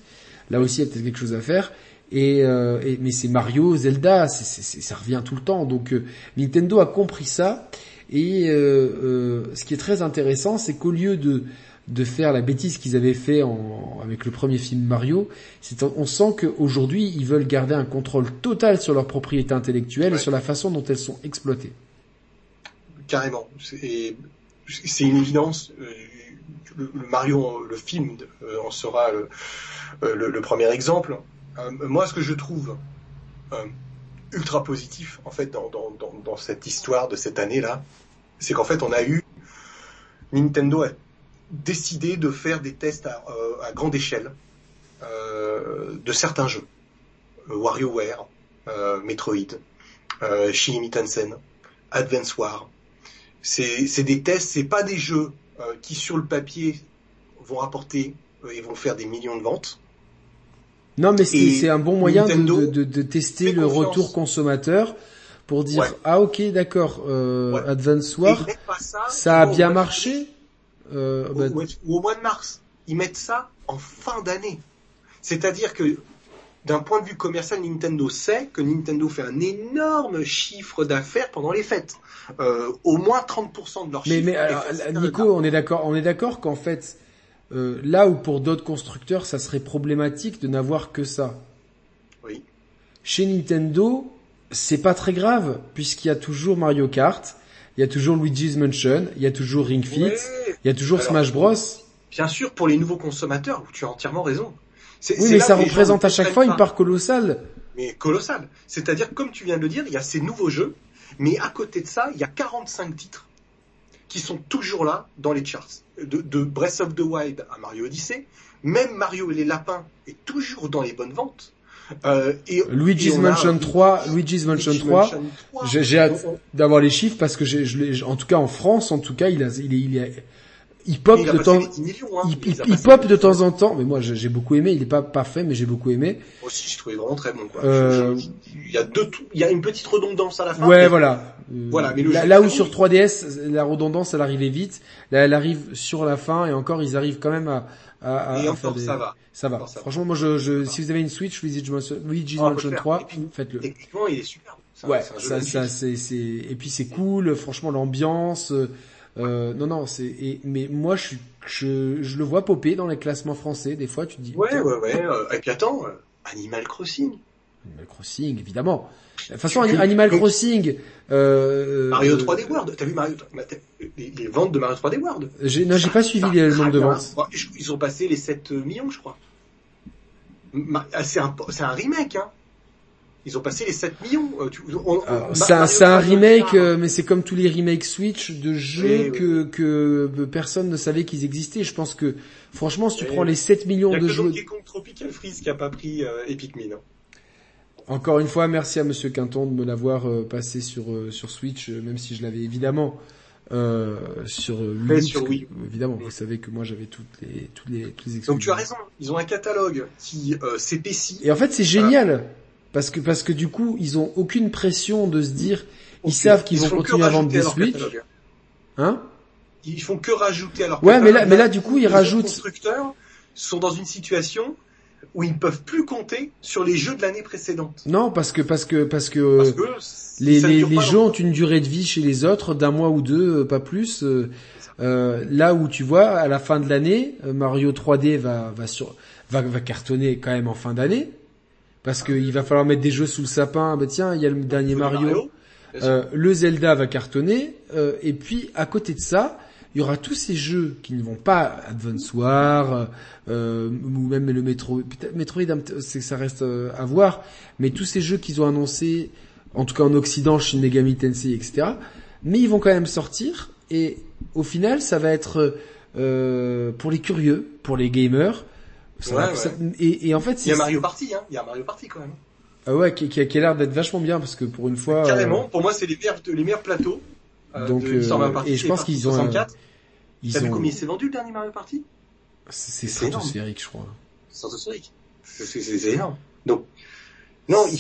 Là aussi, il y a peut-être quelque chose à faire. Et, euh, et mais c'est Mario, Zelda, c'est ça revient tout le temps. Donc Nintendo a compris ça. Et ce qui est très intéressant, c'est qu'au lieu de de faire la bêtise qu'ils avaient fait en, avec le premier film Mario. On sent qu'aujourd'hui, ils veulent garder un contrôle total sur leur propriété intellectuelle et sur la façon dont elles sont exploitées. Carrément. C'est une évidence. Euh, le, Mario, le film, euh, en sera le, euh, le, premier exemple. moi, ce que je trouve ultra positif, en fait, dans, dans, dans, dans cette histoire de cette année-là, c'est qu'en fait, on a eu Nintendo a décidé de faire des tests à, euh, grande échelle euh, de certains jeux. Euh, WarioWare, Metroid, Shin Megami Advance War. C'est des tests, c'est pas des jeux qui sur le papier vont rapporter et vont faire des millions de ventes. Non, mais c'est un bon moyen de, de, de, tester le retour consommateur pour dire ah ok d'accord euh, Advance War ça a bien marché euh, bah, ou, au mois de mars. Ils mettent ça en fin d'année. C'est-à-dire que d'un point de vue commercial, Nintendo sait que Nintendo fait un énorme chiffre d'affaires pendant les fêtes. Euh, au moins 30% de leur chiffre. Mais, mais Nico, on est d'accord, on est d'accord qu'en fait, euh, là où pour d'autres constructeurs, ça serait problématique de n'avoir que ça. Oui. chez Nintendo, c'est pas très grave puisqu'il y a toujours Mario Kart, il y a toujours Luigi's Mansion, il y a toujours Ring Fit, Ouais. il y a toujours Alors, Smash Bros. Bien sûr, pour les nouveaux consommateurs, tu as entièrement raison. Oui, mais ça représente à chaque fois une part colossale. mais colossal. C'est-à-dire, comme tu viens de le dire, il y a ces nouveaux jeux, mais à côté de ça, il y a 45 titres qui sont toujours là dans les charts. De, de Breath of the Wild à Mario Odyssey, même Mario et les lapins est toujours dans les bonnes ventes. Euh, et, Luigi's et on a- Mansion 3, Luigi's Mansion Luigi's 3, Mansion 3. j'ai hâte d'avoir les chiffres parce que j'ai, je en tout cas en France, en tout cas, il a, il est, il est, il pop il de temps, les 10 millions, hein. il, pop de 10 temps en temps, mais moi j'ai beaucoup aimé, il est pas parfait, mais j'ai beaucoup aimé. Moi aussi, j'ai trouvé vraiment très bon, quoi. Euh, Je- je- Il y a deux, il y a une petite redondance à la fin. Ouais, voilà. Euh, Voilà, mais là, là où sur bon. 3DS, la redondance, elle arrivait vite. Là, elle arrive sur la fin et encore, ils arrivent quand même à, à, à- Et à encore, faire des... ça va. Ça va. Encore, ça va. Franchement, moi, je, je, si vous avez une Switch, Luigi's Mansion, Luigi's faire. 3, Et puis, faites-le. Techniquement, il est un- Ouais, ça, ça, c'est, c'est, et puis c'est cool, franchement, l'ambiance, euh, euh, non, non, c'est, et, mais moi, je je, je le vois popper dans les classements français, des fois, tu te dis, Ouais, ouais, ouais. euh, et puis attends, Animal Crossing. Animal Crossing, évidemment. De toute façon, Animal Crossing, euh, Mario euh, 3D World. T'as vu Mario, les, les ventes de Mario 3D World? J'ai, non, j'ai pas suivi les- le nombre de ventes. Ils ont passé les 7 millions, je crois. Ah, C'est un, c'est un remake, hein. Ils ont passé les 7 millions. euh, Ma- C'est un, Mario c'est un 3D remake, euh, mais c'est comme tous les remakes Switch de jeux Oui, oui. que, personne ne savait qu'ils existaient. Je pense que, franchement, si tu Oui, prends les 7 Il millions y a de que jeux... Donkey Kong Tropical Freeze qui a pas pris euh, Epic hein. Encore une fois, merci à Monsieur Quinton de me l'avoir euh, passé sur euh, sur Switch, euh, même si je l'avais évidemment euh, sur euh, Wii sur Wii U. euh, évidemment, Mm. vous savez que moi j'avais toutes les toutes les toutes les Donc tu as raison. Ils ont un catalogue qui euh, s'épaissit. Et en fait, c'est génial parce que parce que du coup, ils ont aucune pression de se dire, ils savent qu'ils vont continuer à vendre des Switch, catalogue. hein? Ils font que rajouter à leur Ouais, mais là- catalogue. mais là, du coup, ils les rajoutent- constructeurs sont dans une situation où ils ne peuvent plus compter sur les jeux de l'année précédente. Non, parce que parce que parce que Parce euh, que les les, les jeux ont une durée de vie chez les autres d'un mois ou deux, euh, pas plus. euh, euh, là où tu vois, à la fin de l'année, Mario 3D va va sur va, va cartonner quand même en fin d'année, parce qu'il va falloir mettre des jeux sous le sapin. Bah tiens, il y a le dernier Mario. sûr. Euh, le Zelda va cartonner, euh, et puis à côté de ça, il y aura tous ces jeux qui ne vont pas Advance War, euh, ou même le Metro, peut-être Metroid, c'est ça reste euh, à voir, mais tous ces jeux qu'ils ont annoncés, en tout cas en Occident, Shin Megami Tensei, etc. Mais ils vont quand même sortir, et au final, ça va être euh, pour les curieux, pour les gamers. Ça va- Ouais, ça- et, et en fait, Il y a Mario Party, hein. Il y a Mario Party quand même. ah ouais, qui, qui a, qui a l'air d'être vachement bien parce que pour une fois, euh, Carrément. Pour moi, c'est les meilleurs, les meilleurs plateaux. Euh, Donc, de euh, Mario Party. et je pense qu'ils ont, 64. ils T'as vu ont, combien il s'est vendu le dernier Mario Party? C'est stratosphérique, je crois. Stratosphérique. C'est énorme. Donc, non, ils,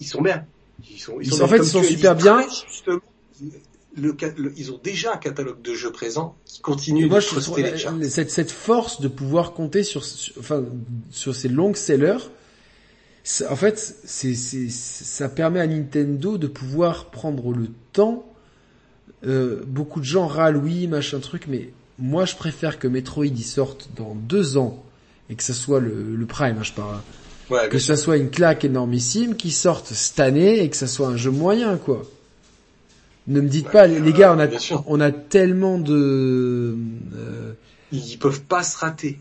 ils sont bien. Ils sont, Ils sont- en fait, ils sont super bien. le, le- ils ont déjà un catalogue de jeux présents qui continue moi, de je trouve les charts. cette, cette force de pouvoir compter sur, sur- enfin, sur ces longs sellers. En fait, c'est, ça permet à Nintendo de pouvoir prendre le temps. Euh, beaucoup de gens râlent, oui, machin truc, mais moi, je préfère que Metroid y sorte dans deux ans et que ça soit le, le Prime, hein, je parle. Ouais, que ça soit une claque énormissime qui sorte cette année et que ça soit un jeu moyen quoi. Ne me dites Ouais, pas les, gars, on a on a tellement de euh, Ils peuvent pas se rater.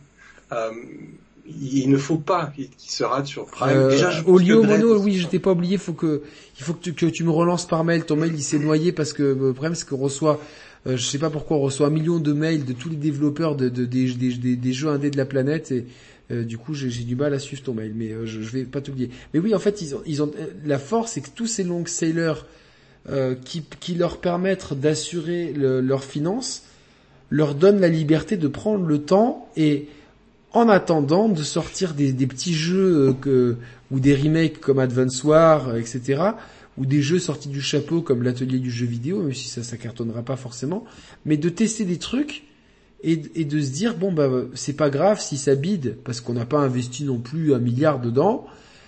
Euh, il ne faut pas qu'ils se ratent sur Prime. euh, Déjà, je Olio Mono, oui, je t'ai pas oublié, faut que il faut que tu, que tu me relances par mail. Ton mail il s'est noyé parce que euh, le problème c'est qu'on reçoit euh, je sais pas pourquoi on reçoit un million de mails de tous les développeurs de, de- des, des, des, des jeux indés de la planète et euh, du coup j'ai du mal à suivre ton mail mais euh, je, je vais pas t'oublier. Mais oui en fait ils ont, ils ont euh, la force c'est que tous ces long sellers euh, qui, qui leur permettent d'assurer le- leurs finances leur donnent la liberté de prendre le temps et en attendant de sortir des, des petits jeux euh, que, ou des remakes comme Advance War, euh, etc., ou des jeux sortis du chapeau comme l'atelier du jeu vidéo, même si ça ça cartonnera pas forcément, mais de tester des trucs et, et de se dire bon bah c'est pas grave si ça bide parce qu'on n'a pas investi non plus un milliard dedans,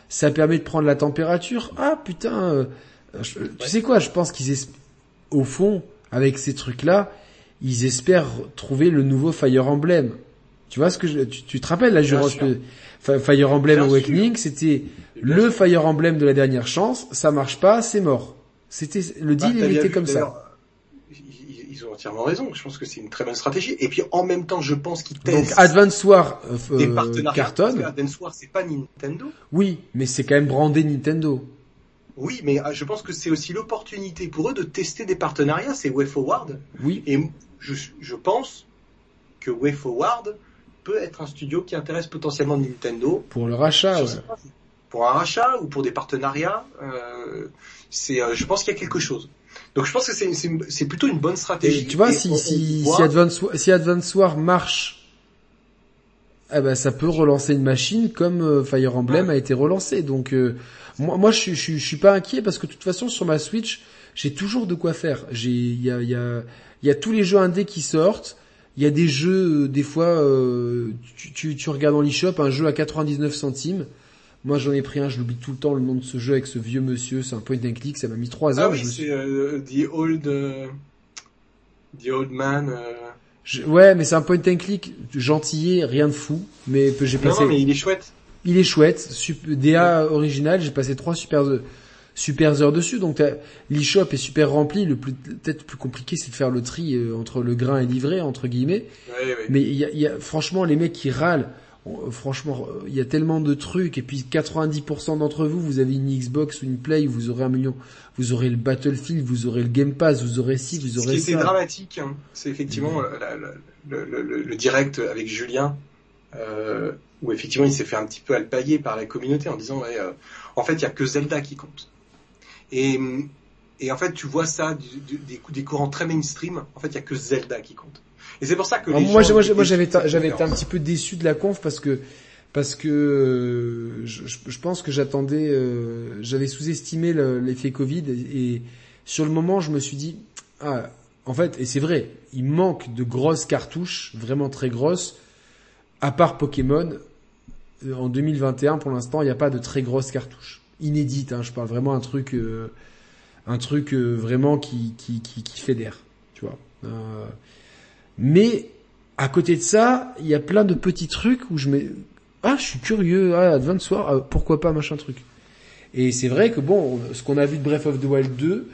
ça permet de prendre la température. Ah putain, euh, je- tu sais quoi, je pense qu'ils au fond avec ces trucs là, ils espèrent trouver le nouveau Fire Emblem. Tu vois ce que je, tu, tu te rappelles là, je Fire Emblem Awakening, c'était le Fire Emblem de la dernière chance, ça marche pas, c'est mort. C'était le deal bah, il était comme ça. Ils ont entièrement raison. Je pense que c'est une très bonne stratégie. Et puis en même temps, je pense qu'ils testent. Donc Advance War euh, des partenariats. Advance War, c'est pas Nintendo. Oui, mais c'est quand même brandé Nintendo. Oui, mais euh, je pense que c'est aussi l'opportunité pour eux de tester des partenariats. C'est WayForward. Oui. Et je, je pense que WayForward peut être un studio qui intéresse potentiellement Nintendo. Pour le rachat. Pour un rachat ou pour des partenariats. Euh, c'est, euh, je pense qu'il y a quelque chose. Donc je pense que c'est, c'est, plutôt une bonne stratégie. Et tu vois, si, si, si, Advance, si Advance War marche, eh ben, ça peut relancer une machine comme euh, Fire Emblem a été relancé. Donc moi, moi je, je, je, suis pas inquiet parce que de toute façon sur ma Switch, j'ai toujours de quoi faire. J'ai, il y a, y a, il y a tous les jeux indés qui sortent. Il y a des jeux, euh, des fois, euh, tu, tu, tu, regardes dans l'eShop un jeu à 99 centimes. Moi, j'en ai pris un, je l'oublie tout le temps le nom de ce jeu avec ce vieux monsieur. C'est un point and click, ça m'a mis trois heures. Ah oui, c'est euh, The Old, The Old Man. ouais, mais c'est un point and click gentillet, rien de fou. Mais j'ai passé. Non, mais il est chouette. Il est chouette, super, DA original. J'ai passé trois super super heures dessus. Donc l'e-shop est super rempli. Le plus peut-être plus compliqué, c'est de faire le tri euh, entre le grain et livré entre guillemets. Mais il y a, y a, franchement les mecs qui râlent. Franchement, il y a tellement de trucs et puis 90% d'entre vous, vous avez une Xbox ou une Play, vous aurez un million, vous aurez le Battlefield, vous aurez le Game Pass, vous aurez ci, vous aurez Ce qui est dramatique, hein, c'est effectivement le, le, le, direct avec Julien, euh, où effectivement il s'est fait un petit peu alpailler par la communauté en disant ouais, euh, en fait il y a que Zelda qui compte. Et, et en fait, tu vois ça des, des courants très mainstream. En fait, il y a que Zelda qui compte. Et c'est pour ça que les moi, moi, moi, j'avais, j'avais été un petit peu déçu de la conf parce que parce que euh, je, je, pense que j'attendais, euh, j'avais sous-estimé l'effet Covid et, sur le moment, je me suis dit ah en fait et c'est vrai, il manque de grosses cartouches, vraiment très grosses, à part Pokémon. Euh, en 2021, pour l'instant, il n'y a pas de très grosses cartouches inédite. Hein, je parle vraiment un truc, euh, un truc euh, vraiment qui, qui, qui, qui fédère, tu vois. Euh, mais à côté de ça, il y a plein de petits trucs où je mets, ah, je suis curieux, ah, Advance War, ah, pourquoi pas machin truc. Et c'est vrai que bon, ce qu'on a vu de Breath of the Wild 2,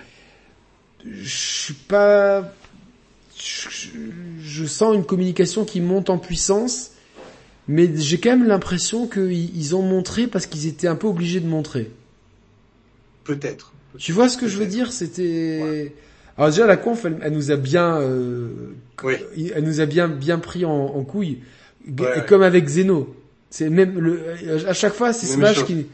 je suis pas, je, je sens une communication qui monte en puissance mais j'ai quand même l'impression qu'ils ont montré parce qu'ils étaient un peu obligés de montrer. Peut-être. tu vois ce que je veux dire? C'était. Alors déjà la conf, elle, nous a bien, euh... elle nous a bien bien pris en, en couille, comme avec Zeno. C'est même le, à chaque fois c'est Smash qui.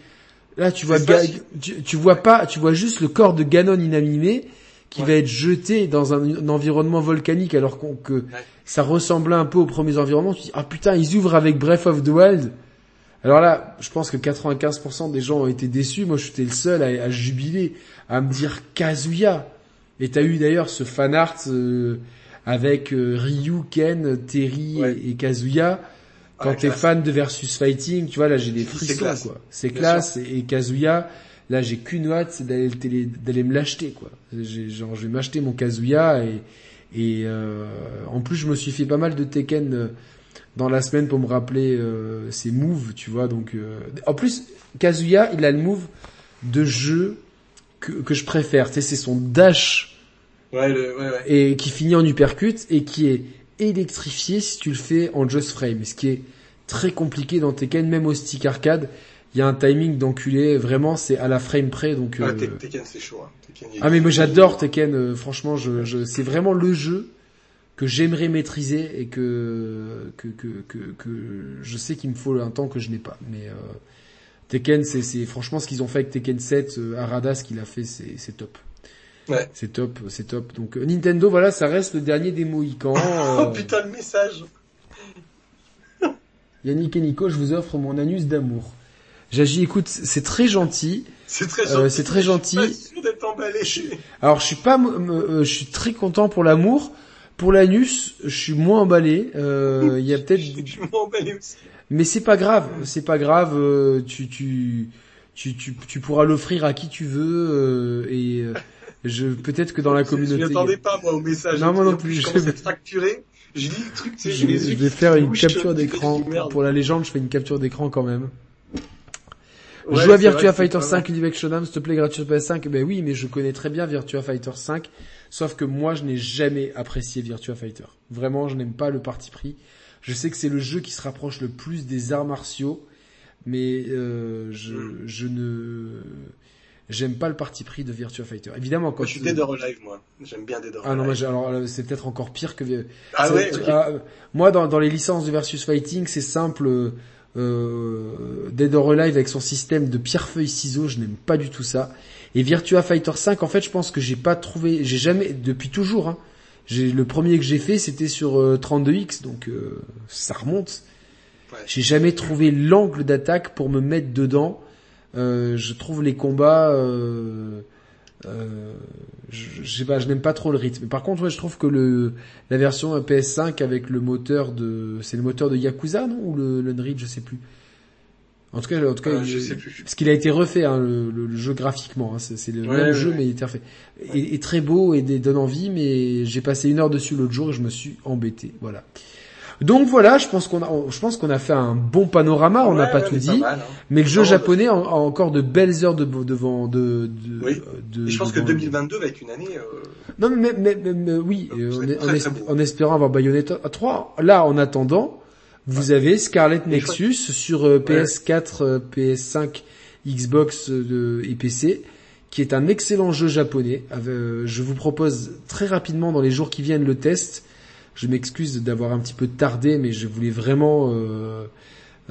Là tu vois, tu, tu, vois pas, tu vois juste le corps de Ganon inanimé qui va être jeté dans un, environnement volcanique alors que ça ressemblait un peu aux premiers environnements. Tu dis, ah putain, ils ouvrent avec Breath of the Wild. Alors là, je pense que 95% des gens ont été déçus. Moi, j'étais le seul à, à, jubiler, à me dire Kazuya. Et t'as eu d'ailleurs ce fan art euh, avec euh, Ryu, Ken, Terry et, Kazuya. Quand t'es fan de versus fighting, tu vois là j'ai des frissons quoi. C'est classe et, Kazuya. Là j'ai qu'une hâte, d'aller d'aller me l'acheter quoi. Genre je vais m'acheter mon Kazuya et et euh, en plus, je me suis fait pas mal de Tekken euh, dans la semaine pour me rappeler euh, ses moves, tu vois. Donc, euh, en plus, Kazuya, il a le move de jeu que, que je préfère. Tu sais, c'est son dash ouais, le, ouais, ouais. et qui finit en uppercut et qui est électrifié si tu le fais en just frame, ce qui est très compliqué dans Tekken, même au stick arcade. Il y a un timing d'enculé, vraiment, c'est à la frame près. Donc, ah, Tekken, c'est chaud. Hein. Ah mais moi j'adore Tekken, euh, franchement, je, je c'est vraiment le jeu que j'aimerais maîtriser et que que, que que, que je sais qu'il me faut un temps que je n'ai pas. Mais euh, Tekken, c'est c'est franchement ce qu'ils ont fait avec Tekken 7, euh, Arada, ce qu'il a fait, c'est c'est top. Ouais. C'est top, c'est top. Donc euh, Nintendo, voilà, ça reste le dernier des Mohicans. oh putain le message. Yannick et Nico, je vous offre mon anus d'amour. J'agis, écoute, c'est très gentil. C'est très gentil. Euh, c'est très gentil. Je suis pas sûr emballé. Alors, je suis pas, euh, je suis très content pour l'amour. Pour l'anus, je suis moins emballé. Euh, il y a peut-être. je suis moins emballé aussi. Mais c'est pas grave. C'est pas grave. Euh, tu, tu, tu, tu, tu pourras l'offrir à qui tu veux. et je peut-être que dans la communauté. Je m'attendais pas moi au message. Non, moi non plus. Je commence à être fracturé. J'ai dit le truc, tu sais, Je, les je yeux vais faire une capture d'écran. Pour la légende, je fais une capture d'écran quand même. Ouais, Joue à Virtua vrai Fighter c'est 5 Live Shonen, s'il te plaît, gratuit sur PS5. Ben oui, mais je connais très bien Virtua Fighter 5. Sauf que moi, je n'ai jamais apprécié Virtua Fighter. Vraiment, je n'aime pas le parti pris. Je sais que c'est le jeu qui se rapproche le plus des arts martiaux, mais euh, je, Mm. je ne j'aime pas le parti pris de Virtua Fighter. Évidemment, quand Moi, je suis Dead or Alive, moi. J'aime bien Dead or ah non, moi, Alive. j'ai- alors là, c'est peut-être encore pire que. Ah c'est- ouais, tu- ok. ah, euh, moi, dans, dans les licences de versus fighting, c'est simple. Euh, Euh, Dead or Alive avec son système de pierre feuille ciseaux, je n'aime pas du tout ça. Et Virtua Fighter 5, en fait, je pense que j'ai pas trouvé, j'ai jamais, depuis toujours. Hein, j'ai le premier que j'ai fait, c'était sur euh, 32X, donc euh, ça remonte. Ouais. J'ai jamais trouvé l'angle d'attaque pour me mettre dedans. Euh, je trouve les combats, euh, euh, je, je sais pas, je n'aime pas trop le rythme. Par contre, ouais, je trouve que le la version PS5 avec le moteur de, c'est le moteur de Yakuza, non? Ou le, le Unreal, je sais plus. En tout cas, en tout cas, Euh, je sais plus. parce qu'il a été refait hein, le, le- le jeu graphiquement. Hein, c'est le Ouais, même ouais, jeu, mais il était refait. Et, et très beau et donne envie, mais j'ai passé une heure dessus l'autre jour et je me suis embêté. Voilà. Donc voilà, je pense qu'on a, je pense qu'on a fait un bon panorama. on n'a pas ouais, tout dit. mal, hein. Mais le jeu Non, japonais a, a encore de belles heures de, devant de, de, Oui. de- je pense que devant- 2022 va être une année. Euh... Non mais, mais, mais- mais oui, euh, en, en très, très en espérant avoir Bayonetta 3. Là, en attendant, vous avez Scarlet Et Nexus sur euh, PS4, euh, PS5, Xbox euh, et PC, qui est un excellent jeu japonais. Euh, je vous propose très rapidement dans les jours qui viennent le test. Je m'excuse d'avoir un petit peu tardé, mais je voulais vraiment euh,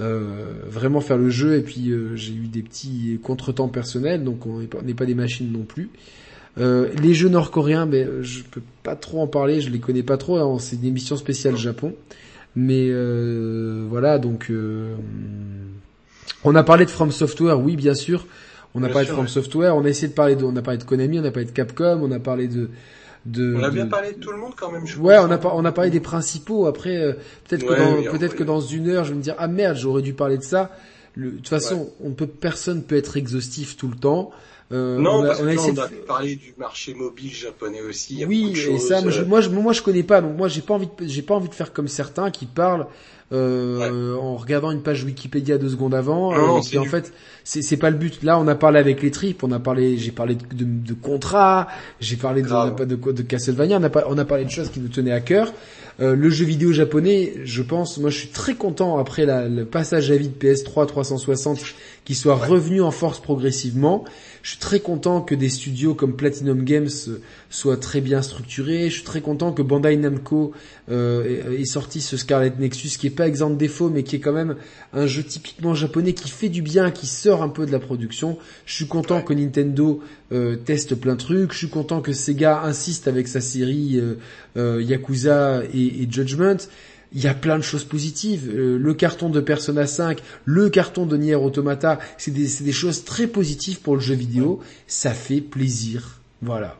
euh, vraiment faire le jeu et puis euh, j'ai eu des petits contretemps personnels, donc on n'est pas, des machines non plus. Euh, les jeux nord-coréens, mais euh, je peux pas trop en parler, je les connais pas trop. hein, c'est une émission spéciale Japon, mais euh, voilà. Donc, euh, on a parlé de From Software, oui, bien sûr. On a Bien parlé sûr, de From ouais. Software. On a essayé de parler de, on a parlé de Konami, on a parlé de Capcom, on a parlé de, de. On a de- bien parlé de tout le monde quand même. Je Ouais, pense, on a, hein. on a parlé des principaux. Après, euh, peut-être que Ouais, dans, oui, peut-être ouais. que dans une heure, je vais me dire ah merde, j'aurais dû parler de ça. De toute façon, on peut, personne peut être exhaustif tout le temps. Euh, Non, on a, parce on a essayé on de a parlé du marché mobile japonais aussi. Oui, de et choses, ça, moi je, euh, moi, je, moi, je connais pas, donc moi, j'ai pas envie de, j'ai pas envie de faire comme certains qui parlent euh, en regardant une page Wikipédia deux secondes avant. Non, non, et en fait, c'est, c'est pas le but. Là, on a parlé avec les tripes, on a parlé, j'ai parlé de, de, de contrats, j'ai parlé de, de, de, de Castlevania, on a, on a parlé de choses qui nous tenaient à cœur. Euh, le jeu vidéo japonais, je pense, moi, je suis très content après la- le passage à vie de PS3 360 qui soit revenu en force progressivement. Je suis très content que des studios comme Platinum Games euh, soient très bien structurés. Je suis très content que Bandai Namco euh, ait, sorti ce Scarlet Nexus qui est pas exempt de défauts, mais qui est quand même un jeu typiquement japonais qui fait du bien, qui sort un peu de la production. Je suis content Ouais. que Nintendo euh, teste plein de trucs. Je suis content que Sega insiste avec sa série euh, Yakuza et, et Judgment. Il y a plein de choses positives. Euh, le carton de Persona 5, le carton de Nier Automata, c'est des, choses très positives pour le jeu vidéo. Ça fait plaisir. Voilà.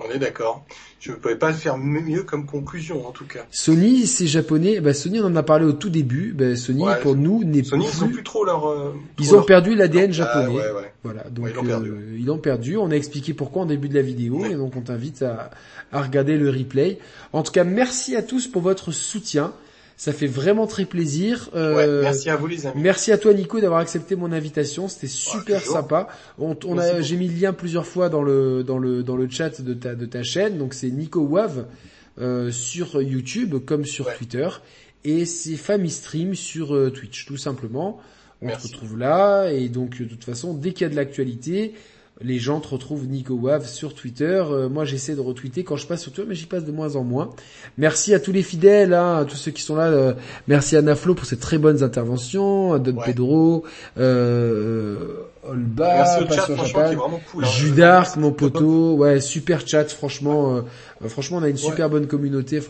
On est d'accord. Je ne pouvais pas faire mieux comme conclusion en tout cas. Sony, c'est japonais. Bah, Sony, on en a parlé au tout début. Bah, Sony, Ouais, pour nous, n'est Sony, plus... ils ont plus trop leur. euh, Ils trop ont leur- perdu l'ADN Ah, japonais. ouais, ouais. Voilà, donc Ouais, ils l'ont perdu. euh, perdu. On a expliqué pourquoi en début de la vidéo, et donc on t'invite à, à regarder le replay. En tout cas, merci à tous pour votre soutien. Ça fait vraiment très plaisir. Ouais, Euh, merci à vous les amis. Merci à toi Nico d'avoir accepté mon invitation, c'était super toujours. sympa. On, a, j'ai mis le lien plusieurs fois dans le dans le dans le chat de ta de ta chaîne, donc c'est Nico Wav euh, sur YouTube comme sur Ouais. Twitter et c'est Family Stream sur euh, Twitch tout simplement. On Merci. te retrouve là et donc de toute façon dès qu'il y a de l'actualité, les gens te retrouvent Nico Wav sur Twitter. Euh, moi, j'essaie de retweeter quand je passe sur Twitter, mais j'y passe de moins en moins. Merci à tous les fidèles, hein, à tous ceux qui sont là. euh, merci à Naflo pour ses très bonnes interventions, à Don Ouais. Pedro, euh, euh, Olba, Merci au chat, Passion franchement, qui Champagne, est vraiment cool. hein. Judark, mon poteau, ouais, super chat, franchement, euh, euh, franchement, on a une Ouais. super bonne communauté.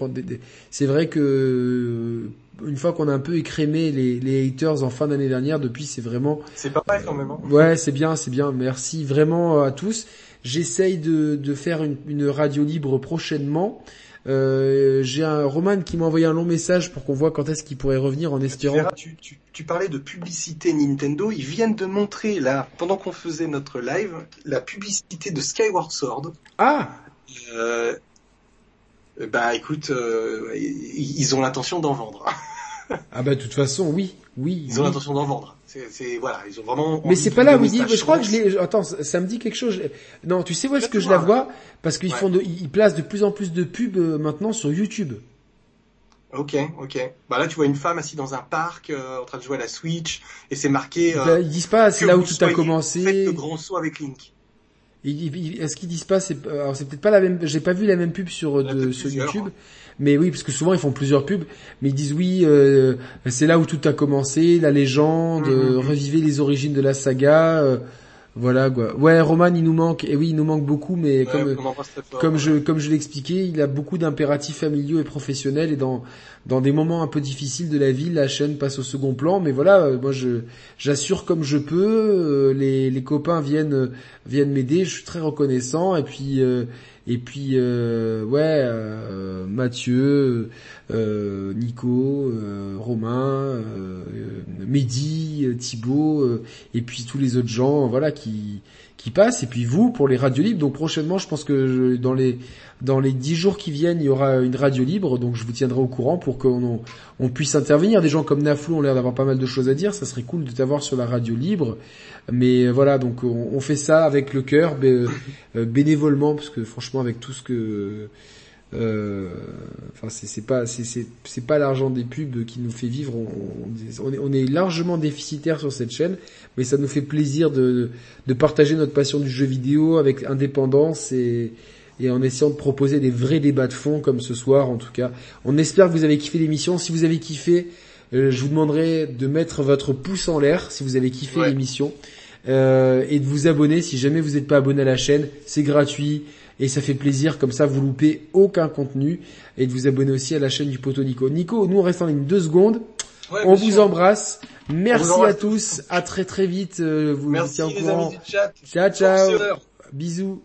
C'est vrai que euh, une fois qu'on a un peu écrémé les, les haters en fin d'année dernière, depuis, c'est vraiment C'est pas mal quand même. Hein. Ouais, c'est bien, c'est bien. Merci vraiment à tous. J'essaye de, de faire une, une radio libre prochainement. Euh, J'ai un Roman qui m'a envoyé un long message pour qu'on voit quand est-ce qu'il pourrait revenir en Tu, espérant. verras, tu, tu, tu parlais de publicité Nintendo. Ils viennent de montrer là, pendant qu'on faisait notre live, la publicité de Skyward Sword. Ah Euh, Bah écoute, euh, ils ont l'intention d'en vendre. ah bah de toute façon, oui, oui. Ils ont l'intention d'en vendre. C'est voilà, ils ont vraiment. Mais c'est pas là où il dit. Je crois que je l'ai. Attends, ça me dit quelque chose. Non, tu sais où est-ce que je la vois? Parce qu'ils font, de... ils placent de plus en plus de pubs euh, maintenant sur YouTube. Ok, ok. Bah là, tu vois une femme assise dans un parc, euh, en train de jouer à la Switch, et c'est marqué. Euh, bah, ils disent pas, c'est là où tout a commencé. Faites le grand saut avec Link. Est-ce qu'ils disent pas, c'est, alors c'est peut-être pas la même, j'ai pas vu la même pub sur, de, sur YouTube, mais oui, parce que souvent ils font plusieurs pubs, mais ils disent oui, euh, c'est là où tout a commencé, la légende, mm-hmm. reviver les origines de la saga, euh, voilà quoi. Ouais, Roman, il nous manque. Et oui, il nous manque beaucoup, mais comme comme je comme je l'expliquais, il a beaucoup d'impératifs familiaux et professionnels et dans dans des moments un peu difficiles de la vie, la chaîne passe au second plan. Mais voilà, euh, moi je j'assure comme je peux. Euh, les les copains viennent viennent m'aider. Je suis très reconnaissant. Et puis euh, et puis euh, ouais, euh, Mathieu, euh, Nico, Romain, Mehdi, Thibaut, et puis tous les autres gens, voilà, qui qui passent. Et puis vous pour les radios libres. Donc prochainement, je pense que dans les dans les dix jours qui viennent, il y aura une radio libre, donc je vous tiendrai au courant pour qu'on on puisse intervenir. Des gens comme Naflou ont l'air d'avoir pas mal de choses à dire, ça serait cool de t'avoir sur la radio libre. Mais voilà, donc on, fait ça avec le cœur, euh, bénévolement, parce que franchement, avec tout ce que, euh, enfin, c'est pas, c'est pas l'argent des pubs qui nous fait vivre. On, est, on, est, largement déficitaire sur cette chaîne, mais ça nous fait plaisir de, de partager notre passion du jeu vidéo avec indépendance et et en essayant de proposer des vrais débats de fond comme ce soir en tout cas. On espère que vous avez kiffé l'émission. Si vous avez kiffé, euh, je vous demanderai de mettre votre pouce en l'air si vous avez kiffé l'émission euh, et de vous abonner si jamais vous n'êtes pas abonné à la chaîne. C'est gratuit et ça fait plaisir comme ça vous loupez aucun contenu et de vous abonner aussi à la chaîne du poteau Nico. Nico, nous on reste en ligne deux secondes. on vous embrasse. Merci à tous. À très très vite. Euh, vous Merci les amis du chat. Ciao ciao. Bisous.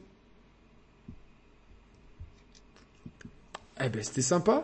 Eh ben c'était sympa.